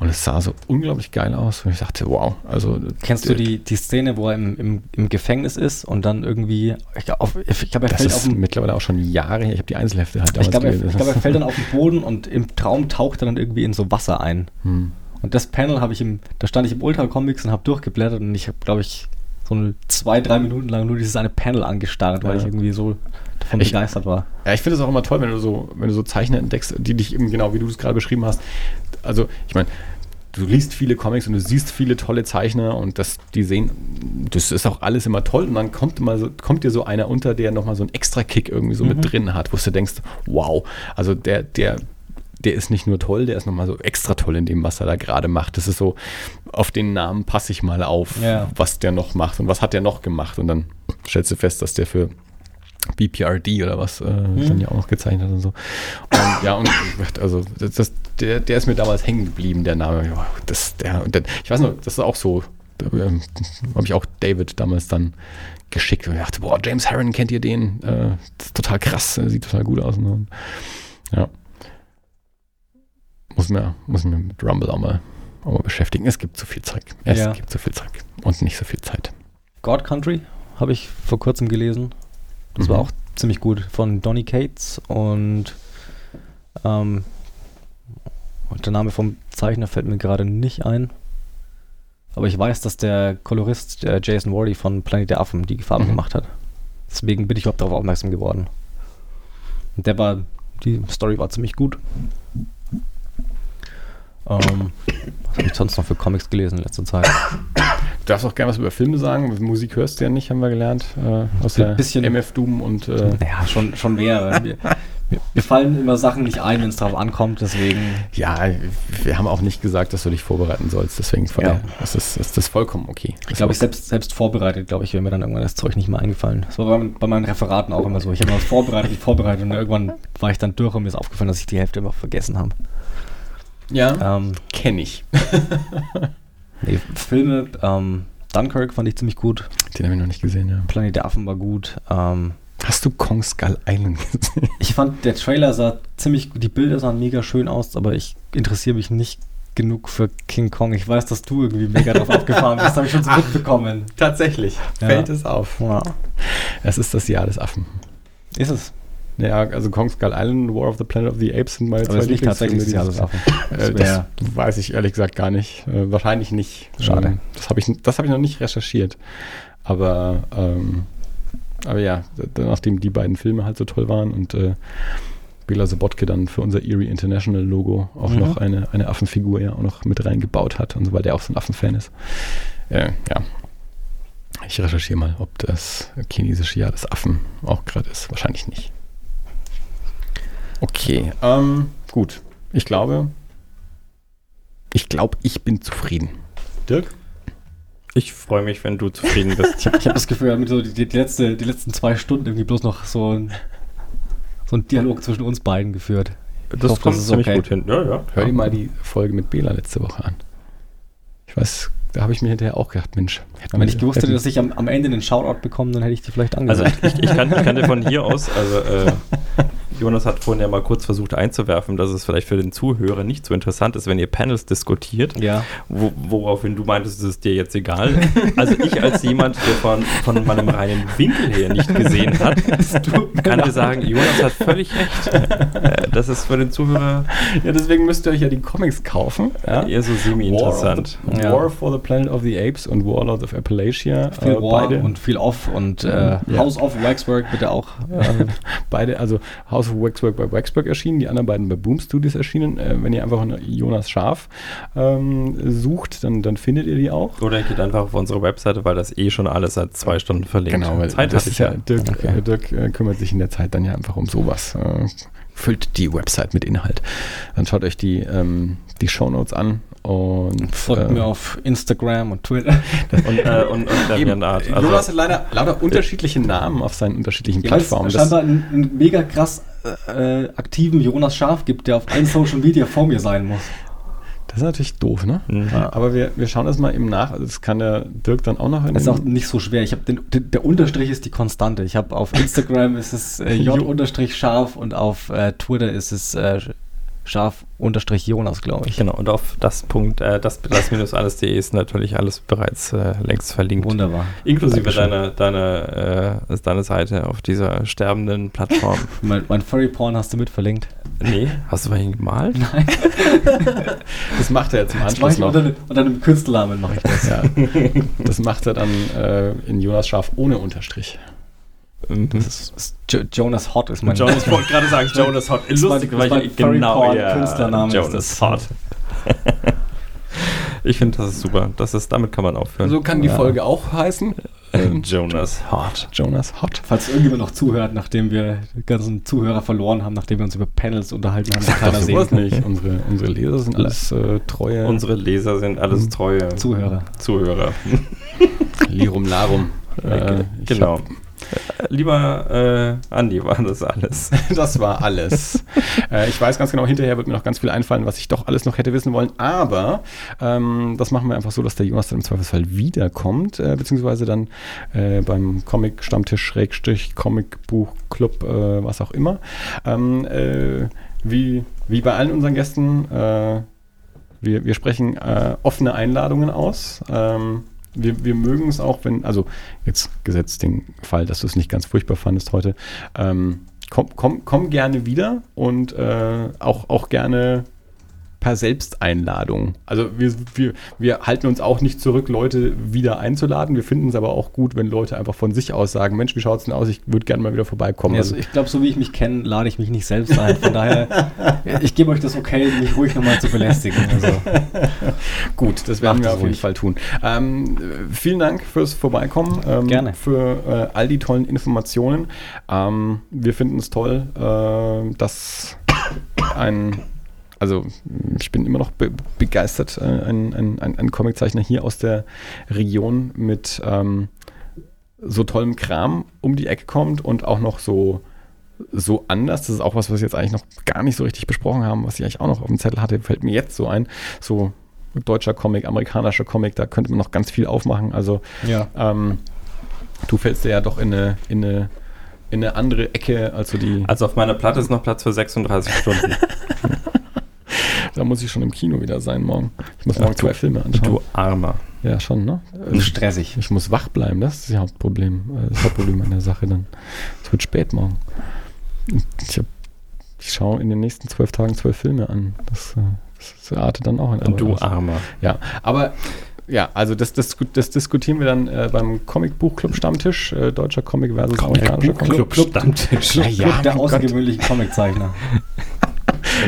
Und es sah so unglaublich geil aus. Und ich dachte, wow, also. Kennst du die, die Szene, wo er im, im, im Gefängnis ist und dann irgendwie, ich glaube, auf- ich glaube, er Das fällt auf den, mittlerweile auch schon Jahre her. Ich habe die Einzelhefte halt ich glaube, er, glaube, er fällt dann auf den Boden und im Traum taucht er dann irgendwie in so Wasser ein. Hm. Und das Panel habe ich im, da stand ich im Ultra Comics und habe durchgeblättert und ich habe, glaube ich, so eine zwei, drei Minuten lang nur dieses eine Panel angestarrt, weil Ja. ich irgendwie so davon Ich- begeistert war. Ja, ich finde es auch immer toll, wenn du so, wenn du so Zeichner entdeckst, die dich eben genau wie du es gerade beschrieben hast. Also, ich meine, du liest viele Comics und du siehst viele tolle Zeichner und das, die sehen, das ist auch alles immer toll und dann kommt immer so, kommt dir so einer unter, der nochmal so einen extra Kick irgendwie so Mhm. mit drin hat, wo du denkst, wow, also der, der, der ist nicht nur toll, der ist nochmal so extra toll in dem, was er da gerade macht. Das ist so, auf den Namen passe ich mal auf, Ja. was der noch macht und was hat der noch gemacht und dann stellst du fest, dass der für BPRD oder was äh, dann ja auch noch gezeichnet hat und so. Und, ja, und also das, das, der, der ist mir damals hängen geblieben, der Name. Das, der, und dann, ich weiß noch, das ist auch so, da ähm, habe ich auch David damals dann geschickt und ich dachte, boah, James Harron, kennt ihr den? Äh, total krass, sieht total gut aus. Und, Ja. Muss mir, muss mir mit Rumble auch mal, auch mal beschäftigen. Es gibt zu viel Zeug. Es Ja. gibt zu viel Zeug. Und nicht so viel Zeit. God Country habe ich vor kurzem gelesen. Das war Mhm. auch ziemlich gut von Donny Cates und ähm, und der Name vom Zeichner fällt mir gerade nicht ein. Aber ich weiß, dass der Kolorist der Jason Wardy von Planet der Affen die Farben Mhm. gemacht hat. Deswegen bin ich überhaupt darauf aufmerksam geworden. Und der war, die Story war ziemlich gut. Ähm, was habe ich sonst noch für Comics gelesen in letzter Zeit? Du darfst auch gerne was über Filme sagen. Musik hörst du ja nicht, haben wir gelernt. Äh, aus Ein bisschen- MF Doom und äh, Naja, schon, schon mehr. Wir, wir, fallen immer Sachen nicht ein, wenn es darauf ankommt, deswegen. ja, wir haben auch nicht gesagt, dass du dich vorbereiten sollst. Deswegen von Ja. daher ist das, ist das vollkommen okay. Ich glaube, ich selbst, selbst vorbereitet, glaube ich, wäre mir dann irgendwann das Zeug nicht mehr eingefallen. Das war bei, bei meinen Referaten auch immer so. Ich habe mal vorbereitet, ich vorbereitet und irgendwann war ich dann durch und mir ist aufgefallen, dass ich die Hälfte immer vergessen habe. Ja, Ähm, kenne ich. nee, Filme, ähm, Dunkirk fand ich ziemlich gut. Den habe ich noch nicht gesehen, ja. Planet der Affen war gut. Ähm, Hast du Kong Skull Island gesehen? ich fand, der Trailer sah ziemlich, die Bilder sahen mega schön aus, aber ich interessiere mich nicht genug für King Kong. Ich weiß, dass du irgendwie mega drauf abgefahren bist, habe ich schon so mitbekommen. Tatsächlich. Ja. Fällt es auf. Ja. Es ist das Jahr des Affen. Ist es. Ja, also Kong Skull Island, War of the Planet of the Apes sind meine Aber nicht tatsächlich das Jahr Affen. Äh, Das das weiß ich ehrlich gesagt gar nicht. Äh, wahrscheinlich nicht. Schade. Ähm, das habe ich, das hab ich noch nicht recherchiert. Aber, ähm, aber ja, nachdem die beiden Filme halt so toll waren und äh, Bela Sobotke dann für unser Erie International Logo auch Mhm. noch eine, eine Affenfigur ja auch noch mit reingebaut hat und so, weil der auch so ein Affenfan ist. Äh, ja. Ich recherchiere mal, ob das chinesische Jahr des Affen auch gerade ist. Wahrscheinlich nicht. Okay, ähm, gut. Ich glaube, ich glaube, ich bin zufrieden. Dirk? Ich freue mich, wenn du zufrieden bist. Ich habe hab das Gefühl, wir haben so die, die, letzte, die letzten zwei Stunden irgendwie bloß noch so ein, so ein Dialog zwischen uns beiden geführt. Das hoffe, kommt das ist ziemlich okay. gut hin. Ja, ja. Hör dir mal die Folge mit Bela letzte Woche an. Ich weiß, da habe ich mir hinterher auch gedacht, Mensch, Wenn ich gewusst hätte, dass ich am, am Ende einen Shoutout bekomme, dann hätte ich die vielleicht Also angesagt. ich, ich, kann, ich kann dir von hier aus, also äh, Jonas hat vorhin ja mal kurz versucht einzuwerfen, dass es vielleicht für den Zuhörer nicht so interessant ist, wenn ihr Panels diskutiert, ja. wo, woraufhin du meintest, es ist dir jetzt egal. Also ich als jemand, der von, von meinem reinen Winkel her nicht gesehen hat, kann dir sagen, Jonas hat völlig recht. Äh, Das ist für den Zuhörer ja, deswegen müsst ihr euch ja die Comics kaufen. Ja? eher so semi-interessant. War, Ja. War for the Planet of the Apes und Warlords of Appalachia. Viel äh, War beide, und viel Off und äh, Ja. House of Waxwork bitte auch. Äh, beide, also House of Waxwork bei Waxwork erschienen, die anderen beiden bei Boom Studios erschienen. Äh, wenn ihr einfach Jonas Schaf ähm, sucht, dann, dann findet ihr die auch. Oder geht einfach auf unsere Webseite, weil das eh schon alles seit zwei Stunden verlinkt. Genau, weil Zeit das ist ja. Dirk, Okay. äh, Dirk äh, kümmert sich in der Zeit dann ja einfach um sowas. Äh, füllt die Website mit Inhalt. Dann schaut euch die, ähm, die Shownotes an und folgt äh, mir auf Instagram und Twitter. Und, äh, und, und Eben, Deviant Art. Jonas Also, hat leider lauter unterschiedliche Namen auf seinen unterschiedlichen Ja, es Plattformen. Das, scheinbar einen, einen mega krass äh, aktiven Jonas Schaf gibt, der auf allen Social Media vor mir sein muss. das ist natürlich doof, ne? Mhm. Aber wir, wir schauen das mal eben nach. Also Das kann der Dirk dann auch noch Das ist auch nicht so schwer. Ich habe den, den, der Unterstrich ist die Konstante. Ich habe auf Instagram ist es äh, J unterstrich scharf und auf äh, Twitter ist es äh, scharf unterstrich Jonas, glaube ich. Genau, und auf das Punkt, äh, das, das minus alles.de ist natürlich alles bereits äh, längst verlinkt. Wunderbar. Inklusive Dankeschön. deiner deine, äh, deine Seite auf dieser sterbenden Plattform. Mein, mein Furry Porn hast du mit verlinkt. nee, hast du bei ihm gemalt? Nein. das macht er jetzt im Anschluss noch. unter, dem- unter einem Künstlernamen mache ich das. Ja. Das macht er dann äh, in Jonas Schaf ohne Unterstrich. Mhm. Das ist, ist jo Jonas Hot ist mein Jonas wollte gerade sagen, Jonas Hot. ist mein- Lustig, ist weil mein ich genau Porn ja, Künstlername ist Jonas das. Hot. ich finde, das ist super. Das ist, damit kann man aufhören. So kann die Ja. Folge auch heißen. Ähm, Jonas Hot. Jonas Hot. Falls irgendjemand noch zuhört, nachdem wir die ganzen Zuhörer verloren haben, nachdem wir uns über Panels unterhalten haben, Sag doch keiner sehen kann. nicht. Unsere, unsere Leser sind alles äh, treue Unsere Leser sind alles treue Zuhörer. Zuhörer. Lirum Larum. Äh, ich genau. Äh, Lieber äh, Andi, war das alles. Das war alles. äh, ich weiß ganz genau, hinterher wird mir noch ganz viel einfallen, was ich doch alles noch hätte wissen wollen. Aber ähm, das machen wir einfach so, dass der Jonas dann im Zweifelsfall wiederkommt, äh, beziehungsweise dann äh, beim Comic-Stammtisch, Schrägstrich, Comic-Buch-Club, äh, was auch immer. Ähm, äh, wie, wie bei allen unseren Gästen, äh, wir, wir sprechen offene Einladungen aus. Ähm, wir, wir mögen es auch, wenn, also jetzt gesetzt den Fall, dass du es nicht ganz furchtbar fandest heute, ähm, komm, komm, komm gerne wieder und äh, auch, auch gerne per Selbsteinladung. Also wir, wir, wir halten uns auch nicht zurück, Leute wieder einzuladen. Wir finden es aber auch gut, wenn Leute einfach von sich aus sagen, Mensch, wie schaut es denn aus? Ich würde gerne mal wieder vorbeikommen. Ja, also, ich glaube, so wie ich mich kenne, lade ich mich nicht selbst ein. Von daher, ich gebe euch das okay, mich ruhig nochmal zu belästigen. Also. Gut, das werden Macht wir auf jeden Fall tun. Ähm, vielen Dank fürs Vorbeikommen. Ähm, Gerne. Für äh, all die tollen Informationen. Ähm, wir finden es toll, äh, dass ein also ich bin immer noch be begeistert, äh, ein, ein, ein, ein Comiczeichner hier aus der Region mit ähm, so tollem Kram um die Ecke kommt und auch noch so, so anders. Das ist auch was, was wir jetzt eigentlich noch gar nicht so richtig besprochen haben, was ich eigentlich auch noch auf dem Zettel hatte, fällt mir jetzt so ein. So deutscher Comic, amerikanischer Comic, da könnte man noch ganz viel aufmachen. Also ja. ähm, du fällst ja doch in eine, in eine in eine andere Ecke, also die. Also auf meiner Platte ist noch Platz für 36 Stunden. Da muss ich schon im Kino wieder sein morgen. Ich muss morgen Ach, zwei Filme anschauen. Du Armer. Ja, schon, ne? Stressig. Ich muss wach bleiben, das ist das Hauptproblem. Äh, das Hauptproblem an der Sache dann. Es wird spät morgen. Ich, ich schaue in den nächsten zwölf Tagen zwölf Filme an. Das, äh, das artet dann auch in Und Du Armer. Ja, aber ja, also das, das, das diskutieren wir dann äh, beim Comicbuchclub Stammtisch, äh, deutscher Comic versus Comic amerikanischer Comic. Club Stammtisch. Ja, ja, Club der außergewöhnlichen Comiczeichner.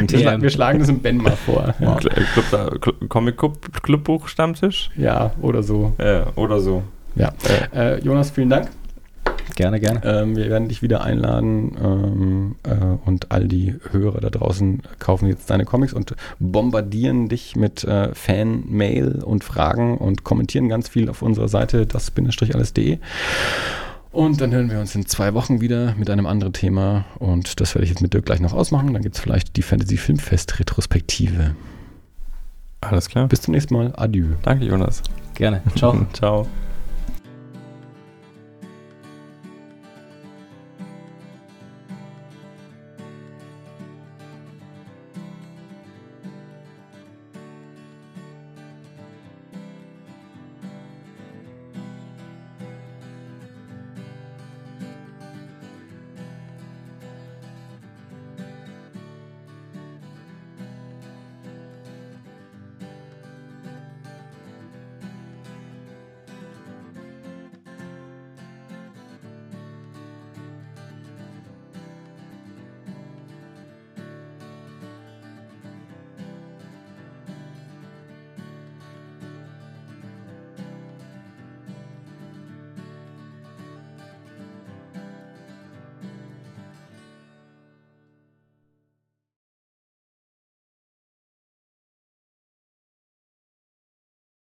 Wir, wir, schlagen das im Ben mal vor. Ja. Club, Club, Comic Club, Clubbuch Stammtisch? Ja, oder so. Ja, oder so. Ja. Äh, Jonas, vielen Dank. Gerne, gerne. Ähm, wir werden dich wieder einladen ähm, äh, und all die Hörer da draußen kaufen jetzt deine Comics und bombardieren dich mit äh, Fan-Mail und Fragen und kommentieren ganz viel auf unserer Seite das-alles.de. Und dann hören wir uns in zwei Wochen wieder mit einem anderen Thema. Und das werde ich jetzt mit Dirk gleich noch ausmachen. Dann gibt es vielleicht die Fantasy Filmfest Retrospektive. Alles klar. Bis zum nächsten Mal. Adieu. Danke, Jonas. Gerne. Ciao. Ciao.